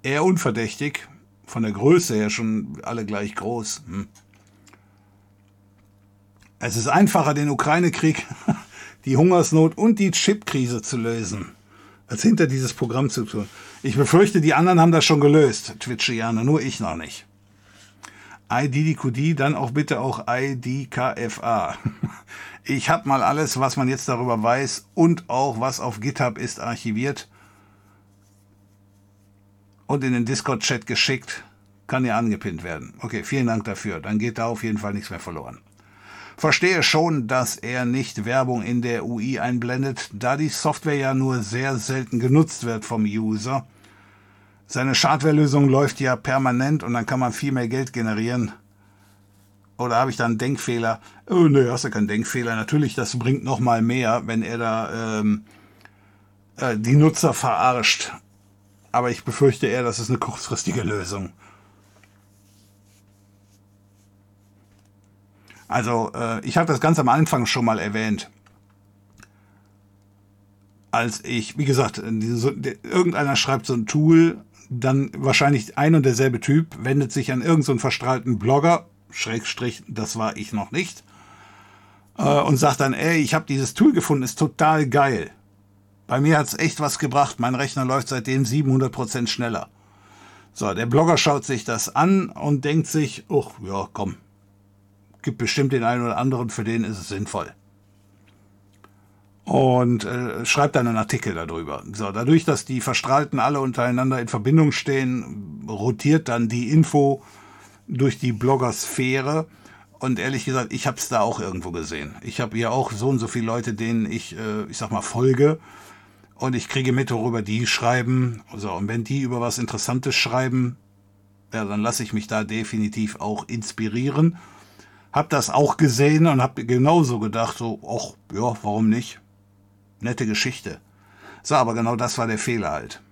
eher unverdächtig. Von der Größe her schon alle gleich groß. Hm. Es ist einfacher, den Ukraine-Krieg, die Hungersnot und die Chipkrise zu lösen, als hinter dieses Programm zu tun. Ich befürchte, die anderen haben das schon gelöst, Twitchianer, nur ich noch nicht. IDDQD, dann auch bitte auch IDKFA. Ich habe mal alles, was man jetzt darüber weiß und auch was auf GitHub ist, archiviert und in den Discord-Chat geschickt. Kann ja angepinnt werden. Okay, vielen Dank dafür. Dann geht da auf jeden Fall nichts mehr verloren. Verstehe schon, dass er nicht Werbung in der UI einblendet, da die Software ja nur sehr selten genutzt wird vom User. Seine Schadware-Lösung läuft ja permanent und dann kann man viel mehr Geld generieren. Oder habe ich da einen Denkfehler? Oh, nö, hast du keinen Denkfehler. Natürlich, das bringt noch mal mehr, wenn er da ähm, äh, die Nutzer verarscht. Aber ich befürchte eher, das ist eine kurzfristige Lösung. Also, äh, ich habe das ganz am Anfang schon mal erwähnt. Als ich, wie gesagt, der, irgendeiner schreibt so ein Tool, dann wahrscheinlich ein und derselbe Typ wendet sich an irgendeinen so verstrahlten Blogger, Schrägstrich, das war ich noch nicht, äh, und sagt dann, ey, ich habe dieses Tool gefunden, ist total geil. Bei mir hat's echt was gebracht, mein Rechner läuft seitdem 700% schneller. So, der Blogger schaut sich das an und denkt sich, oh, ja, komm, gibt bestimmt den einen oder anderen, für den ist es sinnvoll. Und äh, schreibt dann einen Artikel darüber. So, dadurch, dass die Verstrahlten alle untereinander in Verbindung stehen, rotiert dann die Info durch die Bloggersphäre. Und ehrlich gesagt, ich habe es da auch irgendwo gesehen. Ich habe ja auch so und so viele Leute, denen ich, äh, ich sag mal, folge. Und ich kriege mit, worüber die schreiben. So, und wenn die über was Interessantes schreiben, ja, dann lasse ich mich da definitiv auch inspirieren hab das auch gesehen und hab genauso gedacht, so, ach, ja, warum nicht? Nette Geschichte. So, aber genau das war der Fehler halt.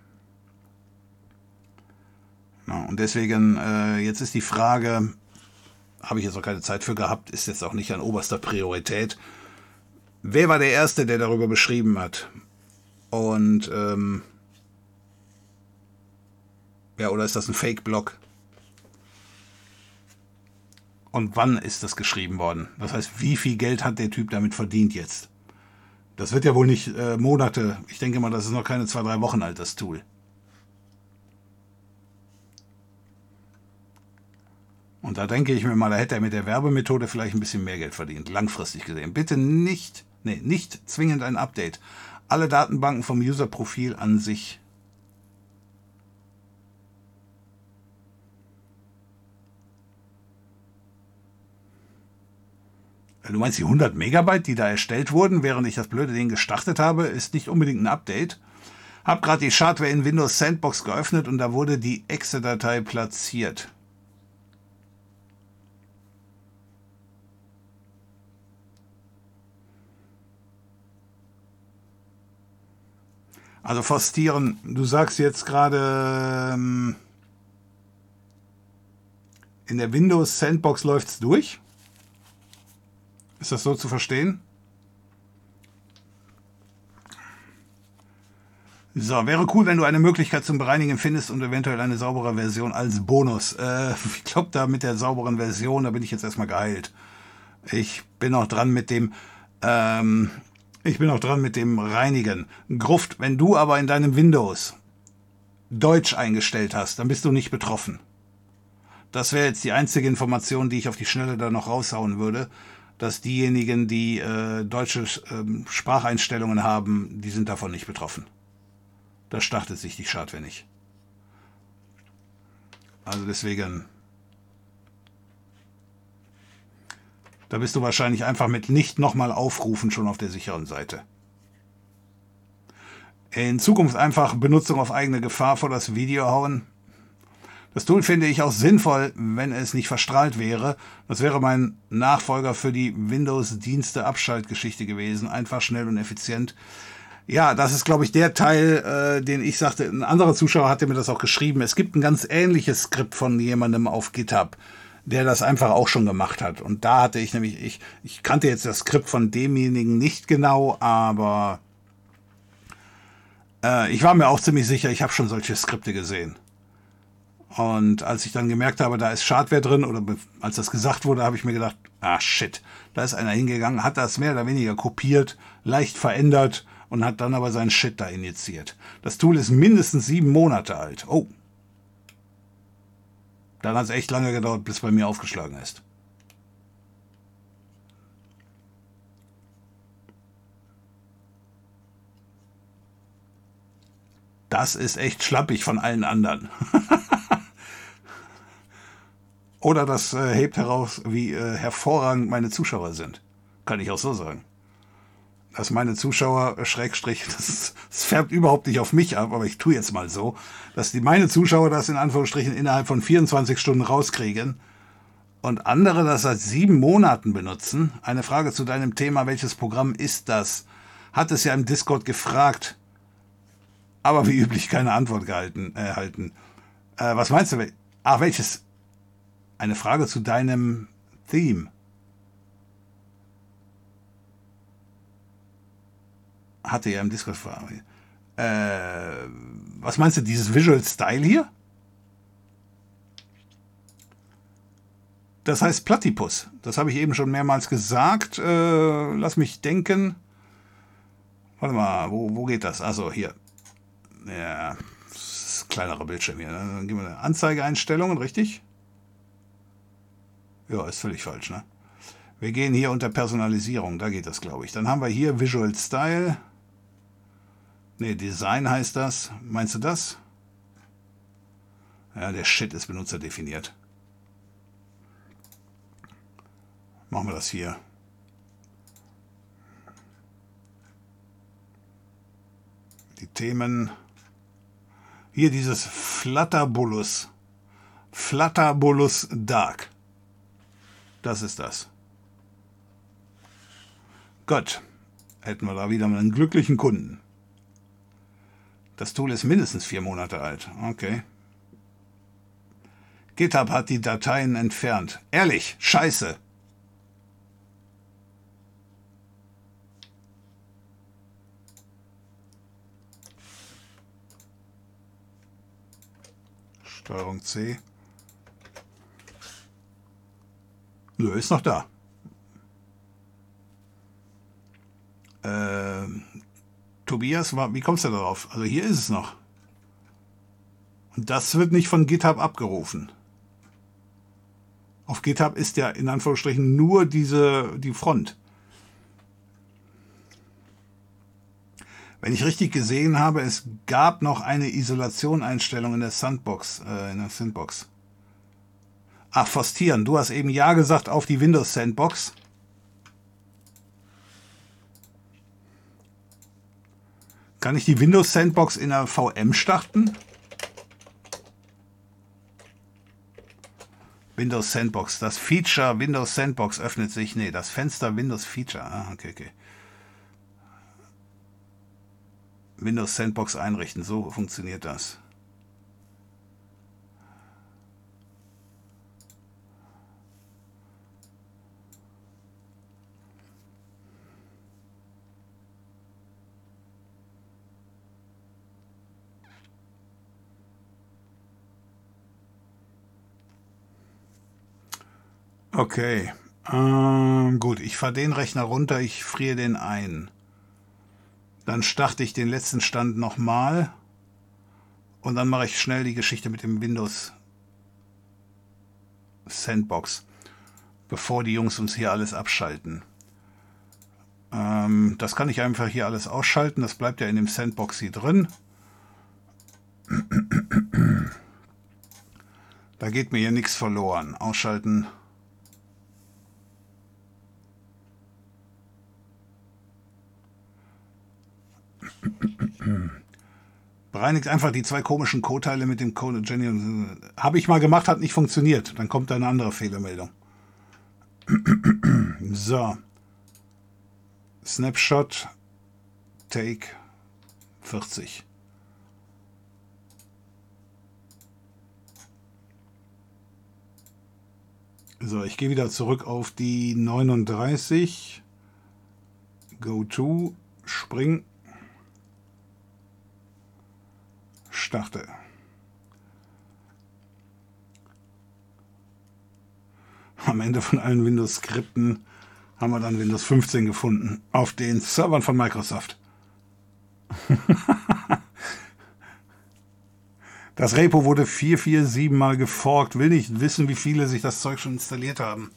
Ja, und deswegen, äh, jetzt ist die Frage, habe ich jetzt noch keine Zeit für gehabt, ist jetzt auch nicht an oberster Priorität. Wer war der Erste, der darüber beschrieben hat? Und, ähm, ja, oder ist das ein Fake-Blog? und wann ist das geschrieben worden. Das heißt, wie viel Geld hat der Typ damit verdient jetzt? Das wird ja wohl nicht äh, Monate. Ich denke mal, das ist noch keine zwei, drei Wochen alt, das Tool. Und da denke ich mir mal, da hätte er mit der Werbemethode vielleicht ein bisschen mehr Geld verdient, langfristig gesehen. Bitte nicht, nee, nicht zwingend ein Update. Alle Datenbanken vom User-Profil an sich Du meinst die 100 Megabyte, die da erstellt wurden, während ich das blöde Ding gestartet habe, ist nicht unbedingt ein Update. Hab gerade die Schadware in Windows Sandbox geöffnet und da wurde die Exe-Datei platziert. Also forstieren, du sagst jetzt gerade, ähm, in der Windows Sandbox läuft es durch? Ist das so zu verstehen? So, wäre cool, wenn du eine Möglichkeit zum Bereinigen findest und eventuell eine saubere Version als Bonus. Äh, ich glaube, da mit der sauberen Version, da bin ich jetzt erstmal geheilt. Ich bin auch dran mit dem, ähm, ich bin auch dran mit dem Reinigen. Gruft, wenn du aber in deinem Windows Deutsch eingestellt hast, dann bist du nicht betroffen. Das wäre jetzt die einzige Information, die ich auf die Schnelle da noch raushauen würde dass diejenigen, die äh, deutsche äh, Spracheinstellungen haben, die sind davon nicht betroffen. Da startet sich die Schadware nicht. Also deswegen, Da bist du wahrscheinlich einfach mit nicht nochmal aufrufen schon auf der sicheren Seite. In Zukunft einfach Benutzung auf eigene Gefahr vor das Video hauen. Das Tool finde ich auch sinnvoll, wenn es nicht verstrahlt wäre. Das wäre mein Nachfolger für die Windows-Dienste-Abschaltgeschichte gewesen. Einfach, schnell und effizient. Ja, das ist, glaube ich, der Teil, äh, den ich sagte. Ein anderer Zuschauer hatte mir das auch geschrieben. Es gibt ein ganz ähnliches Skript von jemandem auf GitHub, der das einfach auch schon gemacht hat. Und da hatte ich nämlich, ich, ich kannte jetzt das Skript von demjenigen nicht genau, aber äh, ich war mir auch ziemlich sicher, ich habe schon solche Skripte gesehen. Und als ich dann gemerkt habe, da ist Schadware drin, oder als das gesagt wurde, habe ich mir gedacht, ah shit, da ist einer hingegangen, hat das mehr oder weniger kopiert, leicht verändert und hat dann aber seinen Shit da injiziert. Das Tool ist mindestens sieben Monate alt. Oh. Dann hat es echt lange gedauert, bis es bei mir aufgeschlagen ist. Das ist echt schlappig von allen anderen. Oder das äh, hebt heraus, wie äh, hervorragend meine Zuschauer sind. Kann ich auch so sagen. Dass meine Zuschauer, äh, Schrägstrich, das, das färbt überhaupt nicht auf mich ab, aber ich tue jetzt mal so, dass die meine Zuschauer das in Anführungsstrichen innerhalb von 24 Stunden rauskriegen und andere das seit sieben Monaten benutzen. Eine Frage zu deinem Thema, welches Programm ist das? Hat es ja im Discord gefragt, aber wie üblich keine Antwort gehalten, erhalten. Äh, was meinst du? Ach, welches? Eine Frage zu deinem Theme. Hatte er im Discord gefragt. Äh, was meinst du, dieses Visual Style hier? Das heißt Platypus. Das habe ich eben schon mehrmals gesagt. Äh, lass mich denken. Warte mal, wo, wo geht das? Also hier. Ja, das ist ein kleinerer Bildschirm hier. Dann gehen wir Anzeigeeinstellungen, richtig? Ja, ist völlig falsch, ne? Wir gehen hier unter Personalisierung, da geht das, glaube ich. Dann haben wir hier Visual Style. Ne, Design heißt das. Meinst du das? Ja, der Shit ist benutzerdefiniert. Machen wir das hier. Die Themen. Hier dieses Flutterbulus. Flutterbulus Dark. Das ist das. Gott, hätten wir da wieder mal einen glücklichen Kunden. Das Tool ist mindestens vier Monate alt. Okay. GitHub hat die Dateien entfernt. Ehrlich, scheiße. Steuerung C. Nö, ist noch da. Äh, Tobias, wie kommst du darauf? Also hier ist es noch. Und das wird nicht von GitHub abgerufen. Auf GitHub ist ja in Anführungsstrichen nur diese, die Front. Wenn ich richtig gesehen habe, es gab noch eine Isolation-Einstellung in der Sandbox, äh, in der Sandbox. Ach, Forstieren, du hast eben Ja gesagt auf die Windows Sandbox. Kann ich die Windows Sandbox in der VM starten? Windows Sandbox. Das Feature Windows Sandbox öffnet sich. Nee, das Fenster Windows Feature. Ah, okay, okay. Windows Sandbox einrichten. So funktioniert das. Okay. Ähm, gut, ich fahre den Rechner runter, ich friere den ein. Dann starte ich den letzten Stand nochmal. Und dann mache ich schnell die Geschichte mit dem Windows Sandbox, bevor die Jungs uns hier alles abschalten. Ähm, das kann ich einfach hier alles ausschalten. Das bleibt ja in dem Sandbox hier drin. Da geht mir hier nichts verloren. Ausschalten. Bereinigt einfach die zwei komischen Code-Teile mit dem Code Jenny. Habe ich mal gemacht, hat nicht funktioniert. Dann kommt da eine andere Fehlermeldung. so. Snapshot. Take 40. So, ich gehe wieder zurück auf die 39. Go to, spring, starte. Am Ende von allen Windows-Skripten haben wir dann Windows 15 gefunden auf den Servern von Microsoft. Das Repo wurde 447 mal geforkt. Will nicht wissen, wie viele sich das Zeug schon installiert haben.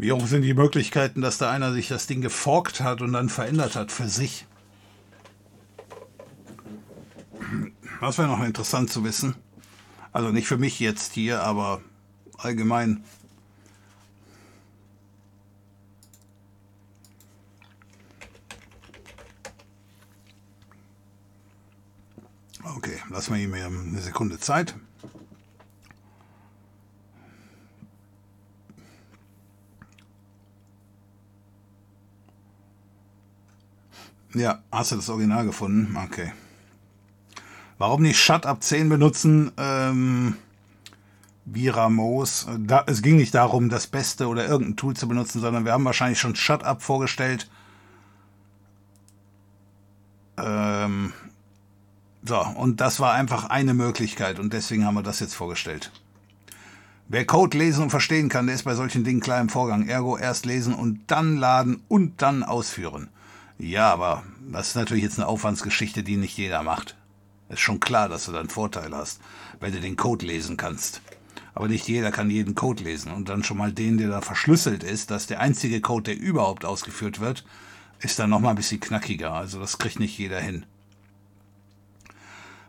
Wie hoch sind die Möglichkeiten, dass da einer sich das Ding geforkt hat und dann verändert hat für sich? Das wäre noch interessant zu wissen. Also nicht für mich jetzt hier, aber allgemein. Okay, lassen wir ihm eine Sekunde Zeit. Ja, hast du das Original gefunden? Okay. Warum nicht Shut Up 10 benutzen? Ähm, wie Ramos. Da, es ging nicht darum, das Beste oder irgendein Tool zu benutzen, sondern wir haben wahrscheinlich schon Shut Up vorgestellt. Ähm, so, und das war einfach eine Möglichkeit und deswegen haben wir das jetzt vorgestellt. Wer Code lesen und verstehen kann, der ist bei solchen Dingen klar im Vorgang. Ergo erst lesen und dann laden und dann ausführen. Ja, aber das ist natürlich jetzt eine Aufwandsgeschichte, die nicht jeder macht. Ist schon klar, dass du dann Vorteil hast, wenn du den Code lesen kannst. Aber nicht jeder kann jeden Code lesen. Und dann schon mal den, der da verschlüsselt ist, dass der einzige Code, der überhaupt ausgeführt wird, ist dann nochmal ein bisschen knackiger. Also das kriegt nicht jeder hin.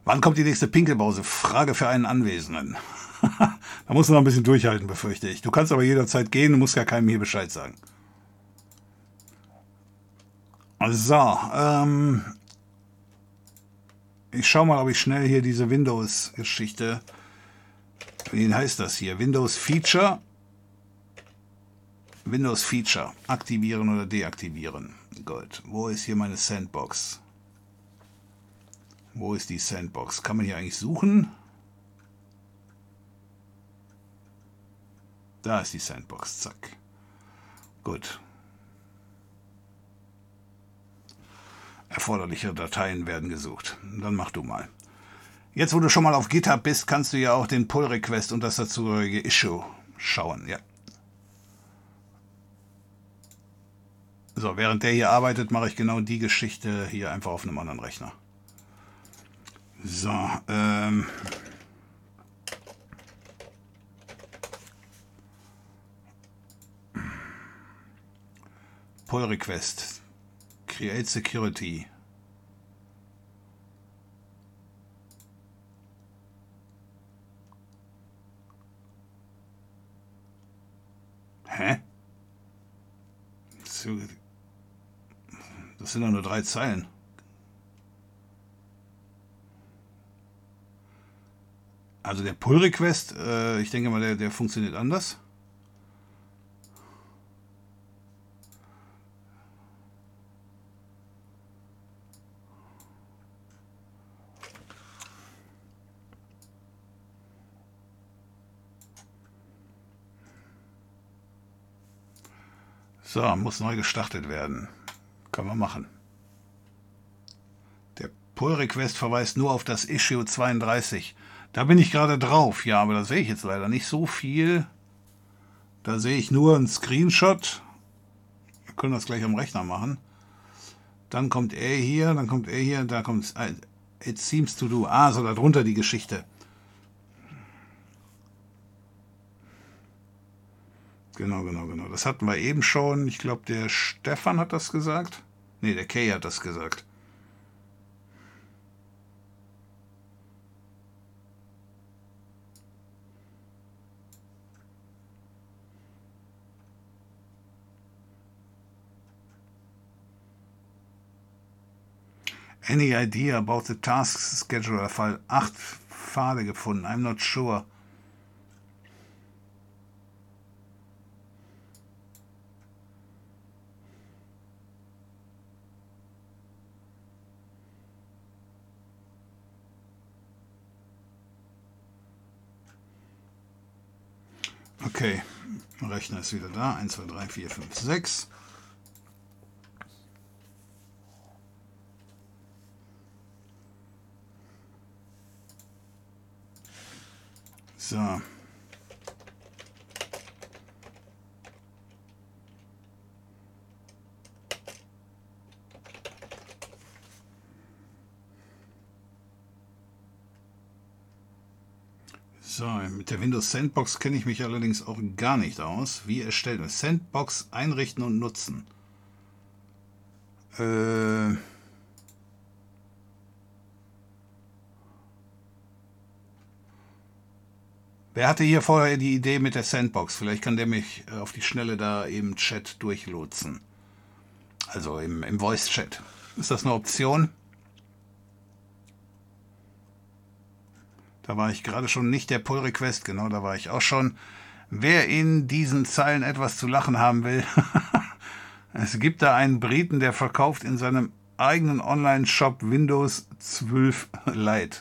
Wann kommt die nächste Pinkelpause? Frage für einen Anwesenden. da musst du noch ein bisschen durchhalten, befürchte ich. Du kannst aber jederzeit gehen, du musst ja keinem hier Bescheid sagen. So, ähm, ich schau mal, ob ich schnell hier diese Windows-Geschichte, wie heißt das hier? Windows Feature. Windows Feature. Aktivieren oder deaktivieren. Gut. Wo ist hier meine Sandbox? Wo ist die Sandbox? Kann man hier eigentlich suchen? Da ist die Sandbox. Zack. Gut. Erforderliche Dateien werden gesucht. Dann mach du mal. Jetzt, wo du schon mal auf GitHub bist, kannst du ja auch den Pull-Request und das dazugehörige Issue schauen. Ja. So, während der hier arbeitet, mache ich genau die Geschichte hier einfach auf einem anderen Rechner. So, ähm. Pull Request. Create Security. Hä? Das sind doch nur drei Zeilen. Also der Pull-Request, äh, ich denke mal, der, der funktioniert anders. So, muss neu gestartet werden. Können wir machen. Der Pull-Request verweist nur auf das Issue 32. Da bin ich gerade drauf, ja, aber da sehe ich jetzt leider nicht so viel. Da sehe ich nur einen Screenshot. Wir können das gleich am Rechner machen. Dann kommt er hier, dann kommt er hier, da kommt äh, It seems to do. Ah, so darunter die Geschichte. Genau, genau, genau. Das hatten wir eben schon. Ich glaube, der Stefan hat das gesagt. Ne, der Kay hat das gesagt. Any idea about the task schedule? Fall 8 Pfade gefunden. I'm not sure. Okay, Rechner ist wieder da. 1, 2, 3, 4, 5, 6. So. So, mit der Windows Sandbox kenne ich mich allerdings auch gar nicht aus. Wie erstellt man Sandbox einrichten und nutzen? Äh, wer hatte hier vorher die Idee mit der Sandbox? Vielleicht kann der mich äh, auf die Schnelle da im Chat durchlotsen. Also im, im Voice-Chat. Ist das eine Option? Da war ich gerade schon nicht der Pull-Request, genau, da war ich auch schon. Wer in diesen Zeilen etwas zu lachen haben will, es gibt da einen Briten, der verkauft in seinem eigenen Online-Shop Windows 12 Lite.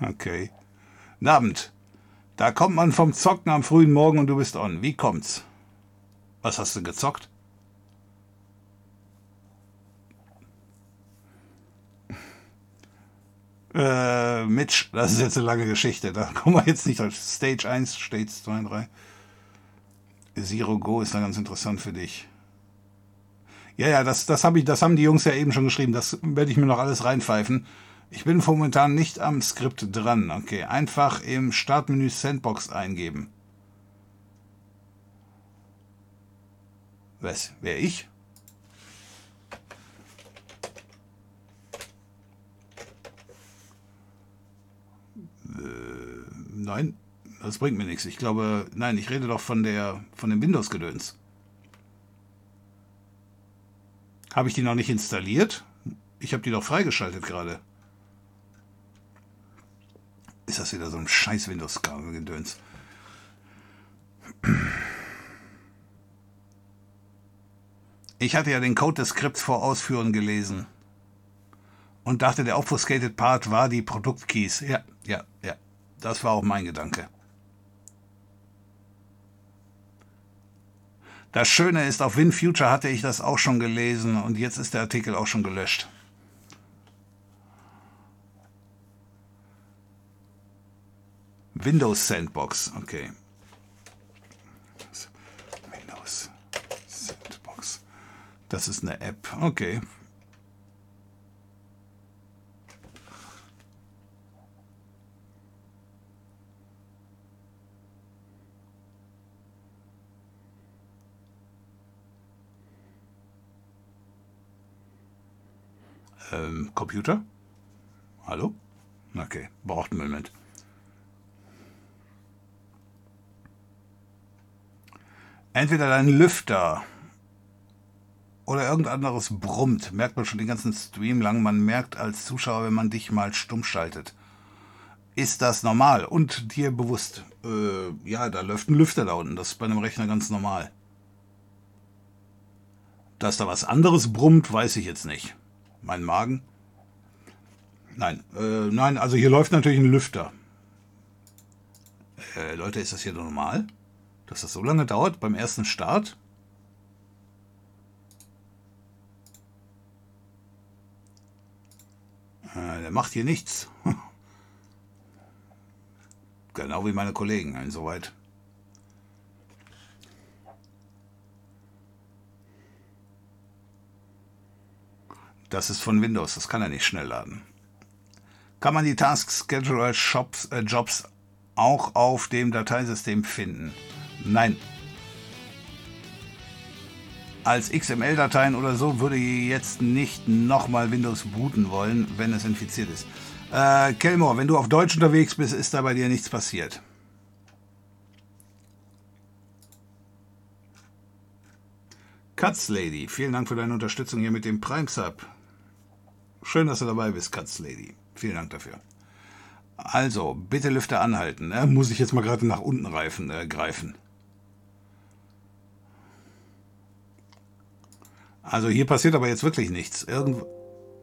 Okay. Abend. Da kommt man vom Zocken am frühen Morgen und du bist on. Wie kommt's? Was hast du gezockt? Äh, Mitch, das ist jetzt eine lange Geschichte. Da kommen wir jetzt nicht auf Stage 1, Stage 2 und 3. Zero Go ist da ganz interessant für dich. Ja, ja, das, das, hab ich, das haben die Jungs ja eben schon geschrieben. Das werde ich mir noch alles reinpfeifen. Ich bin momentan nicht am Skript dran. Okay, einfach im Startmenü Sandbox eingeben. Was? Wer ich? Nein, das bringt mir nichts. Ich glaube, nein, ich rede doch von der von dem Windows-Gedöns. Habe ich die noch nicht installiert? Ich habe die doch freigeschaltet gerade. Ist das wieder so ein scheiß Windows-Gedöns? Ich hatte ja den Code des Skripts vor Ausführen gelesen und dachte, der obfuscated Part war die Produktkeys. Ja, ja, ja. Das war auch mein Gedanke. Das Schöne ist, auf WinFuture hatte ich das auch schon gelesen und jetzt ist der Artikel auch schon gelöscht. Windows Sandbox, okay. Windows Sandbox. Das ist eine App, okay. Ähm, Computer? Hallo? Okay, braucht einen Moment. Entweder dein Lüfter oder irgendein anderes brummt, merkt man schon den ganzen Stream lang. Man merkt als Zuschauer, wenn man dich mal stumm schaltet. Ist das normal und dir bewusst? Äh, ja, da läuft ein Lüfter da unten. Das ist bei einem Rechner ganz normal. Dass da was anderes brummt, weiß ich jetzt nicht. Mein Magen? Nein, äh, nein, also hier läuft natürlich ein Lüfter. Äh, Leute, ist das hier normal? Dass das so lange dauert beim ersten Start? Äh, der macht hier nichts. genau wie meine Kollegen, insoweit. Das ist von Windows, das kann er nicht schnell laden. Kann man die Task Scheduler Shops, äh, Jobs auch auf dem Dateisystem finden? Nein. Als XML-Dateien oder so würde ich jetzt nicht nochmal Windows booten wollen, wenn es infiziert ist. Äh, Kelmore, wenn du auf Deutsch unterwegs bist, ist da bei dir nichts passiert. Cuts Lady, vielen Dank für deine Unterstützung hier mit dem Prime Sub. Schön, dass du dabei bist, Katzlady. Vielen Dank dafür. Also, bitte Lüfter anhalten. Ne? Muss ich jetzt mal gerade nach unten reifen, äh, greifen. Also hier passiert aber jetzt wirklich nichts. Irgendwo.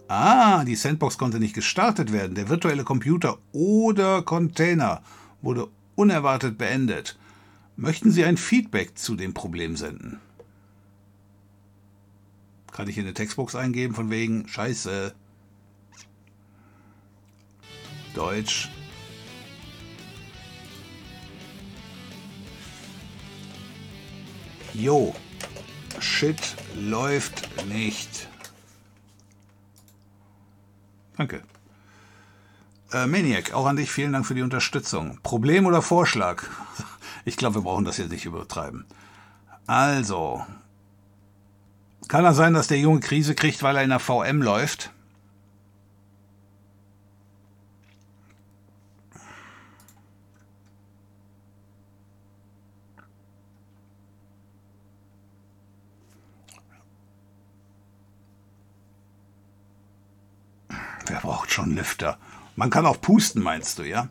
Ah, die Sandbox konnte nicht gestartet werden. Der virtuelle Computer oder Container wurde unerwartet beendet. Möchten Sie ein Feedback zu dem Problem senden? Kann ich in eine Textbox eingeben von wegen Scheiße. Deutsch. Jo. Shit läuft nicht. Danke. Äh, Maniac, auch an dich vielen Dank für die Unterstützung. Problem oder Vorschlag? Ich glaube, wir brauchen das jetzt nicht übertreiben. Also, kann er sein, dass der Junge Krise kriegt, weil er in der VM läuft? Wer braucht schon Lüfter? Man kann auch pusten, meinst du, ja?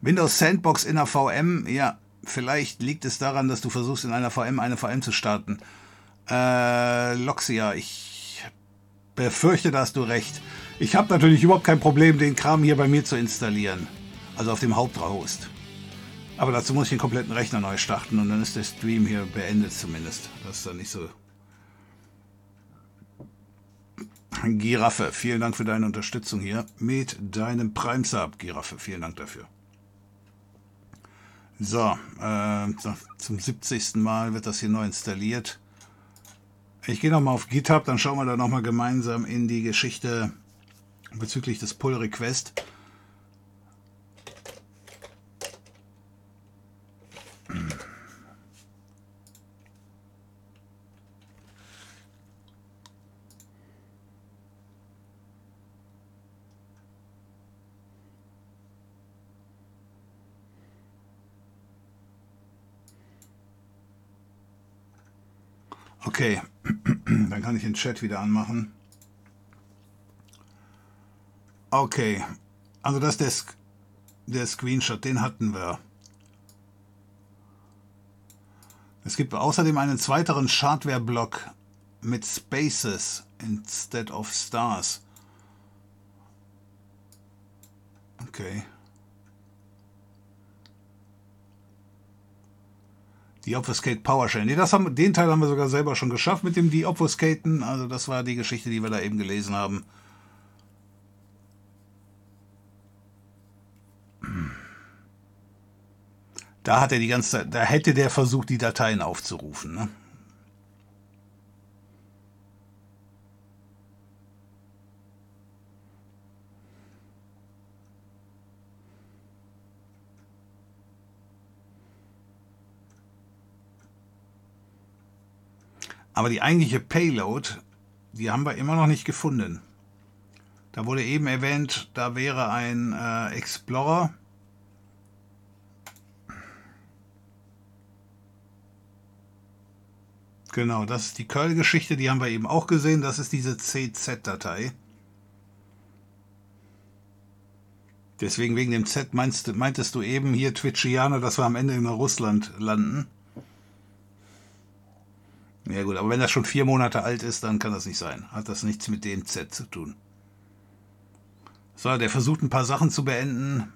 Windows Sandbox in der VM, ja, vielleicht liegt es daran, dass du versuchst, in einer VM eine VM zu starten. Äh, Loxia, ich befürchte, da hast du recht. Ich habe natürlich überhaupt kein Problem, den Kram hier bei mir zu installieren. Also auf dem Haupthost. Aber dazu muss ich den kompletten Rechner neu starten und dann ist der Stream hier beendet zumindest. Das ist dann nicht so Giraffe, vielen Dank für deine Unterstützung hier mit deinem Prime Sub. Giraffe, vielen Dank dafür. So, äh, zum 70. Mal wird das hier neu installiert. Ich gehe nochmal auf GitHub, dann schauen wir da nochmal gemeinsam in die Geschichte bezüglich des Pull Request. Okay, dann kann ich den Chat wieder anmachen. Okay, also das ist der, der Screenshot, den hatten wir. Es gibt außerdem einen zweiteren Schadware-Block mit Spaces instead of Stars. Okay. Die Obfuscate PowerShell. Nee, das haben, den Teil haben wir sogar selber schon geschafft mit dem Deobfuscaten. Also das war die Geschichte, die wir da eben gelesen haben. Da hat er die ganze Zeit, da hätte der versucht, die Dateien aufzurufen. Ne? Aber die eigentliche Payload, die haben wir immer noch nicht gefunden. Da wurde eben erwähnt, da wäre ein äh, Explorer. Genau, das ist die Curl-Geschichte, die haben wir eben auch gesehen. Das ist diese CZ-Datei. Deswegen wegen dem Z meinst, meintest du eben hier Twitchianer, dass wir am Ende in Russland landen. Ja gut, aber wenn das schon vier Monate alt ist, dann kann das nicht sein. Hat das nichts mit dem Z zu tun. So, der versucht ein paar Sachen zu beenden.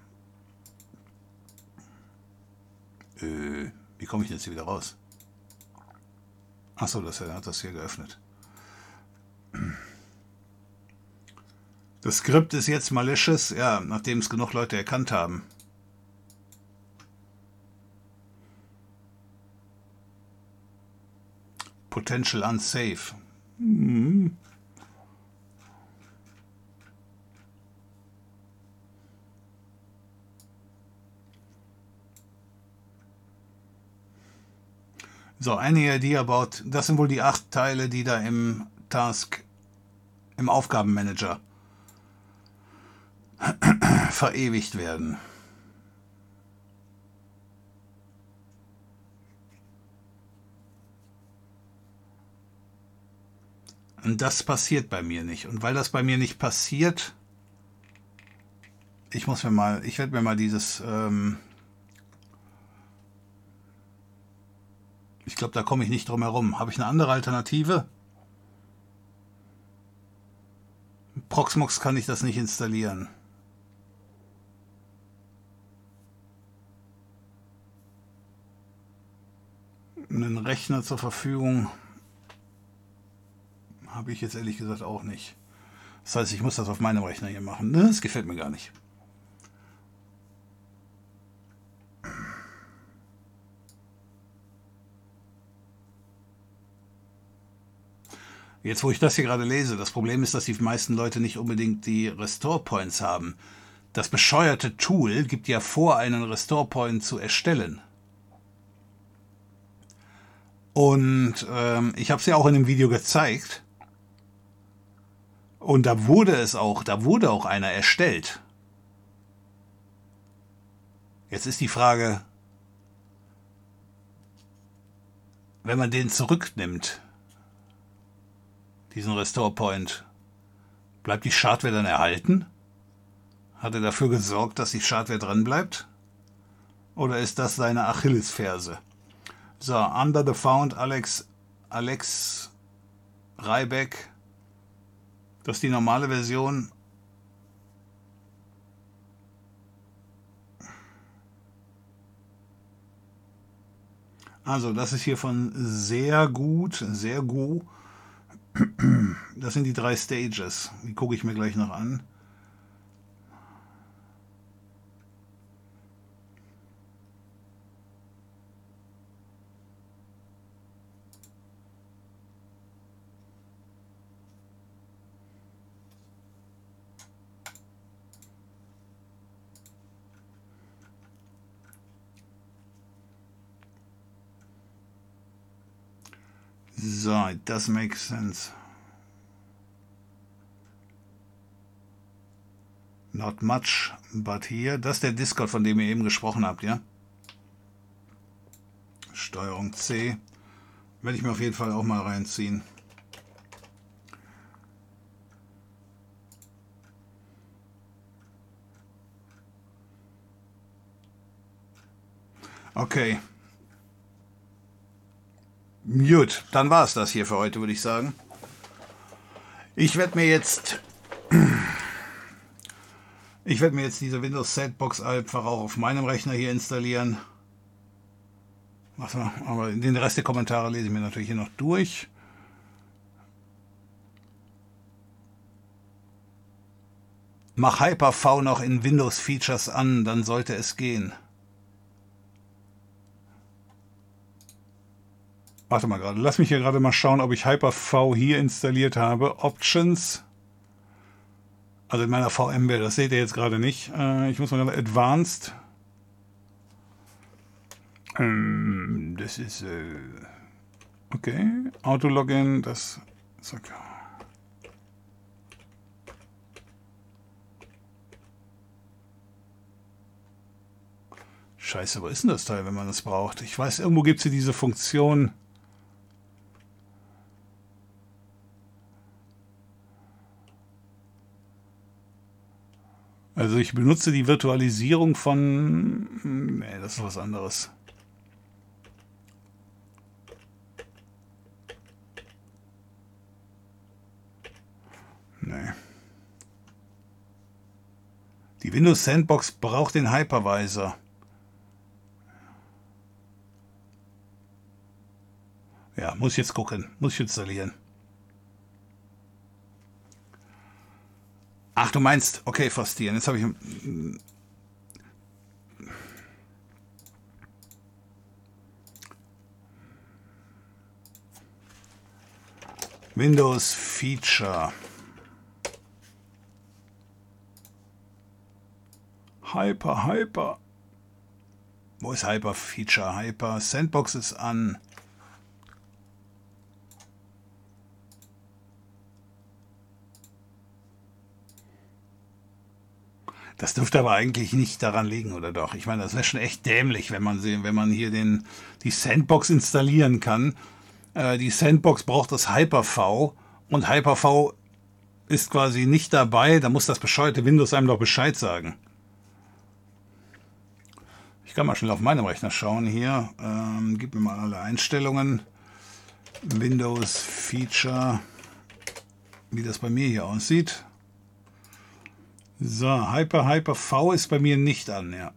Äh, wie komme ich jetzt hier wieder raus? Achso, das, hat das hier geöffnet. Das Skript ist jetzt malicious, ja, nachdem es genug Leute erkannt haben. Potential unsafe. Mhm. So, eine Idee about, das sind wohl die acht Teile, die da im Task, im Aufgabenmanager verewigt werden. Und das passiert bei mir nicht. Und weil das bei mir nicht passiert, ich muss mir mal, ich werde mir mal dieses, ähm, ich glaube, da komme ich nicht drum herum. Habe ich eine andere Alternative? Proxmox kann ich das nicht installieren. Einen Rechner zur Verfügung habe ich jetzt ehrlich gesagt auch nicht. Das heißt, ich muss das auf meinem Rechner hier machen. Das gefällt mir gar nicht. Jetzt, wo ich das hier gerade lese, das Problem ist, dass die meisten Leute nicht unbedingt die Restore Points haben. Das bescheuerte Tool gibt ja vor, einen Restore Point zu erstellen. Und ähm, ich habe es ja auch in dem Video gezeigt. Und da wurde es auch, da wurde auch einer erstellt. Jetzt ist die Frage, wenn man den zurücknimmt, diesen Restore Point, bleibt die Schadware dann erhalten? Hat er dafür gesorgt, dass die Schadware drin bleibt? Oder ist das seine Achillesferse? So, Under the Found, Alex, Alex Reibeck. Das ist die normale Version. Also, das ist hier von sehr gut, sehr gut. Das sind die drei Stages. Die gucke ich mir gleich noch an. So, it does make sense. Not much, but here. Das ist der Discord, von dem ihr eben gesprochen habt, ja? Steuerung C. Werde ich mir auf jeden Fall auch mal reinziehen. Okay. Gut, dann war es das hier für heute, würde ich sagen. Ich werde mir jetzt. Ich werde mir jetzt diese Windows Sandbox einfach auch auf meinem Rechner hier installieren. Aber den Rest der Kommentare lese ich mir natürlich hier noch durch. Mach Hyper-V noch in Windows Features an, dann sollte es gehen. Warte mal gerade, lass mich hier gerade mal schauen, ob ich Hyper-V hier installiert habe. Options. Also in meiner VMware, das seht ihr jetzt gerade nicht. Äh, ich muss mal gerade Advanced. Ähm, das ist äh, okay. Autologin, das zack. Scheiße, wo ist denn das Teil, wenn man das braucht? Ich weiß, irgendwo gibt es hier diese Funktion. Also ich benutze die Virtualisierung von... Nee, das ist was anderes. Nee. Die Windows Sandbox braucht den Hypervisor. Ja, muss ich jetzt gucken. Muss ich installieren. Ach, du meinst, okay, Fastieren. Jetzt habe ich. Windows Feature. Hyper, Hyper. Wo ist Hyper Feature? Hyper Sandbox ist an. Das dürfte aber eigentlich nicht daran liegen, oder doch? Ich meine, das wäre schon echt dämlich, wenn man, wenn man hier den, die Sandbox installieren kann. Äh, die Sandbox braucht das Hyper-V und Hyper-V ist quasi nicht dabei, da muss das bescheuerte Windows einem doch Bescheid sagen. Ich kann mal schnell auf meinem Rechner schauen hier. Ähm, gib mir mal alle Einstellungen. Windows Feature, wie das bei mir hier aussieht. So, Hyper Hyper V ist bei mir nicht an, ja.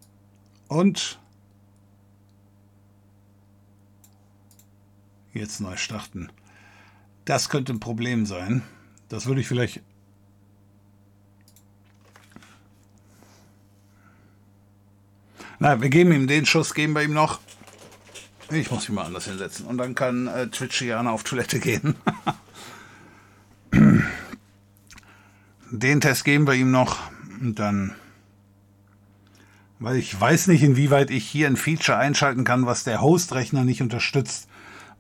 Und jetzt neu starten. Das könnte ein Problem sein. Das würde ich vielleicht Na, wir geben ihm den Schuss, geben wir ihm noch. Ich muss mich mal anders hinsetzen. Und dann kann äh, Twitchiana auf Toilette gehen. den Test geben wir ihm noch. Und dann. Weil ich weiß nicht, inwieweit ich hier ein Feature einschalten kann, was der Host-Rechner nicht unterstützt.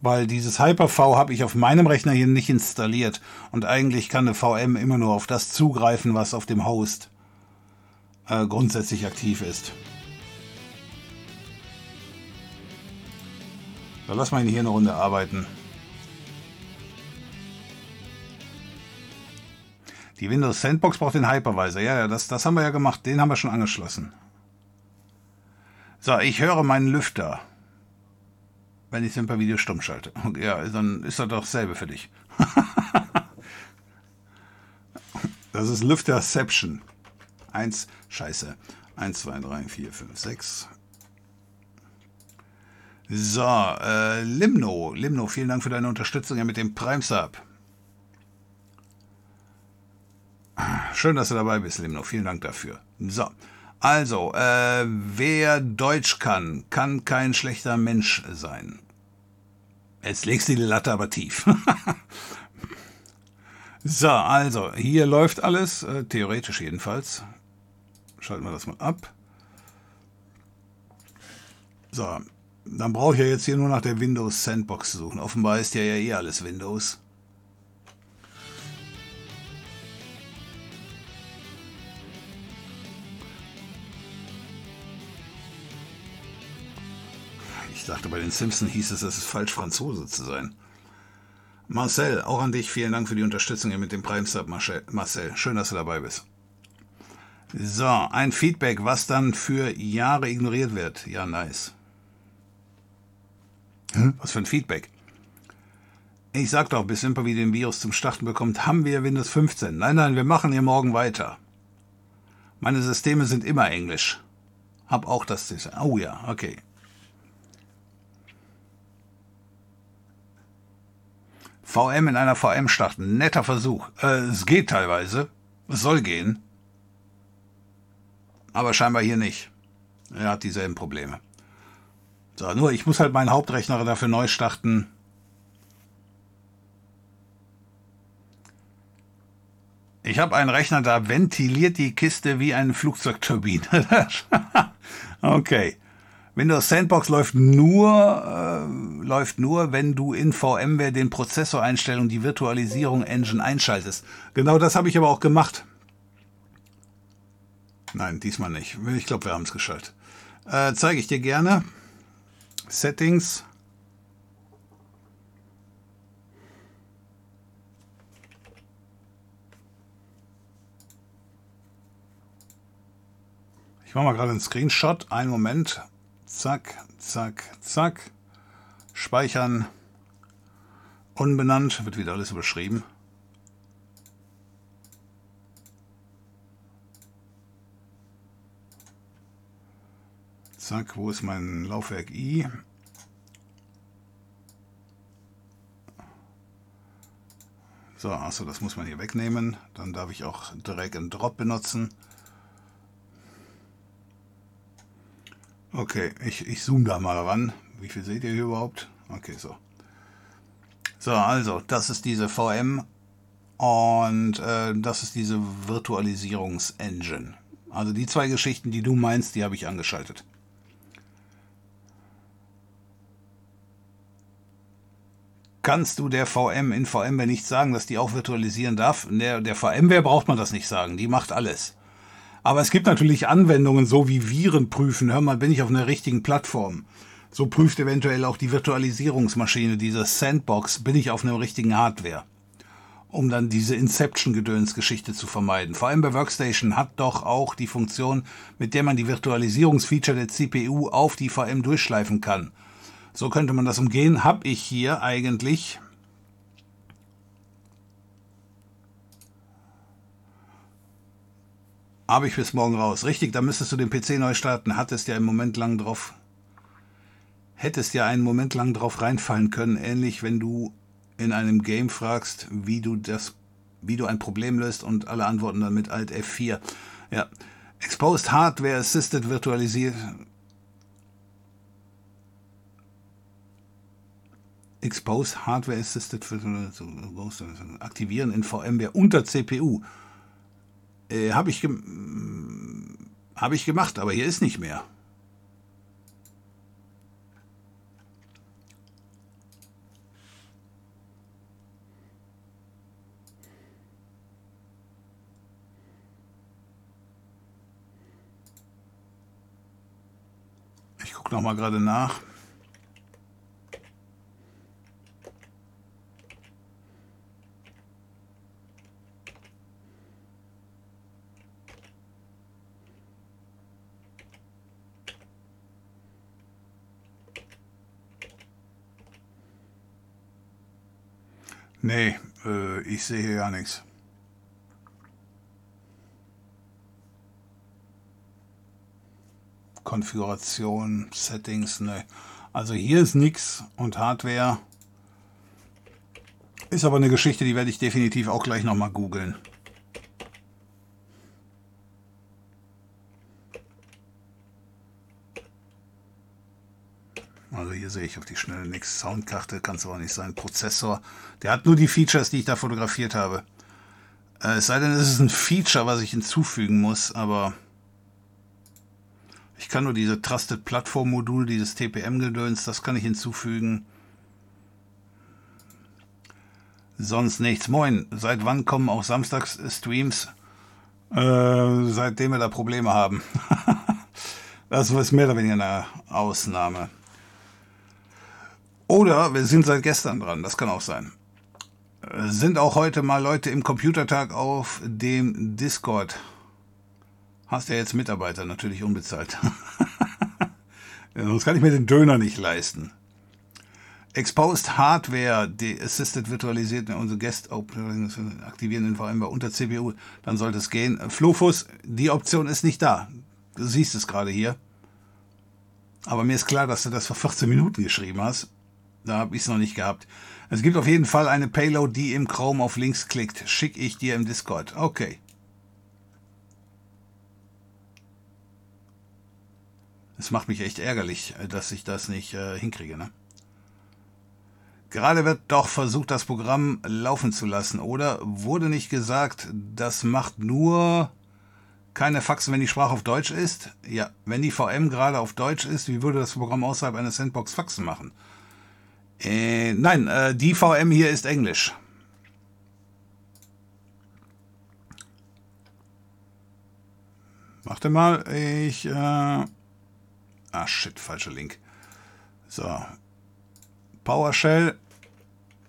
Weil dieses Hyper-V habe ich auf meinem Rechner hier nicht installiert. Und eigentlich kann eine VM immer nur auf das zugreifen, was auf dem Host äh, grundsätzlich aktiv ist. So, lass mal ihn hier eine Runde arbeiten. Die Windows Sandbox braucht den Hypervisor. Ja, das, das haben wir ja gemacht. Den haben wir schon angeschlossen. So, ich höre meinen Lüfter. Wenn ich Simper Video stumm schalte. Ja, dann ist das doch dasselbe für dich. das ist Lüfterception. Eins, scheiße. Eins, zwei, drei, vier, fünf, sechs, so, äh, Limno. Limno, vielen Dank für deine Unterstützung mit dem Prime Sub. Schön, dass du dabei bist, Limno. Vielen Dank dafür. So, also, äh, wer Deutsch kann, kann kein schlechter Mensch sein. Jetzt legst du die Latte aber tief. so, also, hier läuft alles, äh, theoretisch jedenfalls. Schalten wir das mal ab. So, dann brauche ich ja jetzt hier nur nach der Windows Sandbox suchen. Offenbar ist ja ja eh alles Windows. Dachte, bei den Simpsons hieß es, es ist falsch, Franzose zu sein. Marcel, auch an dich vielen Dank für die Unterstützung hier mit dem Prime Sub, Marcel. Schön, dass du dabei bist. So, ein Feedback, was dann für Jahre ignoriert wird. Ja, nice. Was für ein Feedback. Ich sag doch, bis Simpervi den Virus zum Starten bekommt, haben wir Windows 15. Nein, nein, wir machen hier morgen weiter. Meine Systeme sind immer Englisch. Hab auch das. Oh ja, okay. VM in einer VM starten. Netter Versuch. Äh, es geht teilweise. Es soll gehen. Aber scheinbar hier nicht. Er hat dieselben Probleme. So, nur ich muss halt meinen Hauptrechner dafür neu starten. Ich habe einen Rechner, da ventiliert die Kiste wie eine Flugzeugturbine. okay. Windows Sandbox läuft nur, äh, läuft nur, wenn du in VMware den Prozessor einstellst und die Virtualisierung Engine einschaltest. Genau das habe ich aber auch gemacht. Nein, diesmal nicht. Ich glaube, wir haben es geschaltet. Äh, Zeige ich dir gerne. Settings. Ich mache mal gerade einen Screenshot. Einen Moment. Zack, zack, zack. Speichern. Unbenannt. Wird wieder alles überschrieben. Zack, wo ist mein Laufwerk I? So, achso, das muss man hier wegnehmen. Dann darf ich auch Drag and Drop benutzen. Okay, ich, ich zoome da mal ran. Wie viel seht ihr hier überhaupt? Okay, so. So, also, das ist diese VM und äh, das ist diese Virtualisierungsengine. Also die zwei Geschichten, die du meinst, die habe ich angeschaltet. kannst du der VM in VMware nicht sagen, dass die auch virtualisieren darf. Der, der VMware braucht man das nicht sagen, die macht alles. Aber es gibt natürlich Anwendungen, so wie Viren prüfen. Hör mal, bin ich auf einer richtigen Plattform? So prüft eventuell auch die Virtualisierungsmaschine, diese Sandbox, bin ich auf einer richtigen Hardware. um dann diese Inception-Gedöns-Geschichte zu vermeiden. Vor allem bei Workstation hat doch auch die Funktion, mit der man die Virtualisierungsfeature der CPU auf die VM durchschleifen kann. So könnte man das umgehen. Habe ich hier eigentlich Habe ich bis morgen raus. Richtig, da müsstest du den PC neu starten. Hattest ja einen Moment lang drauf. Hättest ja einen Moment lang drauf reinfallen können. Ähnlich, wenn du in einem Game fragst, wie du das, wie du ein Problem löst und alle antworten dann mit Alt F4. Ja. Exposed Hardware Assisted Virtualisiert. Exposed Hardware Assisted Virtualisierung. Aktivieren in VMware unter CPU. Äh, Habe ich, hab ich gemacht, aber hier ist nicht mehr. Ich gucke noch mal gerade nach. Nee, äh, ich sehe hier gar nichts. Konfiguration, Settings, ne. Also hier ist nichts und Hardware ist aber eine Geschichte, die werde ich definitiv auch gleich nochmal googeln. Also hier sehe ich auf die Schnelle nichts. Soundkarte kann es aber nicht sein. Prozessor, der hat nur die Features, die ich da fotografiert habe. Äh, es sei denn, es ist ein Feature, was ich hinzufügen muss, aber ich kann nur diese Trusted Plattform Modul, dieses TPM-Gedöns, das kann ich hinzufügen. Sonst nichts. Moin, seit wann kommen auch samstags Streams? Äh, seitdem wir da Probleme haben. das ist mehr oder weniger eine Ausnahme. Oder wir sind seit gestern dran, das kann auch sein. Sind auch heute mal Leute im Computertag auf dem Discord. Hast ja jetzt Mitarbeiter, natürlich unbezahlt. Sonst kann ich mir den Döner nicht leisten. Exposed Hardware, die Assisted virtualisiert unsere Guest aktivieren in VM unter CPU, dann sollte es gehen. Flufus, die Option ist nicht da. Du siehst es gerade hier. Aber mir ist klar, dass du das vor 14 Minuten geschrieben hast. Da habe ich es noch nicht gehabt. Es gibt auf jeden Fall eine Payload, die im Chrome auf Links klickt. Schicke ich dir im Discord. Okay. Es macht mich echt ärgerlich, dass ich das nicht äh, hinkriege. Ne? Gerade wird doch versucht, das Programm laufen zu lassen, oder? Wurde nicht gesagt, das macht nur keine Faxen, wenn die Sprache auf Deutsch ist? Ja, wenn die VM gerade auf Deutsch ist, wie würde das Programm außerhalb einer Sandbox Faxen machen? Äh, nein, äh, die VM hier ist Englisch. Warte mal, ich... Äh ah, shit, falscher Link. So. PowerShell.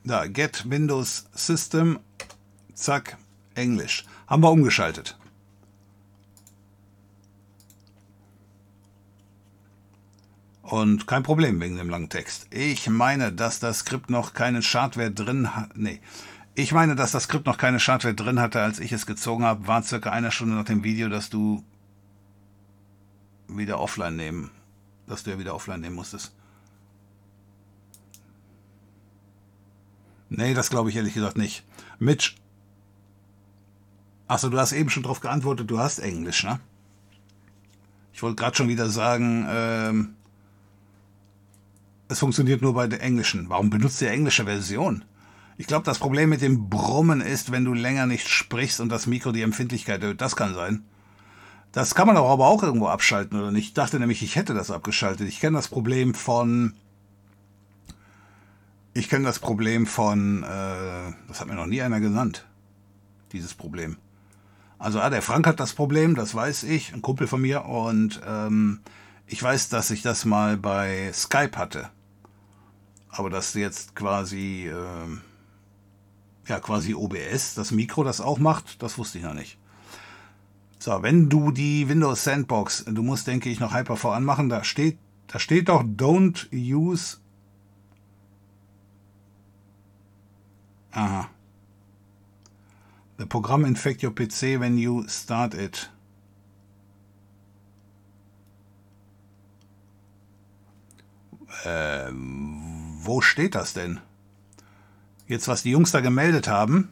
Da, Get Windows System. Zack, Englisch. Haben wir umgeschaltet. Und kein Problem wegen dem langen Text. Ich meine, dass das Skript noch keine Schadware drin hat. Nee. Ich meine, dass das Skript noch keine Schadware drin hatte, als ich es gezogen habe. War circa eine Stunde nach dem Video, dass du wieder offline nehmen. Dass du ja wieder offline nehmen musstest. Nee, das glaube ich ehrlich gesagt nicht. Mitch. Achso, du hast eben schon darauf geantwortet, du hast Englisch, ne? Ich wollte gerade schon wieder sagen, ähm, es funktioniert nur bei der englischen. Warum benutzt ihr englische Version? Ich glaube, das Problem mit dem Brummen ist, wenn du länger nicht sprichst und das Mikro die Empfindlichkeit erhöht. Das kann sein. Das kann man doch aber auch irgendwo abschalten, oder nicht? Ich dachte nämlich, ich hätte das abgeschaltet. Ich kenne das Problem von. Ich kenne das Problem von. Äh, das hat mir noch nie einer genannt. Dieses Problem. Also, ah, der Frank hat das Problem, das weiß ich, ein Kumpel von mir. Und ähm, ich weiß, dass ich das mal bei Skype hatte. Aber dass jetzt quasi, äh, Ja, quasi OBS, das Mikro das auch macht, das wusste ich noch nicht. So, wenn du die Windows Sandbox, du musst, denke ich, noch Hyper-V anmachen, da steht, da steht doch Don't use. Aha. The program infect your PC when you start it. Ähm, wo steht das denn? Jetzt, was die Jungs da gemeldet haben.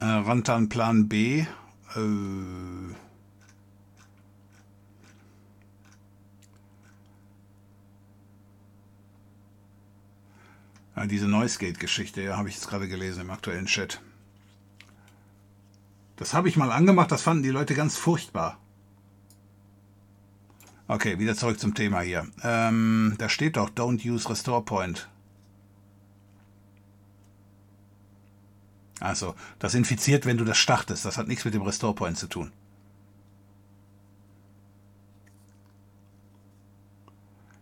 Äh, Rantan Plan B. Äh, diese Noisegate-Geschichte, ja, habe ich jetzt gerade gelesen im aktuellen Chat. Das habe ich mal angemacht, das fanden die Leute ganz furchtbar. Okay, wieder zurück zum Thema hier. Ähm, da steht doch Don't use Restore Point. Also, das infiziert, wenn du das startest. Das hat nichts mit dem Restore Point zu tun.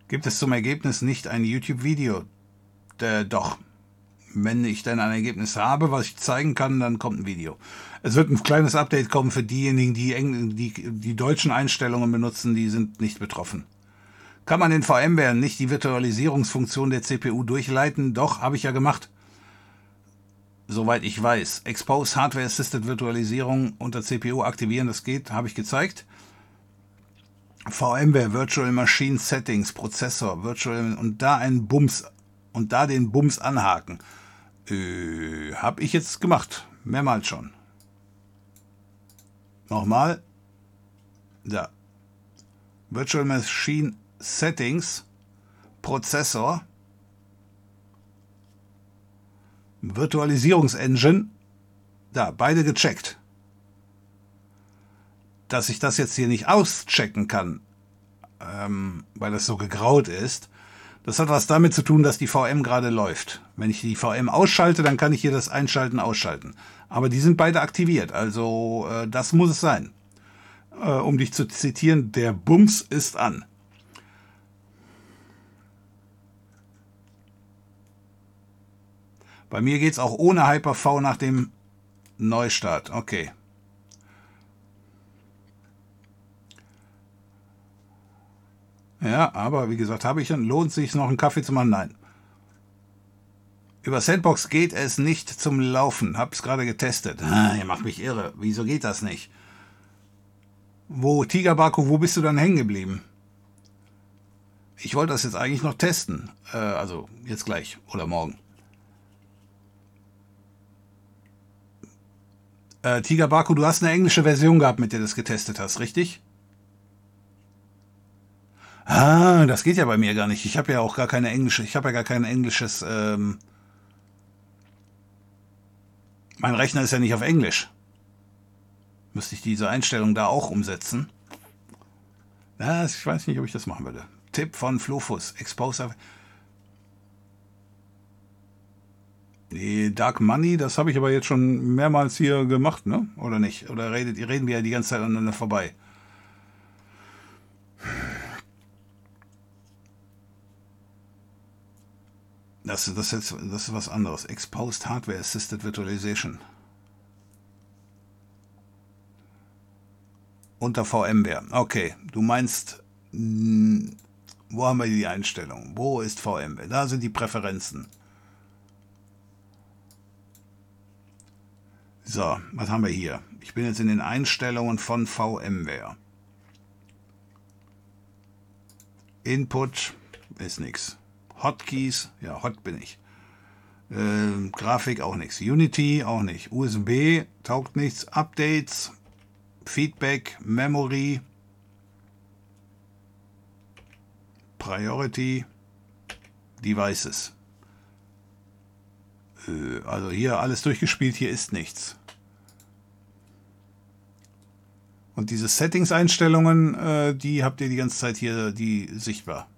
Gibt es zum Ergebnis nicht ein YouTube-Video? Äh, doch. Wenn ich dann ein Ergebnis habe, was ich zeigen kann, dann kommt ein Video. Es wird ein kleines Update kommen für diejenigen, die, Eng die die deutschen Einstellungen benutzen, die sind nicht betroffen. Kann man in VMware nicht die Virtualisierungsfunktion der CPU durchleiten? Doch, habe ich ja gemacht. Soweit ich weiß. Expose Hardware Assisted Virtualisierung unter CPU aktivieren, das geht, habe ich gezeigt. VMware Virtual Machine Settings, Prozessor, Virtual und da einen Bums und da den Bums anhaken. Äh, habe ich jetzt gemacht. Mehrmals schon. Nochmal. Da. Virtual Machine Settings. Prozessor. Virtualisierungsengine. Da, beide gecheckt. Dass ich das jetzt hier nicht auschecken kann, ähm, weil das so gegraut ist, das hat was damit zu tun, dass die VM gerade läuft. Wenn ich die VM ausschalte, dann kann ich hier das Einschalten ausschalten. Aber die sind beide aktiviert, also äh, das muss es sein. Äh, um dich zu zitieren, der Bums ist an. Bei mir geht es auch ohne Hyper-V nach dem Neustart. Okay. Ja, aber wie gesagt, habe ich dann, lohnt sich noch einen Kaffee zu machen? Nein. Über Sandbox geht es nicht zum Laufen. Hab's gerade getestet. Ah, ihr macht mich irre. Wieso geht das nicht? Wo, Tiger Baku, wo bist du dann hängen geblieben? Ich wollte das jetzt eigentlich noch testen. Äh, also jetzt gleich oder morgen. Äh, Tiger Baku, du hast eine englische Version gehabt, mit der du das getestet hast, richtig? Ah, das geht ja bei mir gar nicht. Ich habe ja auch gar keine englische, ich habe ja gar kein englisches. Ähm mein Rechner ist ja nicht auf Englisch. Müsste ich diese Einstellung da auch umsetzen? Ja, ich weiß nicht, ob ich das machen würde. Tipp von Flofus. Expose. Die Dark Money, das habe ich aber jetzt schon mehrmals hier gemacht, ne? Oder nicht? Oder redet, reden wir ja die ganze Zeit aneinander vorbei? Das, das, ist, das ist was anderes. Exposed Hardware Assisted Virtualization. Unter VMware. Okay, du meinst, hm, wo haben wir die Einstellung? Wo ist VMware? Da sind die Präferenzen. So, was haben wir hier? Ich bin jetzt in den Einstellungen von VMware. Input ist nichts. Hotkeys, ja, Hot bin ich. Äh, Grafik auch nichts. Unity auch nicht. USB taugt nichts. Updates, Feedback, Memory, Priority, Devices. Äh, also hier alles durchgespielt, hier ist nichts. Und diese Settings-Einstellungen, äh, die habt ihr die ganze Zeit hier die sichtbar.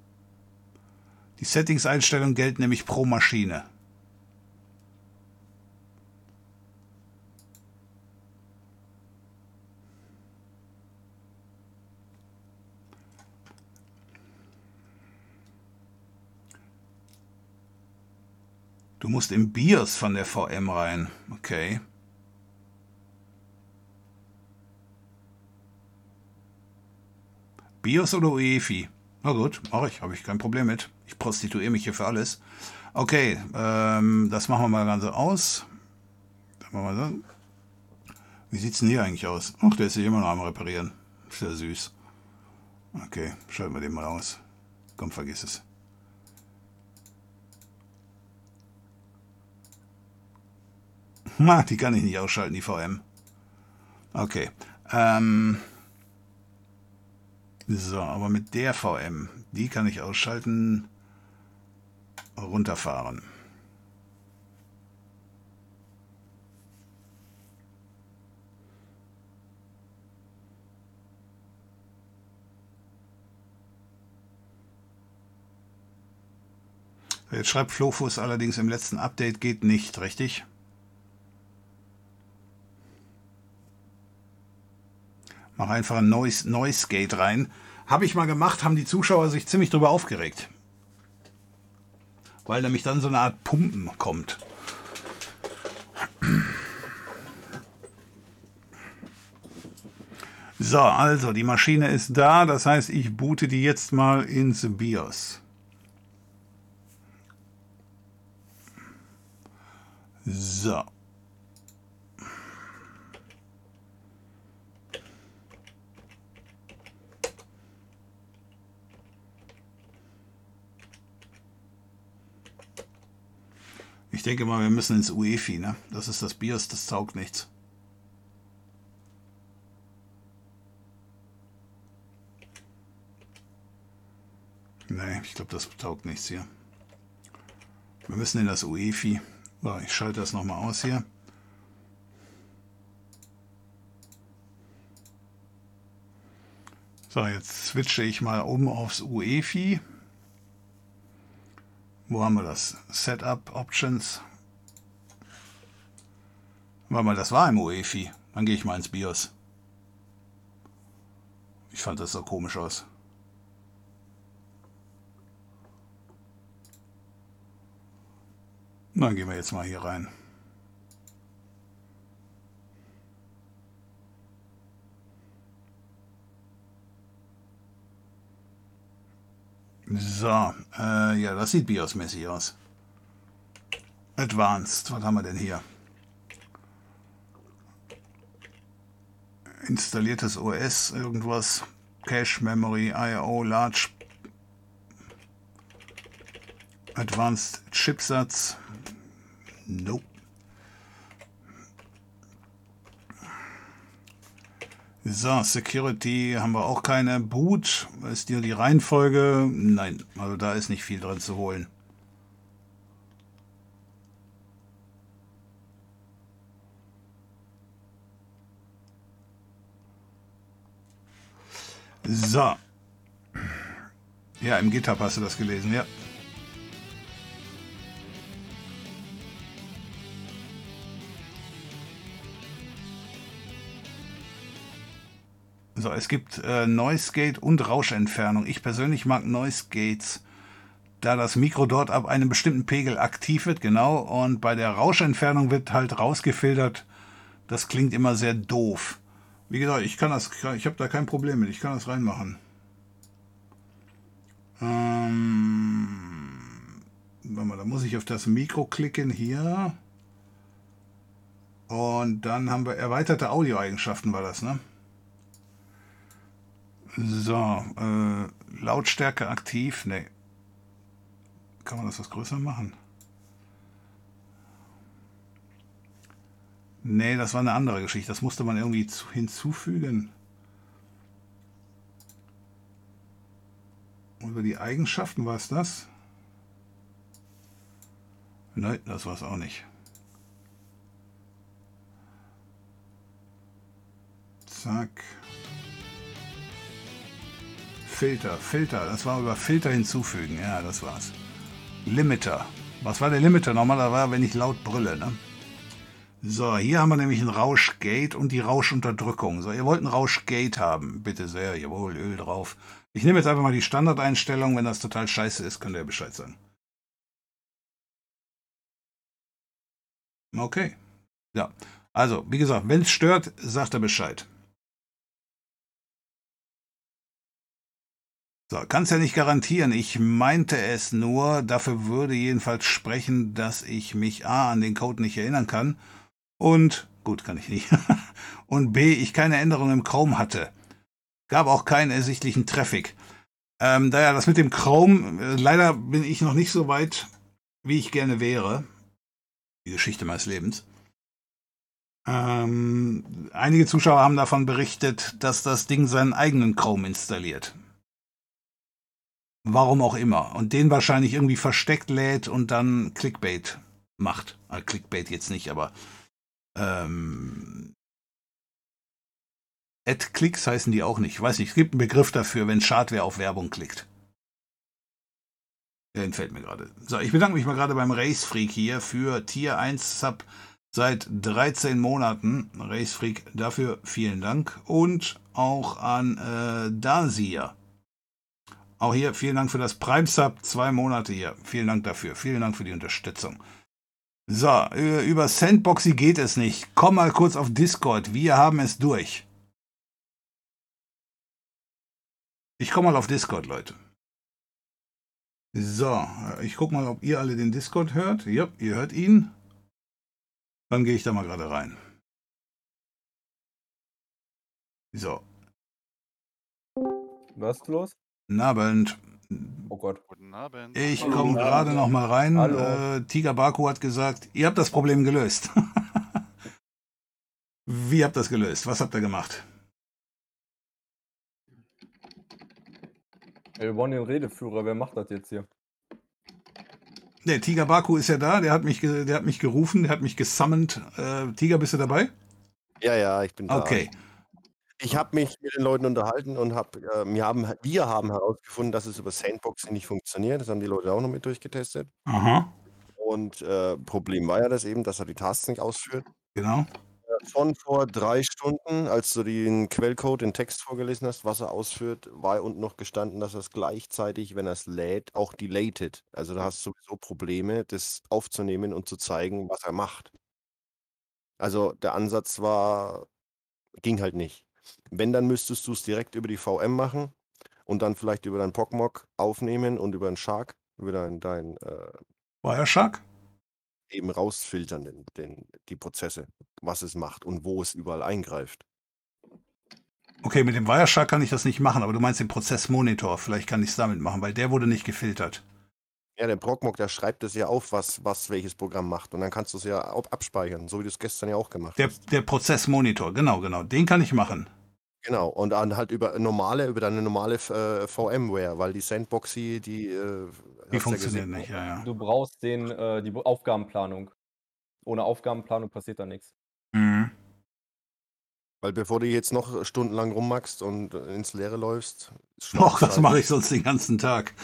Die Settings-Einstellungen gelten nämlich pro Maschine. Du musst im BIOS von der VM rein. Okay. BIOS oder UEFI? Na gut, mache ich, habe ich kein Problem mit. Ich prostituiere mich hier für alles. Okay, ähm, das machen wir mal ganz aus. Wie sieht's denn hier eigentlich aus? Ach, der ist hier immer noch am Reparieren. Ja süß. Okay, schalten wir den mal aus. Komm, vergiss es. Na, die kann ich nicht ausschalten, die VM. Okay. Ähm, so, aber mit der VM, die kann ich ausschalten, runterfahren. Jetzt schreibt Flofus allerdings im letzten Update geht nicht, richtig? Mach einfach ein Noise, Noise Gate rein. Habe ich mal gemacht, haben die Zuschauer sich ziemlich drüber aufgeregt. Weil nämlich dann so eine Art Pumpen kommt. So, also die Maschine ist da, das heißt, ich boote die jetzt mal ins BIOS. So. Ich denke mal, wir müssen ins UEFI, ne? Das ist das BIOS, das taugt nichts. Nee, ich glaube, das taugt nichts hier. Wir müssen in das UEFI. So, ich schalte das nochmal aus hier. So, jetzt switche ich mal um aufs UEFI. Wo haben wir das? Setup Options. Warte mal, das war im UEFI. Dann gehe ich mal ins BIOS. Ich fand das so komisch aus. Dann gehen wir jetzt mal hier rein. So, äh, ja, das sieht BIOS-mäßig aus. Advanced, was haben wir denn hier? Installiertes OS, irgendwas. Cache, Memory, I.O., Large. Advanced Chipsatz. Nope. So, Security haben wir auch keine. Boot, ist dir die Reihenfolge? Nein, also da ist nicht viel drin zu holen. So. Ja, im GitHub hast du das gelesen, ja. So, es gibt äh, Noise Gate und Rauschentfernung. Ich persönlich mag Noise Gates, da das Mikro dort ab einem bestimmten Pegel aktiv wird, genau. Und bei der Rauschentfernung wird halt rausgefiltert. Das klingt immer sehr doof. Wie gesagt, ich kann das, ich habe da kein Problem mit. Ich kann das reinmachen. Ähm, warte mal, da muss ich auf das Mikro klicken hier. Und dann haben wir erweiterte Audioeigenschaften, war das, ne? So, äh, Lautstärke aktiv. Ne. Kann man das was größer machen? Nee, das war eine andere Geschichte. Das musste man irgendwie hinzufügen. Über die Eigenschaften war es das? Nein, das war es auch nicht. Zack. Filter, Filter, das war über Filter hinzufügen. Ja, das war's. Limiter. Was war der Limiter nochmal? Da war, wenn ich laut brülle, ne? So, hier haben wir nämlich ein Rauschgate und die Rauschunterdrückung. So, ihr wollt ein Rauschgate haben. Bitte sehr, jawohl, Öl drauf. Ich nehme jetzt einfach mal die Standardeinstellung. Wenn das total scheiße ist, könnt ihr Bescheid sagen. Okay. Ja. Also, wie gesagt, wenn es stört, sagt er Bescheid. So, kannst ja nicht garantieren. Ich meinte es nur, dafür würde jedenfalls sprechen, dass ich mich A an den Code nicht erinnern kann und, gut, kann ich nicht, und B, ich keine Änderung im Chrome hatte. Gab auch keinen ersichtlichen Traffic. Ähm, daher das mit dem Chrome, äh, leider bin ich noch nicht so weit, wie ich gerne wäre. Die Geschichte meines Lebens. Ähm, einige Zuschauer haben davon berichtet, dass das Ding seinen eigenen Chrome installiert. Warum auch immer. Und den wahrscheinlich irgendwie versteckt lädt und dann Clickbait macht. Äh, Clickbait jetzt nicht, aber ähm, Ad-Clicks heißen die auch nicht. Ich weiß nicht, es gibt einen Begriff dafür, wenn Schadware auf Werbung klickt. Der entfällt mir gerade. So, ich bedanke mich mal gerade beim Race Freak hier für Tier 1 Sub seit 13 Monaten. Race Freak, dafür vielen Dank. Und auch an äh, Dasia. Auch hier vielen Dank für das Prime Sub. Zwei Monate hier. Vielen Dank dafür. Vielen Dank für die Unterstützung. So, über Sandboxy geht es nicht. Komm mal kurz auf Discord. Wir haben es durch. Ich komme mal auf Discord, Leute. So, ich gucke mal, ob ihr alle den Discord hört. Ja, ihr hört ihn. Dann gehe ich da mal gerade rein. So, Was ist los? Nabend. Oh Gott. Guten Abend. Ich komme gerade noch mal rein. Hallo. Äh, Tiger Baku hat gesagt, ihr habt das Problem gelöst. Wie habt ihr das gelöst? Was habt ihr gemacht? Wir wollen den Redeführer. Wer macht das jetzt hier? Der Tiger Baku ist ja da, der hat mich, der hat mich gerufen, der hat mich gesummont. Äh, Tiger, bist du dabei? Ja, ja, ich bin da. Okay. Ich habe mich mit den Leuten unterhalten und hab, äh, wir, haben, wir haben herausgefunden, dass es über Sandboxing nicht funktioniert. Das haben die Leute auch noch mit durchgetestet. Aha, Und äh, Problem war ja das eben, dass er die Tasks nicht ausführt. genau. Von vor drei Stunden, als du den Quellcode, den Text vorgelesen hast, was er ausführt, war unten noch gestanden, dass er es gleichzeitig, wenn er es lädt, auch deleted. Also da hast du sowieso Probleme, das aufzunehmen und zu zeigen, was er macht. Also der Ansatz war, ging halt nicht. Wenn, dann müsstest du es direkt über die VM machen und dann vielleicht über deinen Pogmog aufnehmen und über den Shark, über dein, dein äh, Wireshark? eben rausfiltern, den, den, die Prozesse, was es macht und wo es überall eingreift. Okay, mit dem Wireshark kann ich das nicht machen, aber du meinst den Prozessmonitor. Vielleicht kann ich es damit machen, weil der wurde nicht gefiltert. Ja, der Progmog, der schreibt es ja auf, was, was welches Programm macht. Und dann kannst du es ja auch abspeichern, so wie du es gestern ja auch gemacht Der, hast. der Prozessmonitor, genau, genau. Den kann ich machen. Genau. Und dann halt über normale, über deine normale äh, VMware, weil die Sandboxy, die, äh, Die hast ja funktioniert gesehen, nicht, ja, ja. Du brauchst den, äh, die Aufgabenplanung. Ohne Aufgabenplanung passiert da nichts. Mhm. Weil bevor du jetzt noch stundenlang rummachst und äh, ins Leere läufst, ist Och, das mache ich sonst den ganzen Tag.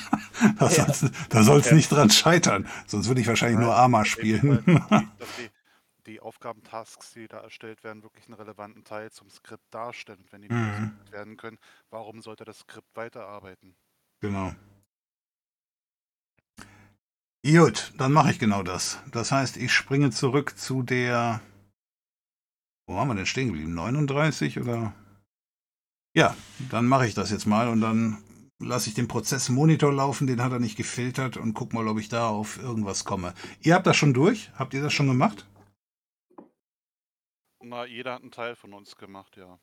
da Ja. soll es nicht dran scheitern. Sonst würde ich wahrscheinlich nur Arma spielen. dass die, die Aufgabentasks, die da erstellt werden, wirklich einen relevanten Teil zum Skript darstellen. Wenn die Mhm. werden können, warum sollte das Skript weiterarbeiten? genau. Gut, dann mache ich genau das. Das heißt, ich springe zurück zu der. Wo waren wir denn stehen geblieben? 39 oder? Ja, dann mache ich das jetzt mal und dann lasse ich den Prozessmonitor laufen, den hat er nicht gefiltert und guck mal, ob ich da auf irgendwas komme. Ihr habt das schon durch? Habt ihr das schon gemacht? Na, jeder hat einen Teil von uns gemacht, ja.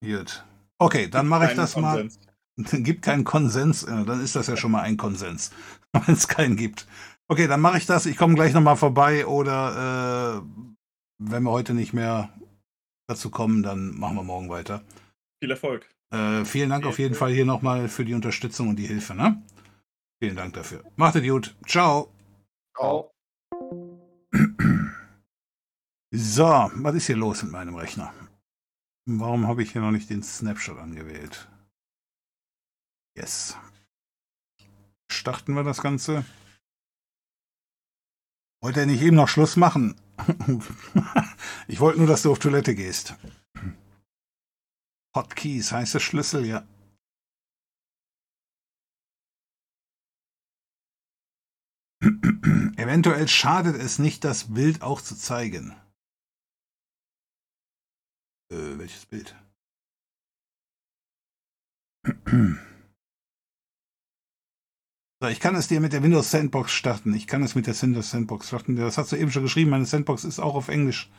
Gut. Okay, dann mache ich das mal. Konsens. Gibt keinen Konsens, äh, dann ist das ja schon mal ein Konsens, wenn es keinen gibt. Okay, dann mache ich das. Ich komme gleich nochmal vorbei oder äh, wenn wir heute nicht mehr dazu kommen, dann machen wir morgen weiter. Viel Erfolg. Äh, vielen Dank auf jeden Fall hier nochmal für die Unterstützung und die Hilfe. Ne? Vielen Dank dafür. Macht es gut. Ciao. Ciao. So, was ist hier los mit meinem Rechner? Warum habe ich hier noch nicht den Snapshot angewählt? Yes. Starten wir das Ganze. Wollte er nicht eben noch Schluss machen? ich wollte nur, dass du auf Toilette gehst. Hotkeys heißt der Schlüssel, ja. Eventuell schadet es nicht, das Bild auch zu zeigen. Äh, welches Bild? Ich kann es dir mit der Windows Sandbox starten. Ich kann es mit der Windows Sandbox starten. Das hast du eben schon geschrieben. Meine Sandbox ist auch auf Englisch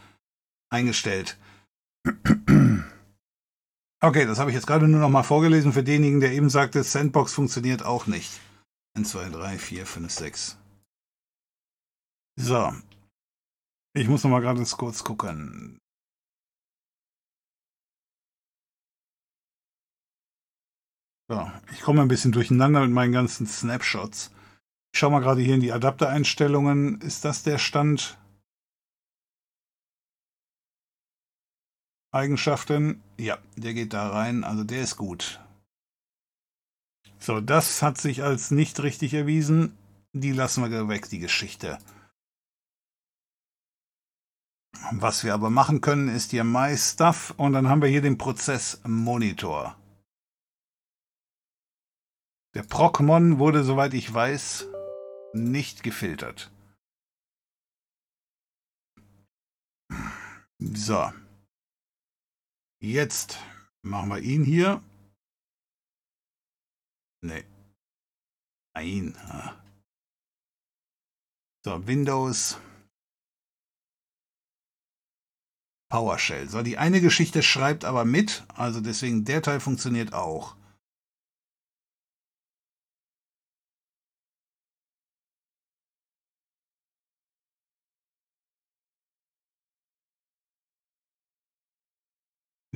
eingestellt. Okay, das habe ich jetzt gerade nur noch mal vorgelesen für denjenigen, der eben sagte, Sandbox funktioniert auch nicht. 1, 2, 3, 4, 5, 6. So. Ich muss noch mal gerade kurz gucken. So, ich komme ein bisschen durcheinander mit meinen ganzen Snapshots. Ich schaue mal gerade hier in die Adaptereinstellungen. Ist das der Stand? Eigenschaften. Ja, der geht da rein. Also der ist gut. So, das hat sich als nicht richtig erwiesen. Die lassen wir weg, die Geschichte. Was wir aber machen können, ist hier My Stuff und dann haben wir hier den Prozess Monitor. Der Procmon wurde, soweit ich weiß, nicht gefiltert. So. Jetzt machen wir ihn hier. Nee. Nein. So, Windows. PowerShell. So, die eine Geschichte schreibt aber mit, also deswegen der Teil funktioniert auch.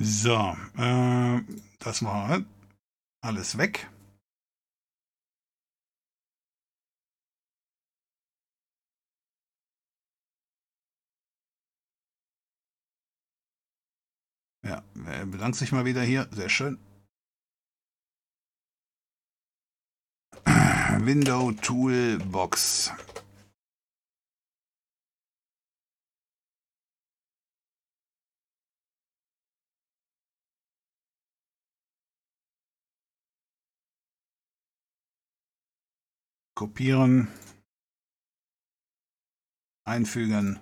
So, äh, das war alles weg. Ja, er bedankt sich mal wieder hier. Sehr schön. Window Toolbox. Kopieren. Einfügen.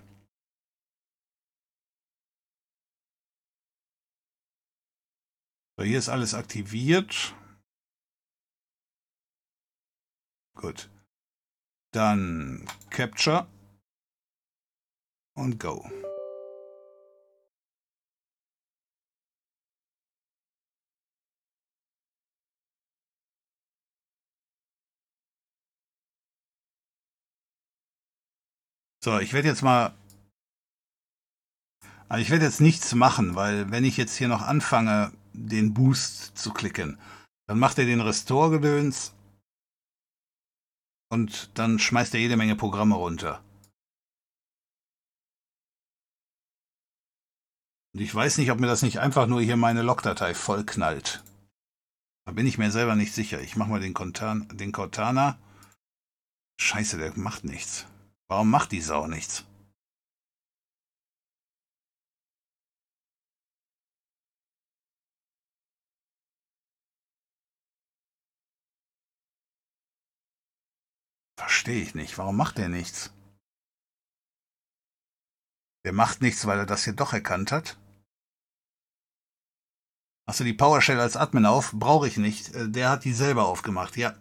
So, hier ist alles aktiviert. Gut. Dann Capture und Go. So, ich werde jetzt mal. Also ich werde jetzt nichts machen, weil wenn ich jetzt hier noch anfange, den Boost zu klicken. Dann macht er den Restore-Gedöns und dann schmeißt er jede Menge Programme runter. Und ich weiß nicht, ob mir das nicht einfach nur hier meine Logdatei vollknallt. Da bin ich mir selber nicht sicher. Ich mache mal den, Contan den Cortana. Scheiße, der macht nichts. Warum macht die Sau nichts? Verstehe ich nicht. Warum macht der nichts? Der macht nichts, weil er das hier doch erkannt hat. Hast du die PowerShell als Admin auf? Brauche ich nicht. Äh, der hat die selber aufgemacht, ja.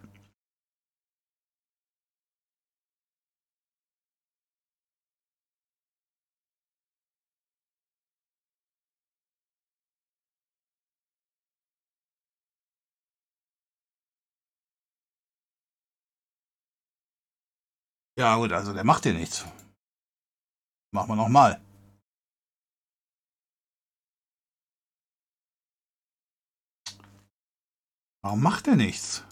Ja gut, also der macht dir nichts. Machen wir nochmal. Warum macht er nichts?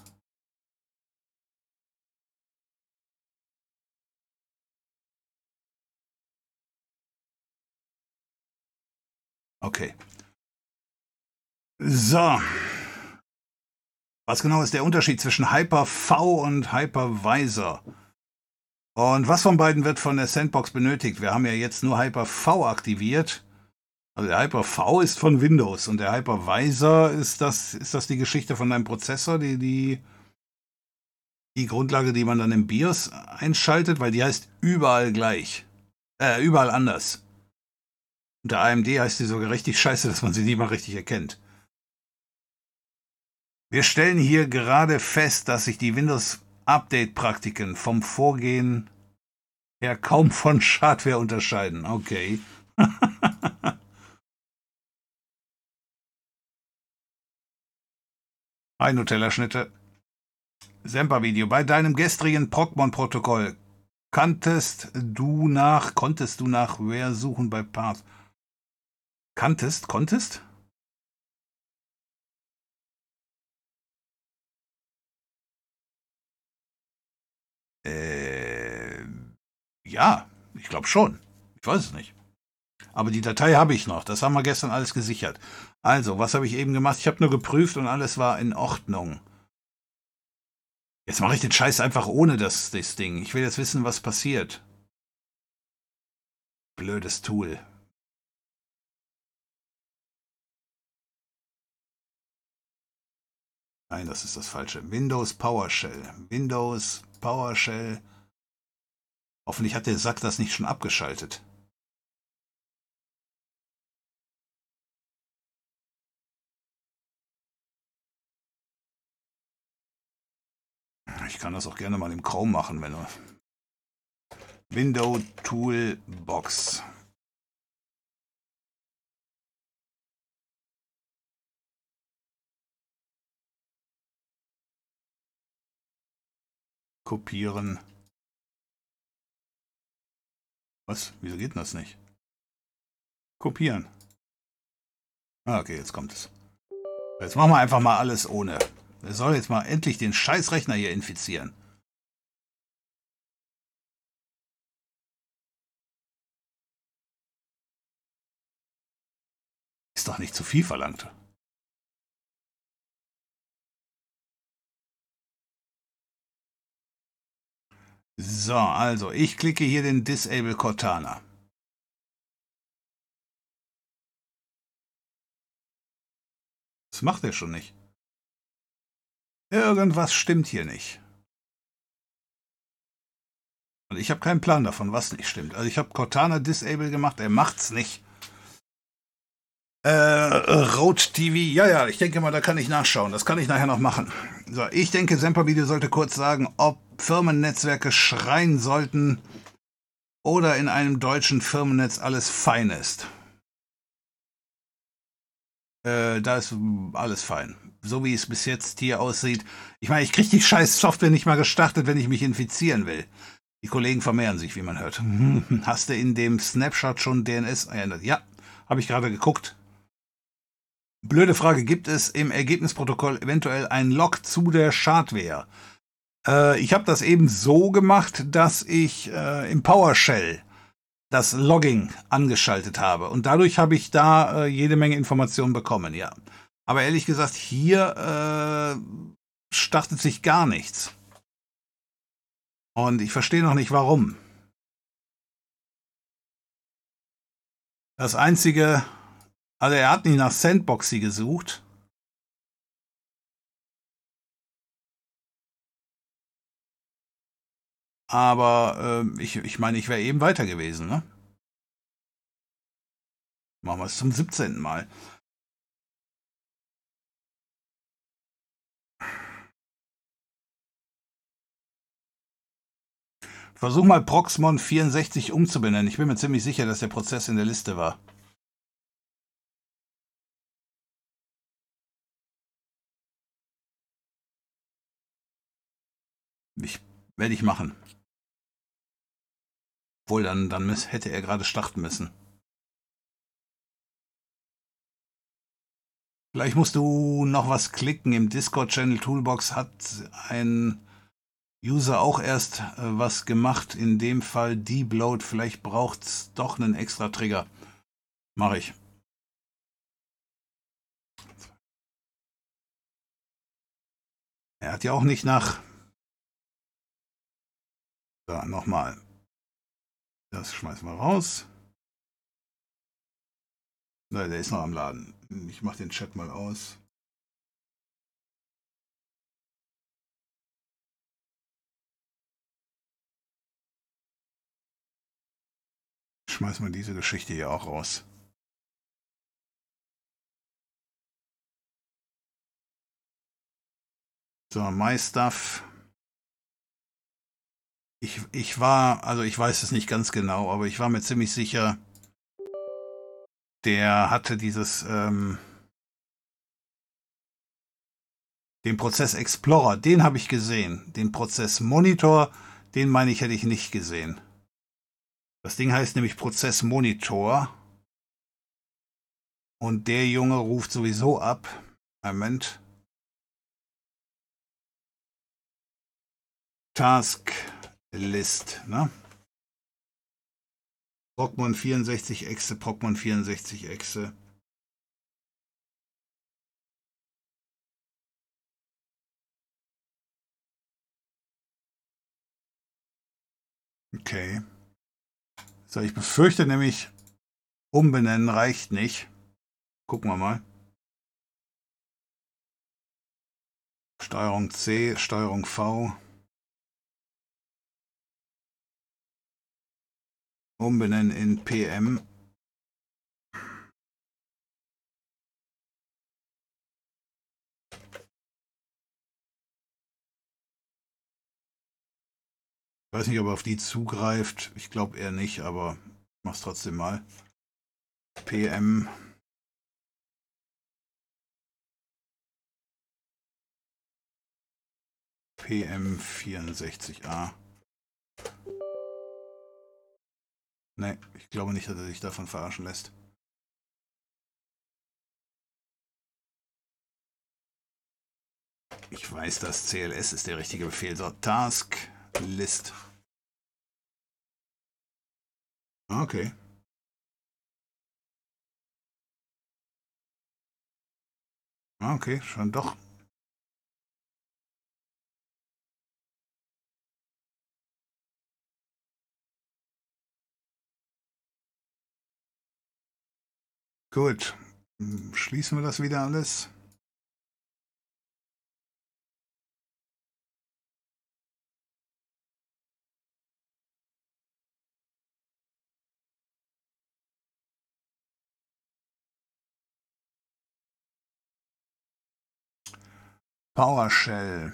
Okay. So. Was genau ist der Unterschied zwischen Hyper-V und Hypervisor? Und was von beiden wird von der Sandbox benötigt? Wir haben ja jetzt nur Hyper-V aktiviert. Also der Hyper-V ist von Windows und der Hypervisor ist das, ist das die Geschichte von deinem Prozessor, die, die die Grundlage, die man dann im BIOS einschaltet, weil die heißt überall gleich. Äh, überall anders. Unter AMD heißt die sogar richtig scheiße, dass man sie nie mal richtig erkennt. Wir stellen hier gerade fest, dass sich die Windows-Update-Praktiken vom Vorgehen her kaum von Schadware unterscheiden. Okay. Hi Nutella-Schnitte. Semper-Video. Bei deinem gestrigen Procmon-Protokoll kanntest du nach, konntest du nach Where suchen bei Path? Kanntest, konntest? Äh, ja, ich glaube schon. Ich weiß es nicht. Aber die Datei habe ich noch. Das haben wir gestern alles gesichert. Also, was habe ich eben gemacht? Ich habe nur geprüft und alles war in Ordnung. Jetzt mache ich den Scheiß einfach ohne das, das Ding. Ich will jetzt wissen, was passiert. Blödes Tool. Nein, das ist das falsche. Windows PowerShell. Windows PowerShell. Hoffentlich hat der Sack das nicht schon abgeschaltet. Ich kann das auch gerne mal im Chrome machen, wenn du. Window Toolbox. Kopieren. Was? Wieso geht das nicht? Kopieren. Ah, okay, jetzt kommt es. Jetzt machen wir einfach mal alles ohne. Er soll jetzt mal endlich den Scheißrechner hier infizieren. Ist doch nicht zu viel verlangt. So, also ich klicke hier den Disable Cortana. Das macht er schon nicht. Irgendwas stimmt hier nicht. Und ich habe keinen Plan davon, was nicht stimmt. Also ich habe Cortana Disable gemacht, er macht's nicht. Äh, Road TV, ja, ja, ich denke mal, da kann ich nachschauen. Das kann ich nachher noch machen. So, ich denke, Semper-Video sollte kurz sagen, ob Firmennetzwerke schreien sollten oder in einem deutschen Firmennetz alles fein ist. Äh, da ist alles fein so wie es bis jetzt hier aussieht. Ich meine, ich kriege die scheiß Software nicht mal gestartet, wenn ich mich infizieren will. Die Kollegen vermehren sich, wie man hört. Hast du in dem Snapshot schon DNS? Ja, habe ich gerade geguckt. Blöde Frage, gibt es im Ergebnisprotokoll eventuell einen Log zu der Schadware? Äh, ich habe das eben so gemacht, dass ich äh, im PowerShell das Logging angeschaltet habe. Und dadurch habe ich da äh, jede Menge Informationen bekommen, ja. Aber ehrlich gesagt, hier äh, startet sich gar nichts. Und ich verstehe noch nicht warum. Das einzige, also er hat nicht nach Sandboxy gesucht. Aber äh, ich, ich meine, ich wäre eben weiter gewesen, ne? Machen wir es zum 17. Mal. Versuch mal Proxmon 64 umzubenennen. Ich bin mir ziemlich sicher, dass der Prozess in der Liste war. Werde ich machen. Obwohl, dann, dann hätte er gerade starten müssen. Vielleicht musst du noch was klicken. Im Discord-Channel Toolbox hat ein User auch erst äh, was gemacht, in dem Fall Debloat. Vielleicht braucht es doch einen extra Trigger. Mache ich. Er hat ja auch nicht nach. So, nochmal. Das schmeißen wir raus. Nein, der ist noch am Laden. Ich mache den Chat mal aus. Schmeißen wir diese Geschichte hier auch raus. So, My Stuff. Ich, ich war, also ich weiß es nicht ganz genau, aber ich war mir ziemlich sicher, der hatte dieses, ähm, den Prozess Explorer, den habe ich gesehen. Den Prozess Monitor, den meine ich, hätte ich nicht gesehen. Das Ding heißt nämlich Prozess Monitor. Und der Junge ruft sowieso ab. Moment. Task List, ne? Brockmann 64 Echse, Brockmann 64 Echse. Okay. So, ich befürchte nämlich, umbenennen reicht nicht. Gucken wir mal. Steuerung C, Steuerung V. Umbenennen in PM. Ich weiß nicht, ob er auf die zugreift. Ich glaube eher nicht, aber mach's trotzdem mal. PM. PM64A. Ne, ich glaube nicht, dass er sich davon verarschen lässt. Ich weiß, dass CLS ist der richtige Befehl. So, Task List. Okay. Okay, schon doch. Gut. Schließen wir das wieder alles. PowerShell.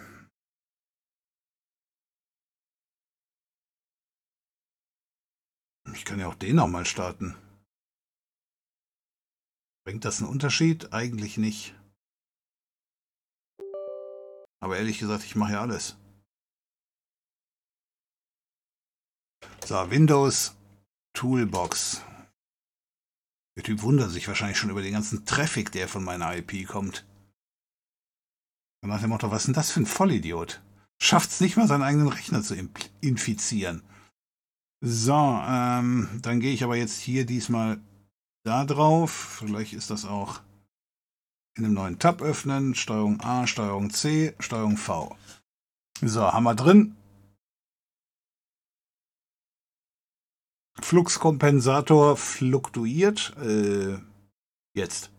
Ich kann ja auch den nochmal starten. Bringt das einen Unterschied? Eigentlich nicht. Aber ehrlich gesagt, ich mache ja alles. So, Windows Toolbox. Der Typ wundert sich wahrscheinlich schon über den ganzen Traffic, der von meiner IP kommt. Und nach dem Motto, was ist denn das für ein Vollidiot? Schafft es nicht mal, seinen eigenen Rechner zu infizieren. So, ähm, dann gehe ich aber jetzt hier diesmal da drauf. Vielleicht ist das auch in einem neuen Tab öffnen. Steuerung A, Steuerung C, Steuerung V. So, haben wir drin. Fluxkompensator fluktuiert. Äh, jetzt.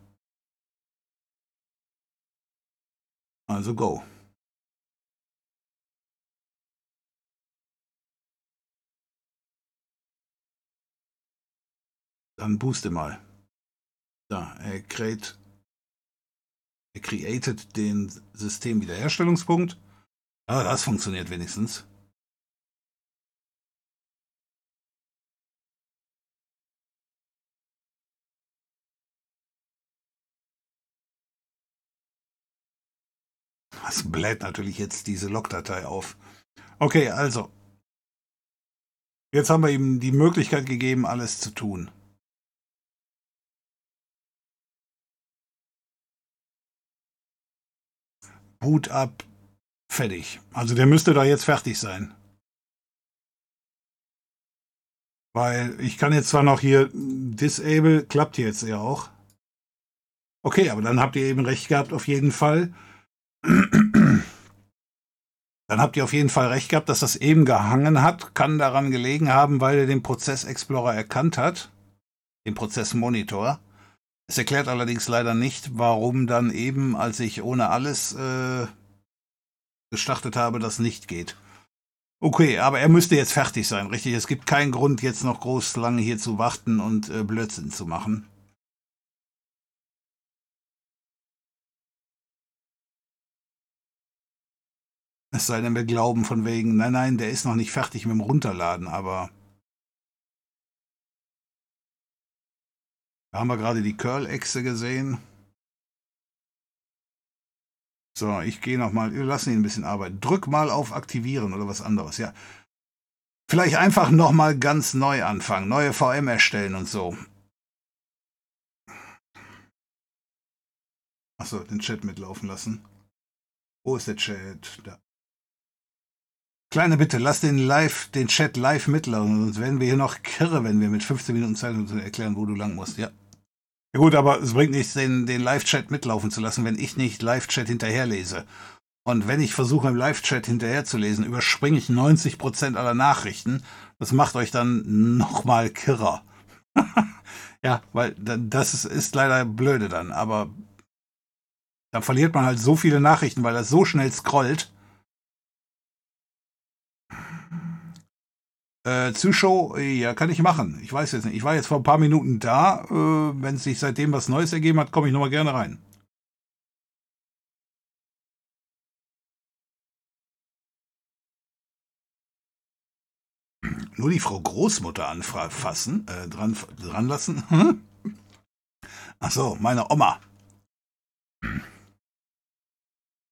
Also go. Dann booste mal. Da, er, create, er created den Systemwiederherstellungspunkt. Ah, das funktioniert wenigstens. Das bläht natürlich jetzt diese Logdatei auf. Okay, also. Jetzt haben wir ihm die Möglichkeit gegeben, alles zu tun. Boot ab, fertig. Also der müsste da jetzt fertig sein. Weil ich kann jetzt zwar noch hier Disable, klappt jetzt ja auch. Okay, aber dann habt ihr eben recht gehabt, auf jeden Fall. Dann habt ihr auf jeden Fall recht gehabt, dass das eben gehangen hat. Kann daran gelegen haben, weil er den Prozess Explorer erkannt hat. Den Prozess Monitor. Es erklärt allerdings leider nicht, warum dann eben, als ich ohne alles äh, gestartet habe, das nicht geht. Okay, aber er müsste jetzt fertig sein, richtig? Es gibt keinen Grund, jetzt noch groß lange hier zu warten und äh, Blödsinn zu machen. Es sei denn, wir glauben von wegen, nein, nein, der ist noch nicht fertig mit dem Runterladen, aber. Da haben wir gerade die Curl-Echse gesehen. So, ich gehe nochmal, wir lassen ihn ein bisschen arbeiten. Drück mal auf Aktivieren oder was anderes, ja. Vielleicht einfach nochmal ganz neu anfangen, neue VM erstellen und so. Achso, den Chat mitlaufen lassen. Wo ist der Chat? Da. Kleine Bitte, lass den live, den Chat live mitlaufen, sonst werden wir hier noch kirre, wenn wir mit 15 Minuten Zeit uns erklären, wo du lang musst, ja. Ja gut, aber es bringt nichts, den, den Live-Chat mitlaufen zu lassen, wenn ich nicht Live-Chat hinterherlese. Und wenn ich versuche, im Live-Chat hinterherzulesen, überspringe ich 90% aller Nachrichten. Das macht euch dann nochmal kirrer. ja, weil das ist, ist leider blöde dann. Aber dann verliert man halt so viele Nachrichten, weil das so schnell scrollt. Äh, Zushow, ja, kann ich machen. Ich weiß jetzt nicht. Ich war jetzt vor ein paar Minuten da. Äh, wenn sich seitdem was Neues ergeben hat, komme ich nochmal gerne rein. Nur die Frau Großmutter anfassen, äh, dran, dran lassen. So, meine Oma.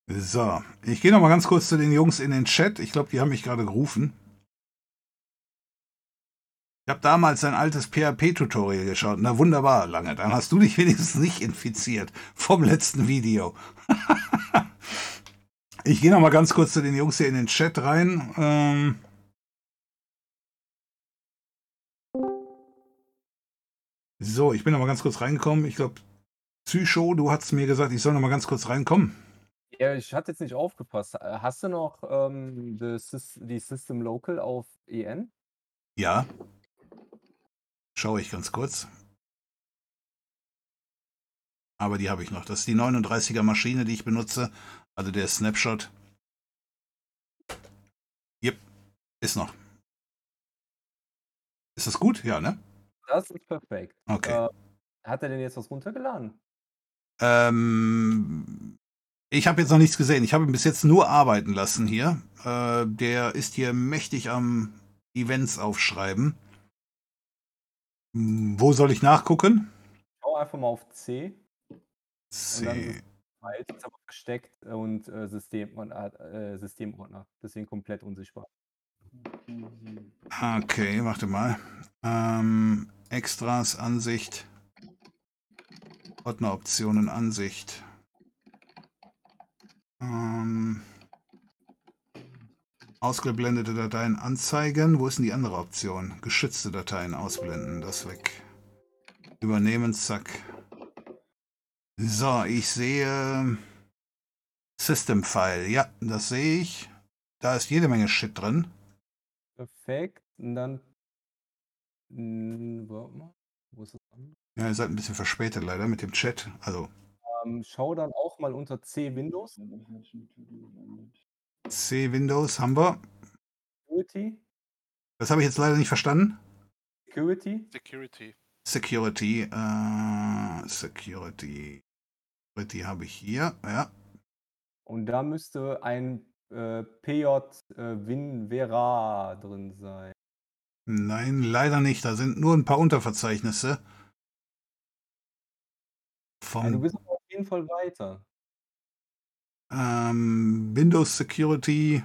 So, ich gehe noch mal ganz kurz zu den Jungs in den Chat. Ich glaube, die haben mich gerade gerufen. Ich habe damals ein altes PHP-Tutorial geschaut. Na wunderbar, lange. Dann hast du dich wenigstens nicht infiziert vom letzten Video. ich gehe noch mal ganz kurz zu den Jungs hier in den Chat rein. Ähm so, ich bin noch mal ganz kurz reingekommen. Ich glaube, Psycho, du hast mir gesagt, ich soll noch mal ganz kurz reinkommen. Ja, ich hatte jetzt nicht aufgepasst. Hast du noch ähm, die System Local auf EN? Ja. Schaue ich ganz kurz. Aber die habe ich noch. Das ist die 39er Maschine, die ich benutze. Also der Snapshot. Yep, ist noch. Ist das gut? Ja, ne? Das ist perfekt. Okay. Äh, hat er denn jetzt was runtergeladen? Ähm, ich habe jetzt noch nichts gesehen. Ich habe ihn bis jetzt nur arbeiten lassen hier. Äh, der ist hier mächtig am Events aufschreiben. Hm, wo soll ich nachgucken? Schau einfach mal auf C. C. Ist aber versteckt und äh, System, äh, Systemordner. Deswegen komplett unsichtbar. Okay, warte mal. Ähm, Extras, Ansicht. Ordneroptionen, Ansicht. Ähm, Ausgeblendete Dateien anzeigen. Wo ist denn die andere Option? Geschützte Dateien ausblenden. Das weg. Übernehmen, zack. So, ich sehe System File. Ja, das sehe ich. Da ist jede Menge Shit drin. Perfekt. Und dann. Hm, warte mal. Wo ist das andere? Ja, ihr seid ein bisschen verspätet leider mit dem Chat. Also. Ähm, schau dann auch mal unter C Windows. C Windows haben wir. Security. Das habe ich jetzt leider nicht verstanden. Security. Security. Security. Äh, Security. Security habe ich hier. Ja. Und da müsste ein äh, PJ äh, WinVera drin sein. Nein, leider nicht. Da sind nur ein paar Unterverzeichnisse. Ja, du bist auf jeden Fall weiter. Ähm, Windows Security.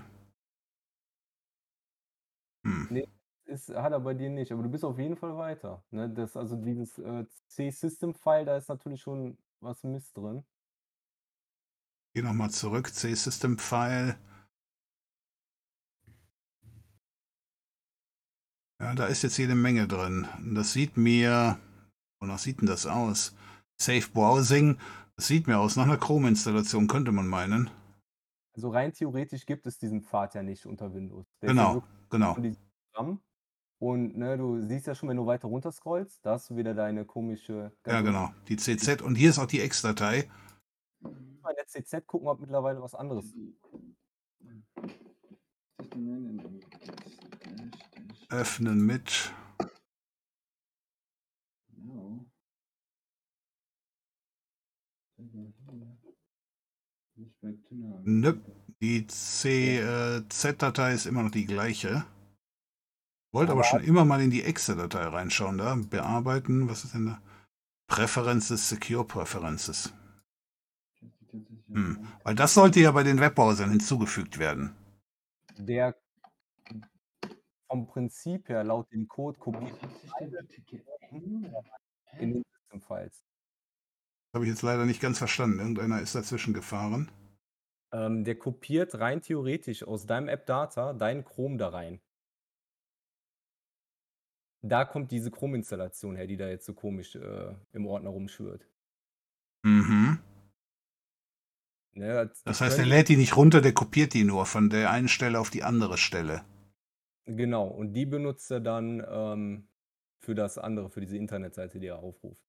Hm. Nee, ist, hat er bei dir nicht, aber du bist auf jeden Fall weiter. Ne? Das, also dieses äh, C-System-File, da ist natürlich schon was Mist drin. Geh nochmal zurück, C-System-File. Ja, da ist jetzt jede Menge drin. Das sieht mir, wonach sieht denn das aus? Safe Browsing, das sieht mir aus nach einer Chrome-Installation, könnte man meinen. Also rein theoretisch gibt es diesen Pfad ja nicht unter Windows. Der genau, genau. Und ne, du siehst ja schon, wenn du weiter runter scrollst, da hast du wieder deine komische. Ja, genau. Die CZ und hier ist auch die Ex-Datei. Bei der CZ gucken, ob mittlerweile was anderes. öffnen mit. Nö, die CZ-Datei ist immer noch die gleiche. Wollte aber, Aber- schon immer mal in die Exe-Datei reinschauen. Da bearbeiten, was ist denn da? Preferences, Secure Preferences. Hm. Weil das sollte ja bei den Webbrowsern hinzugefügt werden. Der vom Prinzip her laut dem Code kopiert in den System Files. Habe ich jetzt leider nicht ganz verstanden. Irgendeiner ist dazwischen gefahren. Ähm, der kopiert rein theoretisch aus deinem App-Data deinen Chrome da rein. Da kommt diese Chrome-Installation her, die da jetzt so komisch äh, im Ordner rumschwirrt. Mhm. Ne, das, Das heißt, er können- lädt die nicht runter, der kopiert die nur von der einen Stelle auf die andere Stelle. Genau, und die benutzt er dann ähm, für das andere, für diese Internetseite, die er aufruft.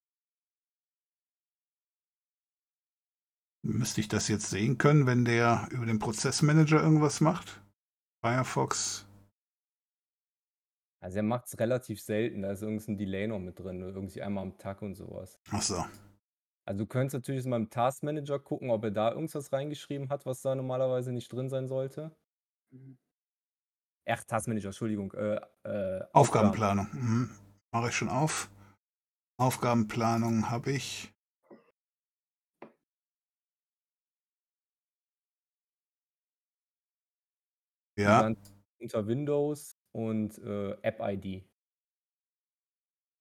Müsste ich das jetzt sehen können, wenn der über den Prozessmanager irgendwas macht? Firefox. Also er macht es relativ selten, da ist irgendein Delay noch mit drin, irgendwie einmal am Tag und sowas. Achso. Also du könntest natürlich mal im Taskmanager gucken, ob er da irgendwas reingeschrieben hat, was da normalerweise nicht drin sein sollte. Ach, Taskmanager, Entschuldigung. Äh, äh, Aufgaben. Aufgabenplanung. Mhm. Mache ich schon auf. Aufgabenplanung habe ich. Ja, unter Windows und äh, App-ID.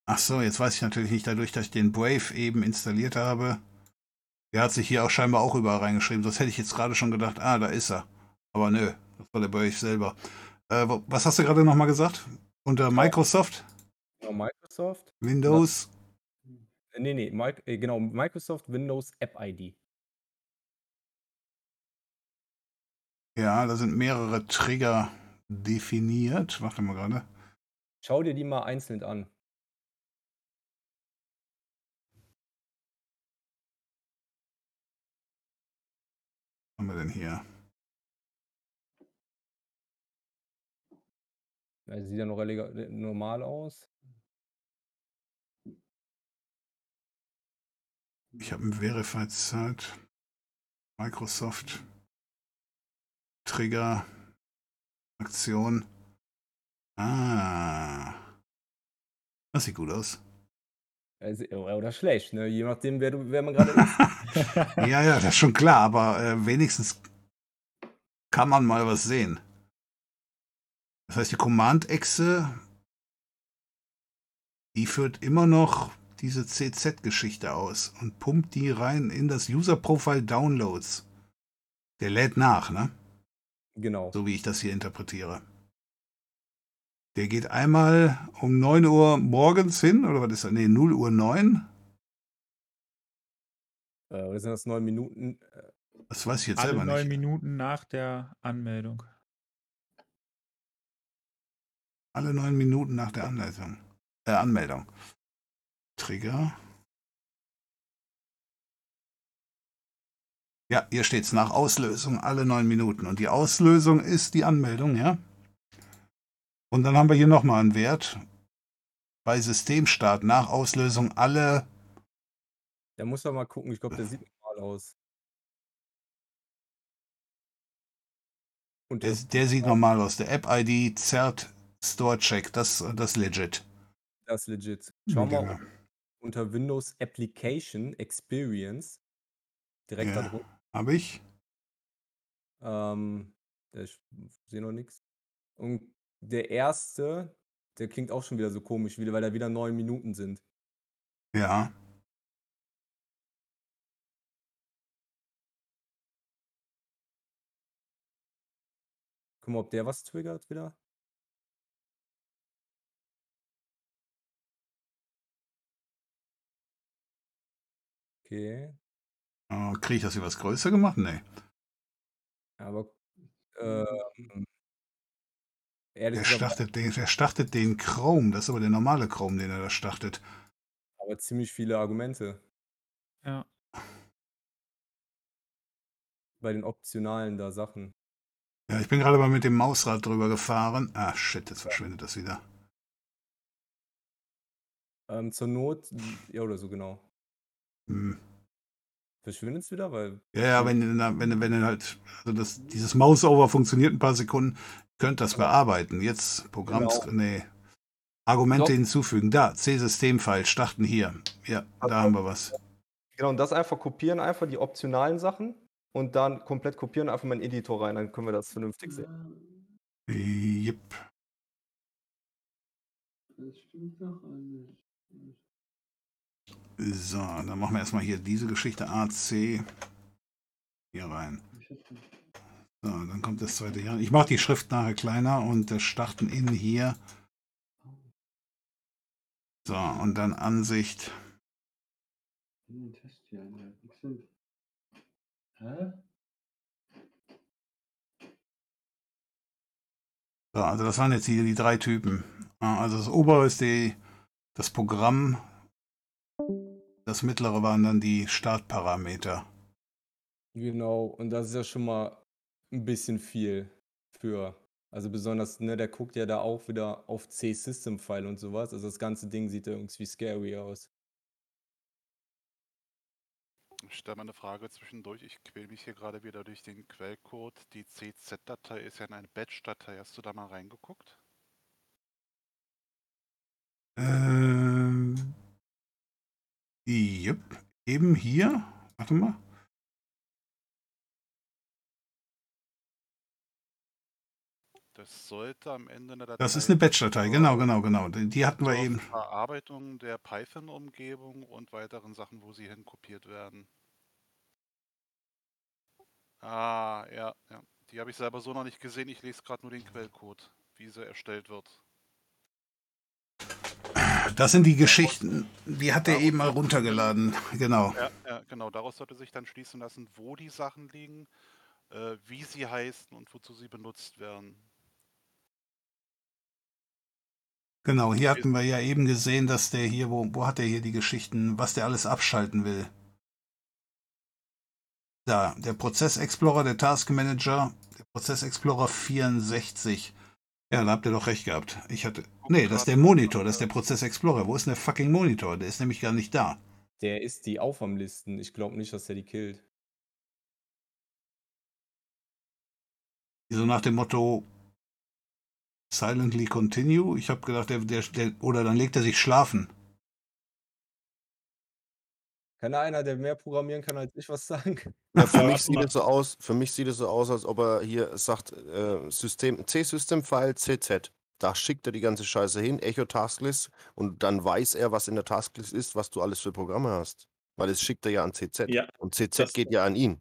ach so, jetzt weiß ich natürlich nicht, dadurch, dass ich den Brave eben installiert habe. Der hat sich hier auch scheinbar auch überall reingeschrieben. Sonst hätte ich jetzt gerade schon gedacht, ah, da ist er. Aber nö, das war der Brave selber. Äh, was hast du gerade nochmal gesagt? Unter Microsoft, Genau, Microsoft. Windows. Äh, nee, nee, Mic äh, genau, Microsoft Windows App-ID. Ja, da sind mehrere Trigger definiert. Warte mal gerade. Schau dir die mal einzeln an. Was haben wir denn hier? Also sieht ja noch normal aus. Ich habe ein Verified Site. Microsoft. Trigger. Aktion. Ah. Das sieht gut aus. Also, oder schlecht, ne? Je nachdem, wer, du, wer man gerade ist. Ja, ja, das ist schon klar, aber äh, wenigstens kann man mal was sehen. Das heißt, die Command-Exe, die führt immer noch diese CZ-Geschichte aus und pumpt die rein in das User-Profile Downloads. Der lädt nach, ne? Genau. So wie ich das hier interpretiere. Der geht einmal um 9 Uhr morgens hin, oder was ist das? Nee, 0 Uhr 9. Äh, oder sind das neun Minuten? Äh, Das weiß ich jetzt Alle selber neun nicht. Minuten nach der Anmeldung. Alle neun Minuten nach der Anleitung. Äh, Anmeldung. Trigger. Ja, hier steht's nach Auslösung alle neun Minuten. Und die Auslösung ist die Anmeldung, ja? Und dann haben wir hier nochmal einen Wert. Bei Systemstart nach Auslösung alle. Da muss man mal gucken, ich glaube, der sieht normal aus. Und Der, der sieht normal aus. Der App-ID zerrt Store Check. Das, das legit. das ist legit. Schau mal Genau. unter Windows Application Experience. Direkt Ja. da drunter. Habe ich? Ähm, ich sehe noch nichts. Und der erste, der klingt auch schon wieder so komisch, wieder, weil da wieder neun Minuten sind. Ja. Guck mal, ob der was triggert wieder. Okay, Oh, Kriege ich das was größer gemacht? Nee. aber ähm, ehrlich Der gesagt, startet, den, der startet den Chrome. Das ist aber der normale Chrome, den er da startet. aber ziemlich viele Argumente Ja. bei den optionalen da Sachen. Ja, ich bin gerade mal mit dem Mausrad drüber gefahren. Ah, shit, jetzt verschwindet das wieder. Ähm, zur Not, ja oder so genau. Hm. Verschwindet es wieder, weil Ja, ja, wenn, wenn, wenn halt, also das, dieses Mouse-Over funktioniert ein paar Sekunden, könnt das bearbeiten. Jetzt Programm, Genau. nee. Argumente Doch. hinzufügen. Da, C-Systemfile, starten hier. Ja, da haben wir was. Genau, und das einfach kopieren, einfach die optionalen Sachen und dann komplett kopieren, einfach mal in den Editor rein, dann können wir das vernünftig sehen. Yep. So, dann machen wir erstmal hier diese Geschichte AC hier rein. So, dann kommt das zweite Jahr. Ich mache die Schrift nachher kleiner und das Starten in hier. So, und dann Ansicht. So, also das waren jetzt hier die drei Typen. Ah, Also das obere ist die, das Programm. Das mittlere waren dann die Startparameter. Genau, und das ist ja schon mal ein bisschen viel für. Also besonders, ne, der guckt ja da auch wieder auf C-System-File und sowas. Also das ganze Ding sieht ja irgendwie scary aus. Ich stelle mal eine Frage zwischendurch. Ich quäle mich hier gerade wieder durch den Quellcode. Die CZ-Datei ist ja eine Batch-Datei. Hast du da mal reingeguckt? Ähm, yep. Eben hier. Warte mal. Das sollte am Ende eine Datei Das ist eine Batch-Datei. Genau, genau, genau. Die hatten wir eben. Verarbeitung der Python-Umgebung und weiteren Sachen, wo sie hinkopiert werden. Ah, ja, ja. Die habe ich selber so noch nicht gesehen. Ich lese gerade nur den Quellcode, wie sie erstellt wird. Das sind die Geschichten, die hat er eben mal runtergeladen. Genau. Ja, ja, genau. Daraus sollte sich dann schließen lassen, wo die Sachen liegen, äh, wie sie heißen und wozu sie benutzt werden. Genau, hier hatten wir ja eben gesehen, dass der hier, wo, wo hat er hier die Geschichten, was der alles abschalten will. Da, der Prozess Explorer, der Task Manager, der Prozess Explorer 64. Ja, da habt ihr doch recht gehabt. Ich hatte. Nee, das ist der Monitor, das ist der Prozess Explorer. Wo ist denn der fucking Monitor? Der ist nämlich gar nicht da. Der ist die Aufwärmlisten. Ich glaube nicht, dass der die killt. So nach dem Motto Silently Continue. Ich habe gedacht, der, der, der, oder dann legt er sich schlafen. Kann einer, der mehr programmieren kann als ich, was sagen? Ja, für mich sieht es so aus, für mich sieht es so aus, als ob er hier sagt, äh, System, C-System-File CZ. Da schickt er die ganze Scheiße hin, Echo Tasklist, und dann weiß er, was in der Tasklist ist, was du alles für Programme hast. Weil es schickt er ja an CZ. Ja, Und CZ das- geht ja an ihn.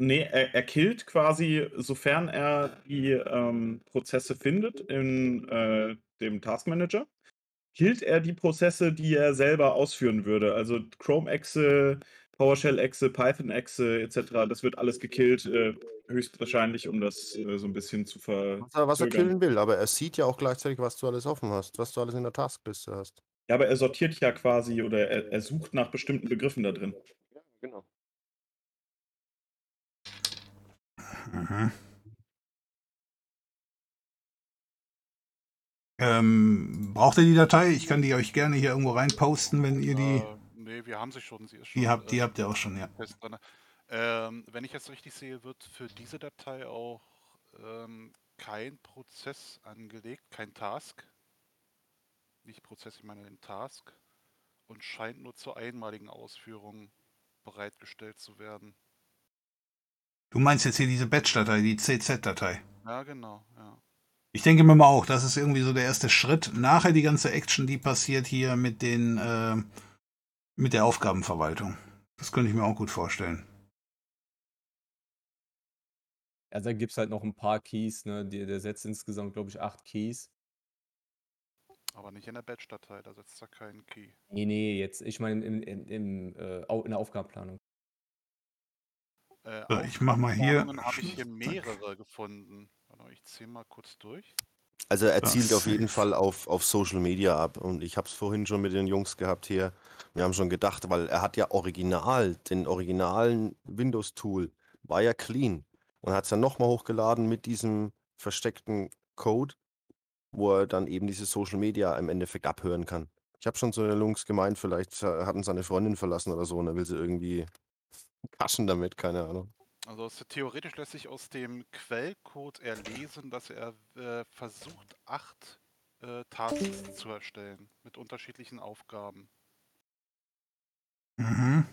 Nee, er, er killt quasi, sofern er die ähm, Prozesse findet in äh, dem Task Killt er die Prozesse, die er selber ausführen würde. Also Chrome-Exe, PowerShell-Exe, Python-Exe etc. Das wird alles gekillt, äh, höchstwahrscheinlich, um das äh, so ein bisschen zu ver. Was er, was er killen will, aber er sieht ja auch gleichzeitig, was du alles offen hast, was du alles in der Taskliste hast. Ja, aber er sortiert ja quasi oder er, er sucht nach bestimmten Begriffen da drin. Genau. Mhm. Ähm, braucht ihr die Datei? Ich kann die euch gerne hier irgendwo reinposten, wenn ihr die. Äh, nee, wir haben sie schon. Sie ist schon Die habt, die äh, habt ihr auch schon, ja. Ähm, wenn ich jetzt richtig sehe, wird für diese Datei auch ähm, kein Prozess angelegt, kein Task. Nicht Prozess, ich meine den Task. Und scheint nur zur einmaligen Ausführung bereitgestellt zu werden. Du meinst jetzt hier diese Batch-Datei, die CZ-Datei. Ja, genau, ja. Ich denke mir mal auch, das ist irgendwie so der erste Schritt. Nachher die ganze Action, die passiert hier mit den, äh, mit der Aufgabenverwaltung. Das könnte ich mir auch gut vorstellen. Also da gibt es halt noch ein paar Keys, ne? Die, der setzt insgesamt, glaube ich, acht Keys. Aber nicht in der Batch-Datei, da setzt er keinen Key. Nee, nee, jetzt, ich meine im, im, im, äh, in der Aufgabenplanung. Äh, ich mach mal hier- habe ich hier mehrere gefunden. Mal, ich ziehe mal kurz durch. Also er zielt auf jeden. Fall auf, auf Social Media ab. Und ich habe es vorhin schon mit den Jungs gehabt hier. Wir haben schon gedacht, weil er hat ja original, den originalen Windows-Tool, war ja clean. und hat es dann nochmal hochgeladen mit diesem versteckten Code, wo er dann eben diese Social Media im Endeffekt abhören kann. Ich habe schon so eine Lungs gemeint, vielleicht hat ihn seine Freundin verlassen oder so und er will sie irgendwie kaschen damit, keine Ahnung. Also es, theoretisch lässt sich aus dem Quellcode erlesen, dass er äh, versucht, acht äh, Tasks zu erstellen mit unterschiedlichen Aufgaben. Mhm.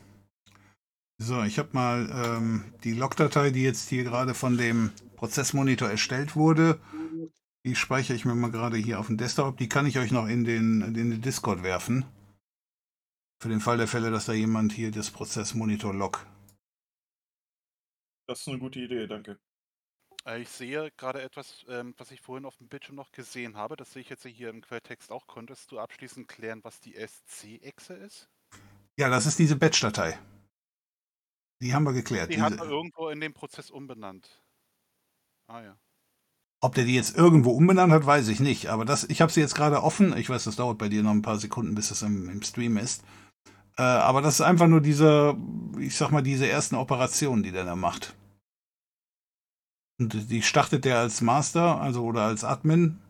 So, ich habe mal ähm, die Logdatei, die jetzt hier gerade von dem Prozessmonitor erstellt wurde. Die speichere ich mir mal gerade hier auf dem Desktop. Die kann ich euch noch in den, in den Discord werfen. Für den Fall der Fälle, dass da jemand hier das Prozessmonitor-Log. Das ist eine gute Idee, danke. Äh, ich sehe gerade etwas, ähm, was ich vorhin auf dem Bildschirm noch gesehen habe. Das sehe ich jetzt hier im Quelltext auch. Konntest du abschließend klären, was die SC-Exe ist? Ja, das ist diese Batch-Datei. Die haben wir geklärt. Die hat Diese, er irgendwo in dem Prozess umbenannt. Ah ja. ob der die jetzt irgendwo umbenannt hat, weiß ich nicht. Aber das, ich habe sie jetzt gerade offen. Ich weiß, das dauert bei dir noch ein paar Sekunden, bis es im, im Stream ist. Äh, aber das ist einfach nur diese, ich sag mal, diese ersten Operationen, die der da macht. Und die startet der als Master, also oder als Admin.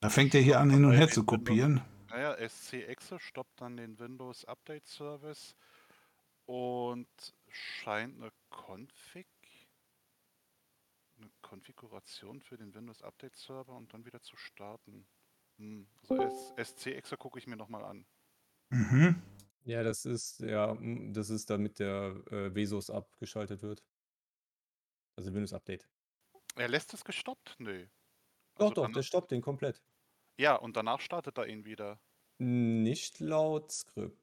Da fängt er hier an, hin und her zu kopieren. Naja, SC-Exe stoppt dann den Windows Update Service und scheint eine Config, eine Konfiguration für den Windows Update Server und dann wieder zu starten. Hm. Also SC-Exe gucke ich mir nochmal an. Mhm. Ja, das ist, ja, mm, das ist damit der äh, Vesos abgeschaltet wird. Also Windows Update. Er lässt es gestoppt? Nö. Doch, Also doch, dann- der stoppt den komplett. Ja, und danach startet er ihn wieder. Nicht laut Skript.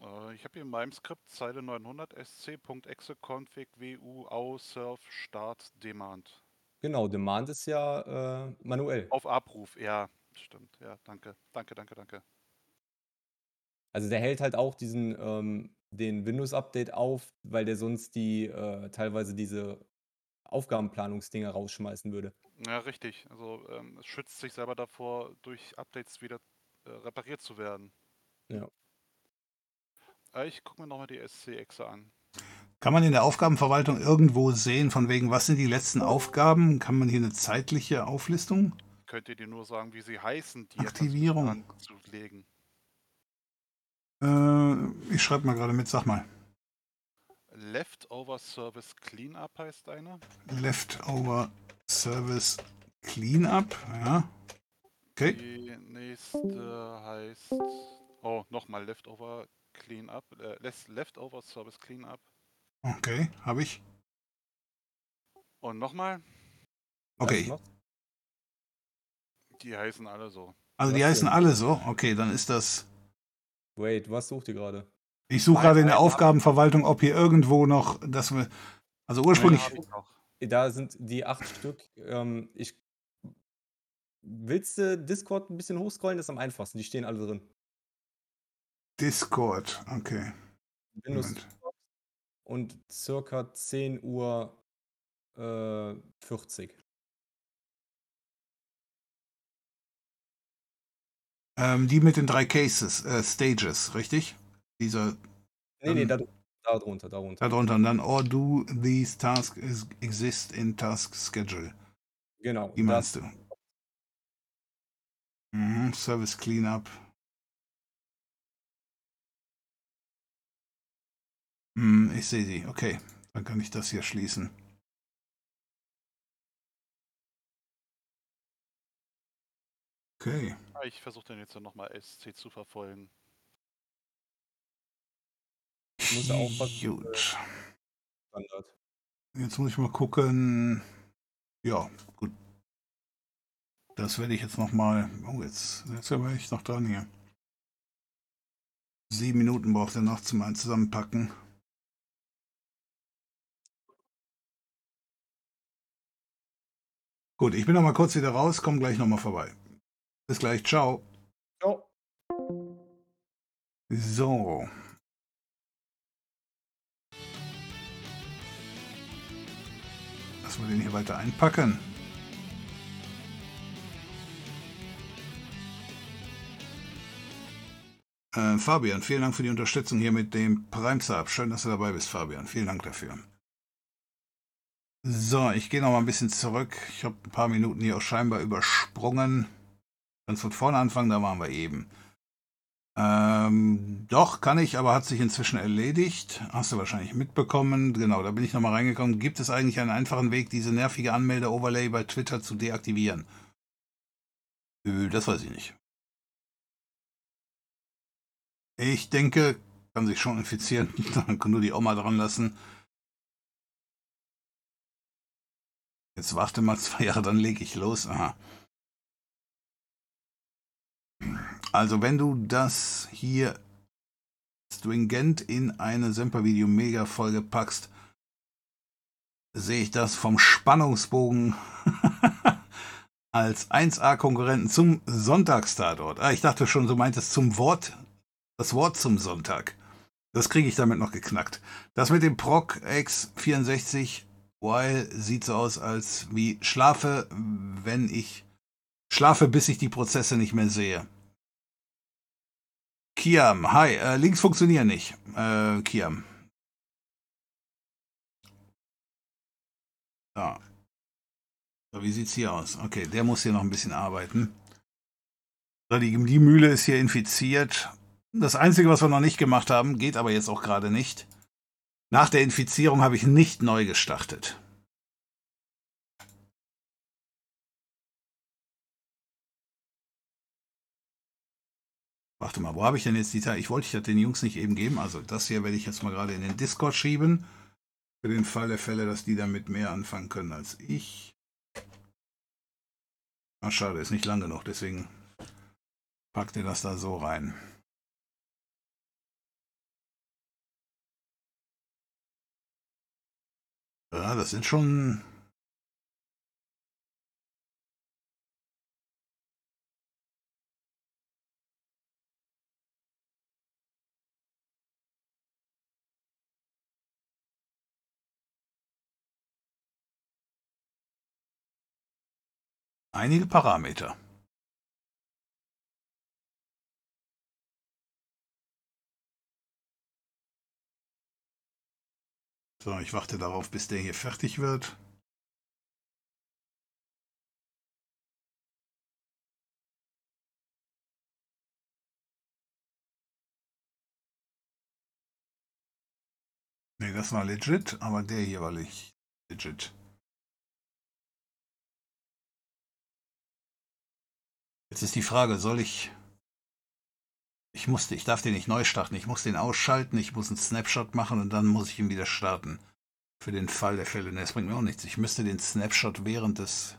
Äh, ich habe hier in meinem Skript Zeile 900 sc.exe config wu au surf start demand. Genau, Demand ist ja äh, manuell. Auf Abruf, ja, stimmt. Ja, danke. Danke, danke, danke. Also der hält halt auch diesen ähm, den Windows-Update auf, weil der sonst die äh, teilweise diese Aufgabenplanungsdinger rausschmeißen würde. Ja, richtig. Also ähm, es schützt sich selber davor, durch Updates wieder äh, repariert zu werden. Ja. Äh, ich gucke mir nochmal die SC-Exe an. Kann man in der Aufgabenverwaltung irgendwo sehen, von wegen, was sind die letzten Aufgaben? Kann man hier eine zeitliche Auflistung? Könnt ihr dir nur sagen, wie sie heißen, die Aktivierung. zu legen. Äh, ich schreibe mal gerade mit, sag mal. Leftover Service Cleanup heißt eine. Leftover Service Cleanup, ja. Okay. Die nächste heißt. Oh, nochmal Leftover Cleanup. Äh, Leftover Service Cleanup. Okay, habe ich. Und nochmal. Okay. Die heißen alle so. Also die heißen alle so. Okay, dann ist das. Wait, was sucht ihr gerade? Ich suche Nein, gerade in der nein, Aufgabenverwaltung, ob hier irgendwo noch, dass wir. Also ursprünglich. Noch. Da sind die acht Stück. Ähm, ich Willst du Discord ein bisschen hochscrollen? Das ist am einfachsten. Die stehen alle drin. Discord, okay. Windows und circa 10 Uhr äh, 40. Ähm, die mit den drei Cases, äh, Stages, richtig? Dieser Nee, nee, Ähm, da, da drunter, darunter. darunter und dann, or do these tasks is, exist in task schedule. Genau. Wie meinst du? Mhm, Service Cleanup. Hm, ich sehe sie. Okay, dann kann ich das hier schließen. Okay. Ich versuche den jetzt nochmal SC zu verfolgen. Muss ja aufpassen, Gut. Standard. Jetzt muss ich mal gucken. Ja, gut. Das werde ich jetzt noch mal. Oh, jetzt, jetzt war ich noch dran hier. Sieben Minuten braucht er noch zum einen Zusammenpacken. Gut, ich bin noch mal kurz wieder raus, komme gleich noch mal vorbei. Bis gleich, ciao. Ciao. So. Lassen wir den hier weiter einpacken. Äh, Fabian, vielen Dank für die Unterstützung hier mit dem Prime Sub. Schön, dass du dabei bist, Fabian. Vielen Dank dafür. So, ich gehe noch mal ein bisschen zurück. Ich habe ein paar Minuten hier auch scheinbar übersprungen. Ganz von vorne anfangen, da waren wir eben. Ähm, doch, kann ich, aber hat sich inzwischen erledigt. Hast du wahrscheinlich mitbekommen. Genau, da bin ich nochmal reingekommen. Gibt es eigentlich einen einfachen Weg, diese nervige Anmelde-Overlay bei Twitter zu deaktivieren? Das weiß ich nicht. Ich denke, kann sich schon infizieren. Dann kann nur die Oma dran lassen. Jetzt warte mal zwei Jahre, dann lege ich los. Aha. Also wenn du das hier stringent in eine Semper-Video Mega Folge packst, sehe ich das vom Spannungsbogen als 1A-Konkurrenten zum Sonntagstatort. Ah, ich dachte schon, du meintest zum Wort, das Wort zum Sonntag. Das kriege ich damit noch geknackt. Das mit dem Proc X64 While sieht so aus, als wie schlafe, wenn ich schlafe, bis ich die Prozesse nicht mehr sehe. Kiam, hi, äh, Links funktionieren nicht. Äh, Kiam. Ja. So, wie sieht's hier aus? Okay, der muss hier noch ein bisschen arbeiten. So, die, die Mühle ist hier infiziert. Das Einzige, was wir noch nicht gemacht haben, geht aber jetzt auch gerade nicht. Nach der Infizierung habe ich nicht neu gestartet. Warte mal, wo habe ich denn jetzt die Teile? Ich wollte das den Jungs nicht eben geben. Also das hier werde ich jetzt mal gerade in den Discord schieben. Für den Fall der Fälle, dass die damit mehr anfangen können als ich. Ach schade, ist nicht lang genug, deswegen packt ihr das da so rein. Ja, das sind schon einige Parameter. So, ich warte darauf, bis der hier fertig wird. Ne, das war legit, aber der hier war nicht legit. Jetzt ist die Frage, soll ich... Ich musste, ich darf den nicht neu starten. Ich muss den ausschalten, ich muss einen Snapshot machen und dann muss ich ihn wieder starten. Für den Fall der Fälle. Das bringt mir auch nichts. Ich müsste den Snapshot während des...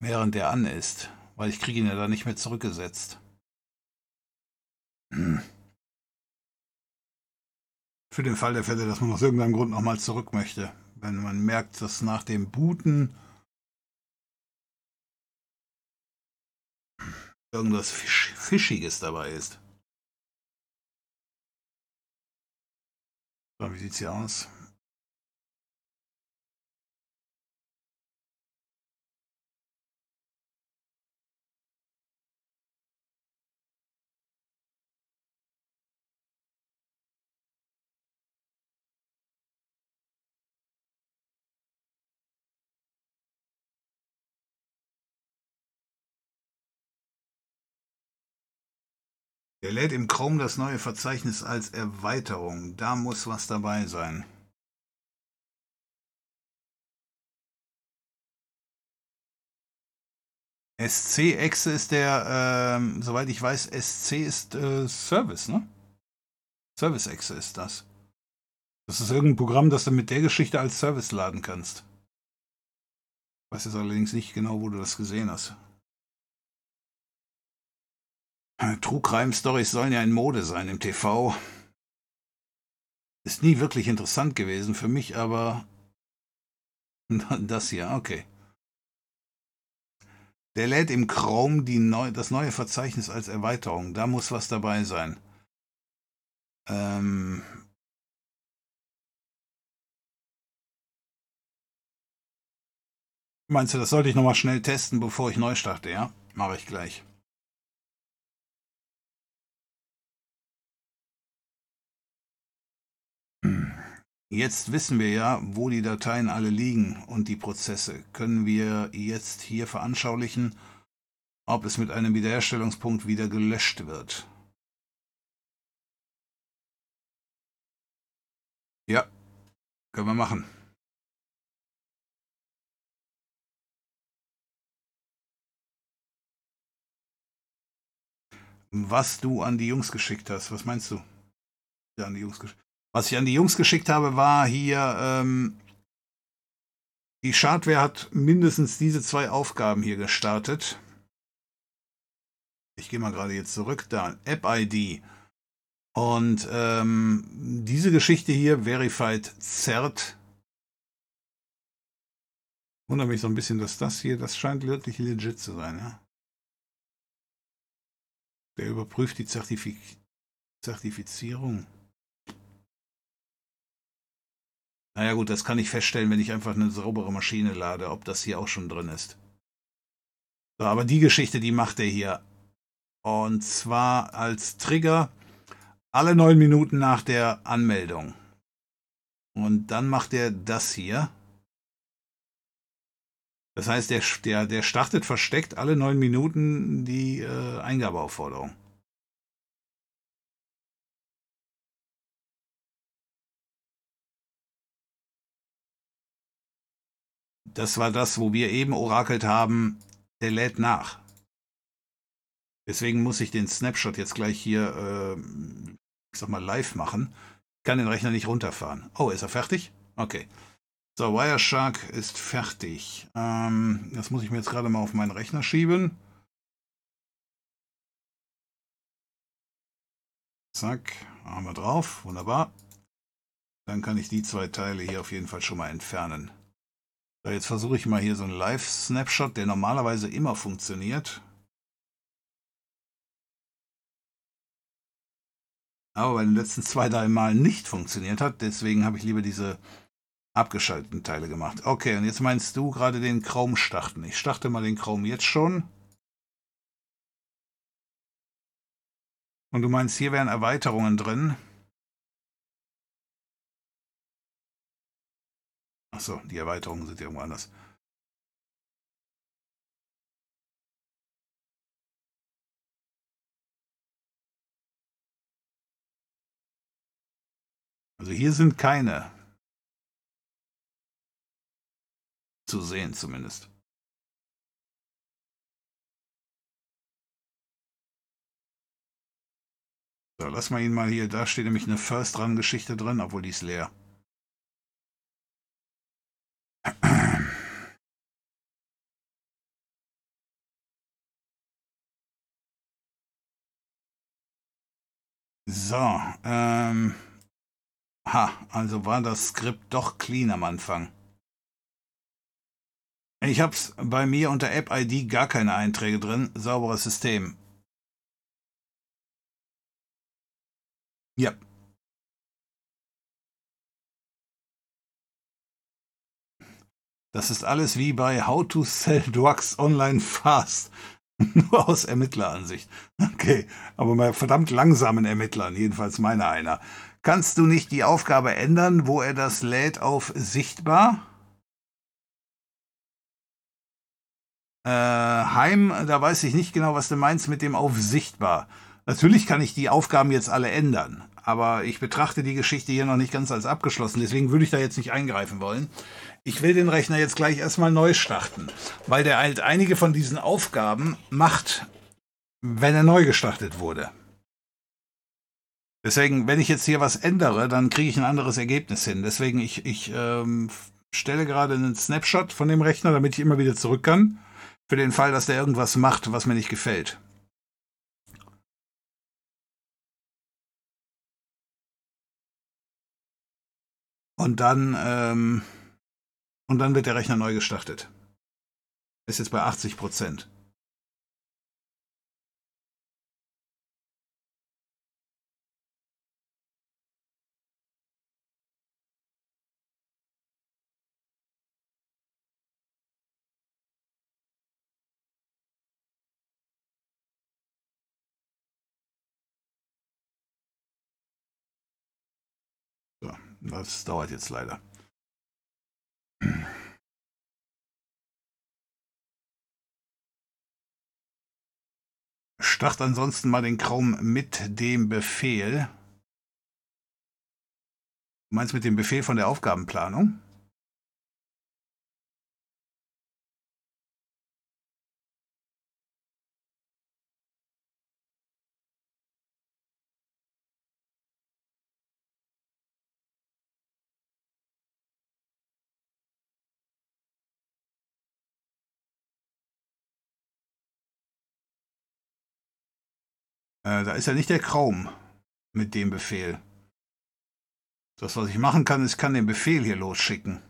während der an ist. Weil ich kriege ihn ja da nicht mehr zurückgesetzt. Hm. Für den Fall der Fälle, dass man aus irgendeinem Grund nochmal zurück möchte. Wenn man merkt, dass nach dem Booten irgendwas Fisch, Fischiges dabei ist. So, wie sieht's hier aus? Lädt im Chrome das neue Verzeichnis als Erweiterung. Da muss was dabei sein. SC-Exe ist der, ähm, soweit ich weiß, SC ist äh, Service, ne? Service-Exe ist das. Das ist irgendein Programm, das du mit der Geschichte als Service laden kannst. Ich weiß jetzt allerdings nicht genau, wo du das gesehen hast. True Crime Stories sollen ja in Mode sein im TV. Ist nie wirklich interessant gewesen für mich, aber das hier, okay. Der lädt im Chrome neu, das neue Verzeichnis als Erweiterung. Da muss was dabei sein. Ähm Meinst du, das sollte ich nochmal schnell testen, bevor ich neu starte, ja? Mache ich gleich. Jetzt wissen wir ja, wo die Dateien alle liegen und die Prozesse. Können wir jetzt hier veranschaulichen, ob es mit einem Wiederherstellungspunkt wieder gelöscht wird. Ja, können wir machen. Was du an die Jungs geschickt hast, was meinst du? Ja, an die Jungs geschickt. Was ich an die Jungs geschickt habe, war hier, ähm, die Schadware hat mindestens diese zwei Aufgaben hier gestartet. Ich gehe mal gerade jetzt zurück, da, App-ID. Und ähm, diese Geschichte hier, Verified Cert, wundert mich so ein bisschen, dass das hier, das scheint wirklich legit zu sein, ja. Der überprüft die Zertifiz Zertifizierung. Naja gut, das kann ich feststellen, wenn ich einfach eine saubere Maschine lade, ob das hier auch schon drin ist. So, aber die Geschichte, die macht er hier. Und zwar als Trigger alle neun Minuten nach der Anmeldung. Und dann macht er das hier. Das heißt, der, der, der startet versteckt alle neun Minuten die äh, Eingabeaufforderung. Das war das, wo wir eben orakelt haben, der lädt nach. Deswegen muss ich den Snapshot jetzt gleich hier, äh, ich sag mal, live machen. Ich kann den Rechner nicht runterfahren. Oh, ist er fertig? Okay. So, Wireshark ist fertig. Ähm, das muss ich mir jetzt gerade mal auf meinen Rechner schieben. Zack, haben wir drauf. Wunderbar. Dann kann ich die zwei Teile hier auf jeden Fall schon mal entfernen. So, jetzt versuche ich mal hier so einen Live-Snapshot, der normalerweise immer funktioniert. Aber bei den letzten zwei, drei Malen nicht funktioniert hat. Deswegen habe ich lieber diese abgeschalteten Teile gemacht. Okay, und jetzt meinst du gerade den Chrome starten. Ich starte mal den Chrome jetzt schon. Und du meinst, hier wären Erweiterungen drin. Achso, die Erweiterungen sind irgendwo anders. Also hier sind keine. Zu sehen zumindest. So, lass mal ihn mal hier. Da steht nämlich eine First-Run-Geschichte drin, obwohl die ist leer. So, ähm. Ha, also war das Skript doch clean am Anfang. Ich hab's bei mir unter App-ID gar keine Einträge drin. Sauberes System. Ja. Das ist alles wie bei How to Sell Drugs Online Fast. Nur aus Ermittleransicht. Okay, aber bei verdammt langsamen Ermittlern, jedenfalls meiner einer. Kannst du nicht die Aufgabe ändern, wo er das lädt auf sichtbar? Äh, Heim, da weiß ich nicht genau, was du meinst mit dem auf sichtbar. Natürlich kann ich die Aufgaben jetzt alle ändern, aber ich betrachte die Geschichte hier noch nicht ganz als abgeschlossen, deswegen würde ich da jetzt nicht eingreifen wollen. Ich will den Rechner jetzt gleich erstmal neu starten, weil der halt einige von diesen Aufgaben macht, wenn er neu gestartet wurde. Deswegen, wenn ich jetzt hier was ändere, dann kriege ich ein anderes Ergebnis hin. Deswegen, ich, ich ähm, stelle gerade einen Snapshot von dem Rechner, damit ich immer wieder zurück kann. Für den Fall, dass der irgendwas macht, was mir nicht gefällt. Und dann, ähm, und dann wird der Rechner neu gestartet. Ist jetzt bei 80 Prozent. Das dauert jetzt leider. Start ansonsten mal den Chrome mit dem Befehl. Du meinst mit dem Befehl von der Aufgabenplanung? Äh, da ist ja nicht der Chrome mit dem Befehl. Das, was ich machen kann, ist, ich kann den Befehl hier losschicken.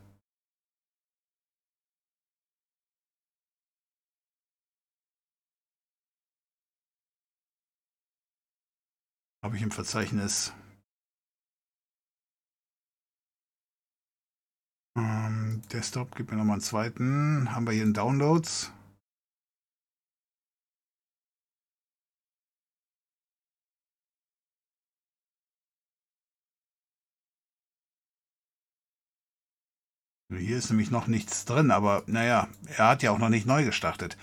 Habe ich im Verzeichnis. Ähm, Desktop, gib mir nochmal einen zweiten. Haben wir hier in Downloads. Hier ist nämlich noch nichts drin, aber naja, er hat ja auch noch nicht neu gestartet.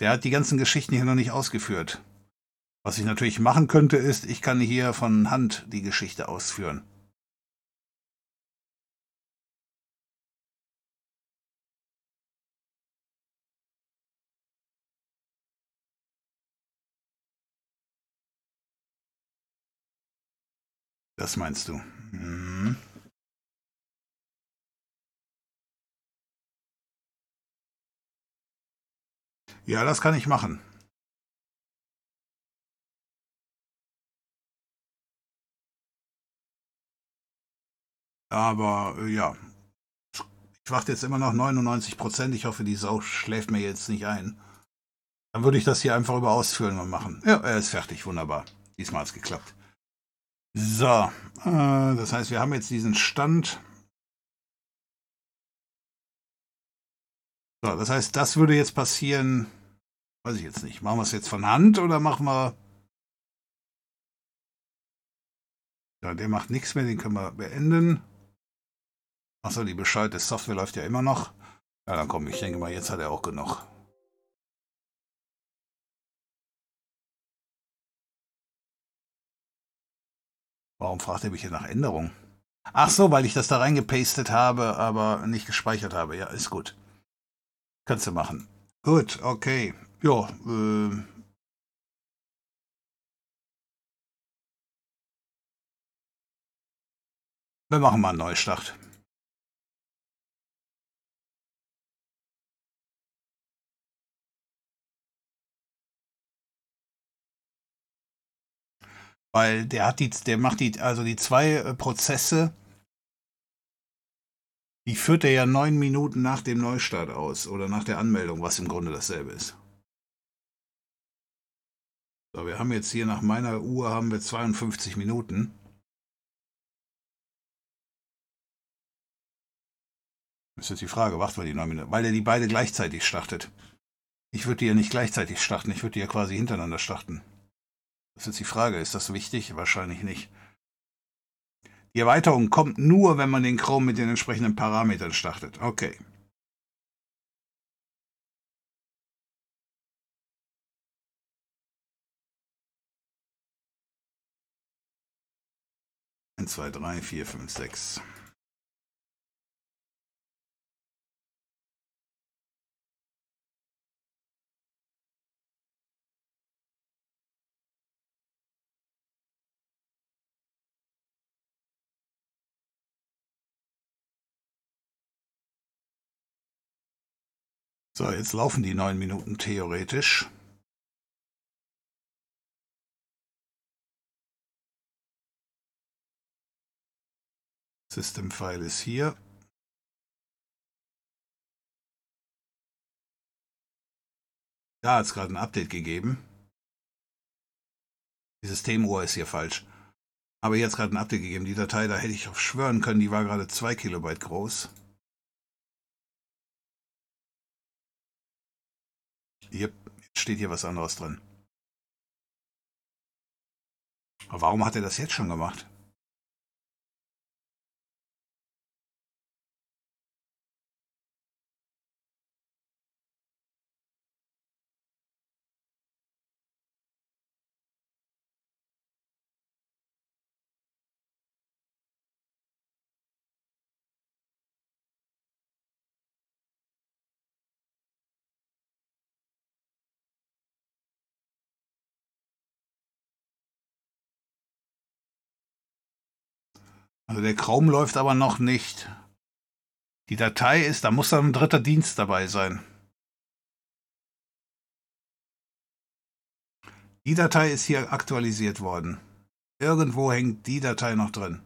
Der hat die ganzen Geschichten hier noch nicht ausgeführt. Was ich natürlich machen könnte, ist, ich kann hier von Hand die Geschichte ausführen. Das meinst du? Hm. Ja, das kann ich machen. Aber äh, ja, ich warte jetzt immer noch 99 Prozent. Ich hoffe, die Sau schläft mir jetzt nicht ein. Dann würde ich das hier einfach über Ausführungen machen. Ja, er ist fertig. Wunderbar. Diesmal hat es geklappt. So, äh, das heißt, wir haben jetzt diesen Stand. So, das heißt, das würde jetzt passieren. Weiß ich jetzt nicht. Machen wir es jetzt von Hand oder machen wir. Ja, der macht nichts mehr, den können wir beenden. Achso, die bescheuerte Software läuft ja immer noch. Ja, dann komm, ich denke mal, jetzt hat er auch genug. Warum fragt er mich hier nach Änderungen? Ach so, weil ich das da reingepastet habe, aber nicht gespeichert habe. Ja, ist gut. Kannst du machen. Gut, okay. Ja, äh, wir machen mal einen Neustart. Weil der hat die, der macht die, also die zwei äh, Prozesse, die führt er ja neun Minuten nach dem Neustart aus oder nach der Anmeldung, was im Grunde dasselbe ist. So, wir haben jetzt hier nach meiner Uhr haben wir 52 Minuten. Das ist jetzt die Frage, wacht wir die neun Minuten? Weil er die beide gleichzeitig startet. Ich würde die ja nicht gleichzeitig starten, ich würde die ja quasi hintereinander starten. Das ist jetzt die Frage, ist das wichtig? Wahrscheinlich nicht. Die Erweiterung kommt nur, wenn man den Chrome mit den entsprechenden Parametern startet. Okay. Eins, zwei, drei, vier, fünf, sechs. So, jetzt laufen die neun Minuten theoretisch. System-File ist hier. Da hat es gerade ein Update gegeben. Die Systemuhr ist hier falsch. Aber jetzt gerade ein Update gegeben. Die Datei, da hätte ich auf schwören können, die war gerade 2 Kilobyte groß. Hier steht hier was anderes drin. Warum hat er das jetzt schon gemacht? Also der Chrome läuft aber noch nicht. Die Datei ist, da muss dann ein dritter Dienst dabei sein. Die Datei ist hier aktualisiert worden. Irgendwo hängt die Datei noch drin.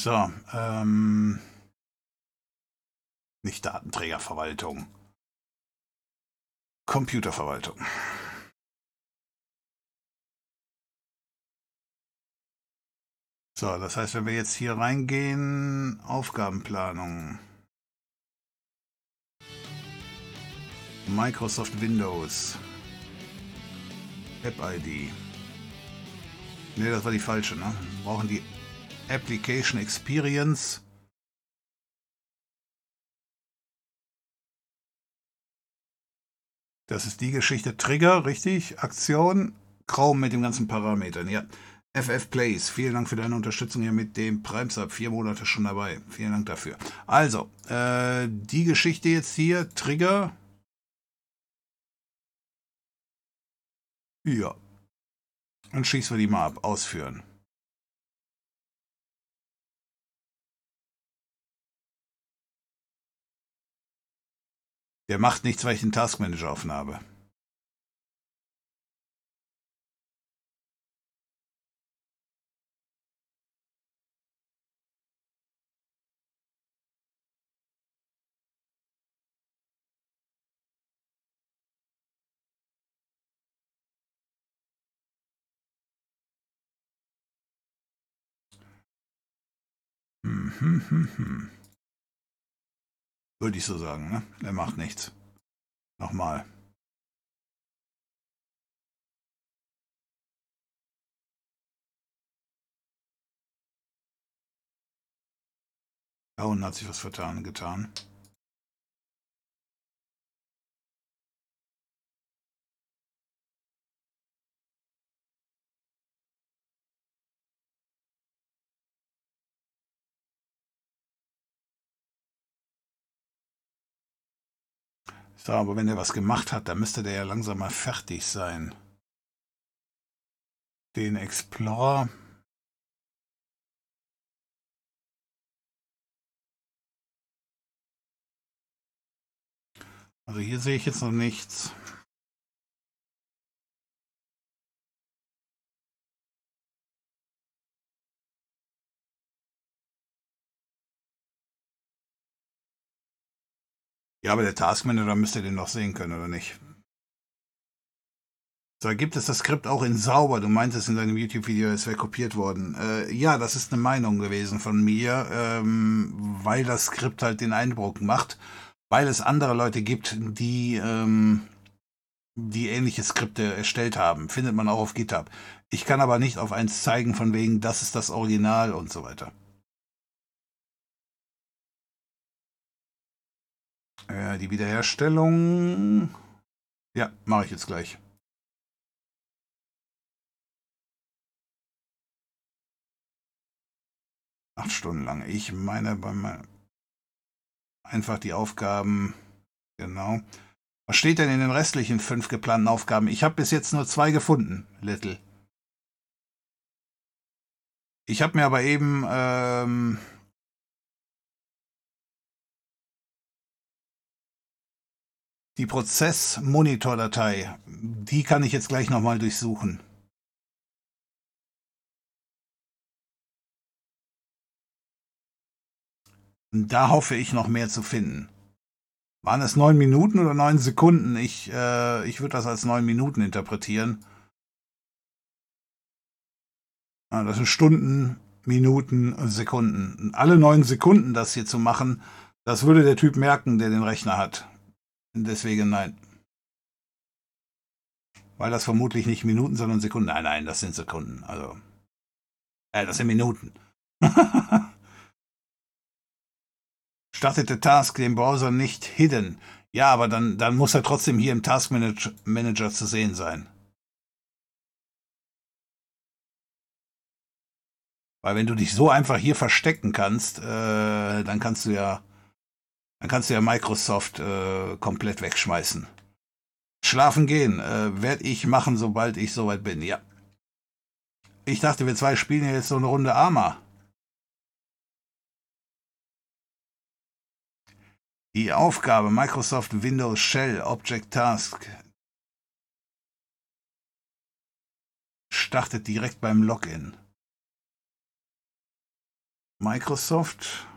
So, ähm, nicht Datenträgerverwaltung. Computerverwaltung. So, das heißt, wenn wir jetzt hier reingehen, Aufgabenplanung. Microsoft Windows. App ID. Ne, das war die falsche, ne? Wir brauchen die Application Experience. Das ist die Geschichte Trigger, richtig? Aktion, Chrome mit den ganzen Parametern, ja. FF Plays, vielen Dank für deine Unterstützung hier mit dem Prime-Sub. Vier Monate schon dabei. Vielen Dank dafür. Also, äh, die Geschichte jetzt hier, Trigger. Ja. Dann schießen wir die mal ab. Ausführen. Der macht nichts, weil ich den Taskmanager offen habe. Hm, hm, hm, hm. Würde ich so sagen, ne? Er macht nichts. Nochmal. Da unten hat sich was vertan, getan. So, aber wenn er was gemacht hat, dann müsste der ja langsam mal fertig sein. Den Explorer. Also hier sehe ich jetzt noch nichts. Ja, aber der Taskmanager müsste den noch sehen können, oder nicht? So, gibt es das Skript auch in sauber? Du meintest in deinem YouTube-Video, es wäre kopiert worden. Äh, ja, das ist eine Meinung gewesen von mir, ähm, weil das Skript halt den Eindruck macht, weil es andere Leute gibt, die, ähm, die ähnliche Skripte erstellt haben. Findet man auch auf GitHub. Ich kann aber nicht auf eins zeigen, von wegen, das ist das Original und so weiter. Äh, die Wiederherstellung. Ja, mache ich jetzt gleich. Acht Stunden lang. Ich meine, beim einfach die Aufgaben. Genau. Was steht denn in den restlichen fünf geplanten Aufgaben? Ich habe bis jetzt nur zwei gefunden, Little. Ich habe mir aber eben ähm, Die Prozess-Monitor-Datei, die kann ich jetzt gleich nochmal durchsuchen. Da hoffe ich noch mehr zu finden. Waren es neun Minuten oder neun Sekunden? Ich, äh, ich würde das als neun Minuten interpretieren. Ah, das sind Stunden, Minuten, Sekunden. Alle neun Sekunden das hier zu machen, das würde der Typ merken, der den Rechner hat. Deswegen nein. Weil das vermutlich nicht Minuten, sondern Sekunden. Nein, nein, das sind Sekunden. Also. Äh, das sind Minuten. Startet der Task den Browser nicht hidden. Ja, aber dann, dann muss er trotzdem hier im Task Manager zu sehen sein. Weil wenn du dich so einfach hier verstecken kannst, äh, dann kannst du ja dann kannst du ja Microsoft äh, komplett wegschmeißen. Schlafen gehen äh, werde ich machen, sobald ich soweit bin, ja. Ich dachte, wir zwei spielen ja jetzt so eine Runde Arma. Die Aufgabe Microsoft Windows Shell Object Task startet direkt beim Login. Microsoft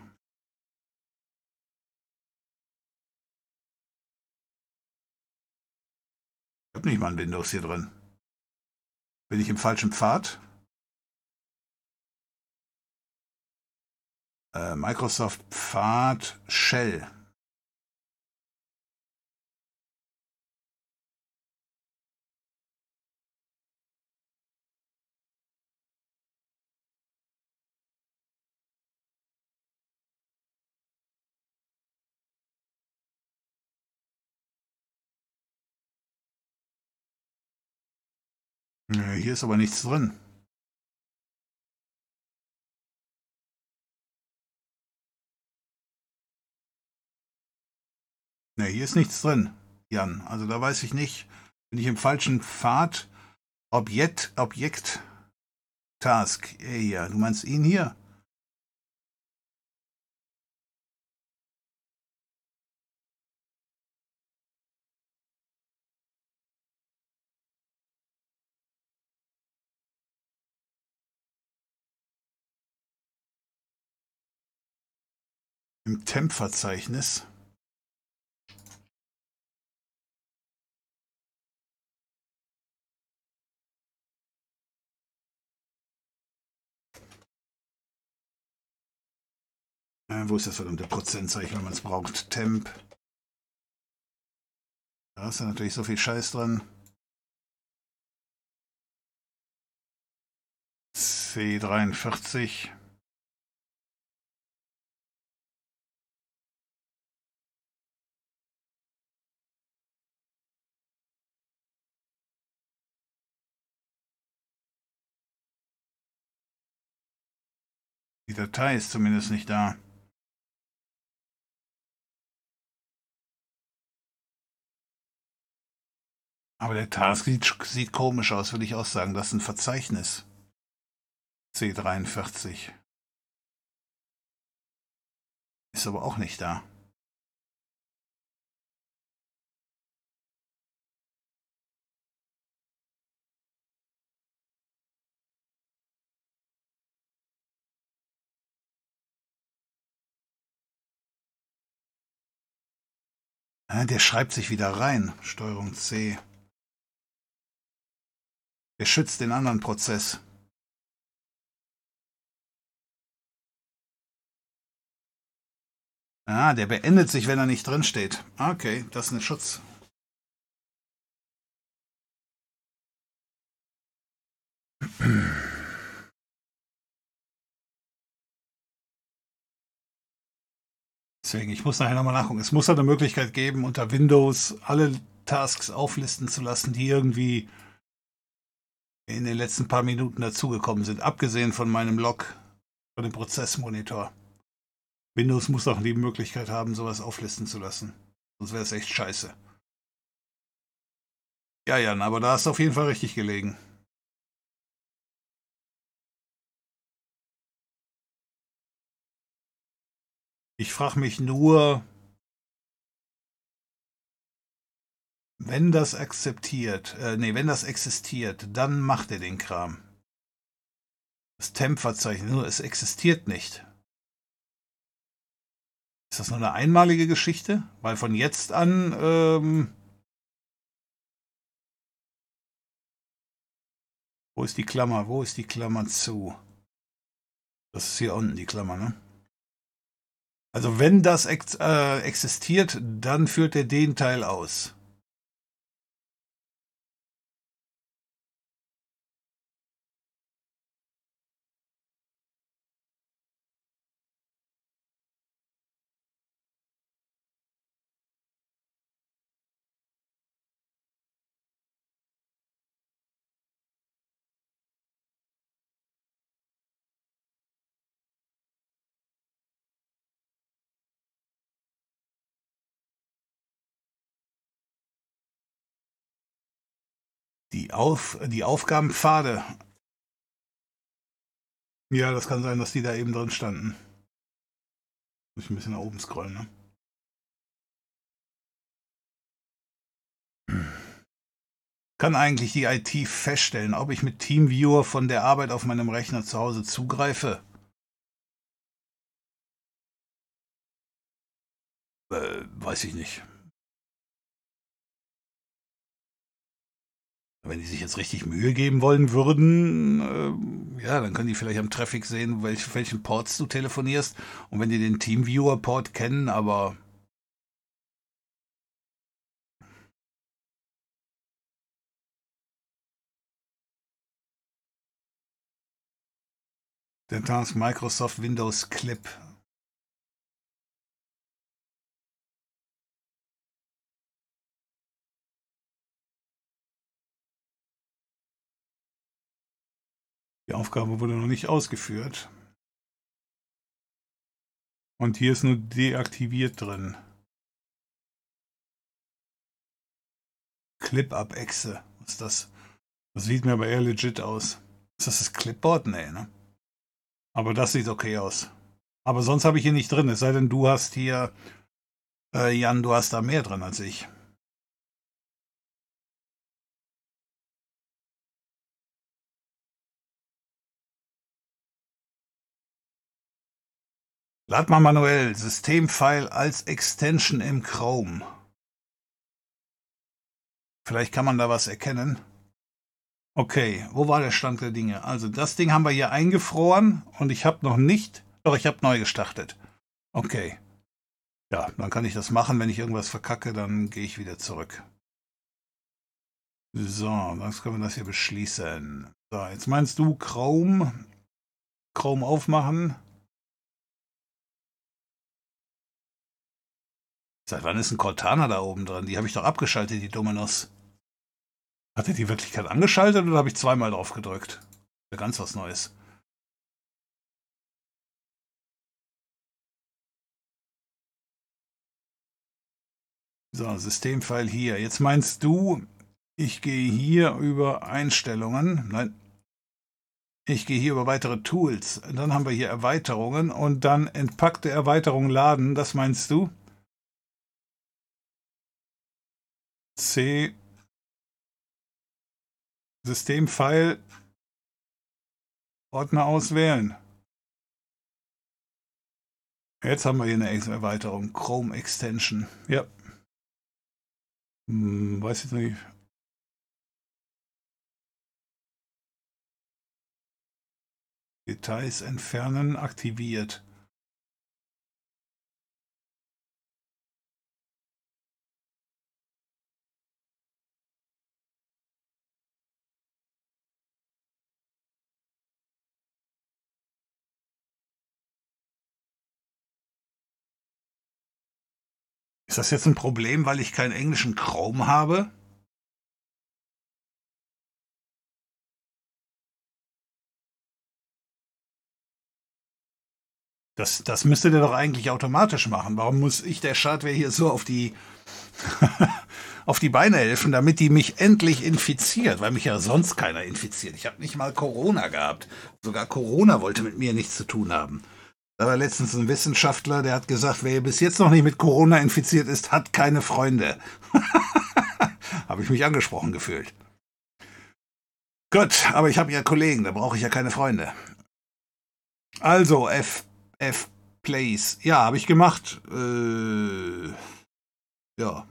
Ich habe nicht mal ein Windows hier drin. Bin ich im falschen Pfad? Äh, Microsoft Pfad Shell. Hier ist aber nichts drin. Ne, hier ist nichts drin, Jan. Also da weiß ich nicht, bin ich im falschen Pfad. Objekt, Objekt, Task. Hier, du meinst ihn hier? Im Temp-Verzeichnis. Äh, wo ist das verdammte Prozentzeichen, wenn man es braucht? Temp. Da ist ja natürlich so viel Scheiß dran. C43. Die Datei ist zumindest nicht da. Aber der Task sieht, komisch aus, würde ich auch sagen. Das ist ein Verzeichnis. C43. Ist aber auch nicht da. Ah, Der schreibt sich wieder rein. Steuerung C. Er schützt den anderen Prozess. Ah, der beendet sich, wenn er nicht drin steht. Okay, das ist ein Schutz. Deswegen, ich muss nachher nochmal nachgucken. Es muss eine Möglichkeit geben, unter Windows alle Tasks auflisten zu lassen, die irgendwie in den letzten paar Minuten dazugekommen sind, abgesehen von meinem Log, von dem Prozessmonitor. Windows muss auch die Möglichkeit haben, sowas auflisten zu lassen. Sonst wäre es echt scheiße. Ja, Jan, aber da hast du auf jeden Fall richtig gelegen. Ich frage mich nur, wenn das akzeptiert, äh, nee, wenn das existiert, dann macht er den Kram. Das Temp-Verzeichnis, nur es existiert nicht. Ist das nur eine einmalige Geschichte? Weil von jetzt an, ähm, wo ist die Klammer? Wo ist die Klammer zu? Das ist hier unten die Klammer, ne? Also wenn das ex äh, existiert, dann führt er den Teil aus. Auf, die Aufgabenpfade. Ja, das kann sein, dass die da eben drin standen. Muss ich ein bisschen nach oben scrollen, ne? Kann eigentlich die IT feststellen, ob ich mit TeamViewer von der Arbeit auf meinem Rechner zu Hause zugreife? Äh, weiß ich nicht. Wenn die sich jetzt richtig Mühe geben wollen würden, äh, ja, dann können die vielleicht am Traffic sehen, welch, welchen Ports du telefonierst. Und wenn die den TeamViewer-Port kennen, aber Der Task Microsoft Windows Clip. Die Aufgabe wurde noch nicht ausgeführt. Und hier ist nur deaktiviert drin. Clip-Up-Echse. Was ist das? Das sieht mir aber eher legit aus. Ist das das Clipboard? Nee, ne? Aber das sieht okay aus. Aber sonst habe ich hier nicht drin. Es sei denn, du hast hier, äh, Jan, du hast da mehr drin als ich. Lad mal manuell Systemfile als Extension im Chrome. Vielleicht kann man da was erkennen. Okay, wo war der Stand der Dinge? Also das Ding haben wir hier eingefroren und ich habe noch nicht, doch ich habe neu gestartet. Okay. Ja, dann kann ich das machen. Wenn ich irgendwas verkacke, dann gehe ich wieder zurück. So, dann können wir das hier beschließen. So, jetzt meinst du Chrome, Chrome aufmachen. Seit wann ist ein Cortana da oben dran? Die habe ich doch abgeschaltet, die Dominos. Hat er die Wirklichkeit angeschaltet oder habe ich zweimal drauf gedrückt? Ja, ganz was Neues. So, Systemfile hier. Jetzt meinst du, ich gehe hier über Einstellungen. Nein. Ich gehe hier über weitere Tools. Dann haben wir hier Erweiterungen und dann entpackte Erweiterung laden. Das meinst du? C Systemfile Ordner auswählen. Jetzt haben wir hier eine Erweiterung. Chrome Extension. Ja. Hm, weiß ich nicht. Details entfernen aktiviert. Ist das jetzt ein Problem, weil ich keinen englischen Chrome habe? Das, das müsste der doch eigentlich automatisch machen. Warum muss ich der Schadware hier so auf die, auf die Beine helfen, damit die mich endlich infiziert? Weil mich ja sonst keiner infiziert. Ich habe nicht mal Corona gehabt. Sogar Corona wollte mit mir nichts zu tun haben. Da war letztens ein Wissenschaftler, der hat gesagt, wer bis jetzt noch nicht mit Corona infiziert ist, hat keine Freunde. habe ich mich angesprochen gefühlt. Gut, aber ich habe ja Kollegen, da brauche ich ja keine Freunde. Also, F, F Plays. Ja, habe ich gemacht. Äh, ja.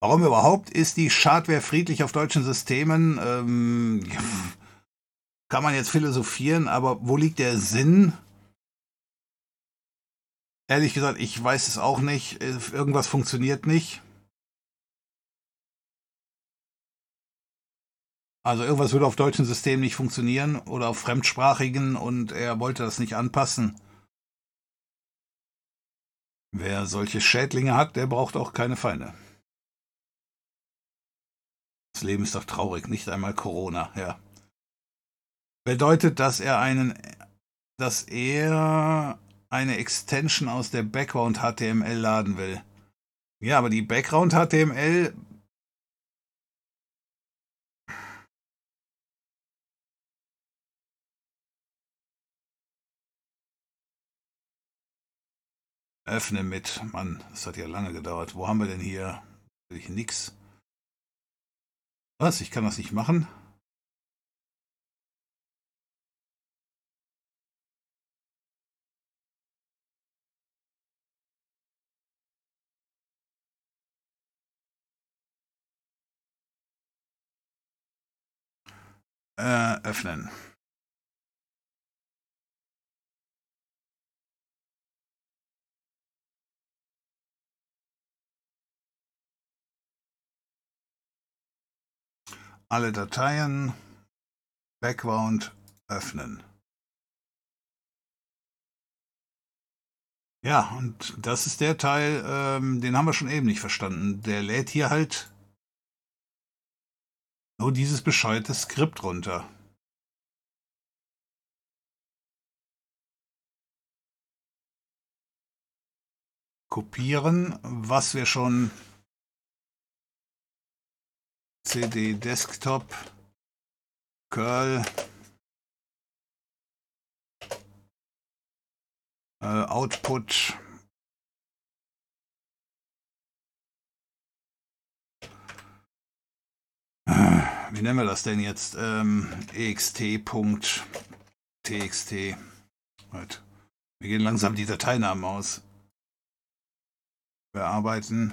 Warum überhaupt ist die Schadware friedlich auf deutschen Systemen? Ähm, kann man jetzt philosophieren, aber wo liegt der Sinn? Ehrlich gesagt, ich weiß es auch nicht. Irgendwas funktioniert nicht. Also irgendwas würde auf deutschen Systemen nicht funktionieren oder auf fremdsprachigen und er wollte das nicht anpassen. Wer solche Schädlinge hat, der braucht auch keine Feinde. Das Leben ist doch traurig, nicht einmal Corona, ja. bedeutet, dass er einen, dass er eine Extension aus der Background HTML laden will. Ja, aber die Background HTML Öffne mit. Mann, das hat ja lange gedauert. Wo haben wir denn hier? Ich nix. Was? Ich kann das nicht machen? Äh, öffnen. Alle Dateien, Background öffnen. Ja, und das ist der Teil, ähm, den haben wir schon eben nicht verstanden. Der lädt hier halt nur dieses bescheuerte Skript runter. Kopieren, was wir schon CD Desktop curl äh, Output wie nennen wir das denn jetzt? Ähm, ext.txt. Right. Wir gehen langsam die Dateinamen aus. Bearbeiten.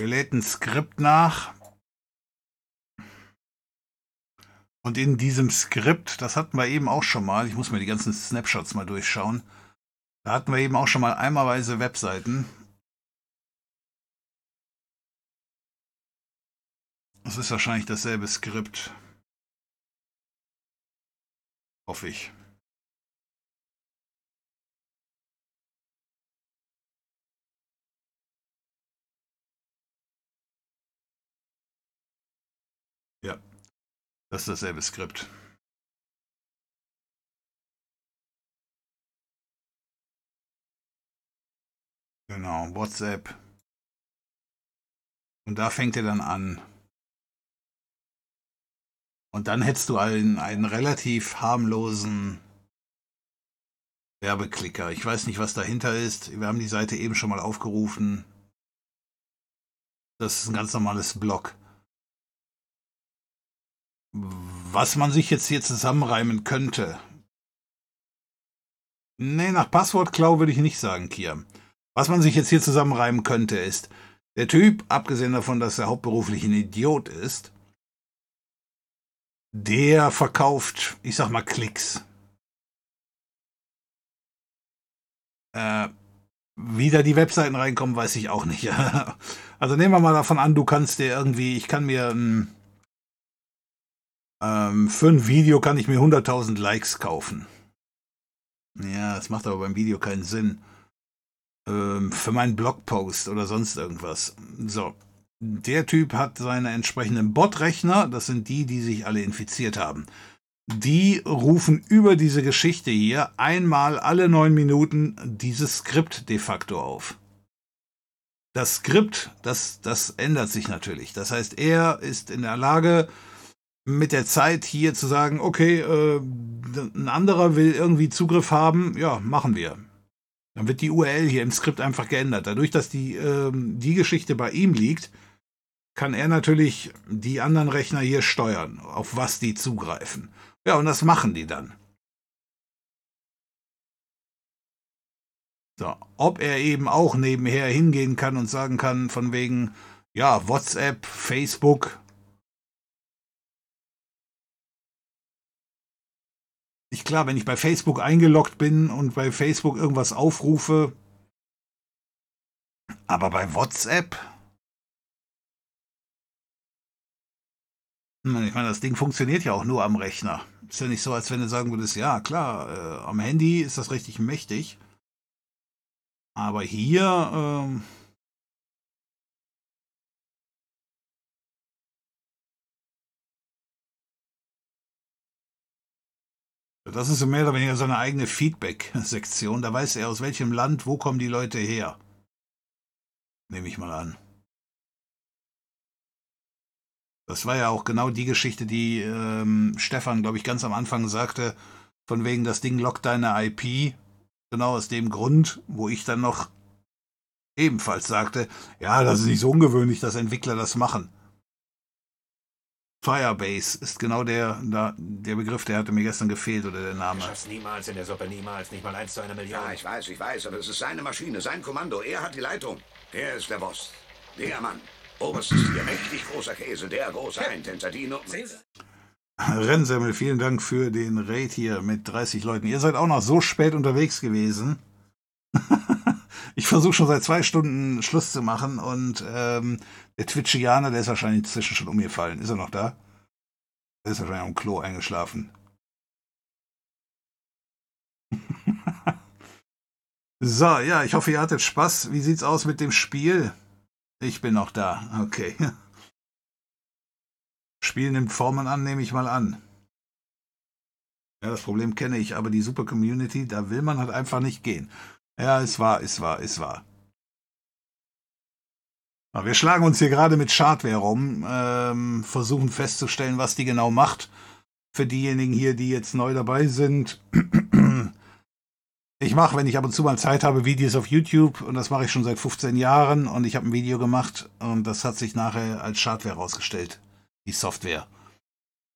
Er lädt ein Skript nach. Und in diesem Skript, das hatten wir eben auch schon mal, ich muss mir die ganzen Snapshots mal durchschauen, da hatten wir eben auch schon mal einmalweise Webseiten. Das ist wahrscheinlich dasselbe Skript. Hoffe ich. Das ist dasselbe Skript. Genau, WhatsApp. Und da fängt er dann an. Und dann hättest du einen, einen relativ harmlosen Werbeklicker. Ich weiß nicht, was dahinter ist. Wir haben die Seite eben schon mal aufgerufen. Das ist ein ganz normales Blog. Was man sich jetzt hier zusammenreimen könnte. Nee, nach Passwortklau würde ich nicht sagen, Kier. Was man sich jetzt hier zusammenreimen könnte, ist, der Typ, abgesehen davon, dass er hauptberuflich ein Idiot ist, der verkauft, ich sag mal, Klicks. Äh, wie da die Webseiten reinkommen, weiß ich auch nicht. also nehmen wir mal davon an, du kannst dir irgendwie, ich kann mir ein ähm, für ein Video kann ich mir 100.000 Likes kaufen. Ja, das macht aber beim Video keinen Sinn. Ähm, für meinen Blogpost oder sonst irgendwas. So. Der Typ hat seine entsprechenden Bot-Rechner, das sind die, die sich alle infiziert haben. Die rufen über diese Geschichte hier einmal alle neun Minuten dieses Skript de facto auf. Das Skript, das, das ändert sich natürlich. Das heißt, er ist in der Lage, mit der Zeit hier zu sagen, okay, äh, ein anderer will irgendwie Zugriff haben, ja, machen wir. Dann wird die URL hier im Skript einfach geändert. Dadurch, dass die, äh, die Geschichte bei ihm liegt, kann er natürlich die anderen Rechner hier steuern, auf was die zugreifen. Ja, und das machen die dann. So, ob er eben auch nebenher hingehen kann und sagen kann, von wegen, ja, WhatsApp, Facebook, ich klar, wenn ich bei Facebook eingeloggt bin und bei Facebook irgendwas aufrufe, aber bei WhatsApp? Hm, ich meine, das Ding funktioniert ja auch nur am Rechner. Ist ja nicht so, als wenn du sagen würdest, ja klar, äh, am Handy ist das richtig mächtig. Aber hier, äh, Das ist so mehr oder weniger seine eigene Feedback-Sektion. Da weiß er, aus welchem Land, wo kommen die Leute her. Nehme ich mal an. Das war ja auch genau die Geschichte, die ähm, Stefan, glaube ich, ganz am Anfang sagte, von wegen das Ding lockt deine IP. Genau aus dem Grund, wo ich dann noch ebenfalls sagte, ja, das ist nicht so ungewöhnlich, dass Entwickler das machen. Firebase ist genau der, der, der Begriff, der hatte mir gestern gefehlt oder der Name. Du schaffst niemals in der Suppe, niemals, nicht mal eins zu einer Million. Ja, ich weiß, ich weiß, aber es ist seine Maschine, sein Kommando. Er hat die Leitung. Er ist der Boss. Der Mann. Oberstes Tier, mächtig großer Käse, der große Eintänzer, die Nutten. Rennsemmel, vielen Dank für den Raid hier mit 30 Leuten. Ihr seid auch noch so spät unterwegs gewesen. ich versuche schon seit zwei Stunden Schluss zu machen und ähm, der Twitchianer, der ist wahrscheinlich inzwischen schon umgefallen. Ist er noch da? Der ist wahrscheinlich am Klo eingeschlafen. so, ja, ich hoffe, ihr hattet Spaß. Wie sieht's aus mit dem Spiel? Ich bin noch da. Okay. Spiel nimmt Formen an, nehme ich mal an. Ja, das Problem kenne ich, aber die Super Community, da will man halt einfach nicht gehen. Ja, es war, es war, es war. Aber wir schlagen uns hier gerade mit Schadware rum, ähm, versuchen festzustellen, was die genau macht. Für diejenigen hier, die jetzt neu dabei sind. Ich mache, wenn ich ab und zu mal Zeit habe, Videos auf YouTube und das mache ich schon seit 15 Jahren und ich habe ein Video gemacht und das hat sich nachher als Schadware rausgestellt, die Software.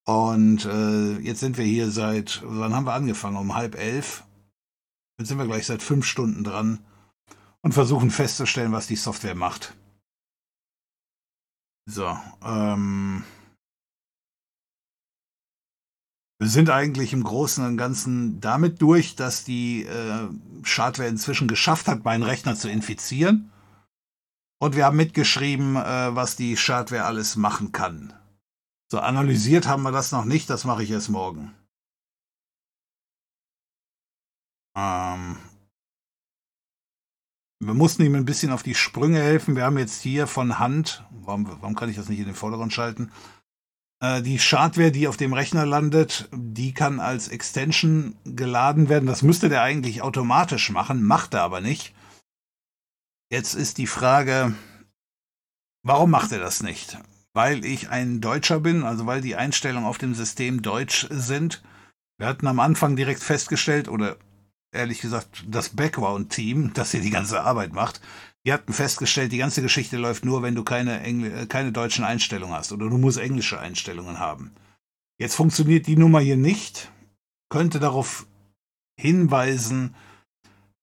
Und äh, jetzt sind wir hier seit, wann haben wir angefangen? Um halb elf. Jetzt sind wir gleich seit fünf Stunden dran und versuchen festzustellen, was die Software macht. So, ähm, wir sind eigentlich im Großen und Ganzen damit durch, dass die äh, Schadware inzwischen geschafft hat, meinen Rechner zu infizieren. Und wir haben mitgeschrieben, äh, was die Schadware alles machen kann. So, analysiert haben wir das noch nicht, das mache ich erst morgen. Ähm, wir mussten ihm ein bisschen auf die Sprünge helfen. Wir haben jetzt hier von Hand, warum, warum kann ich das nicht in den Vordergrund schalten? Äh, die Schadware, die auf dem Rechner landet, die kann als Extension geladen werden. Das müsste der eigentlich automatisch machen, macht er aber nicht. Jetzt ist die Frage, warum macht er das nicht? Weil ich ein Deutscher bin, also weil die Einstellungen auf dem System deutsch sind. Wir hatten am Anfang direkt festgestellt, oder ehrlich gesagt, das Background-Team, das hier die ganze Arbeit macht, die hatten festgestellt, die ganze Geschichte läuft nur, wenn du keine, Engl äh, keine deutschen Einstellungen hast oder du musst englische Einstellungen haben. Jetzt funktioniert die Nummer hier nicht, könnte darauf hinweisen,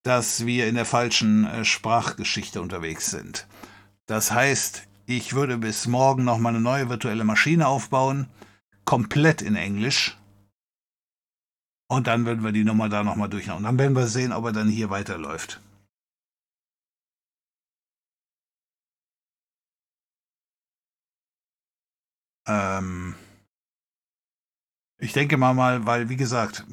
dass wir in der falschen äh, Sprachgeschichte unterwegs sind. Das heißt, ich würde bis morgen noch mal eine neue virtuelle Maschine aufbauen, komplett in Englisch. Und dann würden wir die Nummer da nochmal durchhauen. Und dann werden wir sehen, ob er dann hier weiterläuft. Ähm ich denke mal mal, weil, wie gesagt,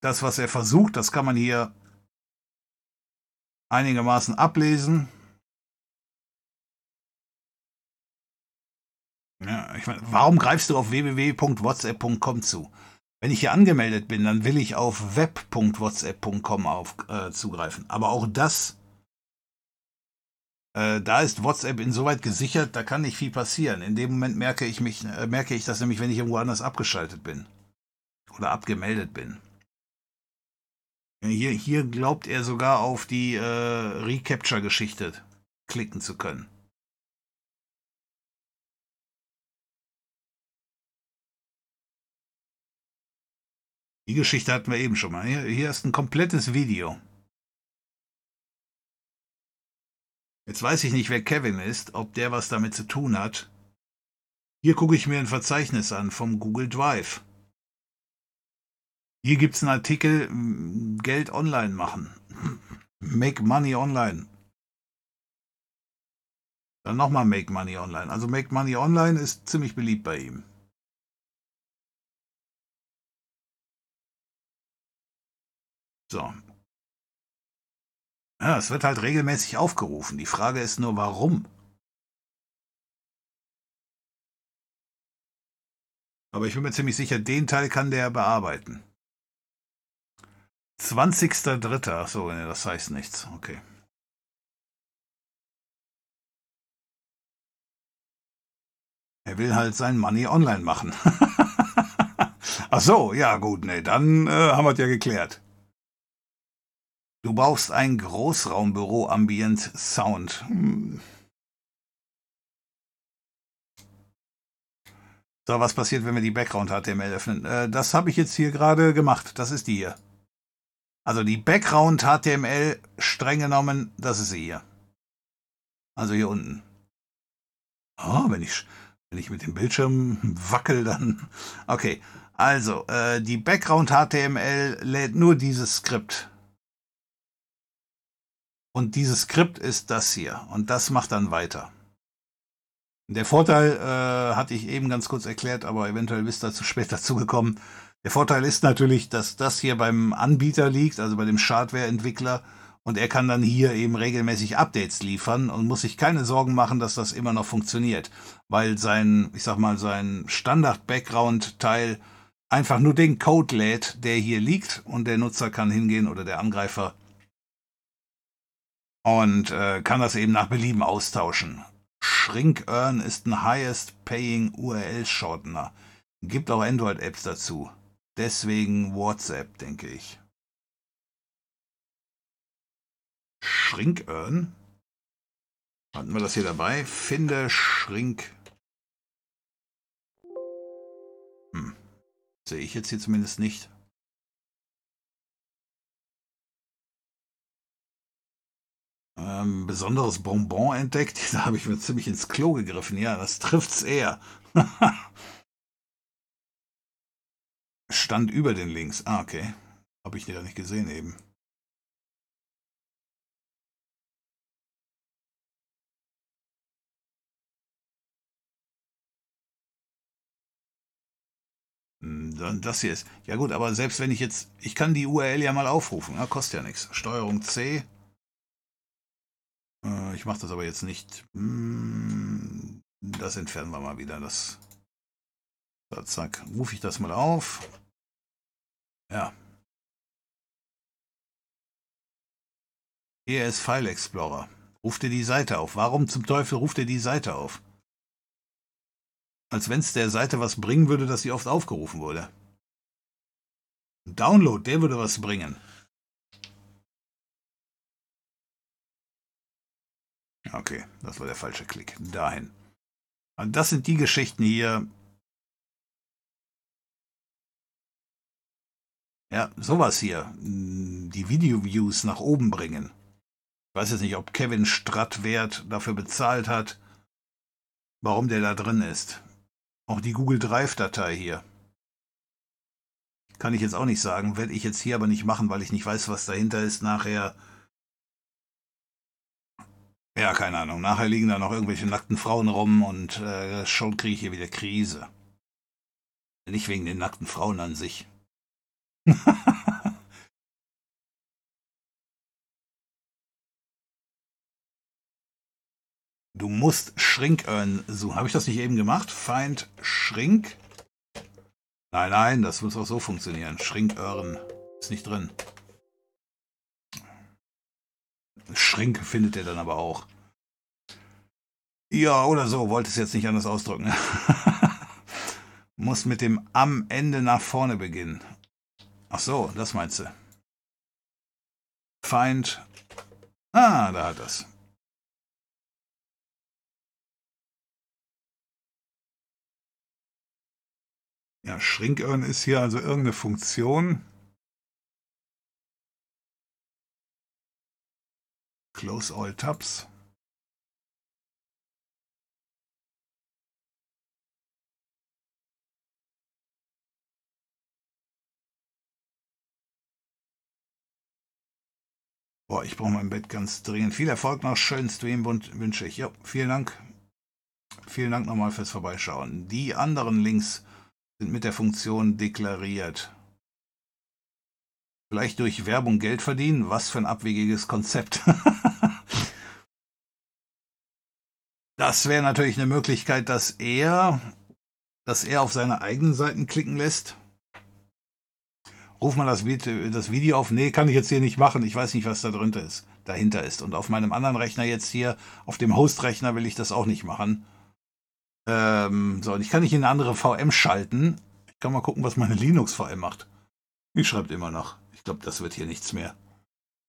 das, was er versucht, das kann man hier einigermaßen ablesen. Ja, ich meine, warum greifst du auf www.whatsapp.com zu? Wenn ich hier angemeldet bin, dann will ich auf web.whatsapp.com äh, zugreifen. Aber auch das, äh, da ist WhatsApp insoweit gesichert, da kann nicht viel passieren. In dem Moment merke ich mich, äh, merke ich das nämlich, wenn ich irgendwo anders abgeschaltet bin oder abgemeldet bin. Hier, hier glaubt er sogar auf die äh, Recapture-Geschichte klicken zu können. Die Geschichte hatten wir eben schon mal. Hier, hier ist ein komplettes Video. Jetzt weiß ich nicht, wer Kevin ist, ob der was damit zu tun hat. Hier gucke ich mir ein Verzeichnis an vom Google Drive. Hier gibt es einen Artikel Geld online machen. Make Money Online. Dann nochmal Make Money Online. Also Make Money Online ist ziemlich beliebt bei ihm. So. Ja, es wird halt regelmäßig aufgerufen. Die Frage ist nur, warum? Aber ich bin mir ziemlich sicher, den Teil kann der bearbeiten. 20.03. Achso, nee, das heißt nichts. Okay. Er will halt sein Money online machen. Ach so, ja gut, nee, dann äh, haben wir es ja geklärt. Du brauchst ein Großraumbüro Ambient Sound. Hm. So, was passiert, wenn wir die Background HTML öffnen? Äh, das habe ich jetzt hier gerade gemacht. Das ist die hier. Also die Background HTML streng genommen, das ist sie hier. Also hier unten. Oh, wenn ich, wenn ich mit dem Bildschirm wackel, dann. Okay. Also, äh, die Background HTML lädt nur dieses Skript. Und dieses Skript ist das hier. Und das macht dann weiter. Der Vorteil äh, hatte ich eben ganz kurz erklärt, aber eventuell bist du zu spät dazu gekommen. Der Vorteil ist natürlich, dass das hier beim Anbieter liegt, also bei dem Schadware-Entwickler, und er kann dann hier eben regelmäßig Updates liefern und muss sich keine Sorgen machen, dass das immer noch funktioniert, weil sein, ich sag mal, sein Standard-Background-Teil einfach nur den Code lädt, der hier liegt und der Nutzer kann hingehen oder der Angreifer und äh, kann das eben nach Belieben austauschen. Shrink-Earn ist ein highest paying URL-Shortener. Gibt auch Android-Apps dazu. Deswegen WhatsApp, denke ich. Shrink-Earn? Hatten wir das hier dabei? Finde Shrink. Hm. Sehe ich jetzt hier zumindest nicht. Ähm, besonderes Bonbon entdeckt. Da habe ich mir ziemlich ins Klo gegriffen. Ja, das trifft's eher. Stand über den Links. Ah, okay. Habe ich ja nicht gesehen eben. Hm, das hier ist. Ja gut, aber selbst wenn ich jetzt. Ich kann die URL ja mal aufrufen. Ja, kostet ja nichts. Steuerung C. Äh, ich mache das aber jetzt nicht. Hm, das entfernen wir mal wieder. Das. Zack, rufe ich das mal auf. Ja. Ist File Explorer. Ruft ihr die Seite auf. Warum zum Teufel ruft ihr die Seite auf? Als wenn es der Seite was bringen würde, dass sie oft aufgerufen wurde. Download, der würde was bringen. Okay, das war der falsche Klick. Dahin. Und das sind die Geschichten hier. Ja, sowas hier. Die Video-Views nach oben bringen. Ich weiß jetzt nicht, ob Kevin Strattwert dafür bezahlt hat, warum der da drin ist. Auch die Google Drive-Datei hier. Kann ich jetzt auch nicht sagen. Werde ich jetzt hier aber nicht machen, weil ich nicht weiß, was dahinter ist nachher. Ja, keine Ahnung. Nachher liegen da noch irgendwelche nackten Frauen rum und äh, schon kriege ich hier wieder Krise. Nicht wegen den nackten Frauen an sich. du musst Shrink-Earn suchen. Habe ich das nicht eben gemacht? Find Shrink? Nein, nein, das muss auch so funktionieren. Shrink-Earn ist nicht drin. Schrink findet er dann aber auch. Ja, oder so, wollte es jetzt nicht anders ausdrücken. Muss mit dem am Ende nach vorne beginnen. Ach so, das meinst du. Feind. Ah, da hat das. Ja, Shrinkearn ist hier also irgendeine Funktion. Close all tabs. Boah, ich brauche mein Bett ganz dringend. Viel Erfolg noch, schönen Stream wünsche ich. Ja, vielen Dank. Vielen Dank nochmal fürs Vorbeischauen. Die anderen Links sind mit der Funktion deklariert. Vielleicht durch Werbung Geld verdienen? Was für ein abwegiges Konzept. Das wäre natürlich eine Möglichkeit, dass er dass er auf seine eigenen Seiten klicken lässt. Ruf mal das, das Video auf. Nee, kann ich jetzt hier nicht machen. Ich weiß nicht, was da drunter ist, dahinter ist. Und auf meinem anderen Rechner jetzt hier, auf dem Host-Rechner will ich das auch nicht machen. Ähm, so, und ich kann nicht in eine andere VM schalten. Ich kann mal gucken, was meine Linux-VM macht. Die schreibt immer noch. Ich glaube, das wird hier nichts mehr.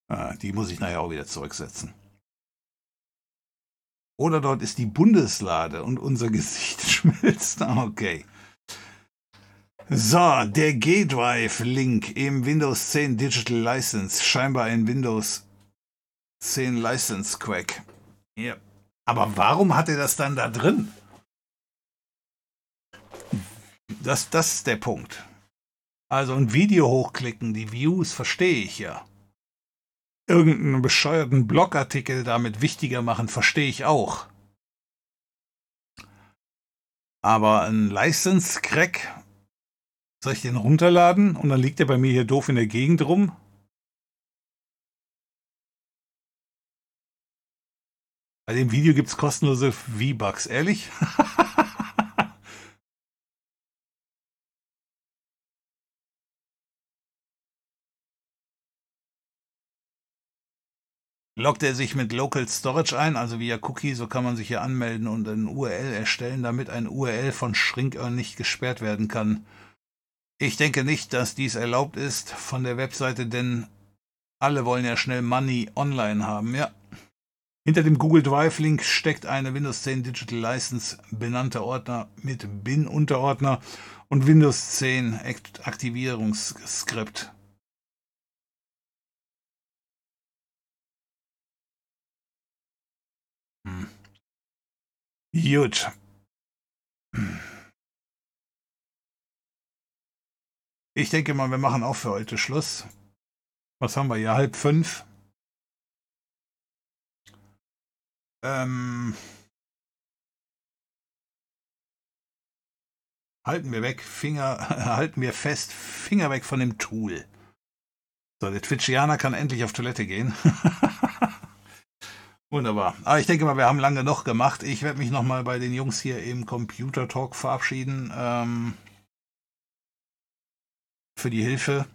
Ah, die muss ich nachher auch wieder zurücksetzen. Oder dort ist die Bundeslade und unser Gesicht schmilzt. Ah, Okay. So, der G-Drive-Link im Windows 10 Digital License. Scheinbar ein Windows 10 License Crack. Ja. Aber warum hat er das dann da drin? Das, das ist der Punkt. Also ein Video hochklicken, die Views verstehe ich ja. Irgendeinen bescheuerten Blogartikel damit wichtiger machen, verstehe ich auch. Aber ein License-Crack, soll ich den runterladen und dann liegt er bei mir hier doof in der Gegend rum? Bei dem Video gibt es kostenlose V-Bucks, ehrlich? Loggt er sich mit Local Storage ein, also via Cookie, so kann man sich hier anmelden und ein URL erstellen, damit ein URL von Shrinkearn nicht gesperrt werden kann. Ich denke nicht, dass dies erlaubt ist von der Webseite, denn alle wollen ja schnell Money online haben, ja. Hinter dem Google Drive-Link steckt eine Windows 10 Digital License benannte Ordner mit Bin-Unterordner und Windows 10 Akt- Aktivierungsskript. Hm. Gut. Ich denke mal, wir machen auch für heute Schluss. Was haben wir hier? Halb fünf. Ähm, halten wir weg, Finger, halten wir fest, Finger weg von dem Tool. So, der Twitchianer kann endlich auf Toilette gehen. Wunderbar. Aber ich denke mal, wir haben lange genug gemacht. Ich werde mich nochmal bei den Jungs hier im Computer Talk verabschieden. Ähm, für die Hilfe.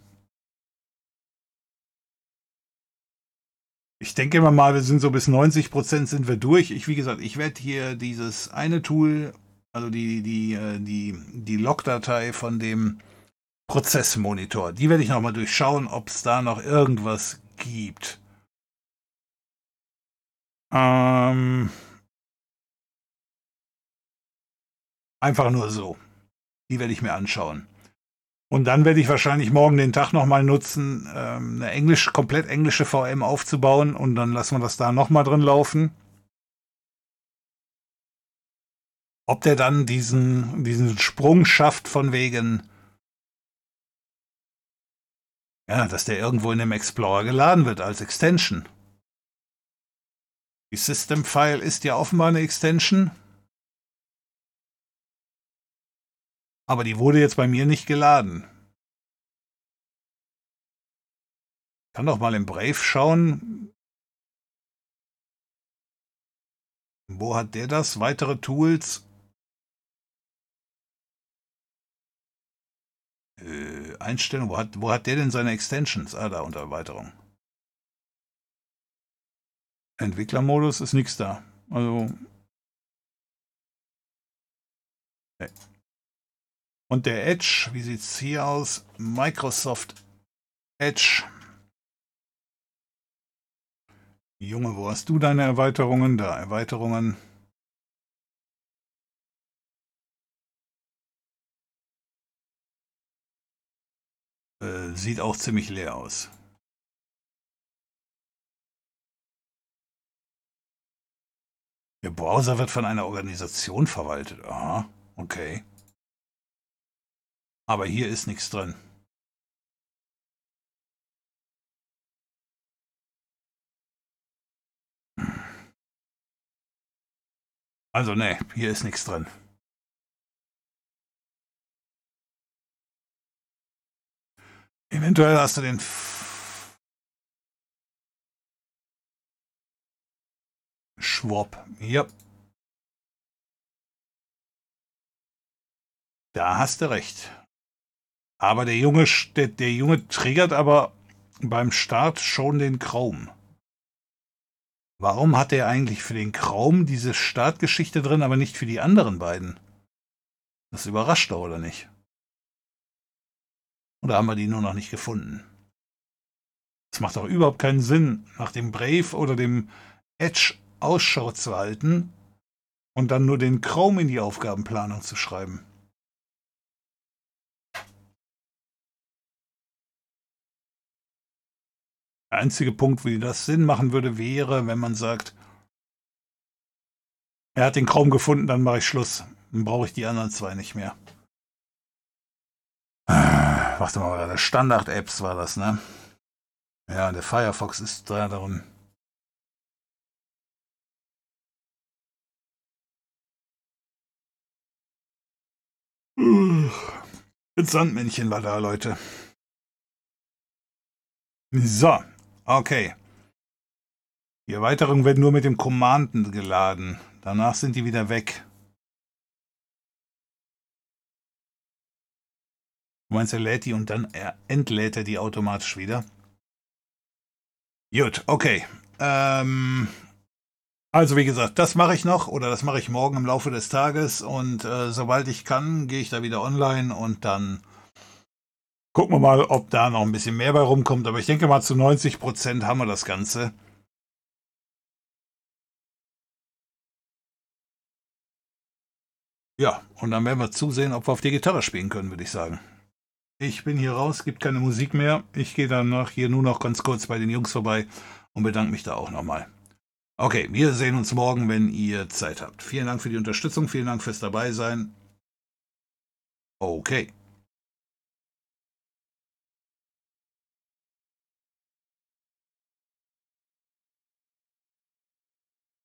Ich denke immer mal, wir sind so bis 90 Prozent sind wir durch. Ich, wie gesagt, ich werde hier dieses eine Tool, also die, die, äh, die, die Logdatei von dem Prozessmonitor, die werde ich nochmal durchschauen, ob es da noch irgendwas gibt. Ähm, einfach nur so. Die werde ich mir anschauen. Und dann werde ich wahrscheinlich morgen den Tag nochmal nutzen, ähm, eine Englisch, komplett englische VM aufzubauen und dann lassen wir das da nochmal drin laufen. Ob der dann diesen, diesen Sprung schafft von wegen, ja, dass der irgendwo in dem Explorer geladen wird als Extension. Die System-File ist ja offenbar eine Extension. Aber die wurde jetzt bei mir nicht geladen. Ich kann doch mal im Brave schauen. Wo hat der das? Weitere Tools. Äh, Einstellung. Wo hat, wo hat der denn seine Extensions? Ah, da unter Erweiterung. Entwicklermodus ist nichts da. Also. Nee. Und der Edge, wie sieht es hier aus? Microsoft Edge. Junge, wo hast du deine Erweiterungen? Da, Erweiterungen. Äh, sieht auch ziemlich leer aus. Der Browser wird von einer Organisation verwaltet. Aha, okay. Aber hier ist nichts drin. Also ne, hier ist nichts drin. Eventuell hast du den Schwab. Ja. Da hast du recht. Aber der Junge, der, der Junge triggert aber beim Start schon den Chrome. Warum hat er eigentlich für den Chrome diese Startgeschichte drin, aber nicht für die anderen beiden? Das überrascht doch, oder nicht? Oder haben wir die nur noch nicht gefunden? Das macht doch überhaupt keinen Sinn, nach dem Brave oder dem Edge Ausschau zu halten und dann nur den Chrome in die Aufgabenplanung zu schreiben. Der einzige Punkt, wie das Sinn machen würde, wäre, wenn man sagt, er hat den Chrome gefunden, dann mache ich Schluss. Dann brauche ich die anderen zwei nicht mehr. Warte mal, Standard-Apps war das, ne? Ja, der Firefox ist da darin. Das Sandmännchen war da, Leute. So, okay. Die Erweiterungen werden nur mit dem Commanden geladen. Danach sind die wieder weg. Du meinst, er lädt die und dann entlädt er die automatisch wieder? Gut, okay. Ähm, also wie gesagt, das mache ich noch oder das mache ich morgen im Laufe des Tages und äh, sobald ich kann, gehe ich da wieder online und dann gucken wir mal, ob da noch ein bisschen mehr bei rumkommt. Aber ich denke mal, zu 90 Prozent haben wir das Ganze. Ja, und dann werden wir zusehen, ob wir auf die Gitarre spielen können, würde ich sagen. Ich bin hier raus, gibt keine Musik mehr. Ich gehe dann noch hier nur noch ganz kurz bei den Jungs vorbei und bedanke mich da auch nochmal. Okay, wir sehen uns morgen, wenn ihr Zeit habt. Vielen Dank für die Unterstützung, vielen Dank fürs Dabeisein. Okay.